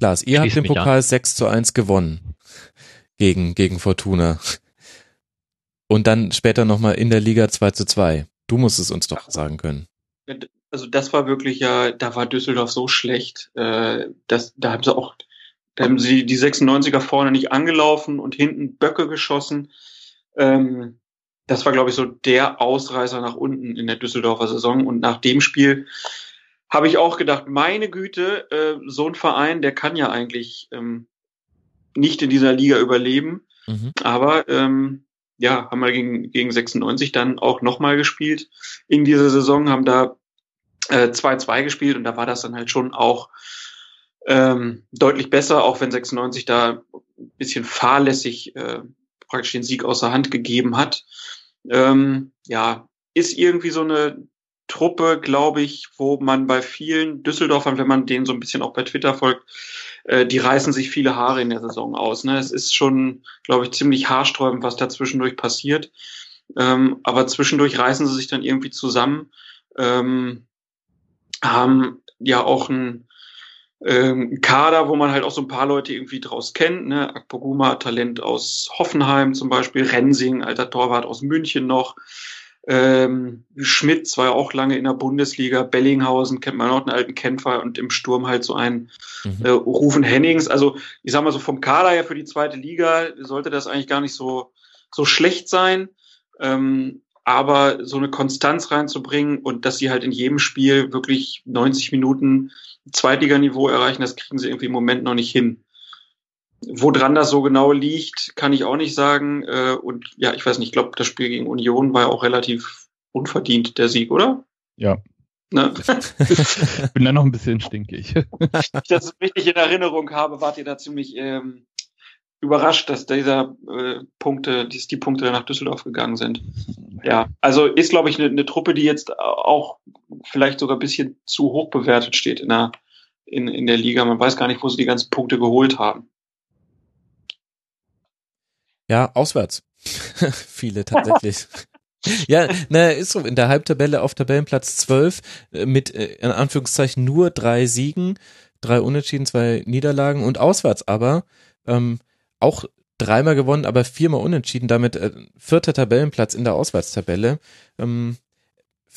Lars, ihr Schließ habt den Pokal an. 6 zu 1 gewonnen gegen, gegen Fortuna. Und dann später nochmal in der Liga 2 zu 2. Du musst es uns doch sagen können. Also das war wirklich ja, da war Düsseldorf so schlecht. Äh, das, da haben sie auch, da haben sie die 96er vorne nicht angelaufen und hinten Böcke geschossen. Ähm, das war, glaube ich, so der Ausreißer nach unten in der Düsseldorfer Saison. Und nach dem Spiel habe ich auch gedacht, meine Güte, äh, so ein Verein, der kann ja eigentlich ähm, nicht in dieser Liga überleben. Mhm. Aber ähm, ja, haben wir gegen, gegen 96 dann auch nochmal gespielt in dieser Saison, haben da 2-2 äh, gespielt und da war das dann halt schon auch ähm, deutlich besser, auch wenn 96 da ein bisschen fahrlässig äh, praktisch den Sieg außer Hand gegeben hat. Ähm, ja, ist irgendwie so eine Truppe, glaube ich, wo man bei vielen Düsseldorfern, wenn man denen so ein bisschen auch bei Twitter folgt, äh, die reißen sich viele Haare in der Saison aus. Ne? Es ist schon, glaube ich, ziemlich haarsträubend, was da zwischendurch passiert. Ähm, aber zwischendurch reißen sie sich dann irgendwie zusammen, ähm, haben ja auch ein ähm, Kader, wo man halt auch so ein paar Leute irgendwie draus kennt. Ne? Akpoguma, Talent aus Hoffenheim zum Beispiel, Rensing, alter Torwart aus München noch. Ähm, Schmidt war ja auch lange in der Bundesliga, Bellinghausen kennt man auch einen alten Kämpfer und im Sturm halt so einen mhm. äh, Rufen Hennings. Also ich sag mal so vom Kader her für die zweite Liga sollte das eigentlich gar nicht so so schlecht sein. Ähm, aber so eine Konstanz reinzubringen und dass sie halt in jedem Spiel wirklich 90 Minuten Zweitliganiveau erreichen, das kriegen sie irgendwie im Moment noch nicht hin. Woran das so genau liegt, kann ich auch nicht sagen. Äh, und ja, ich weiß nicht, ich glaube, das Spiel gegen Union war ja auch relativ unverdient, der Sieg, oder? Ja. Ne? Bin da noch ein bisschen stinkig. Wenn ich das richtig in Erinnerung habe, wart ihr da ziemlich ähm, überrascht, dass dieser äh, Punkte, dass die Punkte nach Düsseldorf gegangen sind. Ja, also ist, glaube ich, eine ne Truppe, die jetzt auch vielleicht sogar ein bisschen zu hoch bewertet steht in der, in, in der Liga. Man weiß gar nicht, wo sie die ganzen Punkte geholt haben. Ja, auswärts. Viele tatsächlich. ja, na, ist so. In der Halbtabelle auf Tabellenplatz 12 äh, mit, äh, in Anführungszeichen, nur drei Siegen, drei Unentschieden, zwei Niederlagen und auswärts aber ähm, auch dreimal gewonnen, aber viermal unentschieden, damit äh, vierter Tabellenplatz in der Auswärtstabelle. Ähm,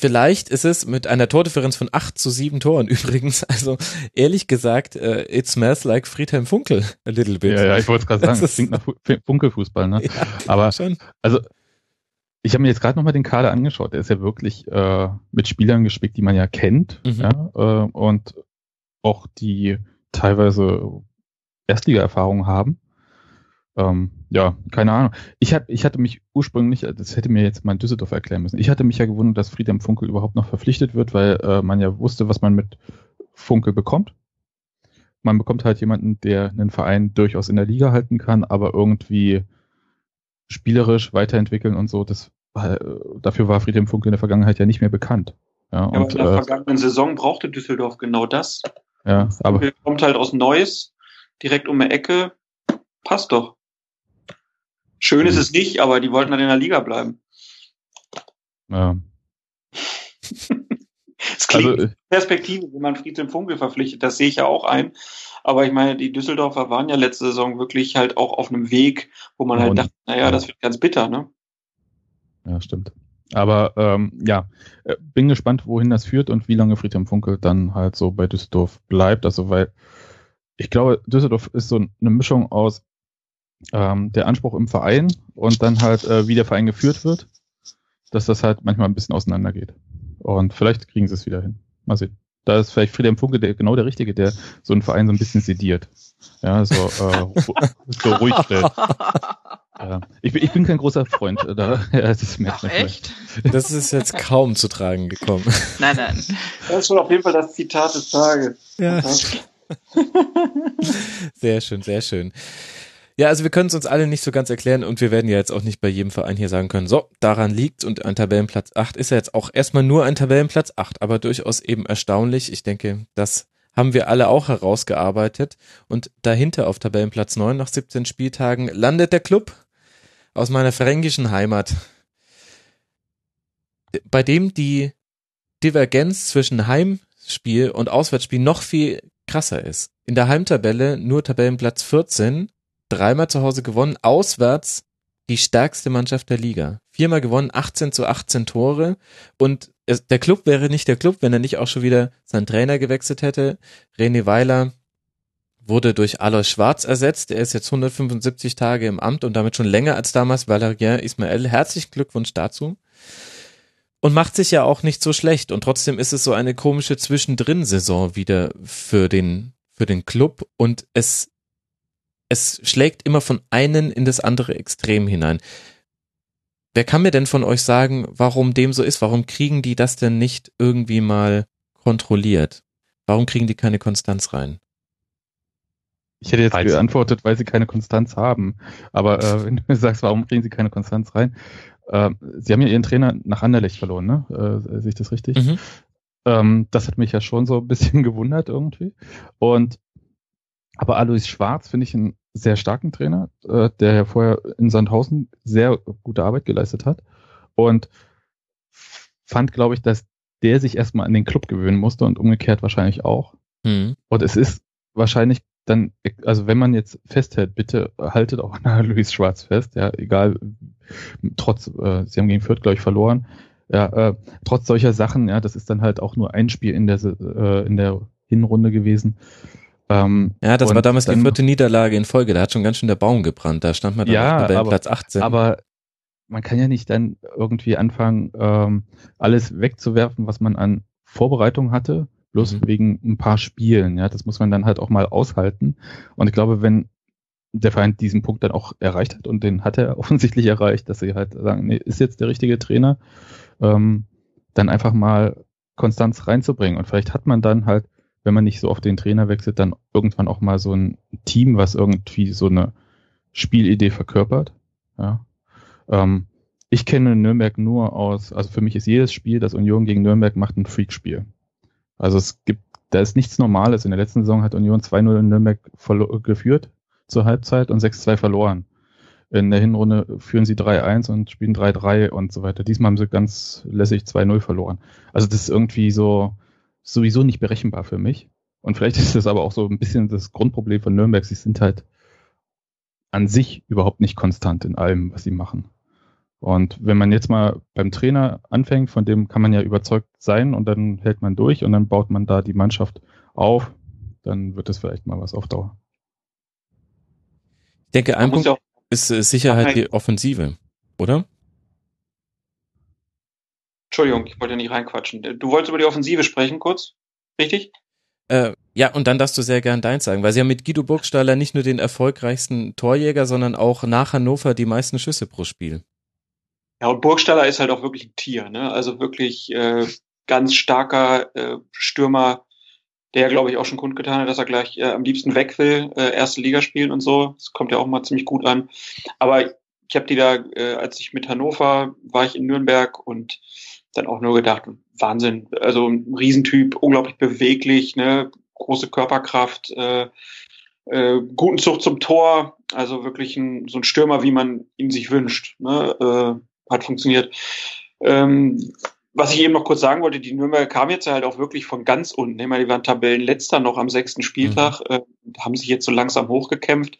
Vielleicht ist es mit einer Tordifferenz von 8 zu 7 Toren übrigens. Also ehrlich gesagt, uh, it smells like Friedhelm Funkel a little bit. Ja, ja ich wollte es gerade sagen, es klingt nach Funkelfußball, ne? Ja, Aber schon. also ich habe mir jetzt gerade nochmal den Kader angeschaut. Der ist ja wirklich äh, mit Spielern gespickt, die man ja kennt. Mhm. Ja, äh, und auch die teilweise Erstliga-Erfahrungen haben. Ähm, ja, keine Ahnung. Ich, hab, ich hatte mich ursprünglich, das hätte mir jetzt mein Düsseldorf erklären müssen, ich hatte mich ja gewundert, dass Friedhelm Funkel überhaupt noch verpflichtet wird, weil äh, man ja wusste, was man mit Funkel bekommt. Man bekommt halt jemanden, der einen Verein durchaus in der Liga halten kann, aber irgendwie spielerisch weiterentwickeln und so, das äh, dafür war Friedhelm Funkel in der Vergangenheit ja nicht mehr bekannt. Ja, ja und, in der äh, vergangenen Saison brauchte Düsseldorf genau das. Ja, aber kommt halt aus Neuss, direkt um die Ecke, passt doch. Schön ist mhm. es nicht, aber die wollten dann in der Liga bleiben. Ja. Es klingt also, äh, Perspektive, wenn man Friedhelm Funkel verpflichtet, das sehe ich ja auch ein. Aber ich meine, die Düsseldorfer waren ja letzte Saison wirklich halt auch auf einem Weg, wo man halt dachte, naja, das wird ganz bitter, ne? Ja, stimmt. Aber ähm, ja, äh, bin gespannt, wohin das führt und wie lange Friedhelm Funkel dann halt so bei Düsseldorf bleibt. Also weil ich glaube, Düsseldorf ist so eine Mischung aus ähm, der Anspruch im Verein und dann halt, äh, wie der Verein geführt wird, dass das halt manchmal ein bisschen auseinandergeht. Und vielleicht kriegen sie es wieder hin. Mal sehen. Da ist vielleicht Friedhelm Funke der, genau der Richtige, der so einen Verein so ein bisschen sediert. Ja, so, äh, so ruhig stellt. Ja. Ich, bin, ich bin kein großer Freund. Äh, da, ja, das merkt man echt? Das ist jetzt kaum zu tragen gekommen. Nein, nein. Das ist schon auf jeden Fall das Zitat des Tages. Ja. sehr schön, sehr schön. Ja, also wir können es uns alle nicht so ganz erklären und wir werden ja jetzt auch nicht bei jedem Verein hier sagen können, so, daran liegt und ein Tabellenplatz 8 ist ja jetzt auch erstmal nur ein Tabellenplatz 8, aber durchaus eben erstaunlich. Ich denke, das haben wir alle auch herausgearbeitet und dahinter auf Tabellenplatz 9 nach 17 Spieltagen landet der Club aus meiner fränkischen Heimat, bei dem die Divergenz zwischen Heimspiel und Auswärtsspiel noch viel krasser ist. In der Heimtabelle nur Tabellenplatz 14 dreimal zu Hause gewonnen, auswärts die stärkste Mannschaft der Liga. Viermal gewonnen, 18 zu 18 Tore und es, der Club wäre nicht der Club, wenn er nicht auch schon wieder seinen Trainer gewechselt hätte. René Weiler wurde durch Alois Schwarz ersetzt. Er ist jetzt 175 Tage im Amt und damit schon länger als damals Valerien Ismael. Herzlichen Glückwunsch dazu. Und macht sich ja auch nicht so schlecht. Und trotzdem ist es so eine komische Zwischendrin-Saison wieder für den, für den Club. Und es es schlägt immer von einem in das andere Extrem hinein. Wer kann mir denn von euch sagen, warum dem so ist? Warum kriegen die das denn nicht irgendwie mal kontrolliert? Warum kriegen die keine Konstanz rein? Ich hätte jetzt Weiß geantwortet, weil sie keine Konstanz haben. Aber äh, wenn du mir sagst, warum kriegen sie keine Konstanz rein? Äh, sie haben ja ihren Trainer nach Anderlecht verloren, ne? Äh, sehe ich das richtig? Mhm. Ähm, das hat mich ja schon so ein bisschen gewundert irgendwie. Und aber Alois Schwarz finde ich einen sehr starken Trainer, äh, der ja vorher in Sandhausen sehr gute Arbeit geleistet hat. Und fand, glaube ich, dass der sich erstmal an den Club gewöhnen musste und umgekehrt wahrscheinlich auch. Mhm. Und es ist wahrscheinlich dann, also wenn man jetzt festhält, bitte haltet auch an Luis Schwarz fest, ja, egal, trotz, äh, sie haben gegen Fürth, glaube ich, verloren. Ja, äh, trotz solcher Sachen, ja, das ist dann halt auch nur ein Spiel in der, äh, in der Hinrunde gewesen. Ähm, ja, das war damals dann, die vierte Niederlage in Folge. Da hat schon ganz schön der Baum gebrannt. Da stand man dann ja, bei Platz 18. Aber man kann ja nicht dann irgendwie anfangen, ähm, alles wegzuwerfen, was man an Vorbereitung hatte, bloß mhm. wegen ein paar Spielen. Ja, das muss man dann halt auch mal aushalten. Und ich glaube, wenn der Verein diesen Punkt dann auch erreicht hat und den hat er offensichtlich erreicht, dass sie halt sagen, nee, ist jetzt der richtige Trainer, ähm, dann einfach mal Konstanz reinzubringen. Und vielleicht hat man dann halt wenn man nicht so oft den Trainer wechselt, dann irgendwann auch mal so ein Team, was irgendwie so eine Spielidee verkörpert. Ja. Ähm, ich kenne Nürnberg nur aus, also für mich ist jedes Spiel, das Union gegen Nürnberg macht, ein Freakspiel. Also es gibt, da ist nichts Normales. In der letzten Saison hat Union 2-0 in Nürnberg geführt zur Halbzeit und 6-2 verloren. In der Hinrunde führen sie 3-1 und spielen 3-3 und so weiter. Diesmal haben sie ganz lässig 2-0 verloren. Also das ist irgendwie so, sowieso nicht berechenbar für mich. Und vielleicht ist das aber auch so ein bisschen das Grundproblem von Nürnberg. Sie sind halt an sich überhaupt nicht konstant in allem, was sie machen. Und wenn man jetzt mal beim Trainer anfängt, von dem kann man ja überzeugt sein und dann hält man durch und dann baut man da die Mannschaft auf, dann wird das vielleicht mal was auf Dauer. Ich denke, ein Punkt ist, ist Sicherheit die Offensive, oder? Entschuldigung, ich wollte nicht reinquatschen. Du wolltest über die Offensive sprechen, kurz? Richtig? Äh, ja, und dann darfst du sehr gern deins sagen, weil sie haben mit Guido Burgstaller nicht nur den erfolgreichsten Torjäger, sondern auch nach Hannover die meisten Schüsse pro Spiel. Ja, und Burgstaller ist halt auch wirklich ein Tier, ne? Also wirklich äh, ganz starker äh, Stürmer, der glaube ich auch schon kundgetan hat, dass er gleich äh, am liebsten weg will, äh, erste Liga spielen und so. Das kommt ja auch mal ziemlich gut an. Aber ich habe die da, äh, als ich mit Hannover war ich in Nürnberg und dann auch nur gedacht, Wahnsinn, also ein Riesentyp, unglaublich beweglich, ne, große Körperkraft, äh, äh, guten Zug zum Tor, also wirklich ein, so ein Stürmer, wie man ihn sich wünscht, ne, äh, hat funktioniert. Ähm, was ich eben noch kurz sagen wollte, die Nürnberger kamen jetzt halt auch wirklich von ganz unten. Ich meine, die waren Tabellenletzter noch am sechsten Spieltag, mhm. äh, haben sich jetzt so langsam hochgekämpft.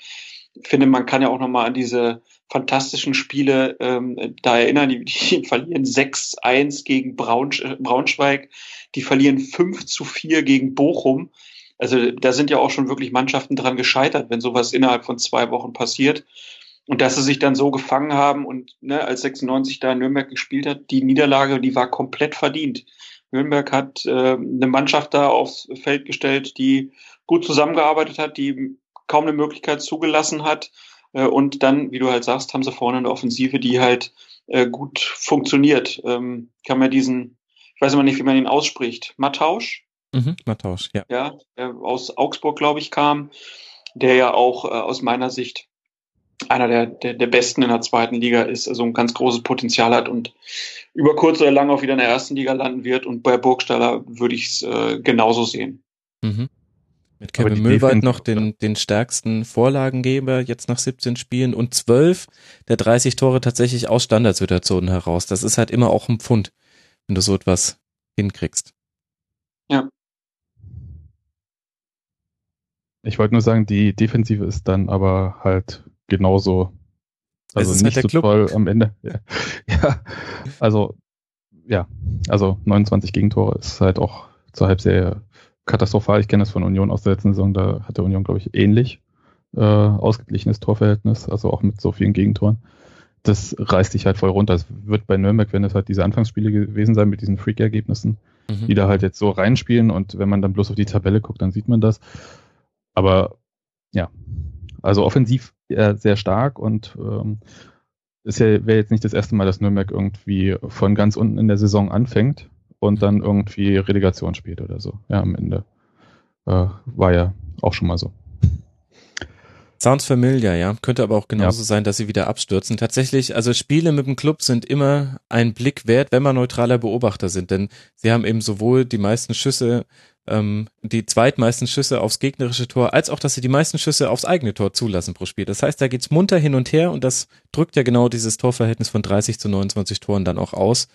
Ich finde, man kann ja auch nochmal an diese fantastischen Spiele ähm, da erinnern. Die, die verlieren 6-1 gegen Braunsch Braunschweig, die verlieren 5 zu 4 gegen Bochum. Also da sind ja auch schon wirklich Mannschaften dran gescheitert, wenn sowas innerhalb von zwei Wochen passiert. Und dass sie sich dann so gefangen haben und ne, als 96 da in Nürnberg gespielt hat, die Niederlage, die war komplett verdient. Nürnberg hat äh, eine Mannschaft da aufs Feld gestellt, die gut zusammengearbeitet hat, die kaum eine Möglichkeit zugelassen hat äh, und dann, wie du halt sagst, haben sie vorne eine Offensive, die halt äh, gut funktioniert. Ähm, kann man diesen, ich weiß immer nicht, wie man ihn ausspricht, Mattausch? Mhm, Matausch, ja. Ja, der aus Augsburg, glaube ich, kam, der ja auch äh, aus meiner Sicht einer der, der, der Besten in der zweiten Liga ist, also ein ganz großes Potenzial hat und über kurz oder lang auch wieder in der ersten Liga landen wird. Und bei Burgstaller würde ich es äh, genauso sehen. Mhm. Mit Kevin Müllwald noch den, den stärksten Vorlagengeber jetzt nach 17 Spielen und 12 der 30 Tore tatsächlich aus Standardsituationen heraus. Das ist halt immer auch ein Pfund, wenn du so etwas hinkriegst. Ja. Ich wollte nur sagen, die Defensive ist dann aber halt genauso. Also nicht halt so toll am Ende. Ja. ja. Also, ja. Also 29 Gegentore ist halt auch zur Halbserie katastrophal. Ich kenne das von Union aus der letzten Saison. Da hat der Union, glaube ich, ähnlich äh, ausgeglichenes Torverhältnis. Also auch mit so vielen Gegentoren. Das reißt dich halt voll runter. Es wird bei Nürnberg, wenn es halt diese Anfangsspiele gewesen sein mit diesen Freak-Ergebnissen, mhm. die da halt jetzt so reinspielen und wenn man dann bloß auf die Tabelle guckt, dann sieht man das. Aber ja, also offensiv äh, sehr stark und ähm, ist ja wäre jetzt nicht das erste Mal, dass Nürnberg irgendwie von ganz unten in der Saison anfängt und dann irgendwie Relegation spielt oder so. Ja, am Ende äh, war ja auch schon mal so. Sounds familiar, ja. Könnte aber auch genauso ja. sein, dass sie wieder abstürzen. Tatsächlich, also Spiele mit dem Club sind immer ein Blick wert, wenn man neutraler Beobachter sind, denn sie haben eben sowohl die meisten Schüsse ähm, die zweitmeisten Schüsse aufs gegnerische Tor, als auch, dass sie die meisten Schüsse aufs eigene Tor zulassen pro Spiel. Das heißt, da geht's munter hin und her und das drückt ja genau dieses Torverhältnis von 30 zu 29 Toren dann auch aus.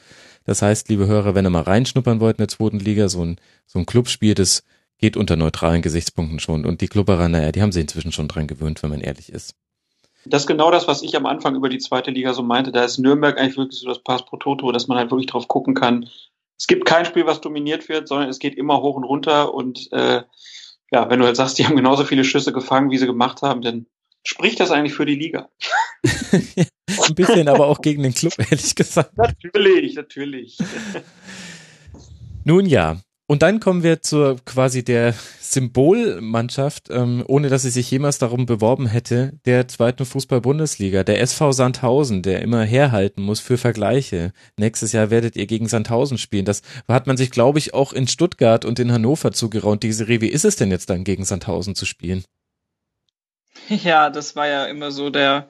Das heißt, liebe Hörer, wenn ihr mal reinschnuppern wollt in der zweiten Liga, so ein, so ein Clubspiel, das geht unter neutralen Gesichtspunkten schon. Und die Klubberer, naja, die haben sich inzwischen schon dran gewöhnt, wenn man ehrlich ist. Das ist genau das, was ich am Anfang über die zweite Liga so meinte. Da ist Nürnberg eigentlich wirklich so das Pass pro Toto, dass man halt wirklich drauf gucken kann, es gibt kein Spiel, was dominiert wird, sondern es geht immer hoch und runter. Und äh, ja, wenn du halt sagst, die haben genauso viele Schüsse gefangen, wie sie gemacht haben, dann spricht das eigentlich für die Liga. Ein bisschen, aber auch gegen den Club, ehrlich gesagt. Natürlich, natürlich. Nun ja, und dann kommen wir zur quasi der Symbolmannschaft, ähm, ohne dass sie sich jemals darum beworben hätte, der zweiten Fußball-Bundesliga, der SV Sandhausen, der immer herhalten muss für Vergleiche. Nächstes Jahr werdet ihr gegen Sandhausen spielen. Das hat man sich, glaube ich, auch in Stuttgart und in Hannover zugeraunt. Diese Wie ist es denn jetzt dann, gegen Sandhausen zu spielen? Ja, das war ja immer so der,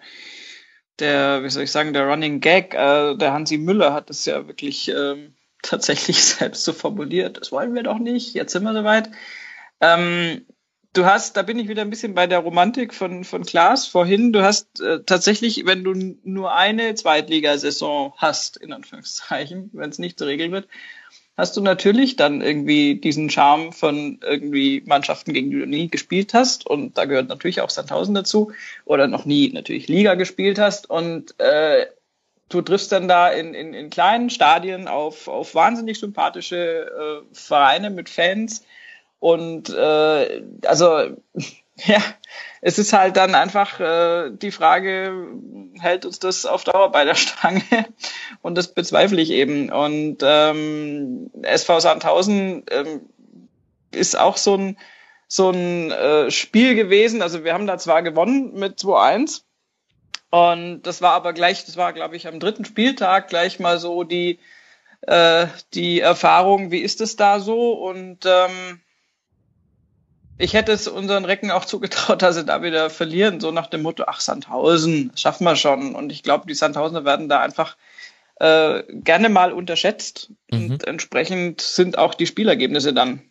der, wie soll ich sagen, der Running Gag. Äh, der Hansi Müller hat das ja wirklich ähm, tatsächlich selbst so formuliert. Das wollen wir doch nicht, jetzt sind wir soweit. Ähm, du hast, da bin ich wieder ein bisschen bei der Romantik von, von Klaas vorhin. Du hast äh, tatsächlich, wenn du nur eine Zweitligasaison hast, in Anführungszeichen, wenn es nicht zur Regel wird, hast du natürlich dann irgendwie diesen Charme von irgendwie Mannschaften, gegen die du nie gespielt hast. Und da gehört natürlich auch Sandhausen dazu. Oder noch nie natürlich Liga gespielt hast. Und äh, du triffst dann da in, in, in kleinen Stadien auf, auf wahnsinnig sympathische äh, Vereine mit Fans. Und äh, also ja, es ist halt dann einfach äh, die Frage, hält uns das auf Dauer bei der Stange? Und das bezweifle ich eben. Und ähm, SV Sandhausen ähm, ist auch so ein so ein äh, Spiel gewesen. Also wir haben da zwar gewonnen mit 2-1, und das war aber gleich, das war, glaube ich, am dritten Spieltag gleich mal so die, äh, die Erfahrung, wie ist es da so? Und ähm, ich hätte es unseren Recken auch zugetraut, dass sie da wieder verlieren, so nach dem Motto, ach, Sandhausen, schaffen wir schon. Und ich glaube, die Sandhausener werden da einfach äh, gerne mal unterschätzt. Mhm. Und entsprechend sind auch die Spielergebnisse dann.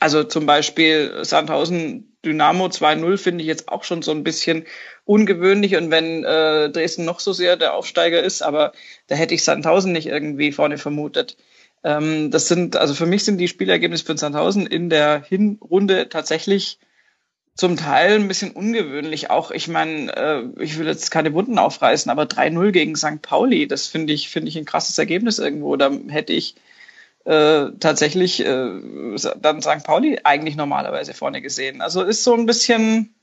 Also zum Beispiel Sandhausen Dynamo 2-0 finde ich jetzt auch schon so ein bisschen ungewöhnlich und wenn äh, Dresden noch so sehr der Aufsteiger ist, aber da hätte ich Sandhausen nicht irgendwie vorne vermutet. Ähm, das sind, also für mich sind die Spielergebnisse für Sandhausen in der Hinrunde tatsächlich zum Teil ein bisschen ungewöhnlich. Auch, ich meine, äh, ich will jetzt keine Wunden aufreißen, aber 3-0 gegen St. Pauli, das finde ich, finde ich ein krasses Ergebnis irgendwo. Da hätte ich äh, tatsächlich äh, dann St. Pauli eigentlich normalerweise vorne gesehen. Also ist so ein bisschen,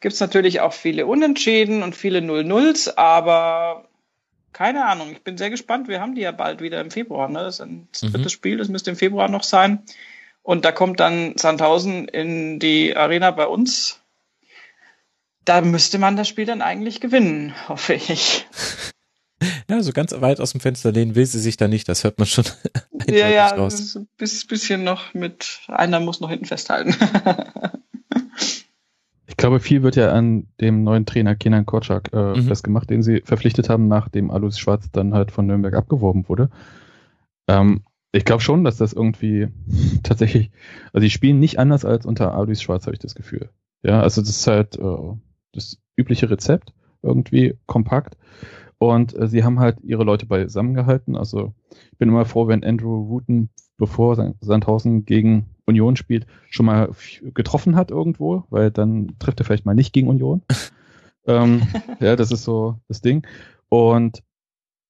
Gibt es natürlich auch viele Unentschieden und viele Null-Nulls, aber keine Ahnung. Ich bin sehr gespannt. Wir haben die ja bald wieder im Februar. Ne? Das ist ein mhm. drittes Spiel, das müsste im Februar noch sein. Und da kommt dann Sandhausen in die Arena bei uns. Da müsste man das Spiel dann eigentlich gewinnen, hoffe ich. Ja, so ganz weit aus dem Fenster lehnen will sie sich da nicht, das hört man schon. ja, ja, raus. ein bisschen noch mit, einer muss noch hinten festhalten. ich glaube, viel wird ja an dem neuen Trainer Kenan Korczak äh, mhm. festgemacht, den sie verpflichtet haben, nachdem Alois Schwarz dann halt von Nürnberg abgeworben wurde. Ähm, ich glaube schon, dass das irgendwie tatsächlich, also die spielen nicht anders als unter Alois Schwarz, habe ich das Gefühl. Ja, also das ist halt äh, das übliche Rezept, irgendwie kompakt. Und äh, sie haben halt ihre Leute beisammengehalten. Also ich bin immer froh, wenn Andrew Wooten, bevor Sandhausen gegen Union spielt, schon mal getroffen hat irgendwo, weil dann trifft er vielleicht mal nicht gegen Union. ähm, ja, das ist so das Ding. Und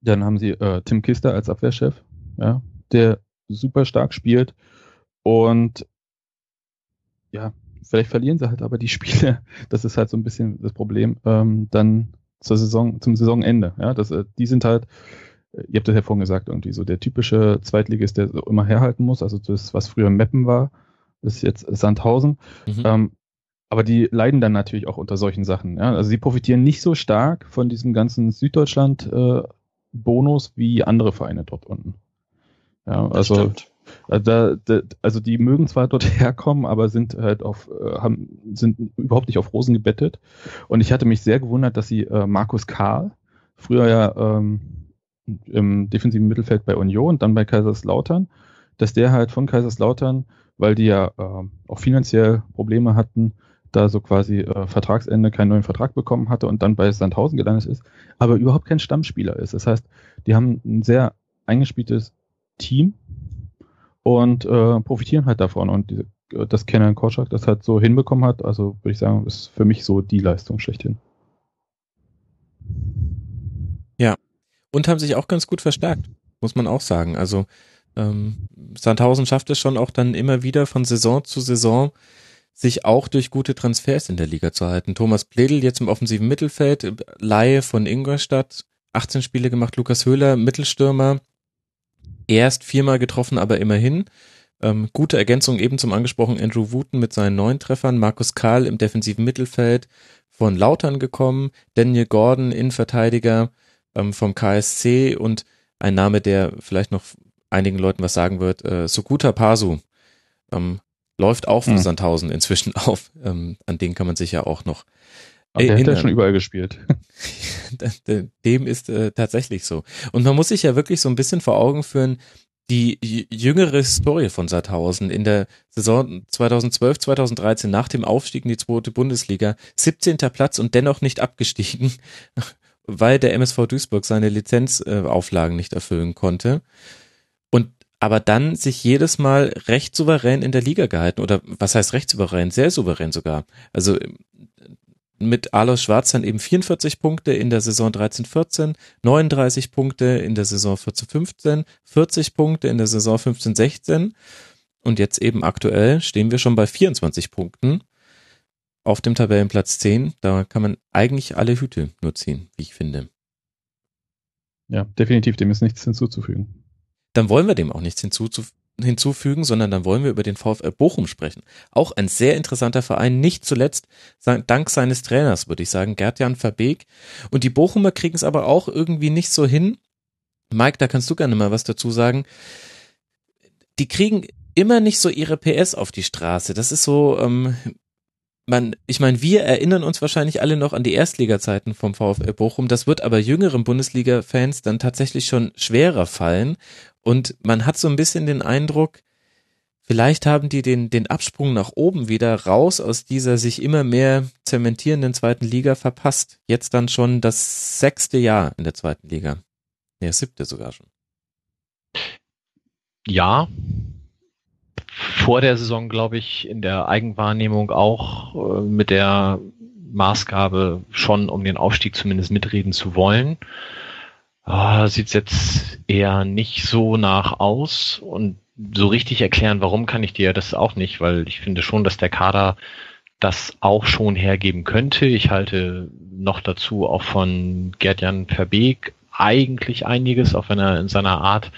dann haben sie äh, Tim Kister als Abwehrchef, ja, der super stark spielt. Und ja, vielleicht verlieren sie halt aber die Spiele. Das ist halt so ein bisschen das Problem. Ähm, dann zur Saison, zum Saisonende. Ja, das, äh, die sind halt, ihr habt das ja vorhin gesagt, irgendwie so der typische Zweitligist, der so immer herhalten muss. Also das, was früher Meppen war, ist jetzt Sandhausen. Mhm. Ähm, aber die leiden dann natürlich auch unter solchen Sachen. Ja? Also sie profitieren nicht so stark von diesem ganzen Süddeutschland-Bonus äh, wie andere Vereine dort unten. Ja, also stimmt. Also, da, da, also die mögen zwar dort herkommen, aber sind halt auf, äh, haben, sind überhaupt nicht auf Rosen gebettet. Und ich hatte mich sehr gewundert, dass sie äh, Markus Karl, früher ja ähm, im defensiven Mittelfeld bei Union, dann bei Kaiserslautern, dass der halt von Kaiserslautern, weil die ja äh, auch finanziell Probleme hatten, da so quasi äh, Vertragsende keinen neuen Vertrag bekommen hatte und dann bei Sandhausen gelandet ist, aber überhaupt kein Stammspieler ist. Das heißt, die haben ein sehr eingespieltes Team und äh, profitieren halt davon. Und diese, dass Kenan Korczak das halt so hinbekommen hat, also würde ich sagen, ist für mich so die Leistung schlechthin. Ja, und haben sich auch ganz gut verstärkt, muss man auch sagen. Also ähm, Sandhausen schafft es schon auch dann immer wieder von Saison zu Saison, sich auch durch gute Transfers in der Liga zu halten. Thomas Pledel jetzt im offensiven Mittelfeld, Laie von Ingolstadt, 18 Spiele gemacht, Lukas Höhler, Mittelstürmer, erst viermal getroffen, aber immerhin. Ähm, gute Ergänzung eben zum angesprochenen Andrew Wooten mit seinen neun Treffern, Markus Karl im defensiven Mittelfeld von Lautern gekommen, Daniel Gordon, Innenverteidiger ähm, vom KSC und ein Name, der vielleicht noch einigen Leuten was sagen wird, äh, Sukuta Pasu ähm, läuft auch für hm. Sandhausen inzwischen auf. Ähm, an den kann man sich ja auch noch aber der hat ja schon überall gespielt. Dem ist äh, tatsächlich so. Und man muss sich ja wirklich so ein bisschen vor Augen führen, die jüngere Historie von Sandhausen in der Saison 2012, 2013 nach dem Aufstieg in die zweite Bundesliga, 17. Platz und dennoch nicht abgestiegen, weil der MSV Duisburg seine Lizenzauflagen nicht erfüllen konnte. Und aber dann sich jedes Mal recht souverän in der Liga gehalten oder was heißt recht souverän, sehr souverän sogar. Also mit Alois Schwarz dann eben 44 Punkte in der Saison 13-14, 39 Punkte in der Saison 14-15, 40 Punkte in der Saison 15-16 und jetzt eben aktuell stehen wir schon bei 24 Punkten auf dem Tabellenplatz 10. Da kann man eigentlich alle Hüte nur ziehen, wie ich finde. Ja, definitiv, dem ist nichts hinzuzufügen. Dann wollen wir dem auch nichts hinzuzufügen hinzufügen, sondern dann wollen wir über den VfL Bochum sprechen. Auch ein sehr interessanter Verein, nicht zuletzt dank seines Trainers, würde ich sagen, Gerd-Jan Verbeek. Und die Bochumer kriegen es aber auch irgendwie nicht so hin. Mike, da kannst du gerne mal was dazu sagen. Die kriegen immer nicht so ihre PS auf die Straße. Das ist so, ähm, man, ich meine, wir erinnern uns wahrscheinlich alle noch an die Erstliga-Zeiten vom VfL Bochum. Das wird aber jüngeren Bundesliga-Fans dann tatsächlich schon schwerer fallen. Und man hat so ein bisschen den Eindruck, vielleicht haben die den, den Absprung nach oben wieder raus aus dieser sich immer mehr zementierenden zweiten Liga verpasst. Jetzt dann schon das sechste Jahr in der zweiten Liga. Das siebte sogar schon. Ja. Vor der Saison, glaube ich, in der Eigenwahrnehmung auch äh, mit der Maßgabe schon, um den Aufstieg zumindest mitreden zu wollen. Ah, sieht jetzt eher nicht so nach aus und so richtig erklären, warum kann ich dir das auch nicht, weil ich finde schon, dass der Kader das auch schon hergeben könnte. Ich halte noch dazu auch von Gerd-Jan Verbeek eigentlich einiges, auch wenn er in seiner Art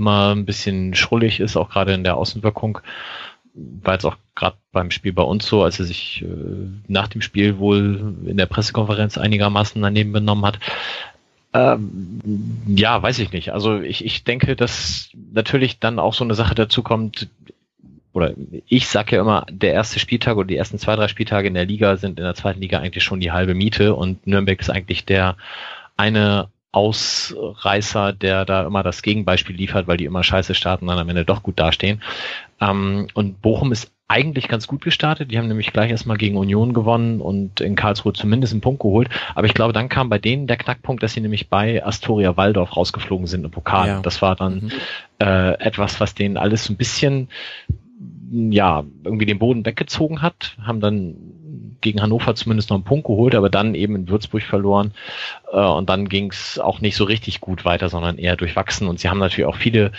immer ein bisschen schrullig ist, auch gerade in der Außenwirkung. War jetzt auch gerade beim Spiel bei uns so, als er sich äh, nach dem Spiel wohl in der Pressekonferenz einigermaßen daneben benommen hat Ähm, ja, weiß ich nicht. Also ich, ich denke, dass natürlich dann auch so eine Sache dazu kommt, oder ich sage ja immer, der erste Spieltag oder die ersten zwei, drei Spieltage in der Liga sind in der zweiten Liga eigentlich schon die halbe Miete und Nürnberg ist eigentlich der eine Ausreißer, der da immer das Gegenbeispiel liefert, weil die immer scheiße starten und dann am Ende doch gut dastehen. Ähm, und Bochum ist eigentlich ganz gut gestartet. Die haben nämlich gleich erstmal gegen Union gewonnen und in Karlsruhe zumindest einen Punkt geholt. Aber ich glaube, dann kam bei denen der Knackpunkt, dass sie nämlich bei Astoria Waldorf rausgeflogen sind im Pokal. Ja. Das war dann mhm. äh, etwas, was denen alles so ein bisschen ja, irgendwie den Boden weggezogen hat, haben dann gegen Hannover zumindest noch einen Punkt geholt, aber dann eben in Würzburg verloren. Äh, und dann ging es auch nicht so richtig gut weiter, sondern eher durchwachsen. Und sie haben natürlich auch viele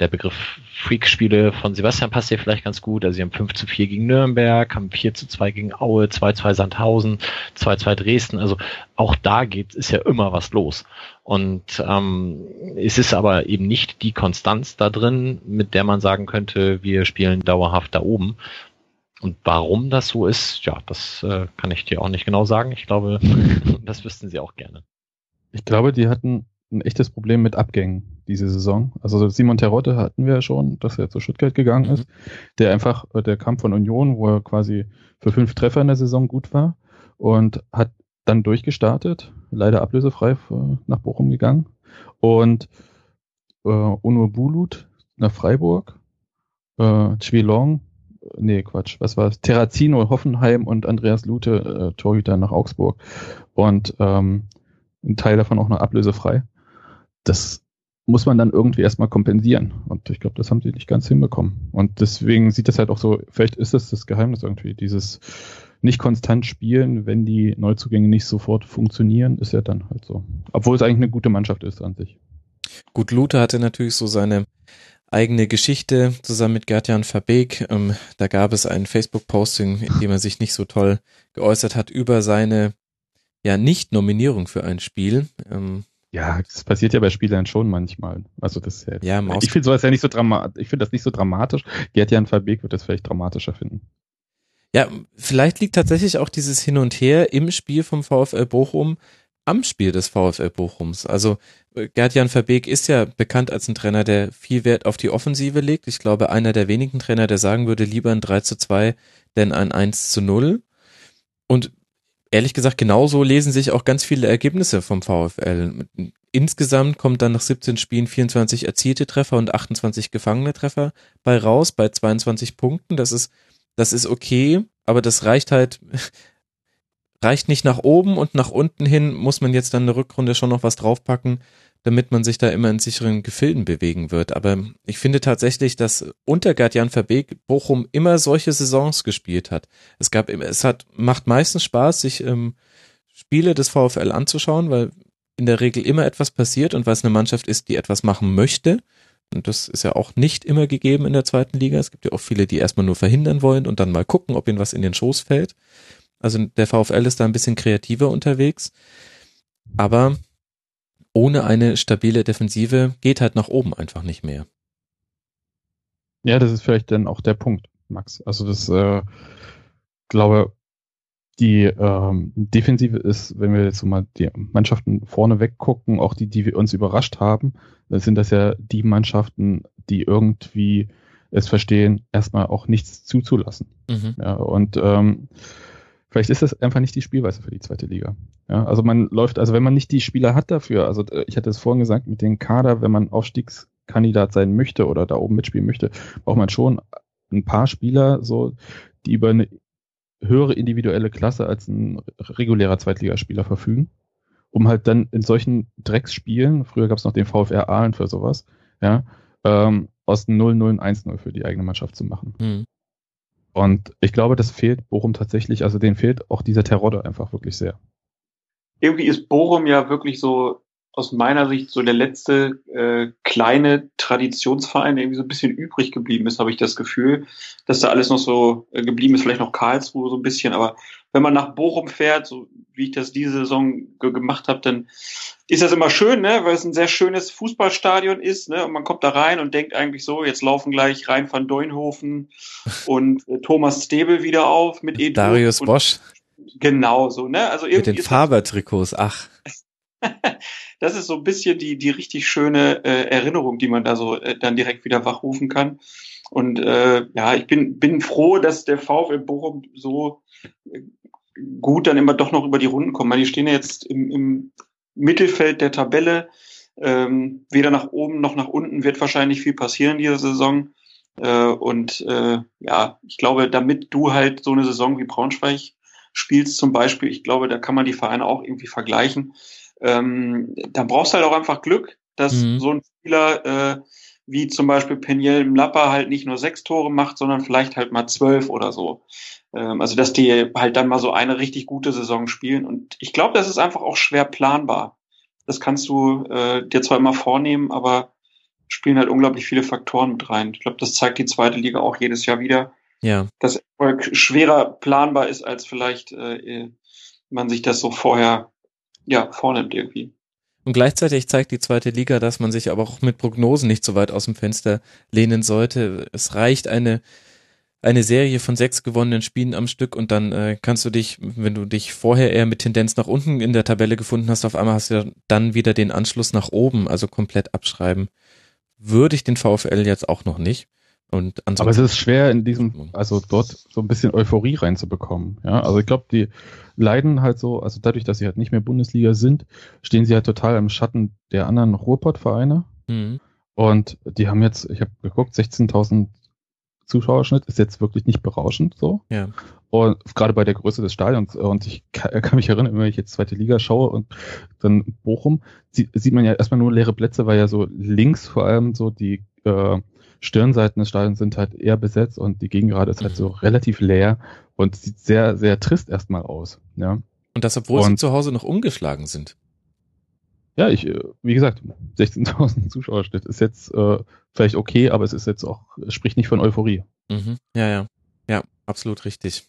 der Begriff Freak-Spiele von Sebastian passt hier vielleicht ganz gut. Also sie haben 5 zu 4 gegen Nürnberg, haben 4 zu 2 gegen Aue, 2 zu 2 Sandhausen, 2 zu 2 Dresden. Also auch da geht, ist ja immer was los. Und ähm, es ist aber eben nicht die Konstanz da drin, mit der man sagen könnte, wir spielen dauerhaft da oben. Und warum das so ist, ja, das äh, kann ich dir auch nicht genau sagen. Ich glaube, das wüssten sie auch gerne. Ich glaube, die hatten ein echtes Problem mit Abgängen diese Saison. Also Simon Terodde hatten wir ja schon, dass er zu Stuttgart gegangen ist. Mhm. Der einfach, der kam von Union, wo er quasi für fünf Treffer in der Saison gut war und hat dann durchgestartet, leider ablösefrei nach Bochum gegangen. Und äh, Uno Bulut nach Freiburg, äh, Chwilong, nee, Quatsch, was war? Terrazino, Hoffenheim und Andreas Lute, äh, Torhüter nach Augsburg. Und ähm, ein Teil davon auch noch ablösefrei. Das muss man dann irgendwie erstmal kompensieren. Und ich glaube, das haben sie nicht ganz hinbekommen. Und deswegen sieht das halt auch so, vielleicht ist das das Geheimnis irgendwie, dieses nicht konstant spielen, wenn die Neuzugänge nicht sofort funktionieren, ist ja dann halt so. Obwohl es eigentlich eine gute Mannschaft ist an sich. Gut, Luther hatte natürlich so seine eigene Geschichte zusammen mit Gertjan Verbeek. Ähm, da gab es ein Facebook-Posting, in dem er sich nicht so toll geäußert hat über seine ja Nicht-Nominierung für ein Spiel. Ähm, ja, das passiert ja bei Spielern schon manchmal. Also das ja, ja ich finde sowas ja nicht so dramatisch. Ich finde das nicht so dramatisch. Gerd-Jan Verbeek wird das vielleicht dramatischer finden. Ja, vielleicht liegt tatsächlich auch dieses Hin und Her im Spiel vom VfL Bochum am Spiel des VfL Bochums. Also Gerd-Jan Verbeek ist ja bekannt als ein Trainer, der viel Wert auf die Offensive legt. Ich glaube, einer der wenigen Trainer, der sagen würde, lieber ein 3 zu 2 denn ein 1 zu 0. Und ehrlich gesagt, genauso lesen sich auch ganz viele Ergebnisse vom VfL. Insgesamt kommt dann nach 17 Spielen 24 erzielte Treffer und 28 gefangene Treffer bei raus, bei 22 Punkten. Das ist, das ist okay, aber das reicht halt, reicht nicht nach oben und nach unten hin muss man jetzt dann eine Rückrunde schon noch was draufpacken damit man sich da immer in sicheren Gefilden bewegen wird. Aber ich finde tatsächlich, dass unter Gerd-Jan Verbeek Bochum immer solche Saisons gespielt hat. Es gab, es hat, macht meistens Spaß, sich ähm, Spiele des VfL anzuschauen, weil in der Regel immer etwas passiert und weil es eine Mannschaft ist, die etwas machen möchte. Und das ist ja auch nicht immer gegeben in der zweiten Liga. Es gibt ja auch viele, die erstmal nur verhindern wollen und dann mal gucken, ob ihnen was in den Schoß fällt. Also der VfL ist da ein bisschen kreativer unterwegs. Aber ohne eine stabile Defensive geht halt nach oben einfach nicht mehr. Ja, das ist vielleicht dann auch der Punkt, Max. Also das äh, glaube die ähm, Defensive ist, wenn wir jetzt so mal die Mannschaften vorne weggucken, auch die, die wir uns überrascht haben, sind das ja die Mannschaften, die irgendwie es verstehen, erstmal auch nichts zuzulassen. Mhm. Ja, und ähm, Vielleicht ist das einfach nicht die Spielweise für die zweite Liga. Ja, also man läuft, also wenn man nicht die Spieler hat dafür, also äh, ich hatte es vorhin gesagt, mit dem Kader, wenn man Aufstiegskandidat sein möchte oder da oben mitspielen möchte, braucht man schon ein paar Spieler, so, die über eine höhere individuelle Klasse als ein regulärer Zweitligaspieler verfügen, um halt dann in solchen Drecksspielen, früher gab es noch den VfR Aalen für sowas, ja, ähm, aus 0-0 1-0 für die eigene Mannschaft zu machen. Mhm. Und ich glaube, das fehlt Bochum tatsächlich, also denen fehlt auch dieser Terodde einfach wirklich sehr. Irgendwie ist Bochum ja wirklich so aus meiner Sicht so der letzte äh, kleine Traditionsverein, der irgendwie so ein bisschen übrig geblieben ist, habe ich das Gefühl, dass da alles noch so äh, geblieben ist, vielleicht noch Karlsruhe so ein bisschen, aber wenn man nach Bochum fährt, so wie ich das diese Saison ge gemacht habe, dann ist das immer schön, ne, weil es ein sehr schönes Fußballstadion ist, ne, und man kommt da rein und denkt eigentlich so, jetzt laufen gleich Rein van Deunhofen und äh, Thomas Stebel wieder auf mit Edu Darius Bosch. Genau so, ne? Also irgendwie mit den Faber-Trikots, ach. das ist so ein bisschen die, die richtig schöne äh, Erinnerung, die man da so äh, dann direkt wieder wachrufen kann. Und äh, ja, ich bin, bin froh, dass der VfL Bochum so äh, gut dann immer doch noch über die Runden kommt. Weil die stehen ja jetzt im, im Mittelfeld der Tabelle. Ähm, weder nach oben noch nach unten wird wahrscheinlich viel passieren diese Saison. Äh, und äh, ja, ich glaube, damit du halt so eine Saison wie Braunschweig spielst zum Beispiel, ich glaube, da kann man die Vereine auch irgendwie vergleichen. Ähm, dann brauchst du halt auch einfach Glück, dass mhm. so ein Spieler äh, wie zum Beispiel Peniel Mlapper halt nicht nur sechs Tore macht, sondern vielleicht halt mal zwölf oder so. Ähm, also dass die halt dann mal so eine richtig gute Saison spielen. Und ich glaube, das ist einfach auch schwer planbar. Das kannst du äh, dir zwar immer vornehmen, aber spielen halt unglaublich viele Faktoren mit rein. Ich glaube, das zeigt die zweite Liga auch jedes Jahr wieder. Ja. Dass Erfolg schwerer planbar ist, als vielleicht äh, man sich das so vorher ja vornimmt irgendwie. Und gleichzeitig zeigt die zweite Liga, dass man sich aber auch mit Prognosen nicht so weit aus dem Fenster lehnen sollte. Es reicht eine eine Serie von sechs gewonnenen Spielen am Stück und dann äh, kannst du dich, wenn du dich vorher eher mit Tendenz nach unten in der Tabelle gefunden hast, auf einmal hast du dann wieder den Anschluss nach oben, also komplett abschreiben. Würde ich den VfL jetzt auch noch nicht. Und Aber es ist schwer in diesem, also dort so ein bisschen Euphorie reinzubekommen. Ja, also ich glaube, die leiden halt so, also dadurch, dass sie halt nicht mehr Bundesliga sind, stehen sie halt total im Schatten der anderen Ruhrpott-Vereine. Mhm. Und die haben jetzt, ich habe geguckt, 16.000 Zuschauerschnitt ist jetzt wirklich nicht berauschend so. Ja. Und gerade bei der Größe des Stadions. Und ich kann, kann mich erinnern, wenn ich jetzt zweite Liga schaue und dann Bochum, sieht, sieht man ja erstmal nur leere Plätze, weil ja so links vor allem so die äh, Stirnseiten des Stadions sind halt eher besetzt und die Gegengrade ist halt so mhm. relativ leer und sieht sehr, sehr trist erstmal aus. Ja. Und das, obwohl und, sie zu Hause noch umgeschlagen sind. Ja, ich, äh, wie gesagt, 16.000 Zuschauerschnitt ist jetzt äh, vielleicht okay, aber es ist jetzt auch, es spricht nicht von Euphorie. Mhm. Ja, ja. Ja, absolut richtig.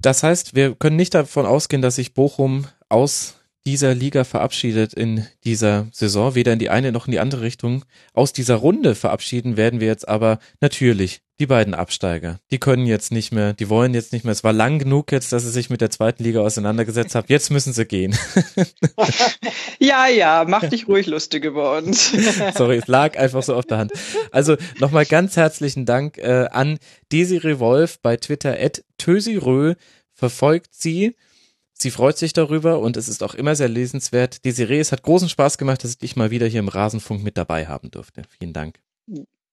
Das heißt, wir können nicht davon ausgehen, dass sich Bochum aus dieser Liga verabschiedet in dieser Saison, weder in die eine noch in die andere Richtung. Aus dieser Runde verabschieden werden wir jetzt aber natürlich die beiden Absteiger. Die können jetzt nicht mehr, die wollen jetzt nicht mehr. Es war lang genug jetzt, dass sie sich mit der zweiten Liga auseinandergesetzt haben. Jetzt müssen sie gehen. ja, ja, mach dich ruhig lustig über uns. Sorry, es lag einfach so auf der Hand. Also nochmal ganz herzlichen Dank äh, an Desiree Wolf bei Twitter at Tösirö. Verfolgt sie Sie freut sich darüber und es ist auch immer sehr lesenswert. Desiree, es hat großen Spaß gemacht, dass ich dich mal wieder hier im Rasenfunk mit dabei haben durfte. Vielen Dank.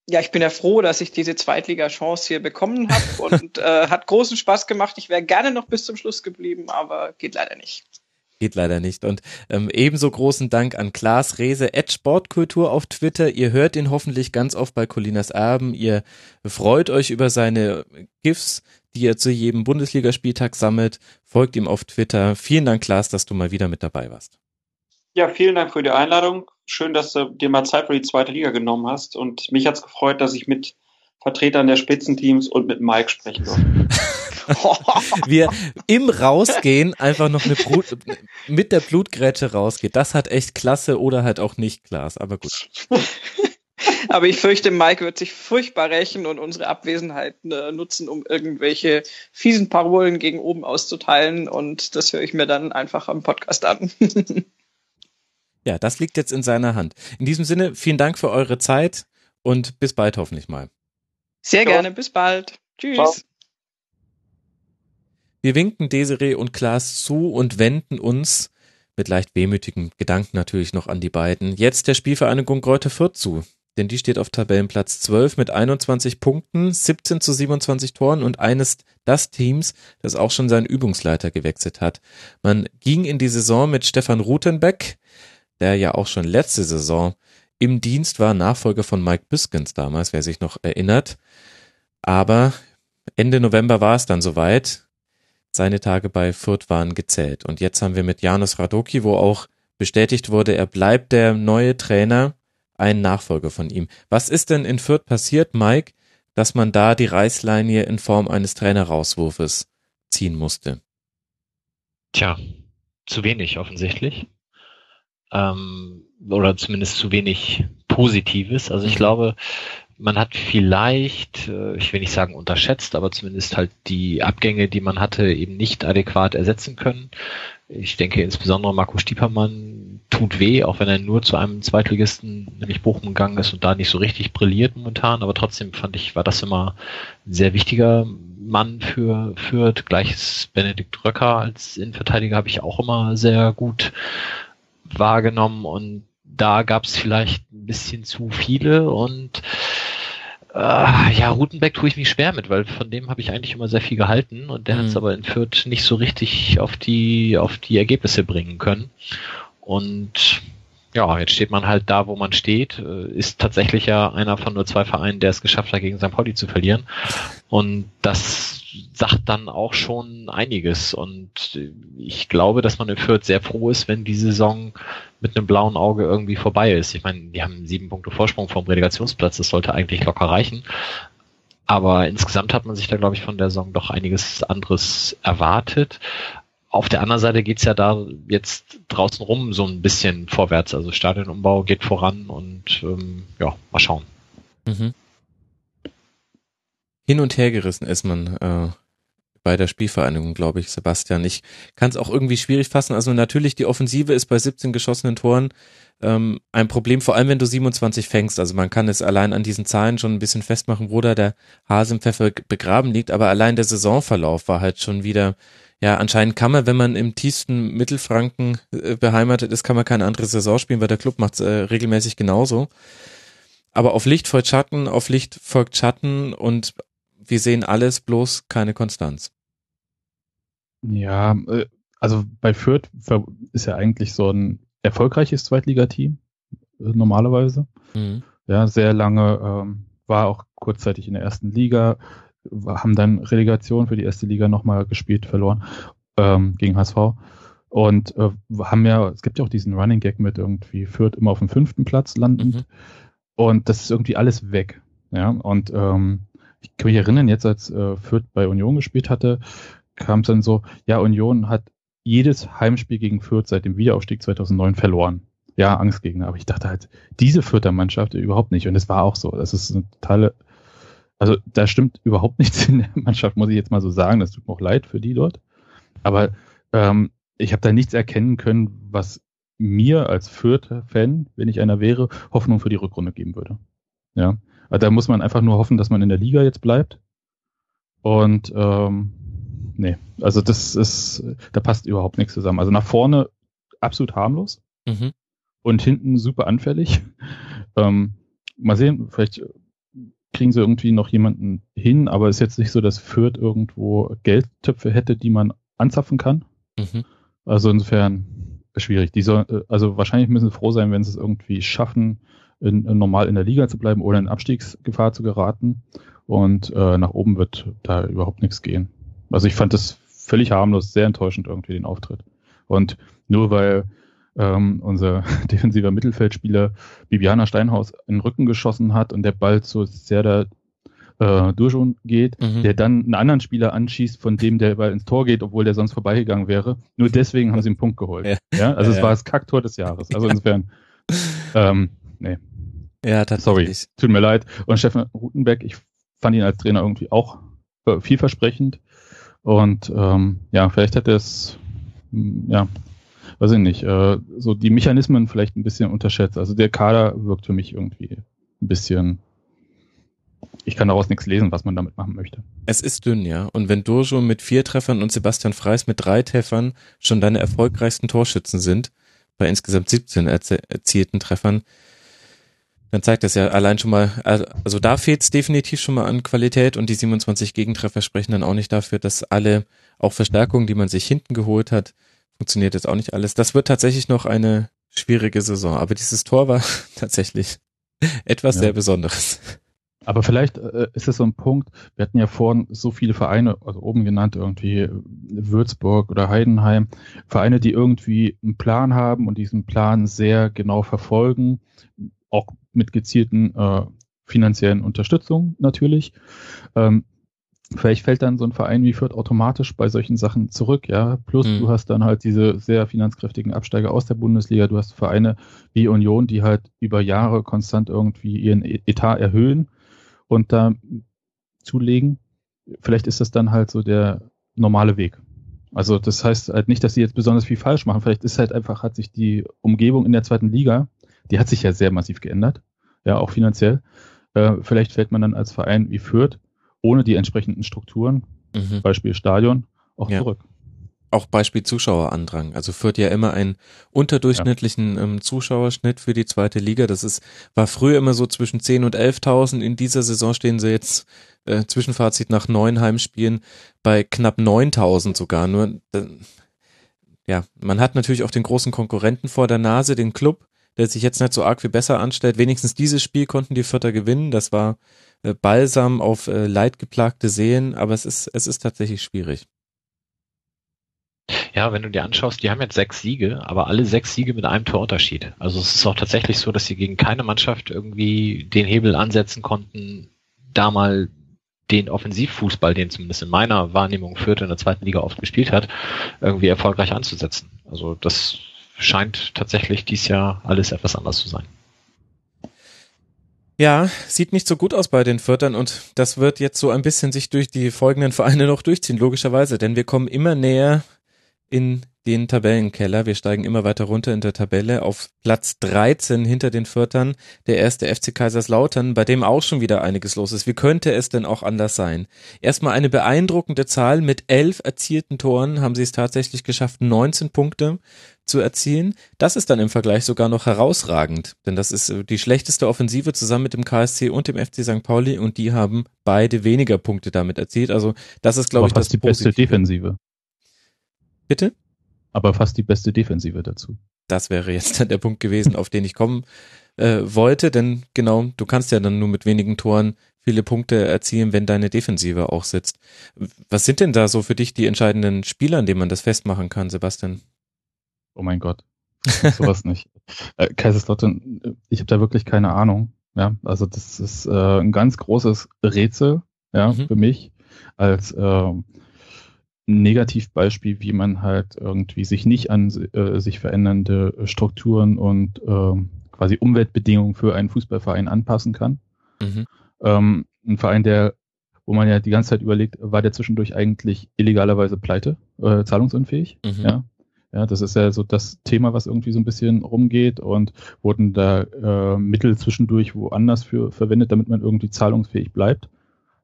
Ja, ich bin ja froh, dass ich diese Zweitliga-Chance hier bekommen habe und äh, hat großen Spaß gemacht. Ich wäre gerne noch bis zum Schluss geblieben, aber geht leider nicht. Geht leider nicht. Und ähm, ebenso großen Dank an Klaas Rehse, at Sportkultur auf Twitter. Ihr hört ihn hoffentlich ganz oft bei Colinas Erben. Ihr freut euch über seine GIFs, die er zu jedem Bundesligaspieltag sammelt. Folgt ihm auf Twitter. Vielen Dank, Klaas, dass du mal wieder mit dabei warst. Ja, vielen Dank für die Einladung. Schön, dass du dir mal Zeit für die zweite Liga genommen hast. Und mich hat's gefreut, dass ich mit Vertretern der Spitzenteams und mit Mike sprechen durfte. Wir im Rausgehen einfach noch eine Blut, mit der Blutgrätsche rausgeht. Das hat echt klasse oder halt auch nicht Klaas, aber gut. Aber ich fürchte, Mike wird sich furchtbar rächen und unsere Abwesenheit äh, nutzen, um irgendwelche fiesen Parolen gegen oben auszuteilen. Und das höre ich mir dann einfach am Podcast an. ja, das liegt jetzt in seiner Hand. In diesem Sinne, vielen Dank für eure Zeit und bis bald hoffentlich mal. Sehr Ciao. gerne, bis bald. Tschüss. Ciao. Wir winken Desiree und Klaas zu und wenden uns mit leicht wehmütigen Gedanken natürlich noch an die beiden. Jetzt der Spielvereinigung Greuther Fürth zu denn die steht auf Tabellenplatz 12 mit 21 Punkten, 17 zu 27 Toren und eines das Teams, das auch schon seinen Übungsleiter gewechselt hat. Man ging in die Saison mit Stefan Rutenbeck, der ja auch schon letzte Saison im Dienst war, Nachfolger von Mike Biskens damals, wer sich noch erinnert. Aber Ende November war es dann soweit. Seine Tage bei Fürth waren gezählt. Und jetzt haben wir mit Janus Radoki, wo auch bestätigt wurde, er bleibt der neue Trainer ein Nachfolger von ihm. Was ist denn in Fürth passiert, Mike, dass man da die Reißleine in Form eines Trainerauswurfes ziehen musste? Tja, zu wenig offensichtlich. Ähm, oder zumindest zu wenig Positives. Also ich mhm. glaube, man hat vielleicht, äh, ich will nicht sagen unterschätzt, aber zumindest halt die Abgänge, die man hatte, eben nicht adäquat ersetzen können. Ich denke insbesondere Marco Stiepermann tut weh, auch wenn er nur zu einem Zweitligisten, nämlich Bochum gegangen ist und da nicht so richtig brilliert momentan, aber trotzdem fand ich, war das immer ein sehr wichtiger Mann für Fürth. Gleiches Benedikt Röcker als Innenverteidiger habe ich auch immer sehr gut wahrgenommen und da gab es vielleicht ein bisschen zu viele und äh, ja, Rutenbeck tue ich mich schwer mit, weil von dem habe ich eigentlich immer sehr viel gehalten und der mhm. hat es aber in Fürth nicht so richtig auf die, auf die Ergebnisse bringen können. Und ja, jetzt steht man halt da, wo man steht, äh, ist tatsächlich ja einer von nur zwei Vereinen, der es geschafft hat, gegen St. Pauli zu verlieren. Und das sagt dann auch schon einiges. Und ich glaube, dass man in Fürth sehr froh ist, wenn die Saison mit einem blauen Auge irgendwie vorbei ist. Ich meine, die haben sieben Punkte Vorsprung vom Relegationsplatz, das sollte eigentlich locker reichen. Aber insgesamt hat man sich da, glaube ich, von der Saison doch einiges anderes erwartet. Auf der anderen Seite geht's ja da jetzt draußen rum so ein bisschen vorwärts. Also Stadionumbau geht voran und ähm, ja, mal schauen. Mhm hin und her gerissen ist man äh, bei der Spielvereinigung, glaube ich, Sebastian. Ich kann es auch irgendwie schwierig fassen. Also natürlich, die Offensive ist bei 17 geschossenen Toren ähm, ein Problem, vor allem wenn du 27 fängst. Also man kann es allein an diesen Zahlen schon ein bisschen festmachen, wo da der Hase im Pfeffer begraben liegt. Aber allein der Saisonverlauf war halt schon wieder, ja, anscheinend kann man, wenn man im tiefsten Mittelfranken äh, beheimatet ist, kann man keine andere Saison spielen, weil der Club macht es äh, regelmäßig genauso. Aber auf Licht folgt Schatten, auf Licht folgt Schatten und wir sehen alles, bloß keine Konstanz. Ja, äh, also bei Fürth ist ja eigentlich so ein erfolgreiches Zweitligateam, äh, normalerweise. Mhm. Ja, sehr lange, ähm, war auch kurzzeitig in der ersten Liga, haben dann Relegation für die erste Liga nochmal gespielt, verloren ähm, gegen HSV. Und äh, haben ja, es gibt ja auch diesen Running Gag mit irgendwie Fürth immer auf dem fünften Platz landend. Mhm. Und das ist irgendwie alles weg. Ja, und ähm, ich kann mich erinnern, jetzt als äh, Fürth bei Union gespielt hatte, kam es dann so, ja, Union hat jedes Heimspiel gegen Fürth seit dem Wiederaufstieg 2009 verloren. Ja, Angstgegner. Aber ich dachte halt, diese Fürther Mannschaft überhaupt nicht. Und es war auch so. Das ist eine totale, also da stimmt überhaupt nichts in der Mannschaft, muss ich jetzt mal so sagen. Das tut mir auch leid für die dort. Aber ähm, ich habe da nichts erkennen können, was mir als Fürther Fan, wenn ich einer wäre, Hoffnung für die Rückrunde geben würde. Ja, da muss man einfach nur hoffen, dass man in der Liga jetzt bleibt. Und ähm, nee, also das ist, da passt überhaupt nichts zusammen. Also nach vorne absolut harmlos mhm. und hinten super anfällig. Ähm, mal sehen, vielleicht kriegen sie irgendwie noch jemanden hin, aber es ist jetzt nicht so, dass Fürth irgendwo Geldtöpfe hätte, die man anzapfen kann. Mhm. Also insofern schwierig. Die soll, also wahrscheinlich müssen sie froh sein, wenn sie es irgendwie schaffen, in, in normal in der Liga zu bleiben oder in Abstiegsgefahr zu geraten. Und äh, nach oben wird da überhaupt nichts gehen. Also ich fand das völlig harmlos, sehr enttäuschend irgendwie den Auftritt. Und nur weil ähm, unser defensiver Mittelfeldspieler Bibiana Steinhaus in den Rücken geschossen hat und der Ball zu Serda äh, Durjon geht, mhm. der dann einen anderen Spieler anschießt, von dem der Ball ins Tor geht, obwohl der sonst vorbeigegangen wäre. Nur deswegen haben sie einen Punkt geholt. Ja, ja? also ja, es war das Kacktor des Jahres. Also insofern, ähm, nee, ja, tatsächlich. Sorry, tut mir leid. Und Steffen Rutenbeck, ich fand ihn als Trainer irgendwie auch vielversprechend. Und ähm, ja, vielleicht hätte es, hm, ja, weiß ich nicht, äh, so die Mechanismen vielleicht ein bisschen unterschätzt. Also der Kader wirkt für mich irgendwie ein bisschen ich kann daraus nichts lesen, was man damit machen möchte. Es ist dünn, ja. Und wenn Durjo mit vier Treffern und Sebastian Freis mit drei Treffern schon deine erfolgreichsten Torschützen sind, bei insgesamt 17 erzielten Treffern, dann zeigt das ja allein schon mal, also da fehlt es definitiv schon mal an Qualität und die 27 Gegentreffer sprechen dann auch nicht dafür, dass alle, auch Verstärkungen, die man sich hinten geholt hat, funktioniert jetzt auch nicht alles. Das wird tatsächlich noch eine schwierige Saison, aber dieses Tor war tatsächlich etwas ja. sehr Besonderes. Aber vielleicht äh, ist es so ein Punkt, wir hatten ja vorhin so viele Vereine, also oben genannt irgendwie Würzburg oder Heidenheim, Vereine, die irgendwie einen Plan haben und diesen Plan sehr genau verfolgen, auch mit gezielten äh, finanziellen Unterstützung natürlich. Ähm, vielleicht fällt dann so ein Verein wie Fürth automatisch bei solchen Sachen zurück, ja. Plus mhm. du hast dann halt diese sehr finanzkräftigen Absteiger aus der Bundesliga. Du hast Vereine wie Union, die halt über Jahre konstant irgendwie ihren e-, Etat erhöhen. und da zulegen. Vielleicht ist das dann halt so der normale Weg. Also das heißt halt nicht, dass sie jetzt besonders viel falsch machen. Vielleicht ist halt einfach, hat sich die Umgebung in der zweiten Liga, die hat sich ja sehr massiv geändert, ja, auch finanziell. Äh, vielleicht fällt man dann als Verein wie Fürth ohne die entsprechenden Strukturen, mhm. Beispiel Stadion, auch ja. zurück auch Beispiel Zuschauerandrang. Also führt ja immer einen unterdurchschnittlichen ja. ähm, Zuschauerschnitt für die zweite Liga. Das ist, war früher immer so zwischen 10 und 11.000. In dieser Saison stehen sie jetzt, äh, Zwischenfazit nach neun Heimspielen, bei knapp 9.000 sogar. Nur, äh, ja, man hat natürlich auch den großen Konkurrenten vor der Nase, den Club, der sich jetzt nicht so arg viel besser anstellt. Wenigstens dieses Spiel konnten die Vierter gewinnen. Das war äh, Balsam auf äh, leidgeplagte Seen, aber es ist, es ist tatsächlich schwierig. Ja, wenn du dir anschaust, die haben jetzt sechs Siege, aber alle sechs Siege mit einem Torunterschied. Also es ist auch tatsächlich so, dass sie gegen keine Mannschaft irgendwie den Hebel ansetzen konnten, da mal den Offensivfußball, den zumindest in meiner Wahrnehmung Fürth in der zweiten Liga oft gespielt hat, irgendwie erfolgreich anzusetzen. Also das scheint tatsächlich dies Jahr alles etwas anders zu sein. Ja, sieht nicht so gut aus bei den Viertern und das wird jetzt so ein bisschen sich durch die folgenden Vereine noch durchziehen, logischerweise, denn wir kommen immer näher in den Tabellenkeller. Wir steigen immer weiter runter in der Tabelle auf Platz 13 hinter den Viertern, der erste FC Kaiserslautern, bei dem auch schon wieder einiges los ist. Wie könnte es denn auch anders sein? Erstmal eine beeindruckende Zahl. Mit elf erzielten Toren haben sie es tatsächlich geschafft, 19 Punkte zu erzielen. Das ist dann im Vergleich sogar noch herausragend, denn das ist äh, die schlechteste Offensive zusammen mit dem KSC und dem FC St. Pauli und die haben beide weniger Punkte damit erzielt. Also das ist, glaube ich, das die beste Defensive. Bitte? Aber fast die beste Defensive dazu. Das wäre jetzt dann der Punkt gewesen, auf den ich kommen äh, wollte, denn genau, du kannst ja dann nur mit wenigen Toren viele Punkte erzielen, wenn deine Defensive auch sitzt. Was sind denn da so für dich die entscheidenden Spieler, an denen man das festmachen kann, Sebastian? Oh mein Gott, sowas nicht. Äh, Kaiserslautern, ich habe da wirklich keine Ahnung. Ja, also das ist äh, ein ganz großes Rätsel, ja, mhm. für mich als äh, Negativbeispiel, wie man halt irgendwie sich nicht an äh, sich verändernde Strukturen und äh, quasi Umweltbedingungen für einen Fußballverein anpassen kann. Mhm. Ähm, ein Verein, der, wo man ja die ganze Zeit überlegt, war der zwischendurch eigentlich illegalerweise pleite, äh, zahlungsunfähig? Mhm. Ja. Ja, das ist ja so das Thema, was irgendwie so ein bisschen rumgeht und wurden da äh, Mittel zwischendurch woanders für verwendet, damit man irgendwie zahlungsfähig bleibt.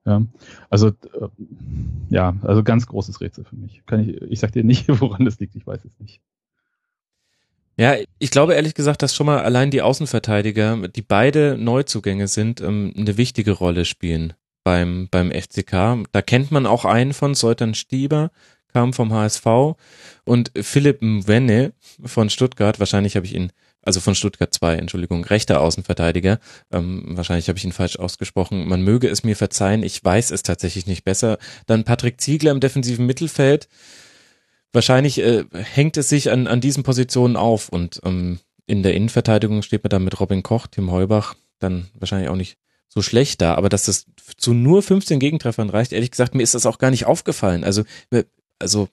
Ja, also äh, ja, also ganz großes Rätsel für mich. Kann ich, ich sag dir nicht, woran das liegt, ich weiß es nicht. Ja, ich glaube ehrlich gesagt, dass schon mal allein die Außenverteidiger, die beide Neuzugänge sind, ähm, eine wichtige Rolle spielen beim, beim FCK. Da kennt man auch einen von, Soltan Stieber, kam vom HSV und Philipp Mwenne von Stuttgart, wahrscheinlich habe ich ihn also von Stuttgart 2, Entschuldigung, rechter Außenverteidiger. Ähm, wahrscheinlich habe ich ihn falsch ausgesprochen. Man möge es mir verzeihen, ich weiß es tatsächlich nicht besser. Dann Patrick Ziegler im defensiven Mittelfeld. Wahrscheinlich äh, hängt es sich an, an diesen Positionen auf und ähm, in der Innenverteidigung steht man dann mit Robin Koch, Tim Heubach, dann wahrscheinlich auch nicht so schlecht da, aber dass das zu nur 15 Gegentreffern reicht, ehrlich gesagt, mir ist das auch gar nicht aufgefallen. Also, also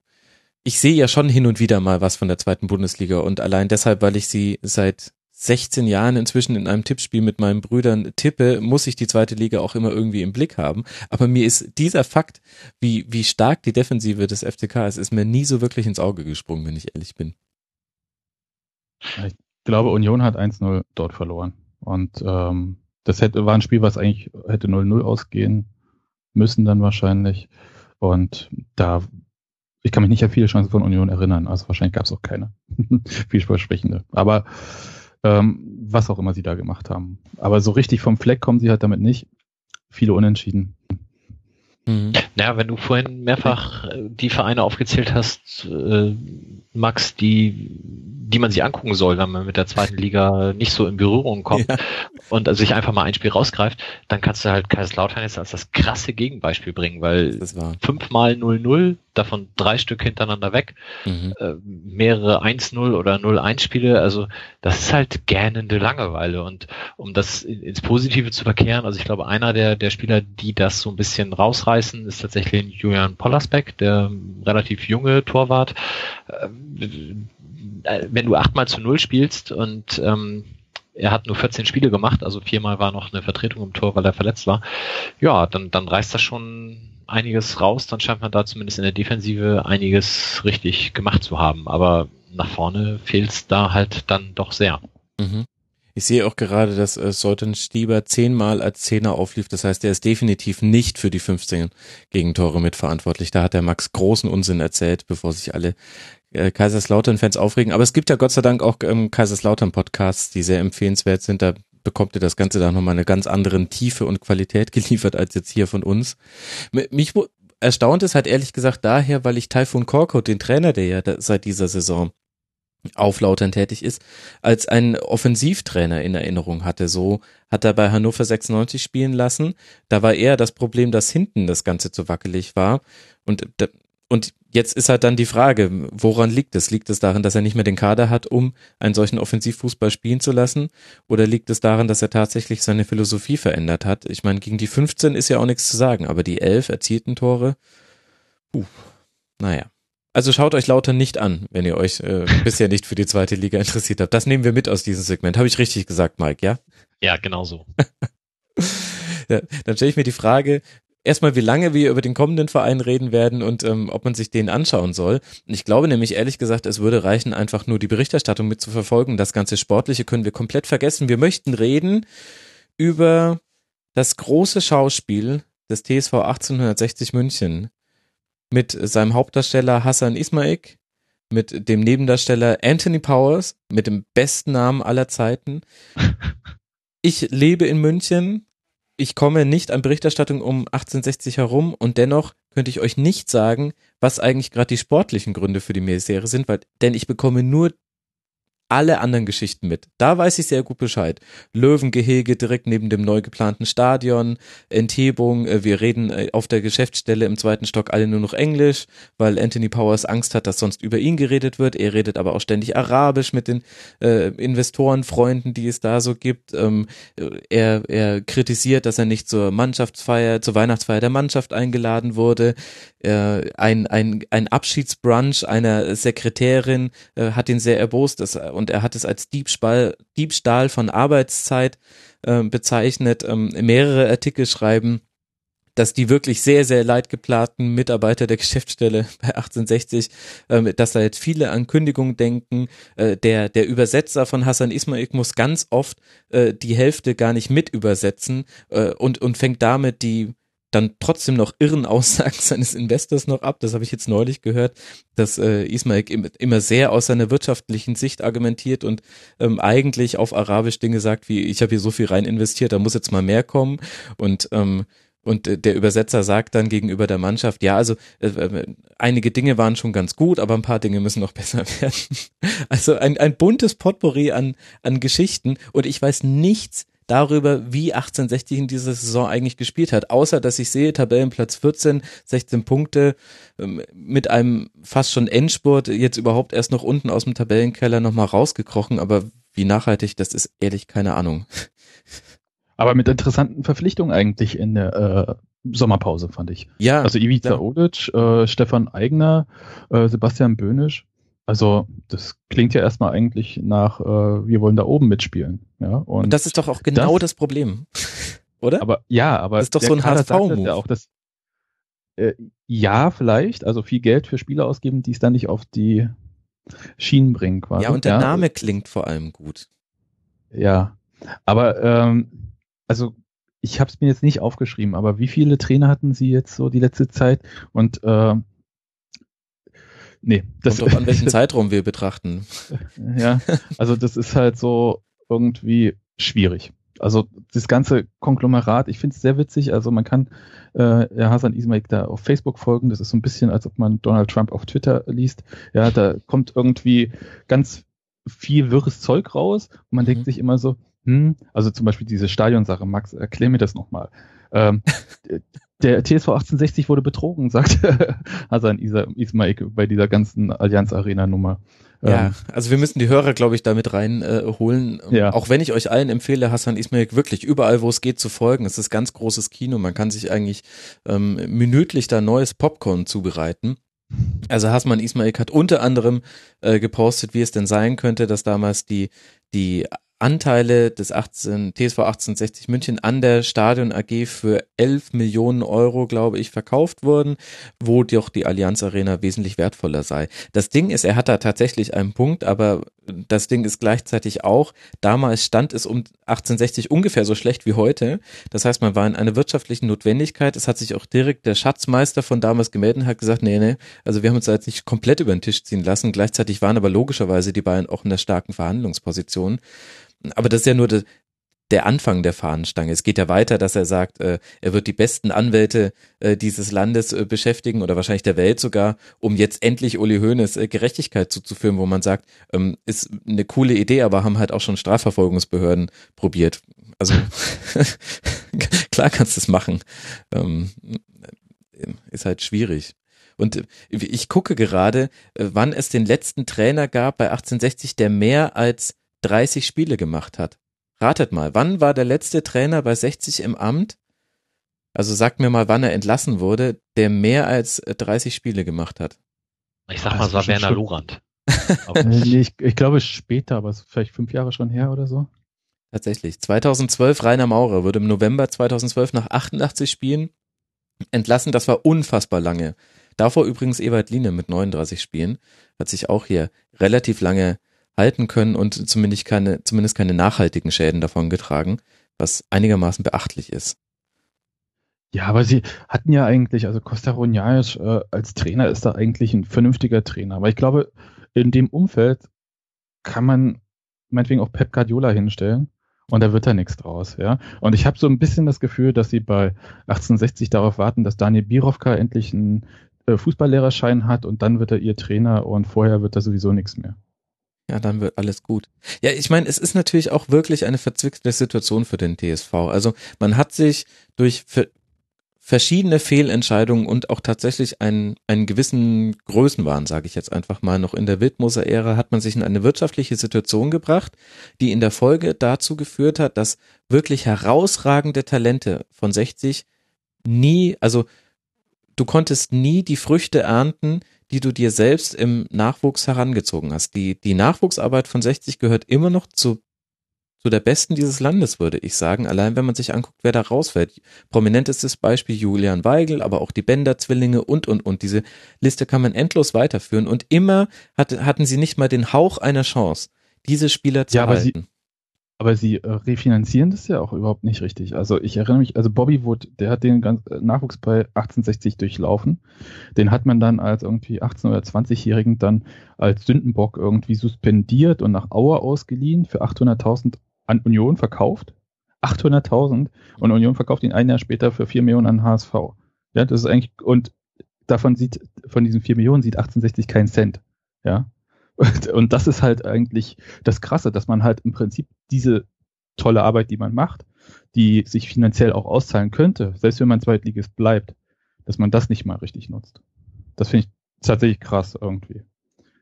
ich sehe ja schon hin und wieder mal was von der zweiten Bundesliga und allein deshalb, weil ich sie seit 16 Jahren inzwischen in einem Tippspiel mit meinen Brüdern tippe, muss ich die zweite Liga auch immer irgendwie im Blick haben. Aber mir ist dieser Fakt, wie, wie stark die Defensive des FCK ist, ist mir nie so wirklich ins Auge gesprungen, wenn ich ehrlich bin. Ich glaube, Union hat 1-0 dort verloren. Und ähm, das hätte, war ein Spiel, was eigentlich hätte 0-0 ausgehen müssen dann wahrscheinlich. Und da ich kann mich nicht an viele Chancen von Union erinnern, also wahrscheinlich gab es auch keine vielversprechende. Aber ähm, was auch immer sie da gemacht haben. Aber so richtig vom Fleck kommen sie halt damit nicht. Viele Unentschieden. Mhm. Naja, wenn du vorhin mehrfach äh, die Vereine aufgezählt hast, äh, Max, die, die man sich angucken soll, wenn man mit der zweiten Liga nicht so in Berührung kommt ja. und also sich einfach mal ein Spiel rausgreift, dann kannst du halt Kaiserslautern jetzt als das krasse Gegenbeispiel bringen, weil fünfmal 0-0 davon drei Stück hintereinander weg, mhm. äh, mehrere 1-0 oder 0-1 Spiele, also das ist halt gähnende Langeweile und um das ins Positive zu verkehren, also ich glaube, einer der, der Spieler, die das so ein bisschen rausreißen, ist tatsächlich Julian Pollersbeck, der relativ junge Torwart. Ähm, äh, wenn du achtmal zu null spielst und ähm, er hat nur 14 Spiele gemacht, also viermal war noch eine Vertretung im Tor, weil er verletzt war. Ja, dann, dann reißt das schon einiges raus, dann scheint man da zumindest in der Defensive einiges richtig gemacht zu haben. Aber nach vorne fehlt es da halt dann doch sehr. Mhm. Ich sehe auch gerade, dass äh, Sollten Stieber zehnmal als Zehner auflief. Das heißt, er ist definitiv nicht für die 15 Gegentore mitverantwortlich. Da hat der Max großen Unsinn erzählt, bevor sich alle äh, Kaiserslautern-Fans aufregen. Aber es gibt ja Gott sei Dank auch ähm, Kaiserslautern-Podcasts, die sehr empfehlenswert sind. Da bekommt ihr das Ganze dann nochmal eine ganz anderen Tiefe und Qualität geliefert als jetzt hier von uns. Mich erstaunt es halt ehrlich gesagt daher, weil ich Typhoon Korkut, den Trainer, der ja seit dieser Saison auflautern tätig ist, als ein Offensivtrainer in Erinnerung hatte. So hat er bei Hannover 96 spielen lassen. Da war eher das Problem, dass hinten das Ganze zu wackelig war. Und, und jetzt ist halt dann die Frage, woran liegt es? Liegt es daran, dass er nicht mehr den Kader hat, um einen solchen Offensivfußball spielen zu lassen? Oder liegt es daran, dass er tatsächlich seine Philosophie verändert hat? Ich meine, gegen die 15 ist ja auch nichts zu sagen, aber die 11 erzielten Tore, uh, naja. Also schaut euch lauter nicht an, wenn ihr euch äh, bisher nicht für die zweite Liga interessiert habt. Das nehmen wir mit aus diesem Segment. Habe ich richtig gesagt, Mike, ja? Ja, genau so. ja, dann stelle ich mir die Frage, erstmal, wie lange wir über den kommenden Verein reden werden und ähm, ob man sich den anschauen soll. Ich glaube nämlich ehrlich gesagt, es würde reichen, einfach nur die Berichterstattung mit zu verfolgen. Das ganze Sportliche können wir komplett vergessen. Wir möchten reden über das große Schauspiel des TSV 1860 München mit seinem Hauptdarsteller Hassan Ismaik, mit dem Nebendarsteller Anthony Powers, mit dem besten Namen aller Zeiten. Ich lebe in München. Ich komme nicht an Berichterstattung um 1860 herum und dennoch könnte ich euch nicht sagen, was eigentlich gerade die sportlichen Gründe für die Misere sind, weil, denn ich bekomme nur alle anderen Geschichten mit. Da weiß ich sehr gut Bescheid. Löwengehege direkt neben dem neu geplanten Stadion, Enthebung, äh, wir reden äh, auf der Geschäftsstelle im zweiten Stock alle nur noch Englisch, weil Anthony Powers Angst hat, dass sonst über ihn geredet wird. Er redet aber auch ständig Arabisch mit den äh, Investorenfreunden, die es da so gibt. Ähm, er, er kritisiert, dass er nicht zur Mannschaftsfeier, zur Weihnachtsfeier der Mannschaft eingeladen wurde. Äh, ein, ein, ein Abschiedsbrunch einer Sekretärin äh, hat ihn sehr erbost. Das, und er hat es als Diebstahl, Diebstahl von Arbeitszeit äh, bezeichnet, ähm, mehrere Artikel schreiben, dass die wirklich sehr, sehr leidgeplanten Mitarbeiter der Geschäftsstelle bei 1860, ähm, dass da jetzt viele an Kündigung denken. Äh, der, der Übersetzer von Hassan Ismail muss ganz oft äh, die Hälfte gar nicht mit übersetzen äh, und, und fängt damit die dann trotzdem noch irren Aussagen seines Investors noch ab. Das habe ich jetzt neulich gehört, dass äh, Ismail immer sehr aus seiner wirtschaftlichen Sicht argumentiert und ähm, eigentlich auf Arabisch Dinge sagt wie, ich habe hier so viel rein investiert, da muss jetzt mal mehr kommen. Und ähm, und äh, der Übersetzer sagt dann gegenüber der Mannschaft, ja, also äh, äh, einige Dinge waren schon ganz gut, aber ein paar Dinge müssen noch besser werden. Also ein, ein buntes Potpourri an, an Geschichten und ich weiß nichts darüber, wie 1860 in dieser Saison eigentlich gespielt hat. Außer, dass ich sehe, Tabellenplatz 14, 16 Punkte, ähm, mit einem fast schon Endspurt, jetzt überhaupt erst noch unten aus dem Tabellenkeller nochmal rausgekrochen, aber wie nachhaltig, das ist ehrlich keine Ahnung. Aber mit interessanten Verpflichtungen eigentlich in der äh, Sommerpause, fand ich. Ja. Also Ivica ja. Odic, äh, Stefan Eigner, äh, Sebastian Böhnisch. Also das klingt ja erstmal eigentlich nach, äh, wir wollen da oben mitspielen. Ja, und, und das ist doch auch genau das, das Problem, oder? Aber ja, aber das ist doch so ein HSV-Move. Ja, auch das, äh, ja, vielleicht. Also viel Geld für Spieler ausgeben, die es dann nicht auf die Schienen bringen quasi. Ja, und der ja. Name klingt vor allem gut. Ja, aber ähm, also ich habe es mir jetzt nicht aufgeschrieben, aber wie viele Trainer hatten Sie jetzt so die letzte Zeit? Und äh, Nee, das Kommt an welchen Zeitraum wir betrachten. Ja, also das ist halt so irgendwie schwierig. Also das ganze Konglomerat, ich finde es sehr witzig. Also man kann äh, Hasan Ismail da auf Facebook folgen. Das ist so ein bisschen, als ob man Donald Trump auf Twitter liest. Ja, da kommt irgendwie ganz viel wirres Zeug raus und man mhm. denkt sich immer so, hm, also zum Beispiel diese Stadionsache, Max, erklär mir das nochmal. Ähm, der TSV 1860 wurde betrogen, sagt Hasan Ismail bei dieser ganzen Allianz Arena Nummer. Ja, ähm, also wir müssen die Hörer, glaube ich, damit reinholen. Äh, ja. Auch wenn ich euch allen empfehle, Hassan Ismail wirklich überall, wo es geht, zu folgen. Es ist ganz großes Kino. Man kann sich eigentlich ähm, minütlich da neues Popcorn zubereiten. Also Hasman Ismail hat unter anderem äh, gepostet, wie es denn sein könnte, dass damals die die Anteile des 18, TSV 1860 München an der Stadion AG für 11 Millionen Euro, glaube ich, verkauft wurden, wo doch die Allianz Arena wesentlich wertvoller sei. Das Ding ist, er hat da tatsächlich einen Punkt, aber das Ding ist gleichzeitig auch, damals stand es um 1860 ungefähr so schlecht wie heute. Das heißt, man war in einer wirtschaftlichen Notwendigkeit. Es hat sich auch direkt der Schatzmeister von damals gemeldet und hat gesagt, nee, nee, also wir haben uns da jetzt nicht komplett über den Tisch ziehen lassen. Gleichzeitig waren aber logischerweise die beiden auch in der starken Verhandlungsposition. Aber das ist ja nur de, der Anfang der Fahnenstange. Es geht ja weiter, dass er sagt, äh, er wird die besten Anwälte äh, dieses Landes äh, beschäftigen oder wahrscheinlich der Welt sogar, um jetzt endlich Uli Hoeneß äh, Gerechtigkeit zuzuführen, wo man sagt, ähm, ist eine coole Idee, aber haben halt auch schon Strafverfolgungsbehörden probiert. Also klar kannst du es machen. Ähm, ist halt schwierig. Und äh, ich gucke gerade, äh, wann es den letzten Trainer gab bei 1860, der mehr als 30 Spiele gemacht hat. Ratet mal, wann war der letzte Trainer bei 60 im Amt? Also sagt mir mal, wann er entlassen wurde, der mehr als 30 äh, Spiele gemacht hat. Ich sag mal, es war Werner Lorand. nee, ich, ich glaube später, aber es ist vielleicht fünf Jahre schon her oder so. Tatsächlich. 2012 Rainer Maurer wurde im November 2012 nach 88 Spielen entlassen. Das war unfassbar lange. Davor übrigens Ewald Liene mit 39 Spielen. Hat sich auch hier relativ lange halten können und zumindest keine, zumindest keine nachhaltigen Schäden davon getragen, was einigermaßen beachtlich ist. Ja, aber sie hatten ja eigentlich, also Costa Runjaic äh, als Trainer ist da eigentlich ein vernünftiger Trainer. Aber ich glaube, in dem Umfeld kann man meinetwegen auch Pep Guardiola hinstellen und da wird da nichts draus, ja. Und ich habe so ein bisschen das Gefühl, dass sie bei 1860 darauf warten, dass Daniel Birovka endlich einen äh, Fußballlehrerschein hat und dann wird er ihr Trainer und vorher wird da sowieso nichts mehr. Ja, dann wird alles gut. Ja, ich meine, es ist natürlich auch wirklich eine verzwickte Situation für den TSV. Also man hat sich durch verschiedene Fehlentscheidungen und auch tatsächlich einen, einen gewissen Größenwahn, sage ich jetzt einfach mal, noch in der Wildmoser-Ära hat man sich in eine wirtschaftliche Situation gebracht, die in der Folge dazu geführt hat, dass wirklich herausragende Talente von 60 nie, also du konntest nie die Früchte ernten, die du dir selbst im Nachwuchs herangezogen hast. Die, die Nachwuchsarbeit von 60 gehört immer noch zu, zu der besten dieses Landes, würde ich sagen. Allein wenn man sich anguckt, wer da rausfällt. Prominentestes Beispiel Julian Weigel, aber auch die Bender-Zwillinge und, und, und. Diese Liste kann man endlos weiterführen und immer hat, hatten sie nicht mal den Hauch einer Chance, diese Spieler zu ja, halten. Aber sie äh, refinanzieren das ja auch überhaupt nicht richtig. Also ich erinnere mich, also Bobby Wood, der hat den ganz, äh, Nachwuchs bei 1860 durchlaufen. Den hat man dann als irgendwie 18- oder 20-Jährigen dann als Sündenbock irgendwie suspendiert und nach Auer ausgeliehen, für 800.000 an Union verkauft. 800.000 und Union verkauft ihn ein Jahr später für 4 Millionen an HSV. Ja, das ist eigentlich, und davon sieht, von diesen 4 Millionen sieht 1860 keinen Cent. Ja, und, und das ist halt eigentlich das Krasse, dass man halt im Prinzip diese tolle Arbeit, die man macht, die sich finanziell auch auszahlen könnte, selbst wenn man Zweitligist bleibt, dass man das nicht mal richtig nutzt. Das finde ich tatsächlich krass irgendwie.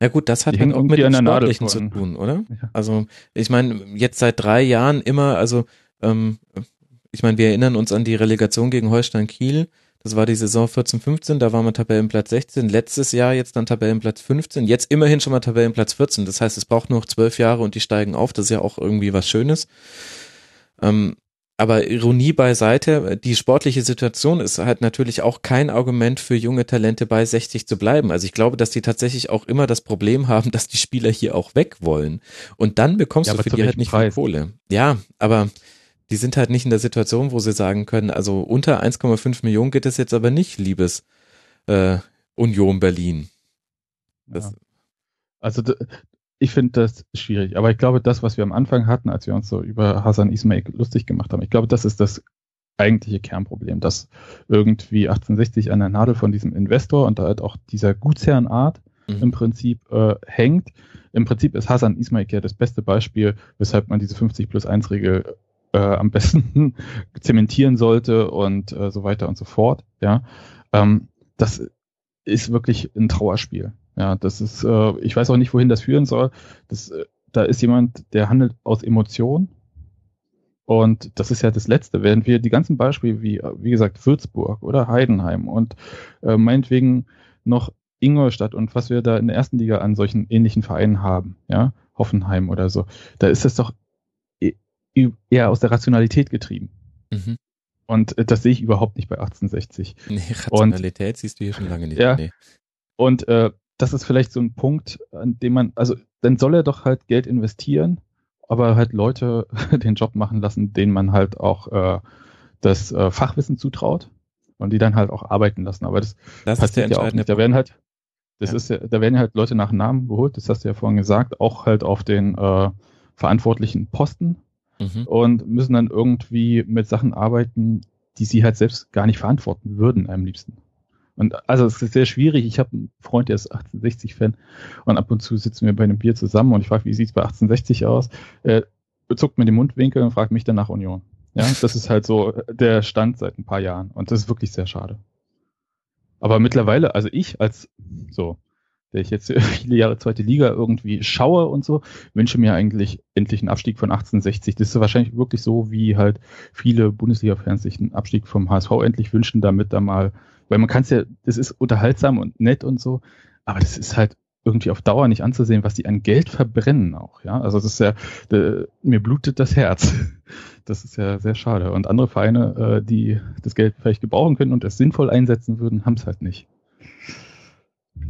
Ja gut, das hat dann auch mit dem Sportlichen zu tun, oder? Ja. Also ich meine, jetzt seit drei Jahren immer, also ähm, ich meine, wir erinnern uns an die Relegation gegen Holstein Kiel. Das war die Saison 14, 15, da war man Tabellenplatz 16. Letztes Jahr jetzt dann Tabellenplatz 15. Jetzt immerhin schon mal Tabellenplatz 14. Das heißt, es braucht nur noch zwölf Jahre und die steigen auf. Das ist ja auch irgendwie was Schönes. Ähm, aber Ironie beiseite, die sportliche Situation ist halt natürlich auch kein Argument für junge Talente bei 60 zu bleiben. Also ich glaube, dass die tatsächlich auch immer das Problem haben, dass die Spieler hier auch weg wollen. Und dann bekommst ja, du für die halt nicht Preis? viel Kohle. Ja, aber die sind halt nicht in der Situation, wo sie sagen können, also unter 1,5 Millionen geht es jetzt aber nicht, liebes äh, Union Berlin. Ja. Also ich finde das schwierig, aber ich glaube, das, was wir am Anfang hatten, als wir uns so über Hassan Ismail lustig gemacht haben, ich glaube, das ist das eigentliche Kernproblem, dass irgendwie 1860 an der Nadel von diesem Investor und da halt auch dieser Gutsherrenart mhm. im Prinzip äh, hängt. Im Prinzip ist Hassan Ismail ja das beste Beispiel, weshalb man diese 50 plus 1 Regel äh, am besten zementieren sollte und äh, so weiter und so fort. Ja, ähm, das ist wirklich ein Trauerspiel. Ja, das ist, äh, ich weiß auch nicht, wohin das führen soll. Das, äh, da ist jemand, der handelt aus Emotionen. Und das ist ja das Letzte. Während wir die ganzen Beispiele wie, wie gesagt, Würzburg oder Heidenheim und äh, meinetwegen noch Ingolstadt und was wir da in der ersten Liga an solchen ähnlichen Vereinen haben, ja, Hoffenheim oder so, da ist es doch eher aus der Rationalität getrieben. Mhm. Und äh, das sehe ich überhaupt nicht bei 1860. Nee, Rationalität und, siehst du hier schon lange nicht. Ja. Nee. Und äh, das ist vielleicht so ein Punkt, an dem man, also dann soll er doch halt Geld investieren, aber halt Leute den Job machen lassen, denen man halt auch äh, das äh, Fachwissen zutraut und die dann halt auch arbeiten lassen. Aber das, das passiert ja auch nicht. Da werden halt, das ja. ist ja, da werden halt Leute nach Namen geholt, das hast du ja vorhin gesagt, auch halt auf den äh, verantwortlichen Posten mhm. und müssen dann irgendwie mit Sachen arbeiten, die sie halt selbst gar nicht verantworten würden, am liebsten. Und also es ist sehr schwierig. Ich habe einen Freund, der ist 1860-Fan und ab und zu sitzen wir bei einem Bier zusammen und ich frage, wie sieht's bei 1860 aus? Er zuckt mir den Mundwinkel und fragt mich dann nach Union. Ja, das ist halt so der Stand seit ein paar Jahren und das ist wirklich sehr schade. Aber mittlerweile, also ich als so, der ich jetzt viele Jahre zweite Liga irgendwie schaue und so, wünsche mir eigentlich endlich einen Abstieg von 1860. Das ist wahrscheinlich wirklich so, wie halt viele Bundesliga-Fans sich einen Abstieg vom HSV endlich wünschen, damit da mal, weil man kann es ja, das ist unterhaltsam und nett und so, aber das ist halt irgendwie auf Dauer nicht anzusehen, was die an Geld verbrennen auch, ja. Also das ist ja, de, mir blutet das Herz. Das ist ja sehr schade. Und andere Vereine, äh, die das Geld vielleicht gebrauchen können und es sinnvoll einsetzen würden, haben es halt nicht.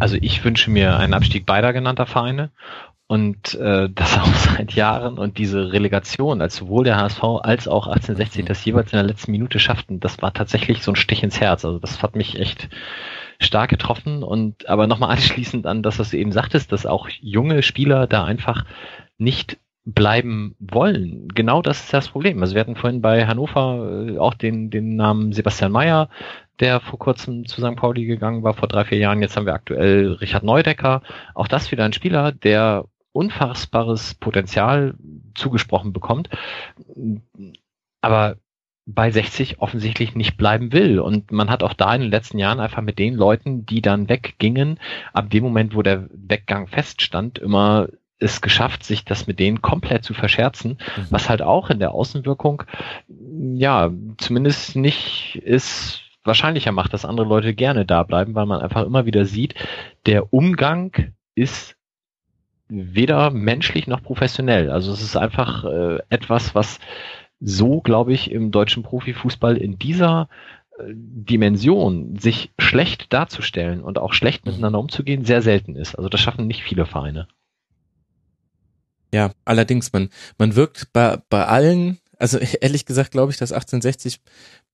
Also ich wünsche mir einen Abstieg beider genannter Vereine und äh, das auch seit Jahren und diese Relegation, als sowohl der HSV als auch 1860 das jeweils in der letzten Minute schafften, das war tatsächlich so ein Stich ins Herz. Also das hat mich echt stark getroffen und aber nochmal anschließend an das, was du eben sagtest, dass auch junge Spieler da einfach nicht bleiben wollen. Genau das ist das Problem. Also wir hatten vorhin bei Hannover äh, auch den, den Namen Sebastian Mayer, der vor kurzem zu St. Pauli gegangen war, vor drei, vier Jahren. Jetzt haben wir aktuell Richard Neudecker. Auch das wieder ein Spieler, der unfassbares Potenzial zugesprochen bekommt. Aber bei 60 offensichtlich nicht bleiben will. Und man hat auch da in den letzten Jahren einfach mit den Leuten, die dann weggingen, ab dem Moment, wo der Weggang feststand, immer es geschafft, sich das mit denen komplett zu verscherzen, mhm. was halt auch in der Außenwirkung, ja, zumindest nicht ist, wahrscheinlicher macht, dass andere Leute gerne da bleiben, weil man einfach immer wieder sieht, der Umgang ist weder menschlich noch professionell. Also es ist einfach äh, etwas, was so, glaube ich, im deutschen Profifußball in dieser äh, Dimension sich schlecht darzustellen und auch schlecht mhm. miteinander umzugehen, sehr selten ist. Also das schaffen nicht viele Vereine. Ja, allerdings, man, man wirkt bei, bei allen, also ehrlich gesagt glaube ich, dass 1860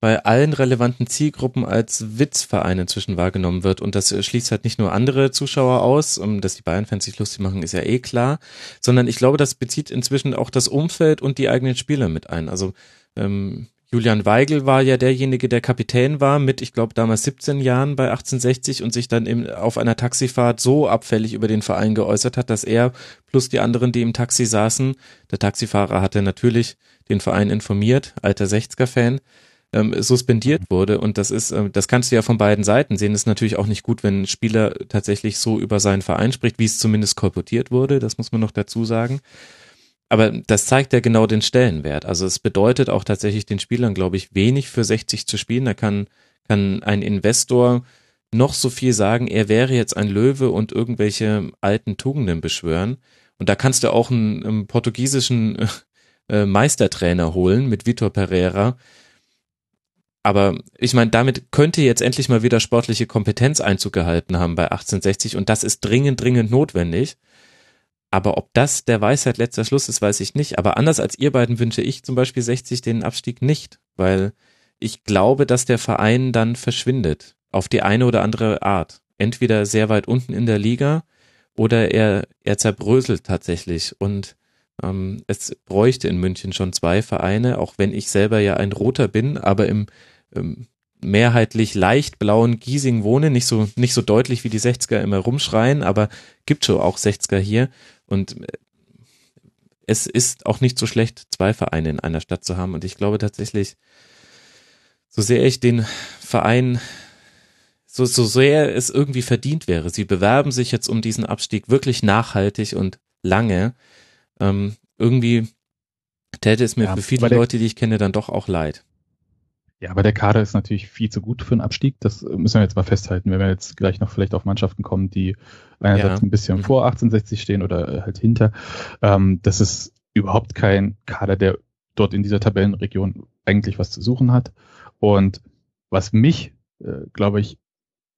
bei allen relevanten Zielgruppen als Witzverein inzwischen wahrgenommen wird. Und das schließt halt nicht nur andere Zuschauer aus, dass die Bayern-Fans sich lustig machen, ist ja eh klar, sondern ich glaube, das bezieht inzwischen auch das Umfeld und die eigenen Spieler mit ein. Also ähm, Julian Weigel war ja derjenige, der Kapitän war mit, ich glaube, damals 17 Jahren bei 1860 und sich dann im, auf einer Taxifahrt so abfällig über den Verein geäußert hat, dass er plus die anderen, die im Taxi saßen, der Taxifahrer hatte natürlich den Verein informiert, alter 60er-Fan, ähm, suspendiert wurde. Und das ist, äh, das kannst du ja von beiden Seiten sehen. Das ist natürlich auch nicht gut, wenn ein Spieler tatsächlich so über seinen Verein spricht, wie es zumindest kolportiert wurde. Das muss man noch dazu sagen. Aber das zeigt ja genau den Stellenwert. Also es bedeutet auch tatsächlich den Spielern, glaube ich, wenig für 60 zu spielen. Da kann, kann ein Investor noch so viel sagen, er wäre jetzt ein Löwe und irgendwelche alten Tugenden beschwören. Und da kannst du auch einen, einen portugiesischen äh, Meistertrainer holen mit Vitor Pereira, aber ich meine, damit könnte jetzt endlich mal wieder sportliche Kompetenz Einzug gehalten haben bei 1860 und das ist dringend, dringend notwendig. Aber ob das der Weisheit letzter Schluss ist, weiß ich nicht. Aber anders als ihr beiden wünsche ich zum Beispiel 60 den Abstieg nicht, weil ich glaube, dass der Verein dann verschwindet. Auf die eine oder andere Art. Entweder sehr weit unten in der Liga oder er, er zerbröselt tatsächlich. Und ähm, es bräuchte in München schon zwei Vereine, auch wenn ich selber ja ein Roter bin, aber im ähm, mehrheitlich leicht blauen Giesing wohne, nicht so, nicht so deutlich wie die 60er immer rumschreien, aber gibt schon auch 60er hier und äh, es ist auch nicht so schlecht, zwei Vereine in einer Stadt zu haben und ich glaube tatsächlich, so sehr ich den Verein so, so sehr es irgendwie verdient wäre. Sie bewerben sich jetzt um diesen Abstieg wirklich nachhaltig und lange. Ähm, irgendwie täte es mir ja, für viele Leute, die ich kenne, dann doch auch leid. Ja, aber der Kader ist natürlich viel zu gut für einen Abstieg. Das müssen wir jetzt mal festhalten, wenn wir jetzt gleich noch vielleicht auf Mannschaften kommen, die einerseits ja. ein bisschen mhm. vor 1860 stehen oder halt hinter. Ähm, das ist überhaupt kein Kader, der dort in dieser Tabellenregion eigentlich was zu suchen hat. Und was mich, äh, glaube ich,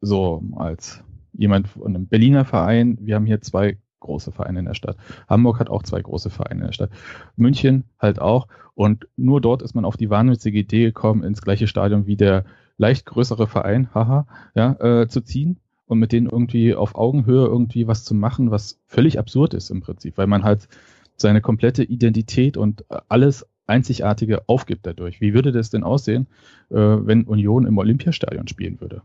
so als jemand von einem Berliner Verein, wir haben hier zwei große Vereine in der Stadt. Hamburg hat auch zwei große Vereine in der Stadt. München halt auch. Und nur dort ist man auf die wahnwitzige Idee gekommen, ins gleiche Stadion wie der leicht größere Verein, haha, ja, äh, zu ziehen und mit denen irgendwie auf Augenhöhe irgendwie was zu machen, was völlig absurd ist im Prinzip, weil man halt seine komplette Identität und alles Einzigartige aufgibt dadurch. Wie würde das denn aussehen, äh, wenn Union im Olympiastadion spielen würde?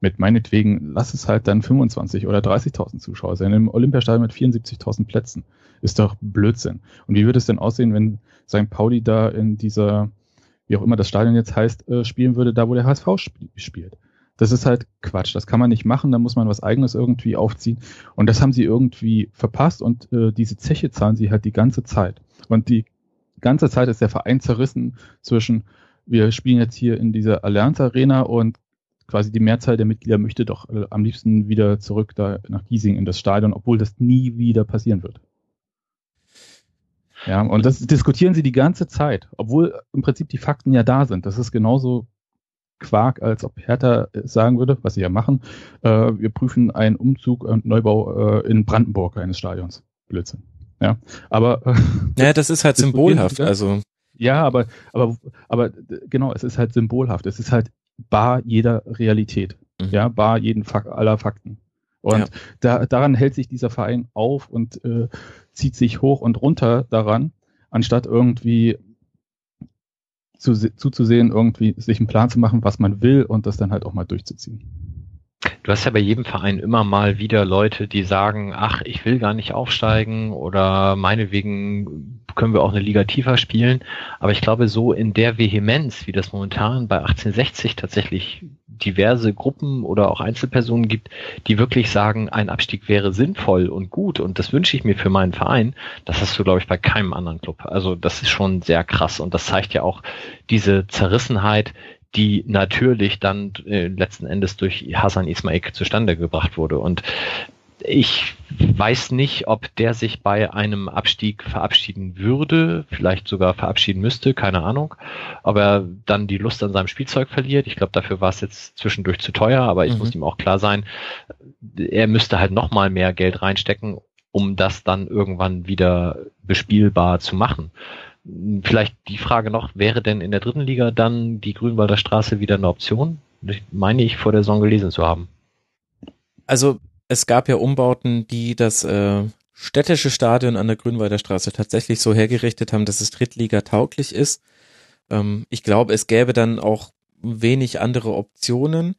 Mit meinetwegen, lass es halt dann 25 oder 30.000 Zuschauer sein. Im Olympiastadion mit 74.000 Plätzen. Ist doch Blödsinn. Und wie würde es denn aussehen, wenn St. Pauli da in dieser, wie auch immer das Stadion jetzt heißt, äh, spielen würde, da wo der HSV sp spielt? Das ist halt Quatsch. Das kann man nicht machen. Da muss man was Eigenes irgendwie aufziehen. Und das haben sie irgendwie verpasst. Und äh, diese Zeche zahlen sie halt die ganze Zeit. Und die ganze Zeit ist der Verein zerrissen zwischen, wir spielen jetzt hier in dieser Allianz Arena und quasi die Mehrzahl der Mitglieder möchte doch äh, am liebsten wieder zurück da nach Giesing in das Stadion, obwohl das nie wieder passieren wird. Ja, und das diskutieren sie die ganze Zeit, obwohl im Prinzip die Fakten ja da sind. Das ist genauso Quark, als ob Hertha sagen würde, was sie ja machen, äh, wir prüfen einen Umzug und Neubau äh, in Brandenburg eines Stadions. Blödsinn. Ja, aber. Äh, naja, das ist halt symbolhaft, also. Ja, aber, aber, aber genau, es ist halt symbolhaft. Es ist halt bar jeder Realität. Mhm. Ja, bar jeden Fak aller Fakten. Und ja. da, daran hält sich dieser Verein auf und äh, zieht sich hoch und runter daran, anstatt irgendwie zu, zuzusehen, irgendwie sich einen Plan zu machen, was man will und das dann halt auch mal durchzuziehen. Du hast ja bei jedem Verein immer mal wieder Leute, die sagen, ach, ich will gar nicht aufsteigen oder meinetwegen können wir auch eine Liga tiefer spielen. Aber ich glaube, so in der Vehemenz, wie das momentan bei 1860 tatsächlich diverse Gruppen oder auch Einzelpersonen gibt, die wirklich sagen, ein Abstieg wäre sinnvoll und gut und das wünsche ich mir für meinen Verein, das hast du, glaube ich, bei keinem anderen Club. Also das ist schon sehr krass und das zeigt ja auch diese Zerrissenheit, die natürlich dann äh, letzten Endes durch Hasan Ismail zustande gebracht wurde. Und ich weiß nicht, ob der sich bei einem Abstieg verabschieden würde, vielleicht sogar verabschieden müsste, keine Ahnung, ob er dann die Lust an seinem Spielzeug verliert. Ich glaube, dafür war es jetzt zwischendurch zu teuer, aber ich mhm. muss ihm auch klar sein, er müsste halt nochmal mehr Geld reinstecken, um das dann irgendwann wieder bespielbar zu machen. Vielleicht die Frage noch, wäre denn in der dritten Liga dann die Grünwalder Straße wieder eine Option? Das meine ich vor der Saison gelesen zu haben. Also es gab ja Umbauten, die das äh, städtische Stadion an der Grünwalder Straße tatsächlich so hergerichtet haben, dass es Drittliga tauglich ist. Ähm, ich glaube, es gäbe dann auch wenig andere Optionen.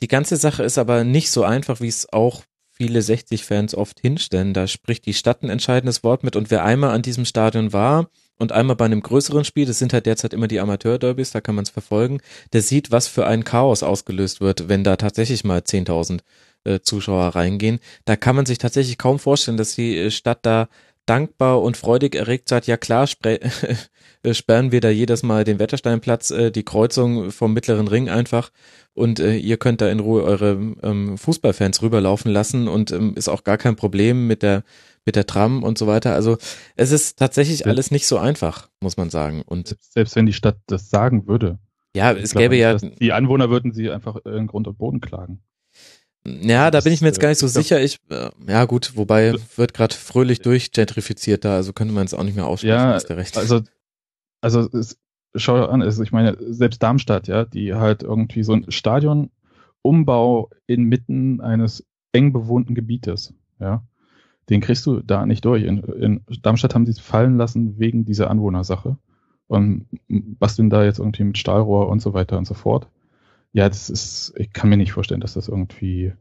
Die ganze Sache ist aber nicht so einfach, wie es auch viele 60-Fans oft hinstellen. Da spricht die Stadt ein entscheidendes Wort mit und wer einmal an diesem Stadion war, und einmal bei einem größeren Spiel, das sind halt derzeit immer die Amateur-Derbys, da kann man es verfolgen, der sieht, was für ein Chaos ausgelöst wird, wenn da tatsächlich mal 10.000 äh, Zuschauer reingehen. Da kann man sich tatsächlich kaum vorstellen, dass die äh, Stadt da dankbar und freudig erregt sagt, ja klar, äh, sperren wir da jedes Mal den Wettersteinplatz, äh, die Kreuzung vom mittleren Ring einfach und äh, ihr könnt da in Ruhe eure ähm, Fußballfans rüberlaufen lassen und ähm, ist auch gar kein Problem mit der mit der Tram und so weiter. Also es ist tatsächlich alles nicht so einfach, muss man sagen. Und selbst wenn die Stadt das sagen würde. Ja, es gäbe ja. Die Anwohner würden sie einfach in Grund und Boden klagen. Ja, da bin ich mir jetzt gar nicht so ich sicher. Ich, äh, ja gut, wobei wird gerade fröhlich durchgentrifiziert da, also könnte man es auch nicht mehr aussprechen, ja, ist der Recht. Also, also es, schau an, also ich meine, selbst Darmstadt, ja, die halt irgendwie so ein Stadionumbau inmitten eines eng bewohnten Gebietes, ja den kriegst du da nicht durch. In, in Darmstadt haben sie es fallen lassen wegen dieser Anwohnersache und basteln da jetzt irgendwie mit Stahlrohr und so weiter und so fort. Ja, das ist, ich kann mir nicht vorstellen, dass das irgendwie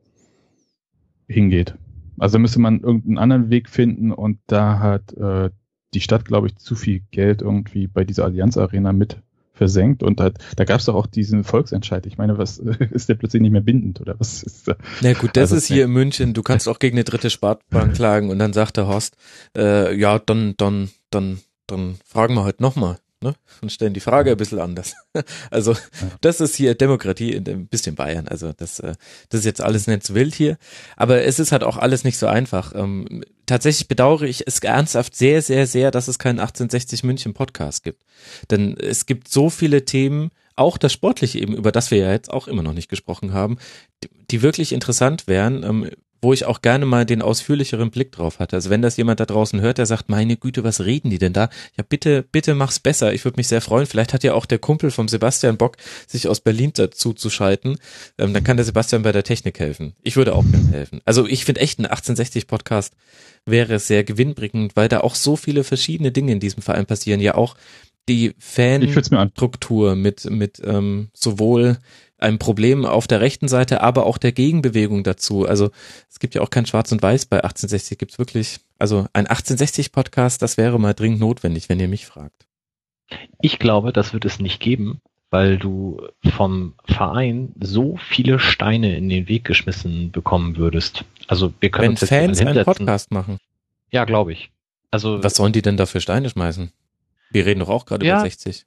hingeht. Also müsste man irgendeinen anderen Weg finden und da hat äh, die Stadt, glaube ich, zu viel Geld irgendwie bei dieser Allianz Arena mit versenkt und da, da gab es doch auch diesen Volksentscheid. Ich meine, was ist der plötzlich nicht mehr bindend oder was ist da? Na gut, das also, ist hier in München. Du kannst auch gegen eine dritte Spartbank klagen und dann sagt der Horst, äh, ja, dann, dann, dann, dann fragen wir halt nochmal. Ne? Und stellen die Frage ein bisschen anders. Also, das ist hier Demokratie in ein bisschen Bayern. Also, das, äh, das ist jetzt alles nicht so wild hier. Aber es ist halt auch alles nicht so einfach. Ähm, tatsächlich bedauere ich es ernsthaft sehr, sehr, sehr, dass es keinen 1860 München Podcast gibt. Denn es gibt so viele Themen, auch das Sportliche eben, über das wir ja jetzt auch immer noch nicht gesprochen haben, die, wirklich interessant wären, ähm, wo ich auch gerne mal den ausführlicheren Blick drauf hatte. Also wenn das jemand da draußen hört, der sagt, meine Güte, was reden die denn da? Ja, bitte, bitte mach's besser. Ich würde mich sehr freuen. Vielleicht hat ja auch der Kumpel vom Sebastian Bock, sich aus Berlin dazu zu schalten. Ähm, dann kann der Sebastian bei der Technik helfen. Ich würde auch gerne helfen. Also ich finde echt ein 1860 Podcast wäre sehr gewinnbringend, weil da auch so viele verschiedene Dinge in diesem Verein passieren. Ja auch die Fanstruktur mit, mit ähm, sowohl einem Problem auf der rechten Seite, aber auch der Gegenbewegung dazu. Also es gibt ja auch kein Schwarz und Weiß bei 1860. Gibt es wirklich, also ein 1860 Podcast, das wäre mal dringend notwendig, wenn ihr mich fragt. Ich glaube, das wird es nicht geben, weil du vom Verein so viele Steine in den Weg geschmissen bekommen würdest. Also wir können wenn uns Fans einen Podcast machen. Ja, glaube ich. Also was sollen die denn da für Steine schmeißen? Wir reden doch auch gerade ja, über 60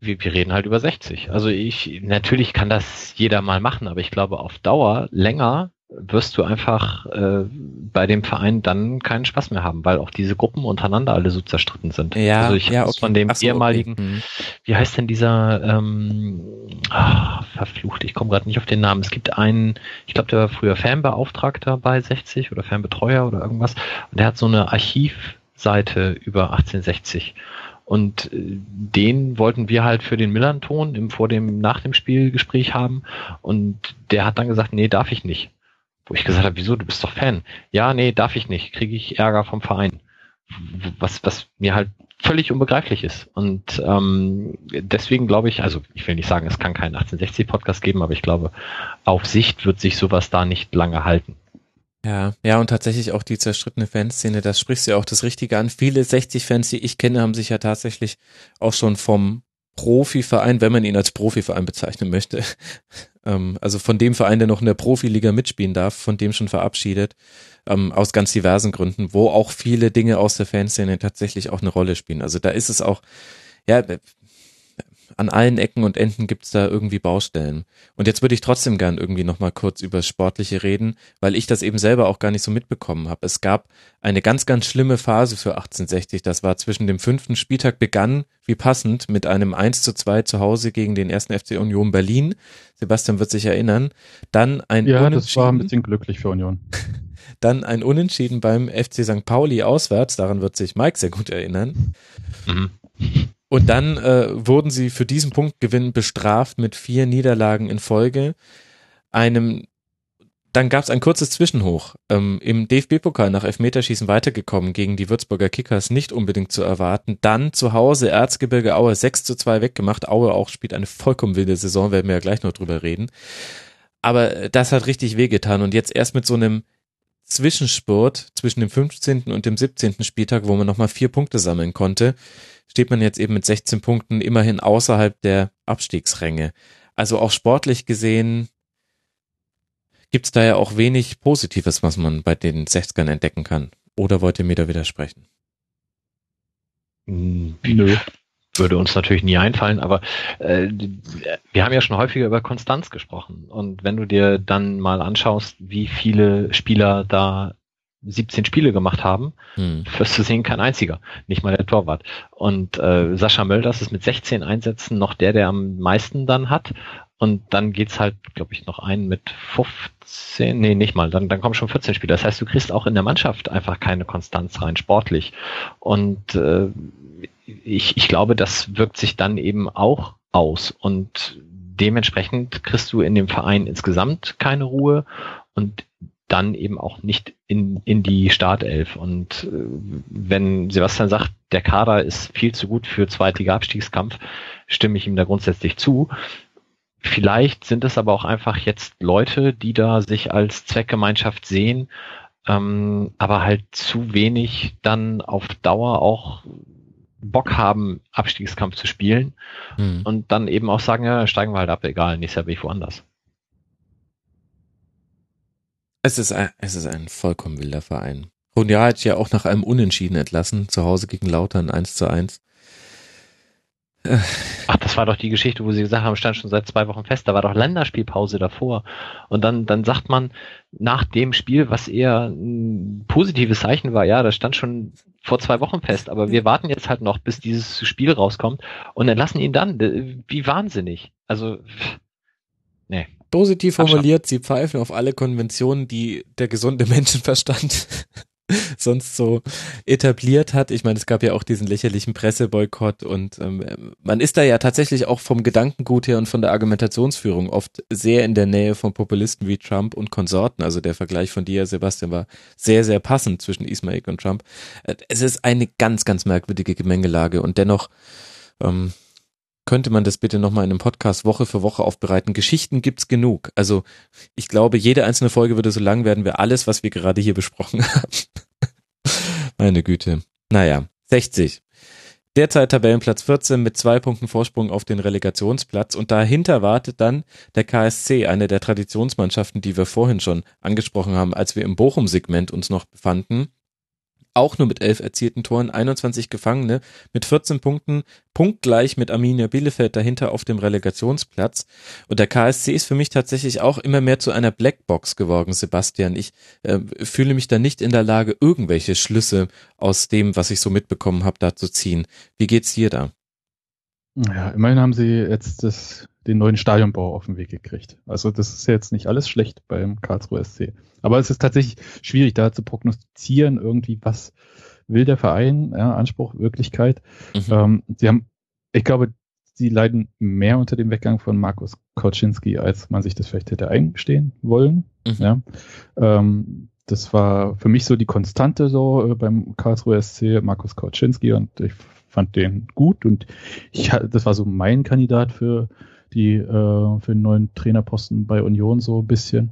wir, wir reden halt über 60. Also ich, natürlich kann das jeder mal machen, aber ich glaube, auf Dauer länger wirst du einfach äh, bei dem Verein dann keinen Spaß mehr haben, weil auch diese Gruppen untereinander alle so zerstritten sind. Ja, also ich ja, okay. von dem so, ehemaligen, okay. Mhm. wie heißt denn dieser ähm, ah, verflucht, ich komme gerade nicht auf den Namen. Es gibt einen, ich glaube, der war früher Fanbeauftragter bei 60 oder Fanbetreuer oder irgendwas, und der hat so eine Archivseite über 1860. Und äh, den wollten wir halt für den Millanton im vor dem nach dem Spielgespräch haben und der hat dann gesagt, nee, darf ich nicht. Wo ich gesagt habe, wieso, du bist doch Fan. Ja, nee, darf ich nicht, kriege ich Ärger vom Verein. Was was mir halt völlig unbegreiflich ist. Und ähm, deswegen glaube ich, also ich will nicht sagen, es kann keinen 1860 Podcast geben, aber ich glaube, auf Sicht wird sich sowas da nicht lange halten. Ja, ja, und tatsächlich auch die zerstrittene Fanszene, das sprichst du ja auch das Richtige an. Viele 60-Fans, die ich kenne, haben sich ja tatsächlich auch schon vom Profiverein, wenn man ihn als Profiverein bezeichnen möchte, ähm, also von dem Verein, der noch in der Profiliga mitspielen darf, von dem schon verabschiedet, ähm, aus ganz diversen Gründen, wo auch viele Dinge aus der Fanszene tatsächlich auch eine Rolle spielen. Also da ist es auch, ja, an allen Ecken und Enden gibt's da irgendwie Baustellen. Und jetzt würde ich trotzdem gern irgendwie nochmal kurz über Sportliche reden, weil ich das eben selber auch gar nicht so mitbekommen habe. Es gab eine ganz, ganz schlimme Phase für 1860. Das war zwischen dem fünften Spieltag begann, wie passend, mit einem 1 zu 2 zu Hause gegen den ersten FC Union Berlin. Sebastian wird sich erinnern. Dann ein Ja, Unentschieden. das war ein bisschen glücklich für Union. Dann ein Unentschieden beim FC St. Pauli auswärts. Daran wird sich Mike sehr gut erinnern. Mhm. Und dann äh, wurden sie für diesen Punktgewinn bestraft mit vier Niederlagen in Folge. Einem, dann gab es ein kurzes Zwischenhoch. Ähm, Im DFB-Pokal nach Elfmeterschießen weitergekommen gegen die Würzburger Kickers, nicht unbedingt zu erwarten. Dann zu Hause Erzgebirge Aue 6 zu 2 weggemacht. Aue auch spielt eine vollkommen wilde Saison, werden wir ja gleich noch drüber reden. Aber das hat richtig wehgetan. Und jetzt erst mit so einem Zwischenspurt zwischen dem 15. und dem 17. Spieltag, wo man nochmal vier Punkte sammeln konnte, steht man jetzt eben mit 16 Punkten immerhin außerhalb der Abstiegsränge. Also auch sportlich gesehen gibt es da ja auch wenig Positives, was man bei den 60ern entdecken kann. Oder wollt ihr mir da widersprechen? Nö. Würde uns natürlich nie einfallen, aber äh, wir haben ja schon häufiger über Konstanz gesprochen. Und wenn du dir dann mal anschaust, wie viele Spieler da 17 Spiele gemacht haben, hm. wirst du sehen, kein einziger, nicht mal der Torwart. Und äh, Sascha Mölders ist mit 16 Einsätzen noch der, der am meisten dann hat. Und dann geht's halt, glaube ich, noch ein mit 15, nee, nicht mal, dann, dann kommen schon 14 Spiele. Das heißt, du kriegst auch in der Mannschaft einfach keine Konstanz rein, sportlich. Und äh, ich, ich glaube, das wirkt sich dann eben auch aus. Und dementsprechend kriegst du in dem Verein insgesamt keine Ruhe. Und dann eben auch nicht in, in die Startelf. Und äh, wenn Sebastian sagt, der Kader ist viel zu gut für zweitiger Abstiegskampf, stimme ich ihm da grundsätzlich zu. Vielleicht sind es aber auch einfach jetzt Leute, die da sich als Zweckgemeinschaft sehen, ähm, aber halt zu wenig dann auf Dauer auch Bock haben, Abstiegskampf zu spielen hm. und dann eben auch sagen, ja, steigen wir halt ab, egal, nächstes Jahr bin ich woanders. Es ist ein, es ist ein vollkommen wilder Verein. Ronja hat ja auch nach einem Unentschieden entlassen, zu Hause gegen Lautern 1 zu 1. Ach, das war doch die Geschichte, wo sie gesagt haben, stand schon seit zwei Wochen fest. Da war doch Länderspielpause davor. Und dann, dann sagt man nach dem Spiel, was eher ein positives Zeichen war, ja, das stand schon vor zwei Wochen fest, aber wir warten jetzt halt noch, bis dieses Spiel rauskommt und entlassen ihn dann. Wie wahnsinnig. Also, nee. Positiv formuliert, sie pfeifen auf alle Konventionen, die der gesunde Menschenverstand sonst so etabliert hat. Ich meine, es gab ja auch diesen lächerlichen Presseboykott und ähm, man ist da ja tatsächlich auch vom Gedankengut her und von der Argumentationsführung oft sehr in der Nähe von Populisten wie Trump und Konsorten. Also der Vergleich von dir, Sebastian, war sehr, sehr passend zwischen Ismail und Trump. Äh, es ist eine ganz, ganz merkwürdige Gemengelage und dennoch ähm, könnte man das bitte nochmal in einem Podcast Woche für Woche aufbereiten. Geschichten gibt's genug. Also ich glaube, jede einzelne Folge würde so lang werden wir alles, was wir gerade hier besprochen haben. Meine Güte. Naja, 60. Derzeit Tabellenplatz 14 mit zwei Punkten Vorsprung auf den Relegationsplatz und dahinter wartet dann der KSC, eine der Traditionsmannschaften, die wir vorhin schon angesprochen haben, als wir im Bochum-Segment uns noch befanden auch nur mit elf erzielten Toren, 21 Gefangene mit 14 Punkten, punktgleich mit Arminia Bielefeld dahinter auf dem Relegationsplatz. Und der KSC ist für mich tatsächlich auch immer mehr zu einer Blackbox geworden, Sebastian. Ich äh, fühle mich da nicht in der Lage, irgendwelche Schlüsse aus dem, was ich so mitbekommen habe, da zu ziehen. Wie geht's dir da? Ja, immerhin haben sie jetzt das, den neuen Stadionbau auf den Weg gekriegt. Also das ist jetzt nicht alles schlecht beim Karlsruhe SC. Aber es ist tatsächlich schwierig, da zu prognostizieren, irgendwie, was will der Verein, ja, Anspruch, Wirklichkeit. Mhm. Ähm, sie haben, ich glaube, sie leiden mehr unter dem Weggang von Markus Koczynski, als man sich das vielleicht hätte eingestehen wollen. Mhm. Ja. Ähm, das war für mich so die Konstante so äh, beim Karlsruhe SC, Markus Koczynski und ich fand den gut und ich das war so mein Kandidat für die äh, für den neuen Trainerposten bei Union so ein bisschen.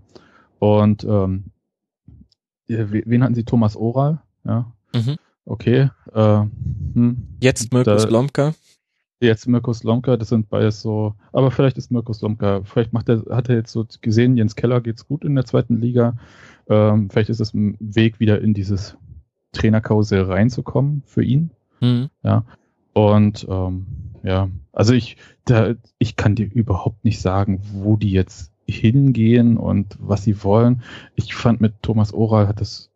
Und ähm, wen hatten sie? Thomas Oral, ja. Mhm. Okay. Äh, hm, jetzt Mirko Slomka. Jetzt Mirko Slomka, das sind beides so, aber vielleicht ist Mirko Slomka, vielleicht macht er, hat er jetzt so gesehen, Jens Keller geht's gut in der zweiten Liga. Ähm, vielleicht ist es ein Weg, wieder in dieses Trainerkarussell reinzukommen für ihn. Mhm. Ja. Und ähm, ja, also ich, da, ich kann dir überhaupt nicht sagen, wo die jetzt hingehen und was sie wollen. Ich fand mit Thomas Oral hat das,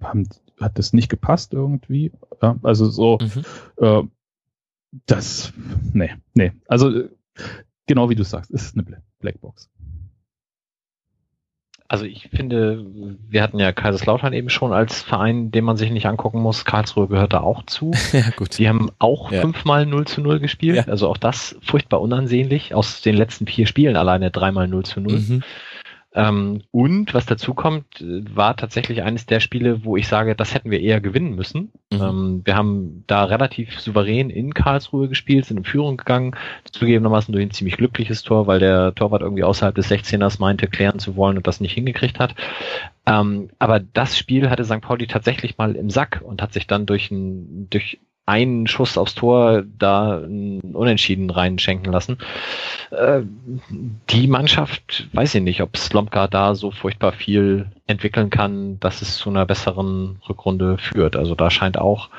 haben, hat das nicht gepasst irgendwie. Ja, also so, mhm. äh, das, nee, nee. Also genau wie du sagst, ist eine Blackbox. Also ich finde, wir hatten ja Kaiserslautern eben schon als Verein, den man sich nicht angucken muss. Karlsruhe gehört da auch zu. ja, gut. Die haben auch ja. fünfmal 0 zu 0 gespielt. Ja. Also auch das furchtbar unansehnlich. Aus den letzten vier Spielen alleine dreimal 0 zu 0. Mhm. Ähm, und was dazu kommt, war tatsächlich eines der Spiele, wo ich sage, das hätten wir eher gewinnen müssen. Mhm. Ähm, wir haben da relativ souverän in Karlsruhe gespielt, sind in Führung gegangen, zugegebenermaßen durch ein ziemlich glückliches Tor, weil der Torwart irgendwie außerhalb des 16ers meinte, klären zu wollen und das nicht hingekriegt hat. Ähm, aber das Spiel hatte St. Pauli tatsächlich mal im Sack und hat sich dann durch ein, durch einen Schuss aufs Tor da Unentschieden reinschenken lassen. Äh, die Mannschaft, weiß ich nicht, ob Slomka da so furchtbar viel entwickeln kann, dass es zu einer besseren Rückrunde führt. Also da scheint auch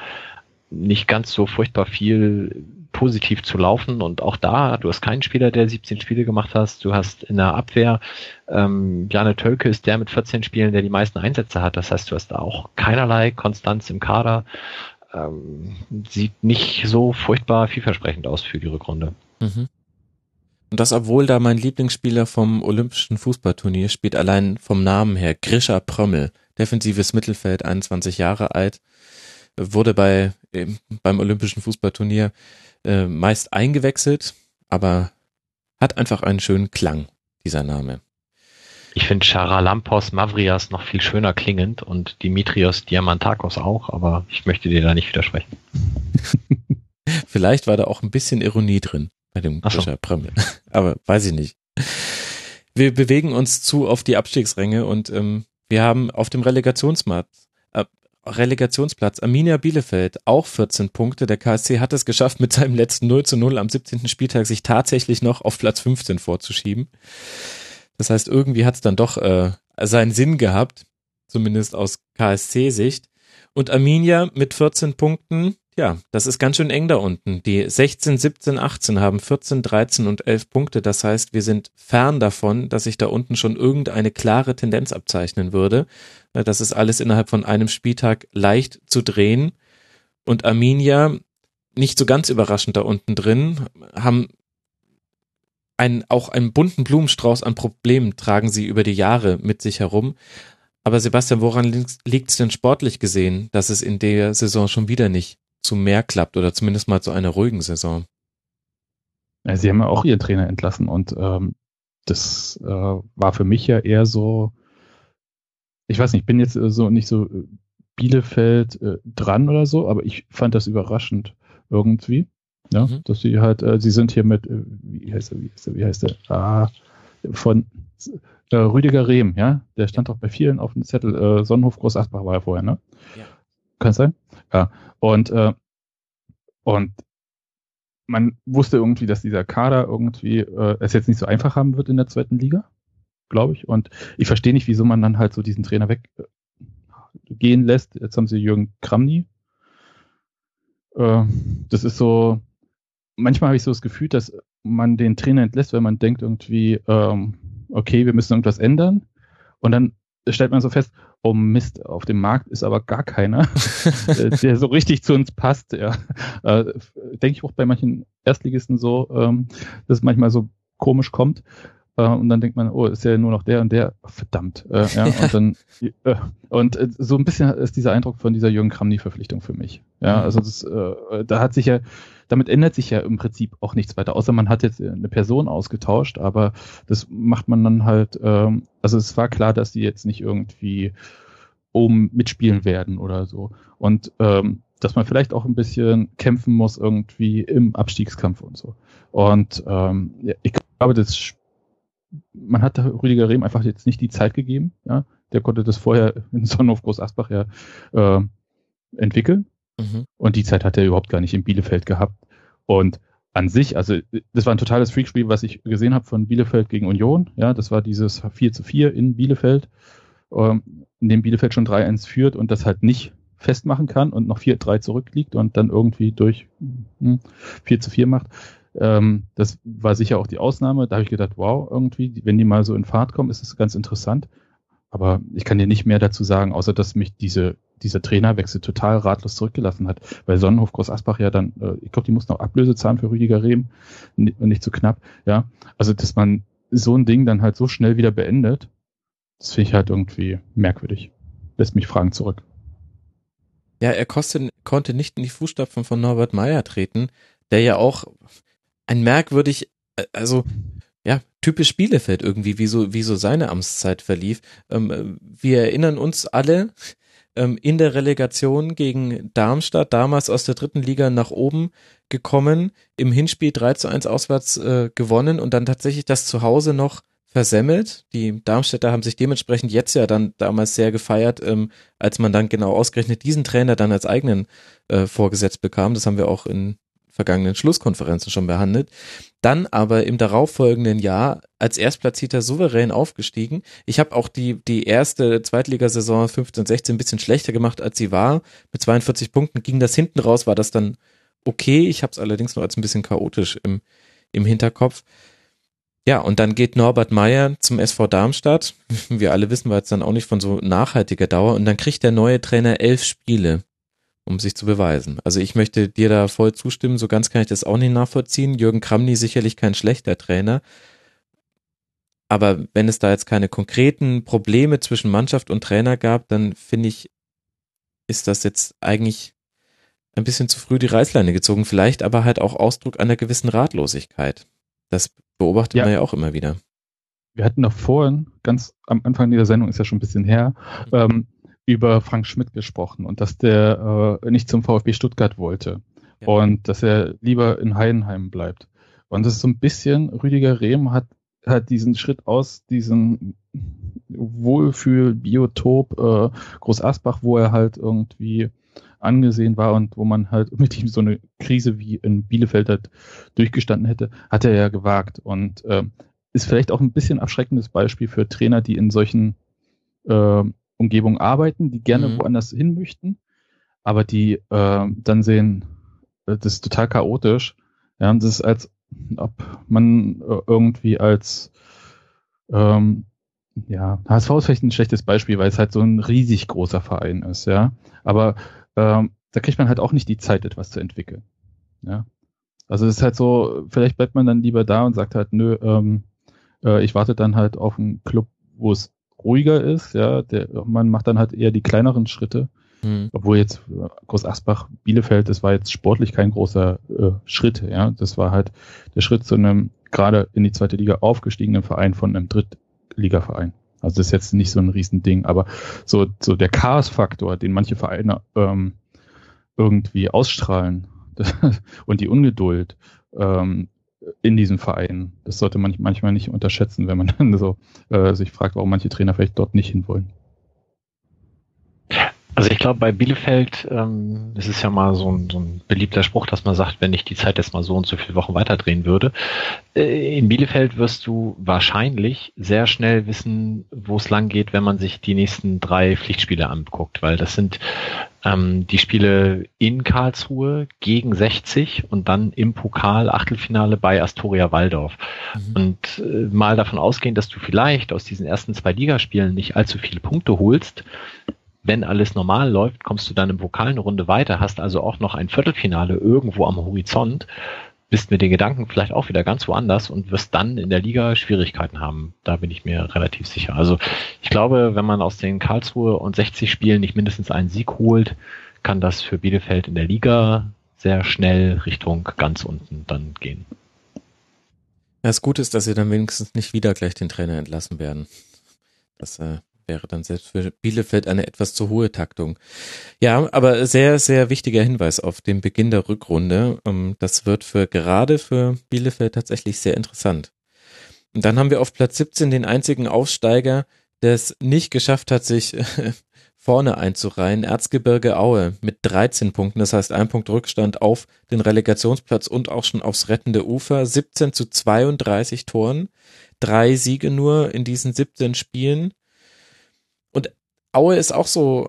nicht ganz so furchtbar viel positiv zu laufen und auch da, du hast keinen Spieler, der 17 Spiele gemacht hast, du hast in der Abwehr, ähm, Jane Tölke ist der mit 14 Spielen, der die meisten Einsätze hat, das heißt, du hast da auch keinerlei Konstanz im Kader ähm, sieht nicht so furchtbar vielversprechend aus für die Rückrunde. Mhm. Und das, obwohl da mein Lieblingsspieler vom Olympischen Fußballturnier spielt, allein vom Namen her, Grisha Prömmel, defensives Mittelfeld, 21 Jahre alt, wurde bei, beim Olympischen Fußballturnier äh, meist eingewechselt, aber hat einfach einen schönen Klang, dieser Name. Ich finde Charalampos Mavrias noch viel schöner klingend und Dimitrios Diamantakos auch, aber ich möchte dir da nicht widersprechen. Vielleicht war da auch ein bisschen Ironie drin bei dem so. Prömmel. Aber weiß ich nicht. Wir bewegen uns zu auf die Abstiegsränge und ähm, wir haben auf dem Relegationsplatz, äh, Relegationsplatz Arminia Bielefeld auch 14 Punkte. Der KSC hat es geschafft, mit seinem letzten 0 zu 0 am 17. Spieltag sich tatsächlich noch auf Platz 15 vorzuschieben. Das heißt, irgendwie hat es dann doch äh, seinen Sinn gehabt, zumindest aus KSC-Sicht. Und Arminia mit 14 Punkten, ja, das ist ganz schön eng da unten. Die 16, 17, 18 haben 14, 13 und 11 Punkte. Das heißt, wir sind fern davon, dass sich da unten schon irgendeine klare Tendenz abzeichnen würde. Das ist alles innerhalb von einem Spieltag leicht zu drehen. Und Arminia, nicht so ganz überraschend da unten drin, haben ein, auch einen bunten Blumenstrauß an Problemen tragen sie über die Jahre mit sich herum. Aber Sebastian, woran liegt es denn sportlich gesehen, dass es in der Saison schon wieder nicht zu mehr klappt oder zumindest mal zu einer ruhigen Saison. Ja, sie haben ja auch ihren Trainer entlassen und ähm, das äh, war für mich ja eher so, ich weiß nicht, ich bin jetzt äh, so nicht so äh, Bielefeld äh, dran oder so, aber ich fand das überraschend irgendwie. Ja, mhm. dass sie halt, äh, sie sind hier mit, äh, wie heißt er, wie heißt er, wie heißt er, ah, von äh, Rüdiger Rehm, ja, der stand doch bei vielen auf dem Zettel, äh, Sonnenhof Groß Asbach war er vorher, ne? Ja. Kann es sein? Ja. Und, äh, und man wusste irgendwie, dass dieser Kader irgendwie äh, es jetzt nicht so einfach haben wird in der zweiten Liga, glaube ich. Und ich verstehe nicht, wieso man dann halt so diesen Trainer weggehen äh, lässt. Jetzt haben sie Jürgen Kramny. Äh, das ist so, manchmal habe ich so das Gefühl, dass man den Trainer entlässt, wenn man denkt irgendwie, ähm, okay, wir müssen irgendwas ändern. Und dann stellt man so fest, oh Mist, auf dem Markt ist aber gar keiner, äh, der so richtig zu uns passt. Ja. Äh, Denke ich auch bei manchen Erstligisten so, ähm, dass es manchmal so komisch kommt. Äh, und dann denkt man, oh, ist ja nur noch der und der, verdammt. Äh, ja, und dann, äh, und äh, so ein bisschen ist dieser Eindruck von dieser Jürgen Kramny-Verpflichtung für mich. Ja, mhm. also das, äh, da hat sich ja, damit ändert sich ja im Prinzip auch nichts weiter, außer man hat jetzt eine Person ausgetauscht, aber das macht man dann halt, ähm, also es war klar, dass die jetzt nicht irgendwie oben mitspielen werden oder so. Und ähm, dass man vielleicht auch ein bisschen kämpfen muss irgendwie im Abstiegskampf und so. Und ähm, ja, ich glaube, das man hat Rüdiger Rehm einfach jetzt nicht die Zeit gegeben. Ja, der konnte das vorher in Sonnenhof Groß Asbach ja äh, entwickeln. Mhm. Und die Zeit hat er überhaupt gar nicht in Bielefeld gehabt. Und an sich, also das war ein totales Freakspiel, was ich gesehen habe von Bielefeld gegen Union. Ja, das war dieses 4 zu 4 in Bielefeld, ähm, in dem Bielefeld schon 3-1 führt und das halt nicht festmachen kann und noch 4-3 zurückliegt und dann irgendwie durch hm, 4 zu 4 macht. Ähm, das war sicher auch die Ausnahme. Da habe ich gedacht, wow, irgendwie, wenn die mal so in Fahrt kommen, ist es ganz interessant. Aber ich kann dir nicht mehr dazu sagen, außer dass mich diese, dieser Trainerwechsel total ratlos zurückgelassen hat. Weil Sonnenhof Groß Asbach ja dann, äh, ich glaube, die mussten auch Ablöse zahlen für Rüdiger Rehm und nicht zu knapp. Ja, also dass man so ein Ding dann halt so schnell wieder beendet, das finde ich halt irgendwie merkwürdig. Lässt mich Fragen zurück. Ja, er kostet, konnte nicht in die Fußstapfen von Norbert Meyer treten, der ja auch ein merkwürdig, äh, also ja, typisch Bielefeld irgendwie, wie so, wie so seine Amtszeit verlief. Ähm, wir erinnern uns alle ähm, in der Relegation gegen Darmstadt, damals aus der dritten Liga nach oben gekommen, im Hinspiel 3 zu 1 auswärts äh, gewonnen und dann tatsächlich das zu Hause noch versemmelt. Die Darmstädter haben sich dementsprechend jetzt ja dann damals sehr gefeiert, ähm, als man dann genau ausgerechnet diesen Trainer dann als eigenen äh, vorgesetzt bekam. Das haben wir auch in vergangenen Schlusskonferenzen schon behandelt. Dann aber im darauffolgenden Jahr als Erstplatzierter souverän aufgestiegen. Ich habe auch die, die erste Zweitligasaison 15-16 ein bisschen schlechter gemacht, als sie war. Mit 42 Punkten ging das hinten raus, war das dann okay. Ich habe es allerdings noch als ein bisschen chaotisch im, im Hinterkopf. Ja, und dann geht Norbert Meyer zum SV Darmstadt. Wir alle wissen, war jetzt dann auch nicht von so nachhaltiger Dauer. Und dann kriegt der neue Trainer elf Spiele um sich zu beweisen. Also ich möchte dir da voll zustimmen, so ganz kann ich das auch nicht nachvollziehen. Jürgen Kramny sicherlich kein schlechter Trainer. Aber wenn es da jetzt keine konkreten Probleme zwischen Mannschaft und Trainer gab, dann finde ich, ist das jetzt eigentlich ein bisschen zu früh die Reißleine gezogen. Vielleicht aber halt auch Ausdruck einer gewissen Ratlosigkeit. Das beobachtet ja. man ja auch immer wieder. Wir hatten noch vorhin, ganz am Anfang dieser Sendung, ist ja schon ein bisschen her, mhm. ähm, über Frank Schmidt gesprochen und dass der äh, nicht zum VfB Stuttgart wollte ja. und dass er lieber in Heidenheim bleibt. Und das ist so ein bisschen, Rüdiger Rehm hat, hat diesen Schritt aus diesem Wohlfühl-Biotop äh, Groß Asbach, wo er halt irgendwie angesehen war und wo man halt mit ihm so eine Krise wie in Bielefeld halt durchgestanden hätte, hat er ja gewagt und äh, ist vielleicht auch ein bisschen abschreckendes Beispiel für Trainer, die in solchen äh, Umgebung arbeiten, die gerne mhm. woanders hin möchten. aber die äh, dann sehen, äh, das ist total chaotisch. Ja, das ist als ob man äh, irgendwie als ähm, ja, HSV ist vielleicht ein schlechtes Beispiel, weil es halt so ein riesig großer Verein ist, ja. Aber ähm, da kriegt man halt auch nicht die Zeit, etwas zu entwickeln. Ja. Also es ist halt so, vielleicht bleibt man dann lieber da und sagt halt, nö, ähm, äh, ich warte dann halt auf einen Club, wo es ruhiger ist, ja, der, man macht dann halt eher die kleineren Schritte. Mhm. Obwohl jetzt äh, Groß Asbach, Bielefeld, das war jetzt sportlich kein großer äh, Schritt, ja. Das war halt der Schritt zu einem gerade in die zweite Liga aufgestiegenen Verein von einem Drittligaverein. Also das ist jetzt nicht so ein Riesending, aber so, so der Chaos-Faktor, den manche Vereine ähm, irgendwie ausstrahlen und die Ungeduld ähm, in diesem Verein, das sollte man manchmal nicht unterschätzen, wenn man dann so äh, sich fragt, warum manche Trainer vielleicht dort nicht hinwollen. Also ich glaube, bei Bielefeld ähm, es ist ja mal so ein, so ein beliebter Spruch, dass man sagt, wenn ich die Zeit jetzt mal so und so viele Wochen weiterdrehen würde. Äh, in Bielefeld wirst du wahrscheinlich sehr schnell wissen, wo es lang geht, wenn man sich die nächsten drei Pflichtspiele anguckt, weil das sind ähm, die Spiele in Karlsruhe gegen 60 und dann im Pokal Achtelfinale bei Astoria Waldorf. Mhm. Und äh, mal davon ausgehend, dass du vielleicht aus diesen ersten zwei Ligaspielen nicht allzu viele Punkte holst, wenn alles normal läuft, kommst du dann im Pokal eine Runde weiter, hast also auch noch ein Viertelfinale irgendwo am Horizont, bist mit den Gedanken vielleicht auch wieder ganz woanders und wirst dann in der Liga Schwierigkeiten haben. Da bin ich mir relativ sicher. Also ich glaube, wenn man aus den Karlsruhe und 60 Spielen nicht mindestens einen Sieg holt, kann das für Bielefeld in der Liga sehr schnell Richtung ganz unten dann gehen. Das Gute ist, dass sie dann wenigstens nicht wieder gleich den Trainer entlassen werden. Das äh, wäre dann selbst für Bielefeld eine etwas zu hohe Taktung. Ja, aber sehr, sehr wichtiger Hinweis auf den Beginn der Rückrunde. Ähm, das wird für gerade für Bielefeld tatsächlich sehr interessant. Und dann haben wir auf Platz 17 den einzigen Aufsteiger, der es nicht geschafft hat, sich vorne einzureihen. Erzgebirge Aue mit 13 Punkten, das heißt ein Punkt Rückstand auf den Relegationsplatz und auch schon aufs rettende Ufer. 17 zu 32 Toren, drei Siege nur in diesen 17 Spielen. Aue ist auch so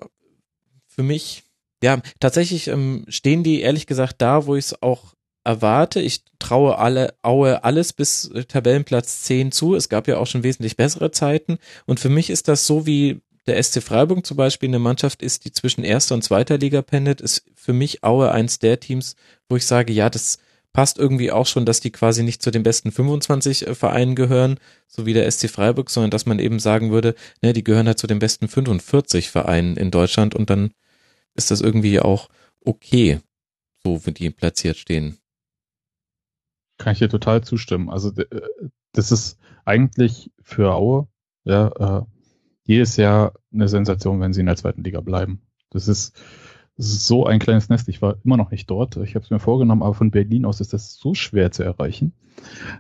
für mich, ja, tatsächlich ähm, stehen die ehrlich gesagt da, wo ich es auch erwarte. Ich traue alle Aue alles bis äh, Tabellenplatz 10 zu. Es gab ja auch schon wesentlich bessere Zeiten. Und für mich ist das so wie der SC Freiburg zum Beispiel eine Mannschaft ist, die zwischen erster und zweiter Liga pendelt, ist für mich Aue eins der Teams, wo ich sage, ja, das passt irgendwie auch schon, dass die quasi nicht zu den besten 25 äh, Vereinen gehören, so wie der SC Freiburg, sondern dass man eben sagen würde, ne, die gehören halt zu den besten 45 Vereinen in Deutschland und dann ist das irgendwie auch okay, so wie die platziert stehen. Kann ich dir total zustimmen. Also äh, das ist eigentlich für Aue ja, äh, jedes Jahr eine Sensation, wenn sie in der zweiten Liga bleiben. Das ist so ein kleines Nest. Ich war immer noch nicht dort. Ich habe es mir vorgenommen, aber von Berlin aus ist das so schwer zu erreichen.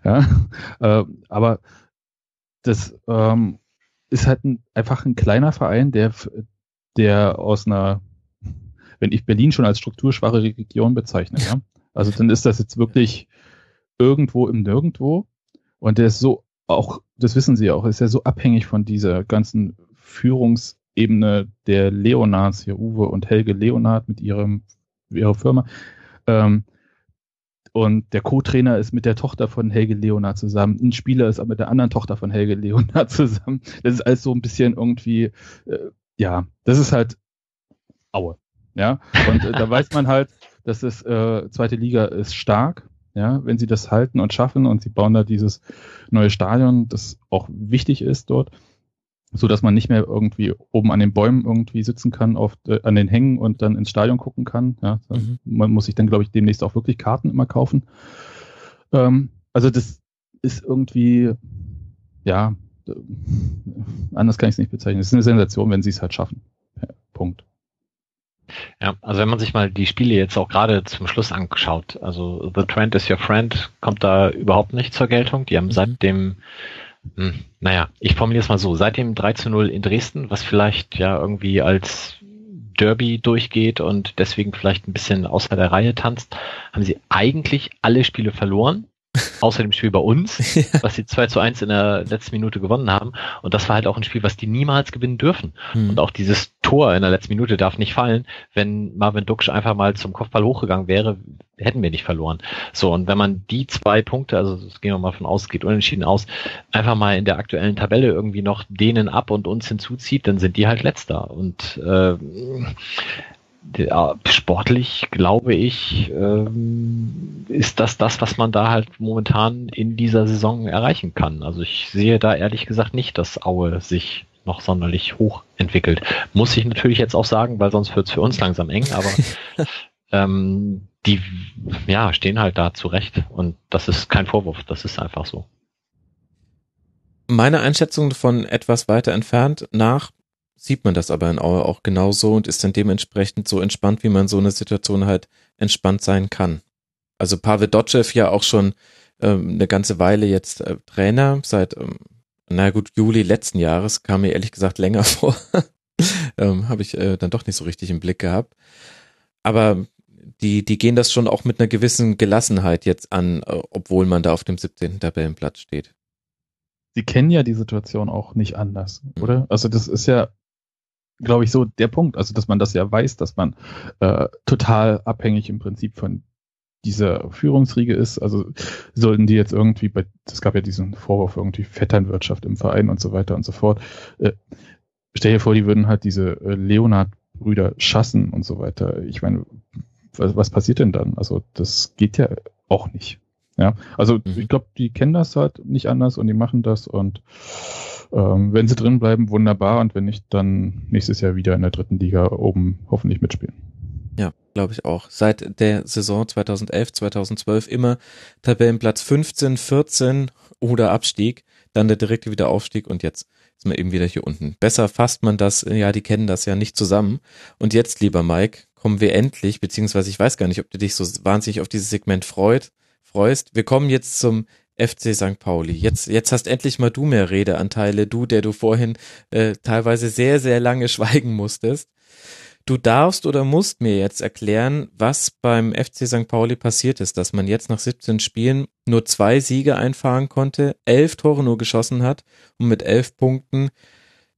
Ja, äh, aber das ähm, ist halt ein, einfach ein kleiner Verein, der, der aus einer, wenn ich Berlin schon als strukturschwache Region bezeichne, ja, also dann ist das jetzt wirklich irgendwo im Nirgendwo und der ist so auch, das wissen Sie auch, ist ja so abhängig von dieser ganzen Führungs- Ebene der Leonards, hier Uwe und Helge Leonard mit ihrem, ihrer Firma. Ähm, und der Co-Trainer ist mit der Tochter von Helge Leonard zusammen. Ein Spieler ist aber mit der anderen Tochter von Helge Leonard zusammen. Das ist alles so ein bisschen irgendwie, äh, ja, das ist halt Aue. Ja, und äh, da weiß man halt, dass das äh, zweite Liga ist stark. Ja, wenn sie das halten und schaffen und sie bauen da dieses neue Stadion, das auch wichtig ist dort, so dass man nicht mehr irgendwie oben an den Bäumen irgendwie sitzen kann, auf, äh, an den Hängen und dann ins Stadion gucken kann. Ja, mhm. Man muss sich dann, glaube ich, demnächst auch wirklich Karten immer kaufen. Ähm, also das ist irgendwie, ja, äh, anders kann ich es nicht bezeichnen. Es ist eine Sensation, wenn sie es halt schaffen. Ja, Punkt. Ja, also wenn man sich mal die Spiele jetzt auch gerade zum Schluss anschaut, also The Trend is Your Friend kommt da überhaupt nicht zur Geltung. Die haben mhm. seit dem hm, naja, ich formuliere es mal so. Seit dem 3 zu 0 in Dresden, was vielleicht ja irgendwie als Derby durchgeht und deswegen vielleicht ein bisschen außer der Reihe tanzt, haben sie eigentlich alle Spiele verloren. außer dem Spiel bei uns, ja. was sie 2 zu 1 in der letzten Minute gewonnen haben. Und das war halt auch ein Spiel, was die niemals gewinnen dürfen. Hm. Und auch dieses Tor in der letzten Minute darf nicht fallen. Wenn Marvin Duksch einfach mal zum Kopfball hochgegangen wäre, hätten wir nicht verloren. So, und wenn man die zwei Punkte, also das gehen wir mal von aus, geht unentschieden aus, einfach mal in der aktuellen Tabelle irgendwie noch denen ab und uns hinzuzieht, dann sind die halt letzter. Und äh, sportlich glaube ich, ähm, ist das das, was man da halt momentan in dieser Saison erreichen kann. Also ich sehe da ehrlich gesagt nicht, dass Aue sich noch sonderlich hoch entwickelt. Muss ich natürlich jetzt auch sagen, weil sonst wird es für uns langsam eng, aber ähm, die ja stehen halt da zurecht und das ist kein Vorwurf, das ist einfach so. Meine Einschätzung von etwas weiter entfernt nach sieht man das aber in Aue auch genauso und ist dann dementsprechend so entspannt, wie man so eine Situation halt entspannt sein kann. Also Pavel Dotschew ja auch schon ähm, eine ganze Weile jetzt äh, Trainer, seit, ähm, na gut, Juli letzten Jahres, kam mir ehrlich gesagt länger vor. ähm, Habe ich äh, dann doch nicht so richtig im Blick gehabt. Aber die, die gehen das schon auch mit einer gewissen Gelassenheit jetzt an, äh, obwohl man da auf dem 17. Tabellenplatz steht. Sie kennen ja die Situation auch nicht anders, mhm. oder? Also das ist ja glaube ich, so der Punkt. Also, dass man das ja weiß, dass man äh, total abhängig im Prinzip von dieser Führungsriege ist. Also sollten die jetzt irgendwie bei, es gab ja diesen Vorwurf irgendwie Vetternwirtschaft im Verein und so weiter und so fort. Äh, stell dir vor, die würden halt diese äh, Leonard-Brüder schassen und so weiter. Ich meine, was, was passiert denn dann? Also das geht ja auch nicht. Ja, also mhm. ich glaube, die kennen das halt nicht anders und die machen das und ähm, wenn sie drin bleiben, wunderbar und wenn nicht, dann nächstes Jahr wieder in der dritten Liga oben hoffentlich mitspielen. Ja, glaube ich auch. Seit der Saison 2011, 2012 immer Tabellenplatz 15, 14 oder Abstieg, dann der direkte Wiederaufstieg und jetzt ist man eben wieder hier unten. Besser fasst man das, ja, die kennen das ja nicht zusammen. Und jetzt, lieber Mike, kommen wir endlich, beziehungsweise ich weiß gar nicht, ob du dich so wahnsinnig auf dieses Segment freut, freust. Wir kommen jetzt zum FC St. Pauli. Jetzt, jetzt hast endlich mal du mehr Redeanteile, du, der du vorhin äh, teilweise sehr, sehr lange schweigen musstest. Du darfst oder musst mir jetzt erklären, was beim FC St. Pauli passiert ist, dass man jetzt nach 17 Spielen nur zwei Siege einfahren konnte, elf Tore nur geschossen hat und mit elf Punkten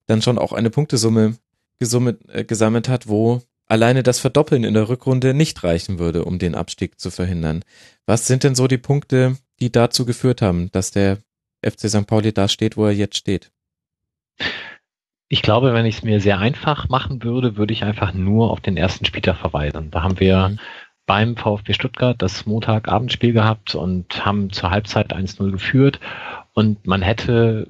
dann schon auch eine Punktesumme gesummelt, äh, gesammelt hat, wo alleine das Verdoppeln in der Rückrunde nicht reichen würde, um den Abstieg zu verhindern. Was sind denn so die Punkte, die dazu geführt haben, dass der FC St. Pauli da steht, wo er jetzt steht? Ich glaube, wenn ich es mir sehr einfach machen würde, würde ich einfach nur auf den ersten Spieltag verweisen. Da haben wir mhm. beim VfB Stuttgart das Montagabendspiel gehabt und haben zur Halbzeit 1-0 geführt und man hätte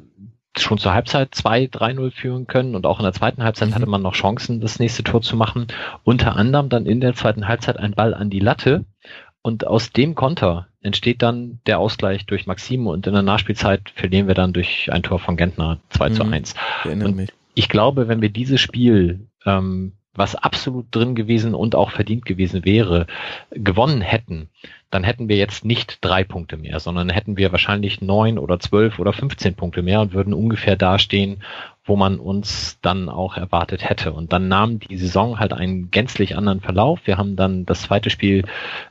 schon zur Halbzeit 2-3-0 führen können und auch in der zweiten Halbzeit mhm. hatte man noch Chancen, das nächste Tor zu machen. Unter anderem dann in der zweiten Halbzeit ein Ball an die Latte und aus dem Konter entsteht dann der Ausgleich durch Maxim und in der Nachspielzeit verlieren wir dann durch ein Tor von Gentner 2 mhm, zu 1. Und ich glaube, wenn wir dieses Spiel, ähm, was absolut drin gewesen und auch verdient gewesen wäre, gewonnen hätten, dann hätten wir jetzt nicht drei Punkte mehr, sondern hätten wir wahrscheinlich neun oder zwölf oder 15 Punkte mehr und würden ungefähr dastehen, wo man uns dann auch erwartet hätte. Und dann nahm die Saison halt einen gänzlich anderen Verlauf. Wir haben dann das zweite Spiel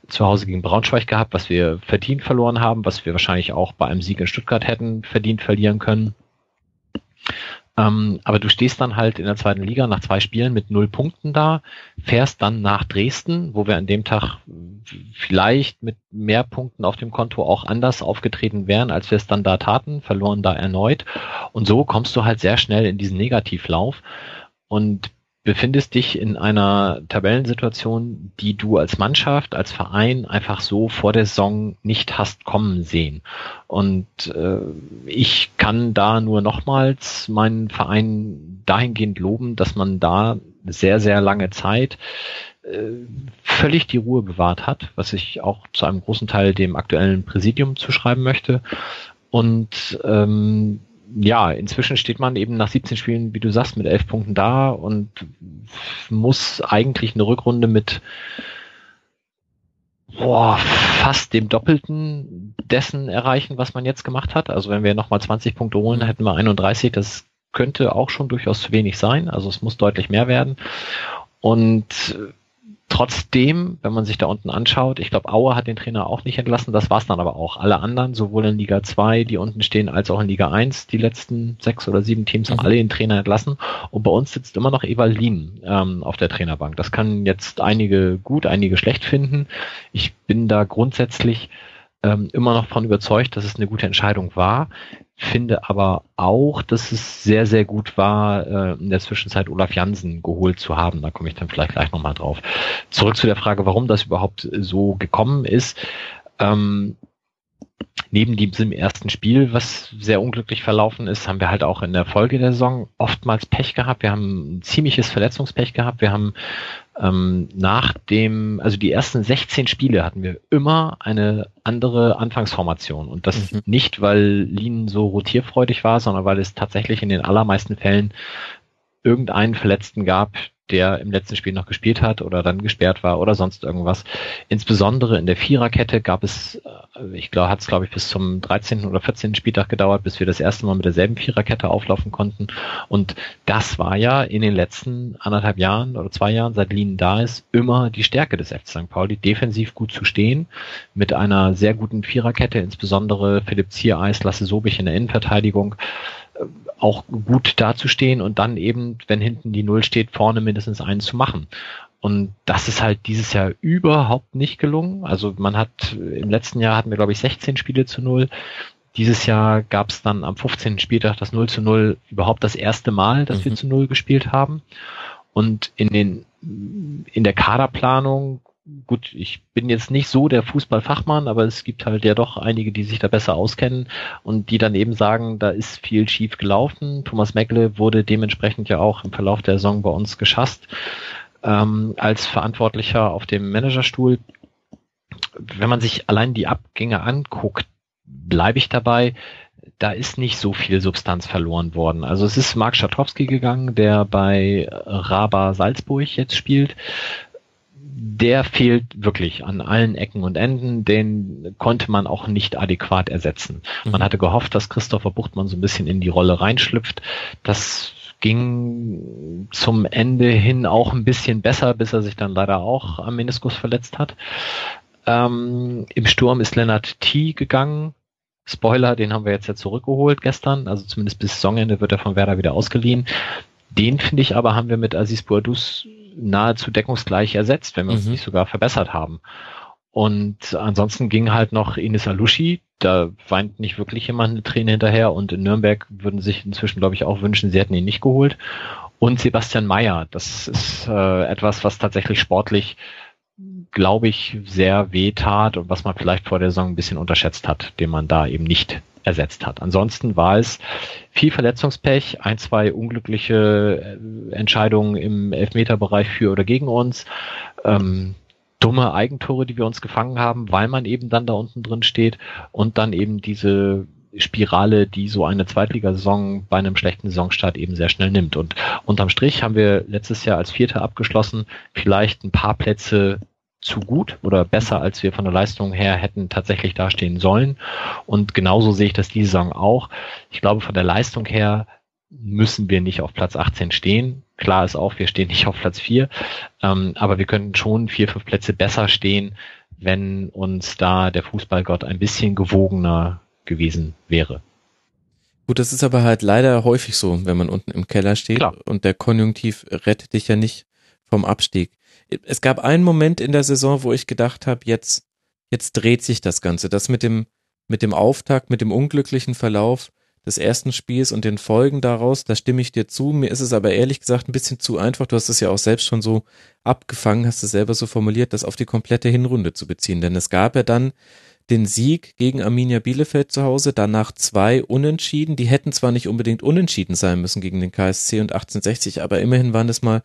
zu Hause gegen Braunschweig gehabt, was wir verdient verloren haben, was wir wahrscheinlich auch bei einem Sieg in Stuttgart hätten verdient verlieren können. Ähm, aber du stehst dann halt in der zweiten Liga nach zwei Spielen mit null Punkten da, fährst dann nach Dresden, wo wir an dem Tag vielleicht mit mehr Punkten auf dem Konto auch anders aufgetreten wären, als wir es dann da taten, verloren da erneut. Und so kommst du halt sehr schnell in diesen Negativlauf. Und befindest dich in einer Tabellensituation, die du als Mannschaft, als Verein einfach so vor der Saison nicht hast kommen sehen. Und äh, ich kann da nur nochmals meinen Verein dahingehend loben, dass man da sehr, sehr lange Zeit äh, völlig die Ruhe bewahrt hat, was ich auch zu einem großen Teil dem aktuellen Präsidium zuschreiben möchte. Und ähm, ja, inzwischen steht man eben nach 17 Spielen, wie du sagst, mit 11 Punkten da und muss eigentlich eine Rückrunde mit boah, fast dem Doppelten dessen erreichen, was man jetzt gemacht hat. Also wenn wir nochmal 20 Punkte holen, hätten wir 31. Das könnte auch schon durchaus zu wenig sein. Also es muss deutlich mehr werden. Und Trotzdem, wenn man sich da unten anschaut, ich glaube, Auer hat den Trainer auch nicht entlassen, das war's dann aber auch. Alle anderen, sowohl in Liga 2, die unten stehen, als auch in Liga 1, die letzten sechs oder sieben Teams haben mhm. alle den Trainer entlassen. Und bei uns sitzt immer noch Evalin ähm, auf der Trainerbank. Das kann jetzt einige gut, einige schlecht finden. Ich bin da grundsätzlich ähm, immer noch von überzeugt, dass es eine gute Entscheidung war. Finde aber auch, dass es sehr, sehr gut war, äh, in der Zwischenzeit Olaf Jansen geholt zu haben. Da komme ich dann vielleicht gleich nochmal drauf. Zurück zu der Frage, warum das überhaupt so gekommen ist. Ähm, neben diesem ersten Spiel, was sehr unglücklich verlaufen ist, haben wir halt auch in der Folge der Saison oftmals Pech gehabt. Wir haben ziemliches Verletzungspech gehabt. Wir haben ähm, nach dem, also die ersten 16 Spiele hatten wir immer eine andere Anfangsformation. Und das mhm. nicht, weil Lien so rotierfreudig war, sondern weil es tatsächlich in den allermeisten Fällen irgendeinen Verletzten gab, der im letzten Spiel noch gespielt hat oder dann gesperrt war oder sonst irgendwas. Insbesondere in der Viererkette gab es, äh, ich glaube, hat es glaube ich bis zum 13. oder 14. Spieltag gedauert, bis wir das erste Mal mit derselben Viererkette auflaufen konnten. Und das war ja in den letzten anderthalb Jahren oder zwei Jahren, seit Lien da ist, immer die Stärke des FC St. Pauli, defensiv gut zu stehen, mit einer sehr guten Viererkette, insbesondere Philipp Ziereis, Lasse Sobich in der Innenverteidigung auch gut dazustehen und dann eben, wenn hinten die Null steht, vorne mindestens einen zu machen. Und das ist halt dieses Jahr überhaupt nicht gelungen. Also man hat, im letzten Jahr hatten wir, glaube ich, 16 Spiele zu Null. Dieses Jahr gab es dann am 15. Spieltag das 0 zu 0 überhaupt das erste Mal, dass mhm. wir zu Null gespielt haben. Und in den, in der Kaderplanung gut, ich bin jetzt nicht so der Fußballfachmann, aber es gibt halt ja doch einige, die sich da besser auskennen und die dann eben sagen, da ist viel schief gelaufen. Thomas Meckle wurde dementsprechend ja auch im Verlauf der Saison bei uns geschasst ähm, als Verantwortlicher auf dem Managerstuhl. Wenn man sich allein die Abgänge anguckt, bleibe ich dabei, da ist nicht so viel Substanz verloren worden. Also es ist Mark Schatowski gegangen, der bei Raba Salzburg jetzt spielt der fehlt wirklich an allen Ecken und Enden. Den konnte man auch nicht adäquat ersetzen. Mhm. Man hatte gehofft, dass Christopher Buchtmann so ein bisschen in die Rolle reinschlüpft. Das ging zum Ende hin auch ein bisschen besser, bis er sich dann leider auch am Meniskus verletzt hat. Ähm, Im Sturm ist Leonard T gegangen. Spoiler, den haben wir jetzt ja zurückgeholt gestern. Also zumindest bis Saisonende wird er von Werder wieder ausgeliehen. Den finde ich aber haben wir mit Aziz Boadus nahezu deckungsgleich ersetzt, wenn wir uns mhm. nicht sogar verbessert haben. Und ansonsten ging halt noch Ines Alushi, da weint nicht wirklich jemand eine Träne hinterher und in Nürnberg würden sich inzwischen, glaube ich, auch wünschen, sie hätten ihn nicht geholt. Und Sebastian Mayer, das ist äh, etwas, was tatsächlich sportlich, glaube ich, sehr weh tat und was man vielleicht vor der Saison ein bisschen unterschätzt hat, den man da eben nicht ersetzt hat. Ansonsten war es viel Verletzungspech, ein, zwei unglückliche äh, Entscheidungen im Elfmeterbereich für oder gegen uns, ähm, dumme Eigentore, die wir uns gefangen haben, weil man eben dann da unten drin steht und dann eben diese Spirale, die so eine Zweitligasaison bei einem schlechten Saisonstart eben sehr schnell nimmt. Und unterm Strich haben wir letztes Jahr als Vierter abgeschlossen, vielleicht ein paar Plätze zu gut oder besser, als wir von der Leistung her hätten tatsächlich dastehen sollen. Und genauso sehe ich das diese Saison auch. Ich glaube, von der Leistung her müssen wir nicht auf Platz 18 stehen. Klar ist auch, wir stehen nicht auf Platz 4, ähm, aber wir könnten schon vier, fünf Plätze besser stehen, wenn uns da der Fußballgott ein bisschen gewogener gewesen wäre. Gut, das ist aber halt leider häufig so, wenn man unten im Keller steht Klar. und der Konjunktiv rettet dich ja nicht vom Abstieg es gab einen Moment in der Saison, wo ich gedacht habe, jetzt, jetzt dreht sich das Ganze. Das mit dem, mit dem Auftakt, mit dem unglücklichen Verlauf des ersten Spiels und den Folgen daraus, da stimme ich dir zu. Mir ist es aber ehrlich gesagt ein bisschen zu einfach. Du hast es ja auch selbst schon so abgefangen, hast es selber so formuliert, das auf die komplette Hinrunde zu beziehen. Denn es gab ja dann den Sieg gegen Arminia Bielefeld zu Hause, danach zwei Unentschieden. Die hätten zwar nicht unbedingt unentschieden sein müssen gegen den KSC und 1860, aber immerhin waren es mal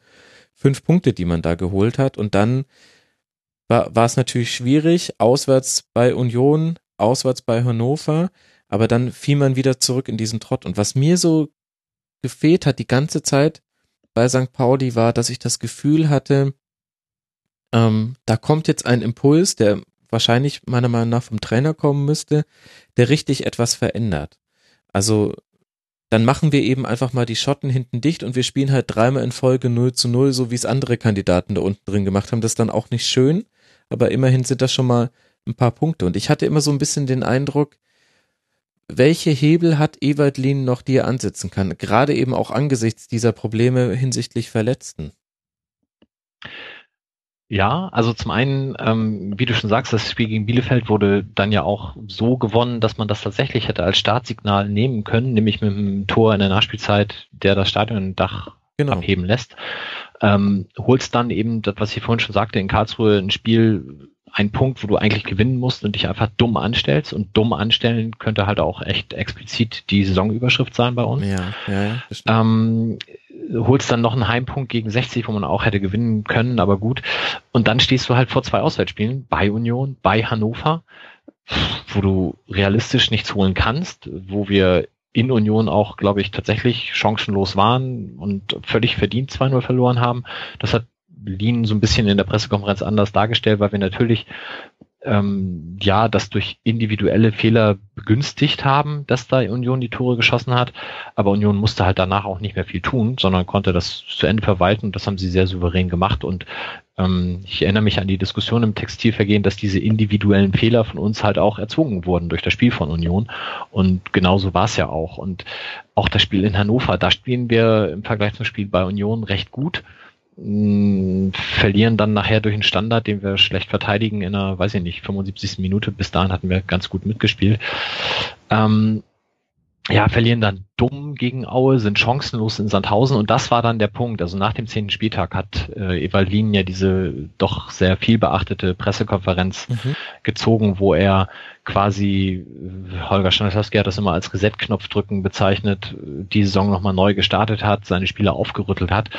fünf Punkte, die man da geholt hat. Und dann war, war es natürlich schwierig, auswärts bei Union, auswärts bei Hannover, aber dann fiel man wieder zurück in diesen Trott. Und was mir so gefehlt hat die ganze Zeit bei St. Pauli war, dass ich das Gefühl hatte, ähm, da kommt jetzt ein Impuls, der wahrscheinlich meiner Meinung nach vom Trainer kommen müsste, der richtig etwas verändert. Also dann machen wir eben einfach mal die Schotten hinten dicht und wir spielen halt dreimal in Folge 0 zu 0, so wie es andere Kandidaten da unten drin gemacht haben. Das ist dann auch nicht schön, aber immerhin sind das schon mal ein paar Punkte. Und ich hatte immer so ein bisschen den Eindruck, welche Hebel hat Ewald Lien noch, die er ansetzen kann? Gerade eben auch angesichts dieser Probleme hinsichtlich Verletzten. Ja, also zum einen, ähm, wie du schon sagst, das Spiel gegen Bielefeld wurde dann ja auch so gewonnen, dass man das tatsächlich hätte als Startsignal nehmen können, nämlich mit einem Tor in der Nachspielzeit, der das Stadiondach genau. abheben lässt. Ähm, holst dann eben das, was ich vorhin schon sagte, in Karlsruhe ein Spiel, ein Punkt, wo du eigentlich gewinnen musst und dich einfach dumm anstellst. Und dumm anstellen könnte halt auch echt explizit die Saisonüberschrift sein bei uns. Ja, ja, ja. Ähm, holst dann noch einen Heimpunkt gegen 60, wo man auch hätte gewinnen können, aber gut. Und dann stehst du halt vor zwei Auswärtsspielen bei Union, bei Hannover, wo du realistisch nichts holen kannst, wo wir in Union auch, glaube ich, tatsächlich chancenlos waren und völlig verdient 2-0 verloren haben. Das hat Lien so ein bisschen in der Pressekonferenz anders dargestellt, weil wir natürlich ähm, ja, das durch individuelle Fehler begünstigt haben, dass da Union die Tore geschossen hat. Aber Union musste halt danach auch nicht mehr viel tun, sondern konnte das zu Ende verwalten und das haben sie sehr souverän gemacht. Und ähm, ich erinnere mich an die Diskussion im Textilvergehen, dass diese individuellen Fehler von uns halt auch erzwungen wurden durch das Spiel von Union. Und genauso war es ja auch. Und auch das Spiel in Hannover, da spielen wir im Vergleich zum Spiel bei Union recht gut mh, verlieren dann nachher durch einen Standard, den wir schlecht verteidigen in einer, weiß ich nicht, 75. Minute. Bis dahin hatten wir ganz gut mitgespielt. Ähm, ja, verlieren dann dumm gegen Aue, sind chancenlos in Sandhausen und das war dann der Punkt. Also nach dem zehnten Spieltag hat äh, Evalin ja diese doch sehr viel beachtete Pressekonferenz mhm. gezogen, wo er quasi, Holger Stanislawski hat das immer als Reset-Knopf drücken bezeichnet, die Saison nochmal neu gestartet hat, seine Spieler aufgerüttelt hat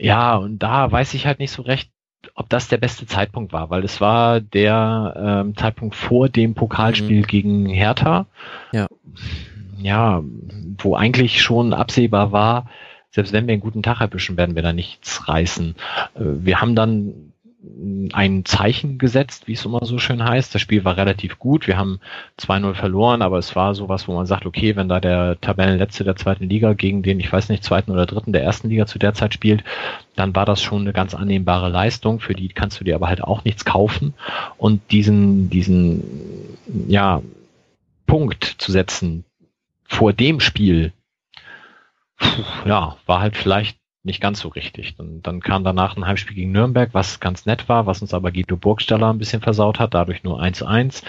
ja, und da weiß ich halt nicht so recht, ob das der beste Zeitpunkt war, weil es war der ähm, Zeitpunkt vor dem Pokalspiel mhm. gegen Hertha. Ja. Ja, wo eigentlich schon absehbar war, selbst wenn wir einen guten Tag erwischen, werden wir da nichts reißen. Äh, wir haben dann ein Zeichen gesetzt, wie es immer so schön heißt. Das Spiel war relativ gut. Wir haben 2-0 verloren, aber es war sowas, wo man sagt, okay, wenn da der Tabellenletzte der zweiten Liga gegen den, ich weiß nicht, zweiten oder dritten der ersten Liga zu der Zeit spielt, dann war das schon eine ganz annehmbare Leistung. Für die kannst du dir aber halt auch nichts kaufen. Und diesen, diesen, ja, Punkt zu setzen vor dem Spiel, ja, war halt vielleicht nicht ganz so richtig. Dann, dann kam danach ein Heimspiel gegen Nürnberg, was ganz nett war, was uns aber Guido Burgstaller ein bisschen versaut hat, dadurch nur 1-1.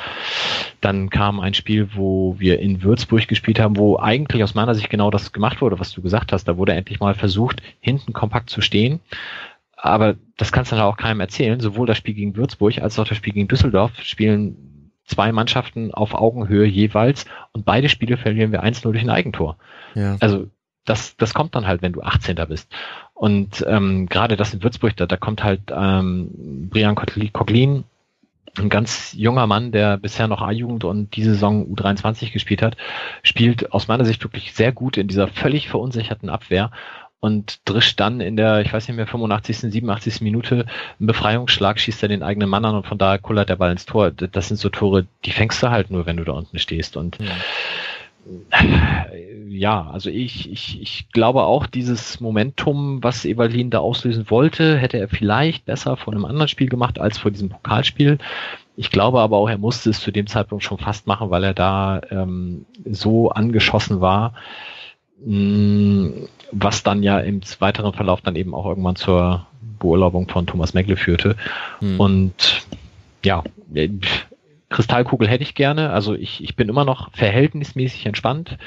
Dann kam ein Spiel, wo wir in Würzburg gespielt haben, wo eigentlich aus meiner Sicht genau das gemacht wurde, was du gesagt hast. Da wurde endlich mal versucht, hinten kompakt zu stehen. Aber das kannst du dann auch keinem erzählen. Sowohl das Spiel gegen Würzburg als auch das Spiel gegen Düsseldorf spielen zwei Mannschaften auf Augenhöhe jeweils und beide Spiele verlieren wir 1-0 durch ein Eigentor. Ja. Also das, das kommt dann halt, wenn du 18. bist. Und ähm, gerade das in Würzburg, da, da kommt halt ähm, Brian Coglin, ein ganz junger Mann, der bisher noch A-Jugend und diese Saison U23 gespielt hat, spielt aus meiner Sicht wirklich sehr gut in dieser völlig verunsicherten Abwehr und drischt dann in der, ich weiß nicht mehr, 85., 87. Minute einen Befreiungsschlag, schießt er den eigenen Mann an und von da kullert der Ball ins Tor. Das sind so Tore, die fängst du halt nur, wenn du da unten stehst. Und ja ja, also ich, ich, ich glaube auch, dieses Momentum, was Evalin da auslösen wollte, hätte er vielleicht besser vor einem anderen Spiel gemacht als vor diesem Pokalspiel. Ich glaube aber auch, er musste es zu dem Zeitpunkt schon fast machen, weil er da ähm, so angeschossen war, mh, mm, was dann ja im weiteren Verlauf dann eben auch irgendwann zur Beurlaubung von Thomas Megle führte. Hm. Und ja, Kristallkugel hätte ich gerne. Also ich, ich bin immer noch verhältnismäßig entspannt,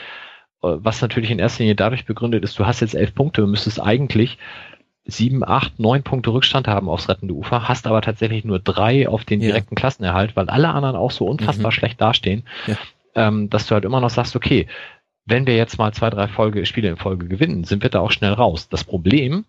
äh, was natürlich in erster Linie dadurch begründet ist, du hast jetzt elf Punkte und müsstest eigentlich sieben, acht, neun Punkte Rückstand haben aufs rettende Ufer, hast aber tatsächlich nur drei auf den direkten ja. Klassenerhalt, weil alle anderen auch so unfassbar mhm. schlecht dastehen, ja. ähm, dass du halt immer noch sagst, okay, wenn wir jetzt mal zwei, drei Folge, Spiele in Folge gewinnen, sind wir da auch schnell raus. Das Problem,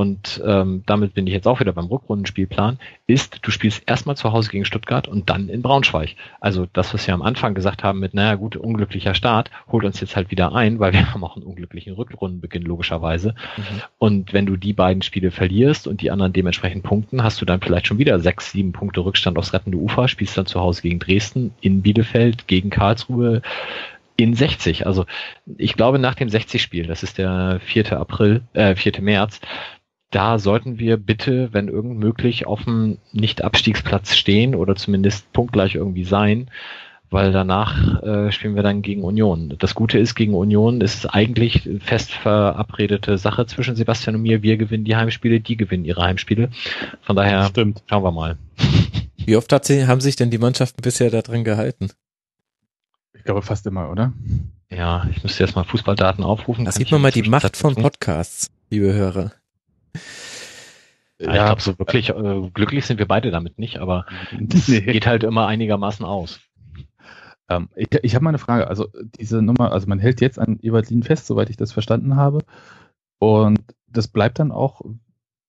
und ähm, damit bin ich jetzt auch wieder beim Rückrundenspielplan, ist, du spielst erstmal zu Hause gegen Stuttgart und dann in Braunschweig. Also das, was wir am Anfang gesagt haben mit, naja gut, unglücklicher Start, holt uns jetzt halt wieder ein, weil wir haben auch einen unglücklichen Rückrundenbeginn logischerweise. Mhm. Und wenn du die beiden Spiele verlierst und die anderen dementsprechend punkten, hast du dann vielleicht schon wieder sechs, sieben Punkte Rückstand aufs rettende Ufer, spielst dann zu Hause gegen Dresden, in Bielefeld, gegen Karlsruhe, in 60. Also ich glaube nach dem 60-Spiel, das ist der 4. April, äh, 4. März, da sollten wir bitte, wenn irgend möglich, auf dem Nicht-Abstiegsplatz stehen oder zumindest punktgleich irgendwie sein, weil danach äh, spielen wir dann gegen Union. Das Gute ist, gegen Union ist es eigentlich fest verabredete Sache zwischen Sebastian und mir. Wir gewinnen die Heimspiele, die gewinnen ihre Heimspiele. Von daher Stimmt. schauen wir mal. Wie oft hat sie, haben sich denn die Mannschaften bisher daran gehalten? Ich glaube fast immer, oder? Ja, ich müsste jetzt mal Fußballdaten aufrufen. Da sieht man mal die Macht von Podcasts, liebe Hörer. Ja, ich glaube, so wirklich äh, glücklich sind wir beide damit nicht, aber es nee. geht halt immer einigermaßen aus. Ähm, ich ich habe mal eine Frage. Also diese Nummer, also man hält jetzt an Evalin fest, soweit ich das verstanden habe. Und das bleibt dann auch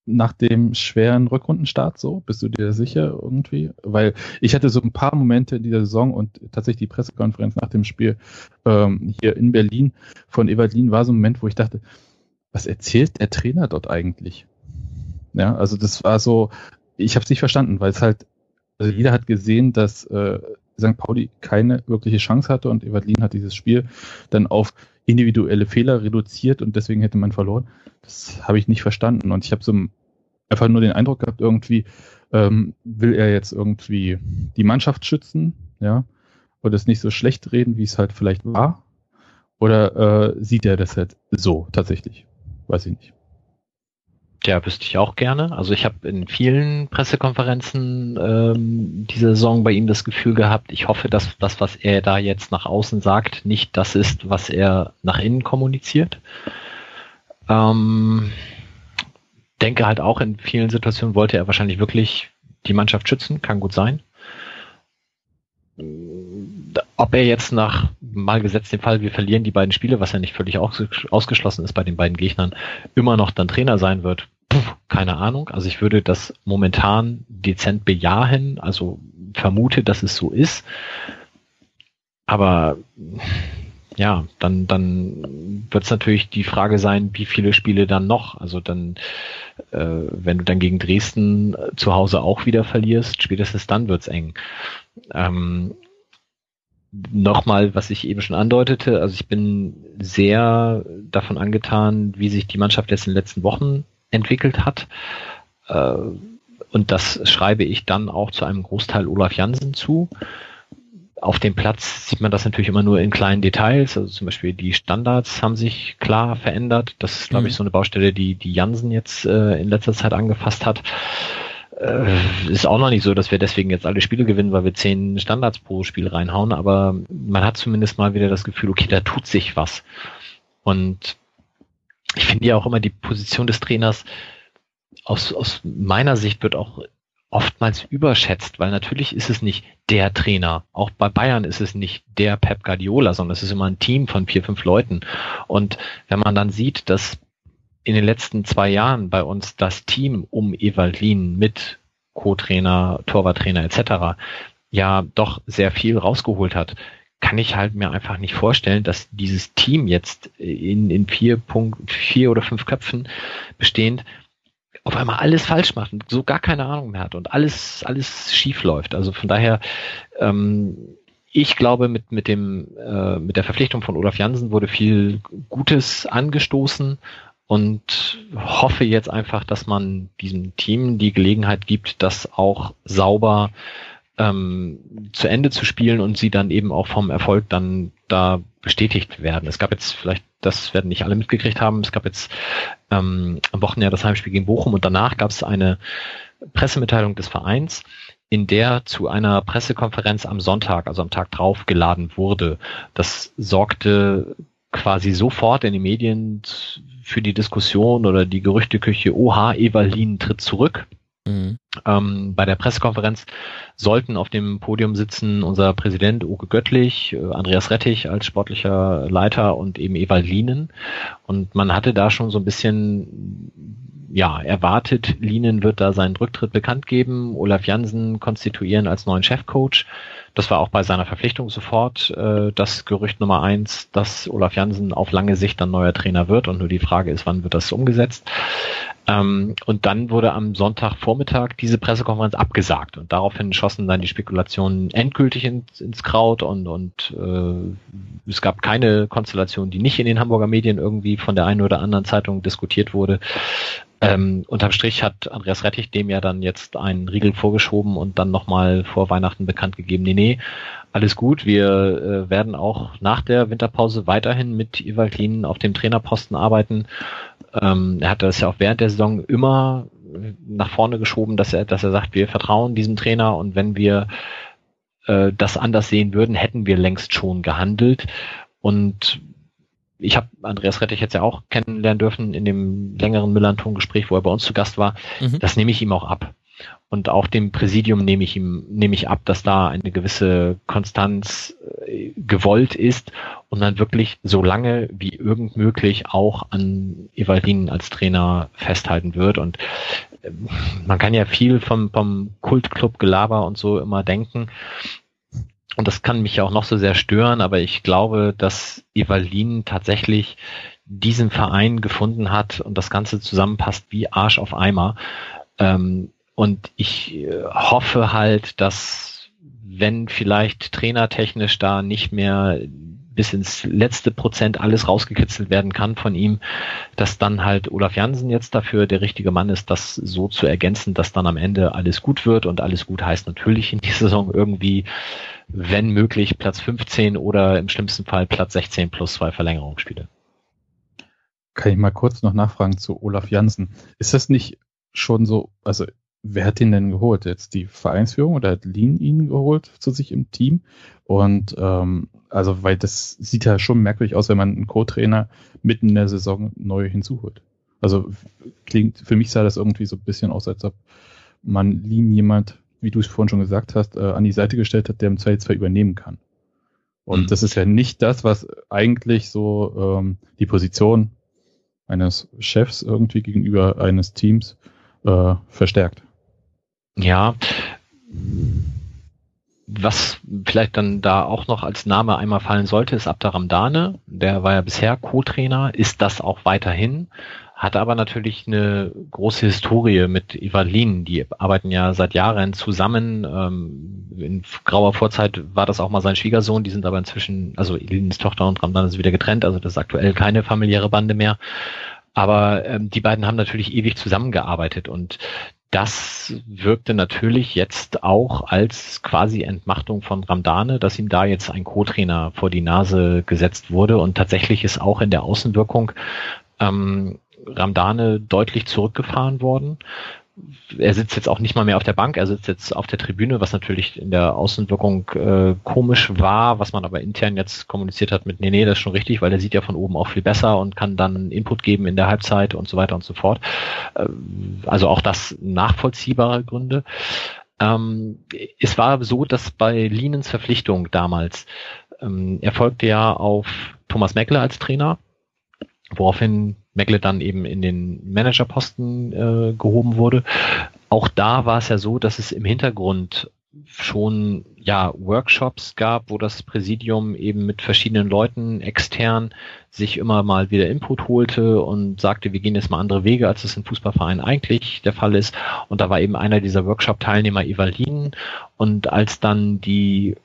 nach dem schweren Rückrundenstart so? Bist du dir sicher irgendwie? Weil ich hatte so ein paar Momente in dieser Saison und tatsächlich die Pressekonferenz nach dem Spiel ähm, hier in Berlin von Evalin war so ein Moment, wo ich dachte, was erzählt der Trainer dort eigentlich? Ja, also das war so, ich habe es nicht verstanden, weil es halt, also jeder hat gesehen, dass äh, St. Pauli keine wirkliche Chance hatte und Evalin hat dieses Spiel dann auf individuelle Fehler reduziert und deswegen hätte man verloren. Das habe ich nicht verstanden und ich habe so einfach nur den Eindruck gehabt, irgendwie ähm, will er jetzt irgendwie die Mannschaft schützen, ja, und es nicht so schlecht reden, wie es halt vielleicht war, oder äh, sieht er das halt so tatsächlich? Weiß ich nicht. Ja, wüsste ich auch gerne. Also ich habe in vielen Pressekonferenzen ähm, diese Saison bei ihm das Gefühl gehabt, ich hoffe, dass das, was er da jetzt nach außen sagt, nicht das ist, was er nach innen kommuniziert. Ähm, denke halt auch, in vielen Situationen wollte er wahrscheinlich wirklich die Mannschaft schützen, kann gut sein. Ob er jetzt nach mal gesetzt dem Fall, wir verlieren die beiden Spiele, was ja nicht völlig ausgeschlossen ist bei den beiden Gegnern, immer noch dann Trainer sein wird, Puh, keine Ahnung. Also ich würde das momentan dezent bejahen, also vermute, dass es so ist. Aber ja, dann, dann wird es natürlich die Frage sein, wie viele Spiele dann noch. Also dann, äh, wenn du dann gegen Dresden zu Hause auch wieder verlierst, spätestens dann wird's eng. Ähm, Nochmal, was ich eben schon andeutete, also ich bin sehr davon angetan, wie sich die Mannschaft jetzt in den letzten Wochen entwickelt hat. Äh, und das schreibe ich dann auch zu einem Großteil Olaf Jansen zu. Auf dem Platz sieht man das natürlich immer nur in kleinen Details. Also zum Beispiel die Standards haben sich klar verändert. Das ist, glaube ich, mhm. so eine Baustelle, die, die Jansen jetzt äh, in letzter Zeit angefasst hat. Äh, ist auch noch nicht so, dass wir deswegen jetzt alle Spiele gewinnen, weil wir zehn Standards pro Spiel reinhauen, aber man hat zumindest mal wieder das Gefühl, okay, da tut sich was. Und ich finde ja auch immer die Position des Trainers aus, aus meiner Sicht wird auch oftmals überschätzt, weil natürlich ist es nicht der Trainer. Auch bei Bayern ist es nicht der Pep Guardiola, sondern es ist immer ein Team von vier, fünf Leuten. Und wenn man dann sieht, dass in den letzten zwei Jahren bei uns das Team um Ewaldin mit Co-Trainer, Torwarttrainer etc. ja doch sehr viel rausgeholt hat, kann ich halt mir einfach nicht vorstellen, dass dieses Team jetzt in, in vier Punkt, vier oder fünf Köpfen bestehend auf einmal alles falsch macht und so gar keine Ahnung mehr hat und alles, alles schief läuft. Also von daher, ähm, ich glaube, mit, mit dem, äh, mit der Verpflichtung von Olaf Jansen wurde viel Gutes angestoßen und hoffe jetzt einfach, dass man diesem Team die Gelegenheit gibt, das auch sauber ähm, zu Ende zu spielen und sie dann eben auch vom Erfolg dann da bestätigt werden. Es gab jetzt vielleicht, das werden nicht alle mitgekriegt haben, es gab jetzt ähm, am Wochenende das Heimspiel gegen Bochum und danach gab es eine Pressemitteilung des Vereins, in der zu einer Pressekonferenz am Sonntag, also am Tag drauf, geladen wurde. Das sorgte quasi sofort in den Medien für die Diskussion oder die Gerüchteküche, oha, Evalin tritt zurück. Mhm. Ähm, bei der Pressekonferenz sollten auf dem Podium sitzen unser Präsident Uwe Göttlich, äh, Andreas Rettich als sportlicher Leiter und eben Ewald Lienen. Und man hatte da schon so ein bisschen ja, erwartet, Lienen wird da seinen Rücktritt bekannt geben, Olaf Jansen konstituieren als neuen Chefcoach. Das war auch bei seiner Verpflichtung sofort äh, das Gerücht Nummer eins, dass Olaf Jansen auf lange Sicht dann neuer Trainer wird und nur die Frage ist, wann wird das umgesetzt. Ähm, und dann wurde am Sonntagvormittag diese Pressekonferenz abgesagt und daraufhin schossen dann die Spekulationen endgültig ins, ins Kraut und, und äh, es gab keine Konstellation, die nicht in den Hamburger Medien irgendwie von der einen oder anderen Zeitung diskutiert wurde. Ähm, unterm Strich hat Andreas Rettich dem ja dann jetzt einen Riegel vorgeschoben und dann nochmal vor Weihnachten bekannt gegeben, nee, nee, alles gut, wir äh, werden auch nach der Winterpause weiterhin mit Ivalin auf dem Trainerposten arbeiten. Ähm, er hat das ja auch während der Saison immer nach vorne geschoben, dass er, dass er sagt, wir vertrauen diesem Trainer und wenn wir äh, das anders sehen würden, hätten wir längst schon gehandelt. Und ich habe Andreas Rettich jetzt ja auch kennenlernen dürfen in dem längeren Millanton-Gespräch, wo er bei uns zu Gast war. Mhm. Das nehme ich ihm auch ab. Und auch dem Präsidium nehme ich ihm, nehme ich ab, dass da eine gewisse Konstanz äh, gewollt ist und dann wirklich so lange wie irgend möglich auch an Evaldin als Trainer festhalten wird. Und äh, man kann ja viel vom, vom Kultclub Gelaber und so immer denken und das kann mich ja auch noch so sehr stören, aber ich glaube, dass Evalin tatsächlich diesen Verein gefunden hat und das Ganze zusammenpasst wie Arsch auf Eimer. Ähm, und ich äh, hoffe halt, dass wenn vielleicht trainertechnisch da nicht mehr bis ins letzte Prozent alles rausgekitzelt werden kann von ihm, dass dann halt Olaf Jansen jetzt dafür der richtige Mann ist, das so zu ergänzen, dass dann am Ende alles gut wird und alles gut heißt natürlich in dieser Saison irgendwie wenn möglich Platz 15 oder im schlimmsten Fall Platz 16 plus zwei Verlängerungsspiele. Kann ich mal kurz noch nachfragen zu Olaf Jansen. Ist das nicht schon so, also wer hat ihn denn geholt? Jetzt die Vereinsführung oder hat Lien ihn geholt zu sich im Team? Und ähm, also, weil das sieht ja schon merkwürdig aus, wenn man einen Co-Trainer mitten in der Saison neu hinzuholt. Also klingt, für mich sah das irgendwie so ein bisschen aus, als ob man Lien jemand wie du es vorhin schon gesagt hast, äh, an die Seite gestellt hat, der im Zweifelsfall übernehmen kann. Und mhm. das ist ja nicht das, was eigentlich so ähm, die Position eines Chefs irgendwie gegenüber eines Teams äh, verstärkt. Ja, was vielleicht dann da auch noch als Name einmal fallen sollte, ist Abdaramdane. Der war ja bisher Co-Trainer, ist das auch weiterhin hat aber natürlich eine große Historie mit Evalin. Die arbeiten ja seit Jahren zusammen. Ähm, in grauer Vorzeit war das auch mal sein Schwiegersohn. Die sind aber inzwischen, also Elins Tochter und Ramdan ist wieder getrennt. Also das ist aktuell keine familiäre Bande mehr. Aber ähm, die beiden haben natürlich ewig zusammengearbeitet und das wirkte natürlich jetzt auch als quasi Entmachtung von Ramdane, dass ihm da jetzt ein Co-Trainer vor die Nase gesetzt wurde. Und tatsächlich ist auch in der Außenwirkung ähm, Ramdane deutlich zurückgefahren worden. Er sitzt jetzt auch nicht mal mehr auf der Bank, er sitzt jetzt auf der Tribüne, was natürlich in der Außenwirkung äh, komisch war, was man aber intern jetzt kommuniziert hat mit, nee, nee, das ist schon richtig, weil er sieht ja von oben auch viel besser und kann dann Input geben in der Halbzeit und so weiter und so fort. Äh, also auch das nachvollziehbare Gründe. Ähm, es war so, dass bei Lienens Verpflichtung damals, ähm, er folgte ja auf Thomas Meckler als Trainer, woraufhin Meckle dann eben in den Managerposten äh, gehoben wurde. Auch da war es ja so, dass es im Hintergrund schon ja Workshops gab, wo das Präsidium eben mit verschiedenen Leuten extern sich immer mal wieder Input holte und sagte, wir gehen jetzt mal andere Wege, als es in Fußballvereinen eigentlich der Fall ist. Und da war eben einer dieser Workshop-Teilnehmer Evalin. Und als dann die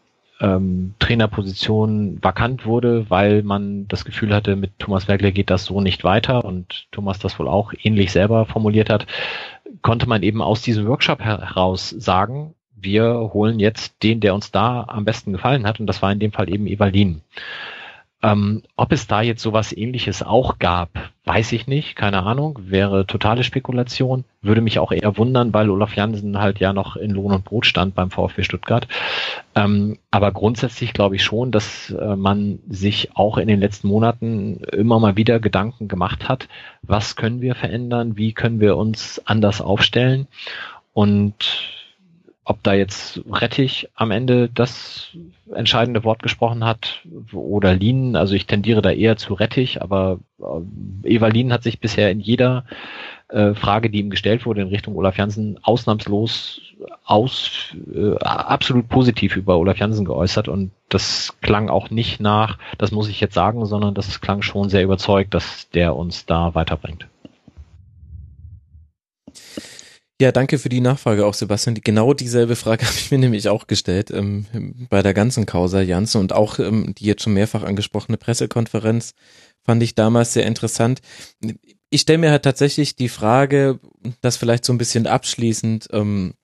ähm, Trainerposition vakant wurde, weil man das Gefühl hatte, mit Thomas Wergler geht das so nicht weiter und Thomas das wohl auch ähnlich selber formuliert hat, konnte man eben aus diesem Workshop heraus sagen, wir holen jetzt den, der uns da am besten gefallen hat und das war in dem Fall eben Evalin. Ähm, ob es da jetzt sowas ähnliches auch gab, weiß ich nicht, keine Ahnung, wäre totale Spekulation, würde mich auch eher wundern, weil Olaf Jansen halt ja noch in Lohn und Brot stand beim VfB Stuttgart. Ähm, aber grundsätzlich glaube ich schon, dass äh, man sich auch in den letzten Monaten immer mal wieder Gedanken gemacht hat, was können wir verändern, wie können wir uns anders aufstellen? Und ob da jetzt Rettich am Ende das entscheidende Wort gesprochen hat oder Lien, also ich tendiere da eher zu Rettich, aber äh, Eva Lien hat sich bisher in jeder äh, Frage, die ihm gestellt wurde in Richtung Olaf Jansen, ausnahmslos aus äh, absolut positiv über Olaf Jansen geäußert und das klang auch nicht nach, das muss ich jetzt sagen, sondern das klang schon sehr überzeugt, dass der uns da weiterbringt. Ja, danke für die Nachfrage auch, Sebastian. Genau dieselbe Frage habe ich mir nämlich auch gestellt ähm, bei der ganzen Causa Janssen und auch ähm, die jetzt schon mehrfach angesprochene Pressekonferenz fand ich damals sehr interessant. Ich stelle mir halt tatsächlich die Frage, das vielleicht so ein bisschen abschließend ähm,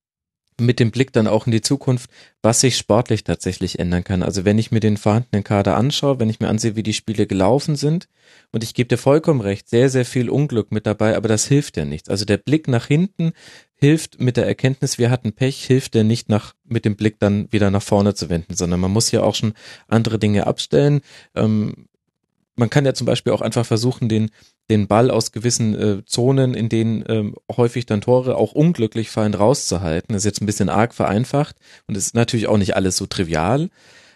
mit dem Blick dann auch in die Zukunft, was sich sportlich tatsächlich ändern kann. Also wenn ich mir den vorhandenen Kader anschaue, wenn ich mir ansehe, wie die Spiele gelaufen sind, und ich gebe dir vollkommen recht, sehr, sehr viel Unglück mit dabei, aber das hilft ja nichts. Also der Blick nach hinten hilft mit der Erkenntnis, wir hatten Pech, hilft der nicht nach, mit dem Blick dann wieder nach vorne zu wenden, sondern man muss ja auch schon andere Dinge abstellen. Ähm, man kann ja zum Beispiel auch einfach versuchen, den, den Ball aus gewissen äh, Zonen, in denen ähm, häufig dann Tore auch unglücklich fallen, rauszuhalten. Das ist jetzt ein bisschen arg vereinfacht und ist natürlich auch nicht alles so trivial.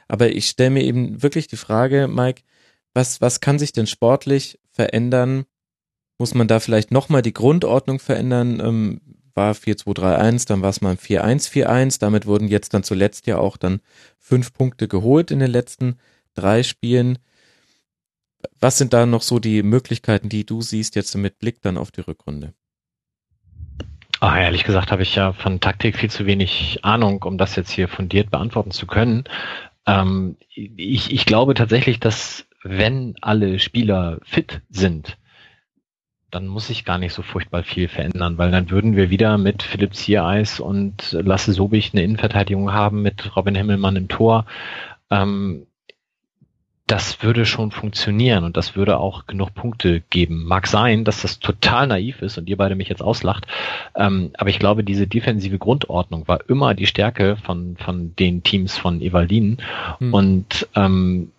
Aber ich stelle mir eben wirklich die Frage, Mike, was, was kann sich denn sportlich verändern? Muss man da vielleicht nochmal die Grundordnung verändern? Ähm, war 4-2-3-1, dann war es mal ein 4-1-4-1. Damit wurden jetzt dann zuletzt ja auch dann fünf Punkte geholt in den letzten drei Spielen. Was sind da noch so die Möglichkeiten, die du siehst jetzt mit Blick dann auf die Rückrunde? Ah, ehrlich gesagt habe ich ja von Taktik viel zu wenig Ahnung, um das jetzt hier fundiert beantworten zu können. Ähm, ich, ich glaube tatsächlich, dass wenn alle Spieler fit sind, dann muss sich gar nicht so furchtbar viel verändern, weil dann würden wir wieder mit Philipp Ziereis und Lasse Sobich eine Innenverteidigung haben mit Robin Himmelmann im Tor. Ähm, das würde schon funktionieren und das würde auch genug Punkte geben. Mag sein, dass das total naiv ist und ihr beide mich jetzt auslacht, ähm, aber ich glaube, diese defensive Grundordnung war immer die Stärke von, von den Teams von Evaldin hm. und ähm,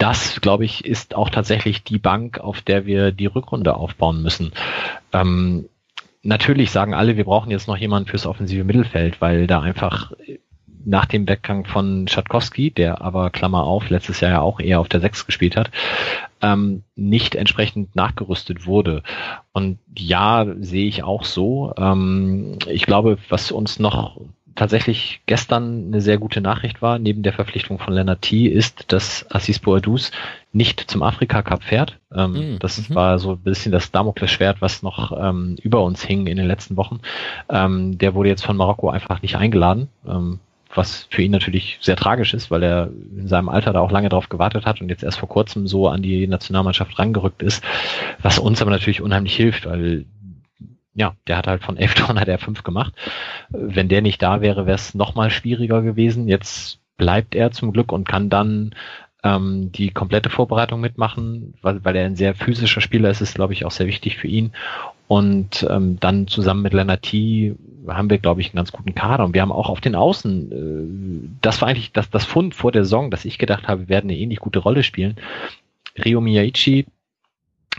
das, glaube ich, ist auch tatsächlich die Bank, auf der wir die Rückrunde aufbauen müssen. Ähm, natürlich sagen alle, wir brauchen jetzt noch jemanden fürs offensive Mittelfeld, weil da einfach nach dem Weggang von Schatkowski, der aber Klammer auf, letztes Jahr ja auch eher auf der 6 gespielt hat, ähm, nicht entsprechend nachgerüstet wurde. Und ja, sehe ich auch so. Ähm, ich glaube, was uns noch tatsächlich gestern eine sehr gute Nachricht war, neben der Verpflichtung von Lennart T., ist, dass Assis Boadus nicht zum Afrika Cup fährt. Ähm, mhm. Das war so ein bisschen das Damoklesschwert, was noch ähm, über uns hing in den letzten Wochen. Ähm, der wurde jetzt von Marokko einfach nicht eingeladen. Was für ihn natürlich sehr tragisch ist, weil er in seinem Alter da auch lange drauf gewartet hat und jetzt erst vor kurzem so an die Nationalmannschaft rangerückt ist, was uns aber natürlich unheimlich hilft, weil ja, der hat halt von elf Tonnen hat er fünf gemacht. Wenn der nicht da wäre, wäre es nochmal schwieriger gewesen. Jetzt bleibt er zum Glück und kann dann ähm, die komplette Vorbereitung mitmachen, weil, weil er ein sehr physischer Spieler ist, ist, glaube ich, auch sehr wichtig für ihn. Und ähm, dann zusammen mit Lennart T haben wir, glaube ich, einen ganz guten Kader. Und wir haben auch auf den Außen, äh, das war eigentlich das, das Fund vor der Saison, dass ich gedacht habe, wir werden eine ähnlich gute Rolle spielen. Rio Miyaichi,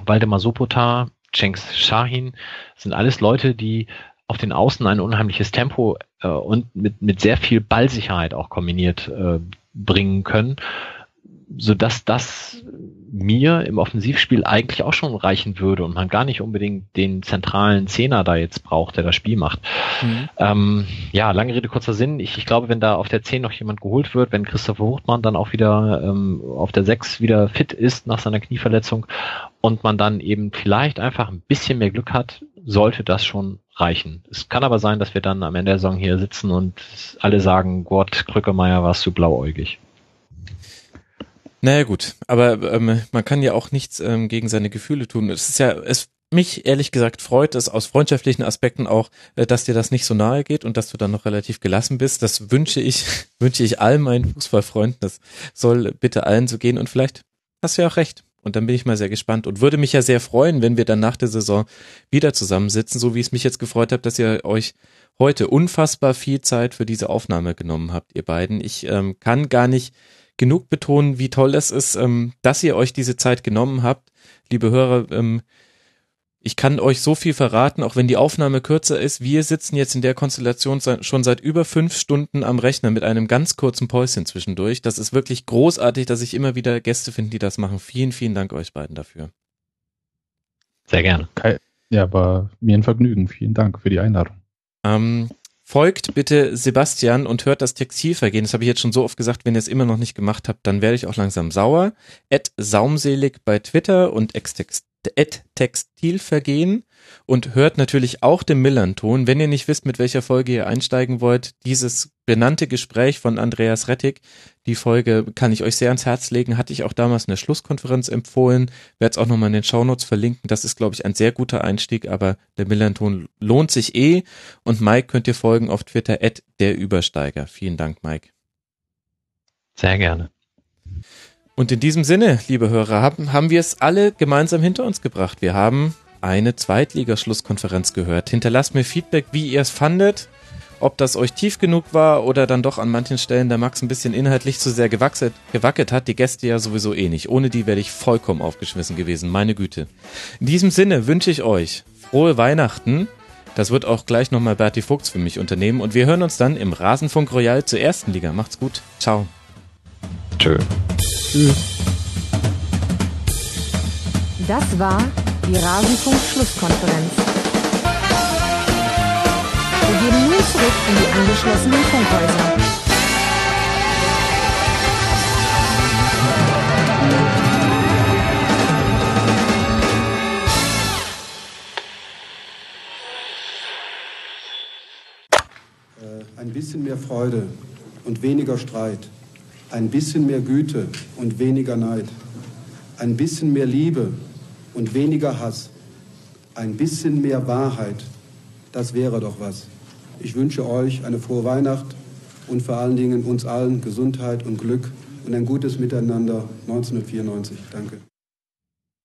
Waldemar Sopota, Cenks Shahin, sind alles Leute, die auf den Außen ein unheimliches Tempo äh, und mit, mit sehr viel Ballsicherheit auch kombiniert äh, bringen können so dass das mir im Offensivspiel eigentlich auch schon reichen würde und man gar nicht unbedingt den zentralen Zehner da jetzt braucht, der das Spiel macht. Mhm. Ähm, ja, lange Rede, kurzer Sinn. Ich, ich glaube, wenn da auf der 10 noch jemand geholt wird, wenn Christopher Huchtmann dann auch wieder ähm, auf der 6 wieder fit ist nach seiner Knieverletzung und man dann eben vielleicht einfach ein bisschen mehr Glück hat, sollte das schon reichen. Es kann aber sein, dass wir dann am Ende der Saison hier sitzen und alle sagen, Gott, Krückemeier, warst du blauäugig. Naja gut, aber ähm, man kann ja auch nichts ähm, gegen seine Gefühle tun. Es ist ja, es mich ehrlich gesagt freut es aus freundschaftlichen Aspekten auch, äh, dass dir das nicht so nahe geht und dass du dann noch relativ gelassen bist. Das wünsche ich, wünsche ich all meinen Fußballfreunden. Das soll bitte allen so gehen und vielleicht hast du ja auch recht. Und dann bin ich mal sehr gespannt und würde mich ja sehr freuen, wenn wir dann nach der Saison wieder zusammensitzen, so wie es mich jetzt gefreut hat, dass ihr euch heute unfassbar viel Zeit für diese Aufnahme genommen habt, ihr beiden. Ich ähm, kann gar nicht genug betonen, wie toll es ist, ähm, dass ihr euch diese Zeit genommen habt. Liebe Hörer, ähm, ich kann euch so viel verraten, auch wenn die Aufnahme kürzer ist. Wir sitzen jetzt in der Konstellation schon seit über fünf Stunden am Rechner mit einem ganz kurzen Päuschen zwischendurch. Das ist wirklich großartig, dass ich immer wieder Gäste finde, die das machen. Vielen, vielen Dank euch beiden dafür. Sehr gerne. Ja, war mir ein Vergnügen. Vielen Dank für die Einladung. Ähm, Folgt bitte Sebastian und hört das Textilvergehen. Das habe ich jetzt schon so oft gesagt. Wenn ihr es immer noch nicht gemacht habt, dann werde ich auch langsam sauer. At saumselig bei Twitter und Textilvergehen und hört natürlich auch den Millern-Ton. Wenn ihr nicht wisst, mit welcher Folge ihr einsteigen wollt, dieses benannte Gespräch von Andreas Rettig, die Folge kann ich euch sehr ans Herz legen, hatte ich auch damals in der Schlusskonferenz empfohlen, werde es auch nochmal in den Shownotes verlinken. Das ist, glaube ich, ein sehr guter Einstieg, aber der Millern-Ton lohnt sich eh und Mike könnt ihr folgen auf Twitter at der Übersteiger. Vielen Dank, Mike. Sehr gerne. Und in diesem Sinne, liebe Hörer, haben, haben wir es alle gemeinsam hinter uns gebracht. Wir haben eine Zweitligaschlusskonferenz gehört. Hinterlasst mir Feedback, wie ihr es fandet, ob das euch tief genug war oder dann doch an manchen Stellen der Max ein bisschen inhaltlich zu sehr gewachset, gewackelt hat. Die Gäste ja sowieso eh nicht. Ohne die wäre ich vollkommen aufgeschmissen gewesen. Meine Güte. In diesem Sinne wünsche ich euch frohe Weihnachten. Das wird auch gleich nochmal Berti Fuchs für mich unternehmen. Und wir hören uns dann im Rasenfunk Royal zur ersten Liga. Macht's gut. Ciao. Tschö. Tschüss. Das war die Rasenfunk-Schlusskonferenz. Wir gehen nun zurück in die angeschlossenen Funkhäuser. Äh, ein bisschen mehr Freude und weniger Streit ein bisschen mehr Güte und weniger Neid, ein bisschen mehr Liebe und weniger Hass, ein bisschen mehr Wahrheit, das wäre doch was. Ich wünsche euch eine frohe Weihnacht und vor allen Dingen uns allen Gesundheit und Glück und ein gutes Miteinander 1994. Danke.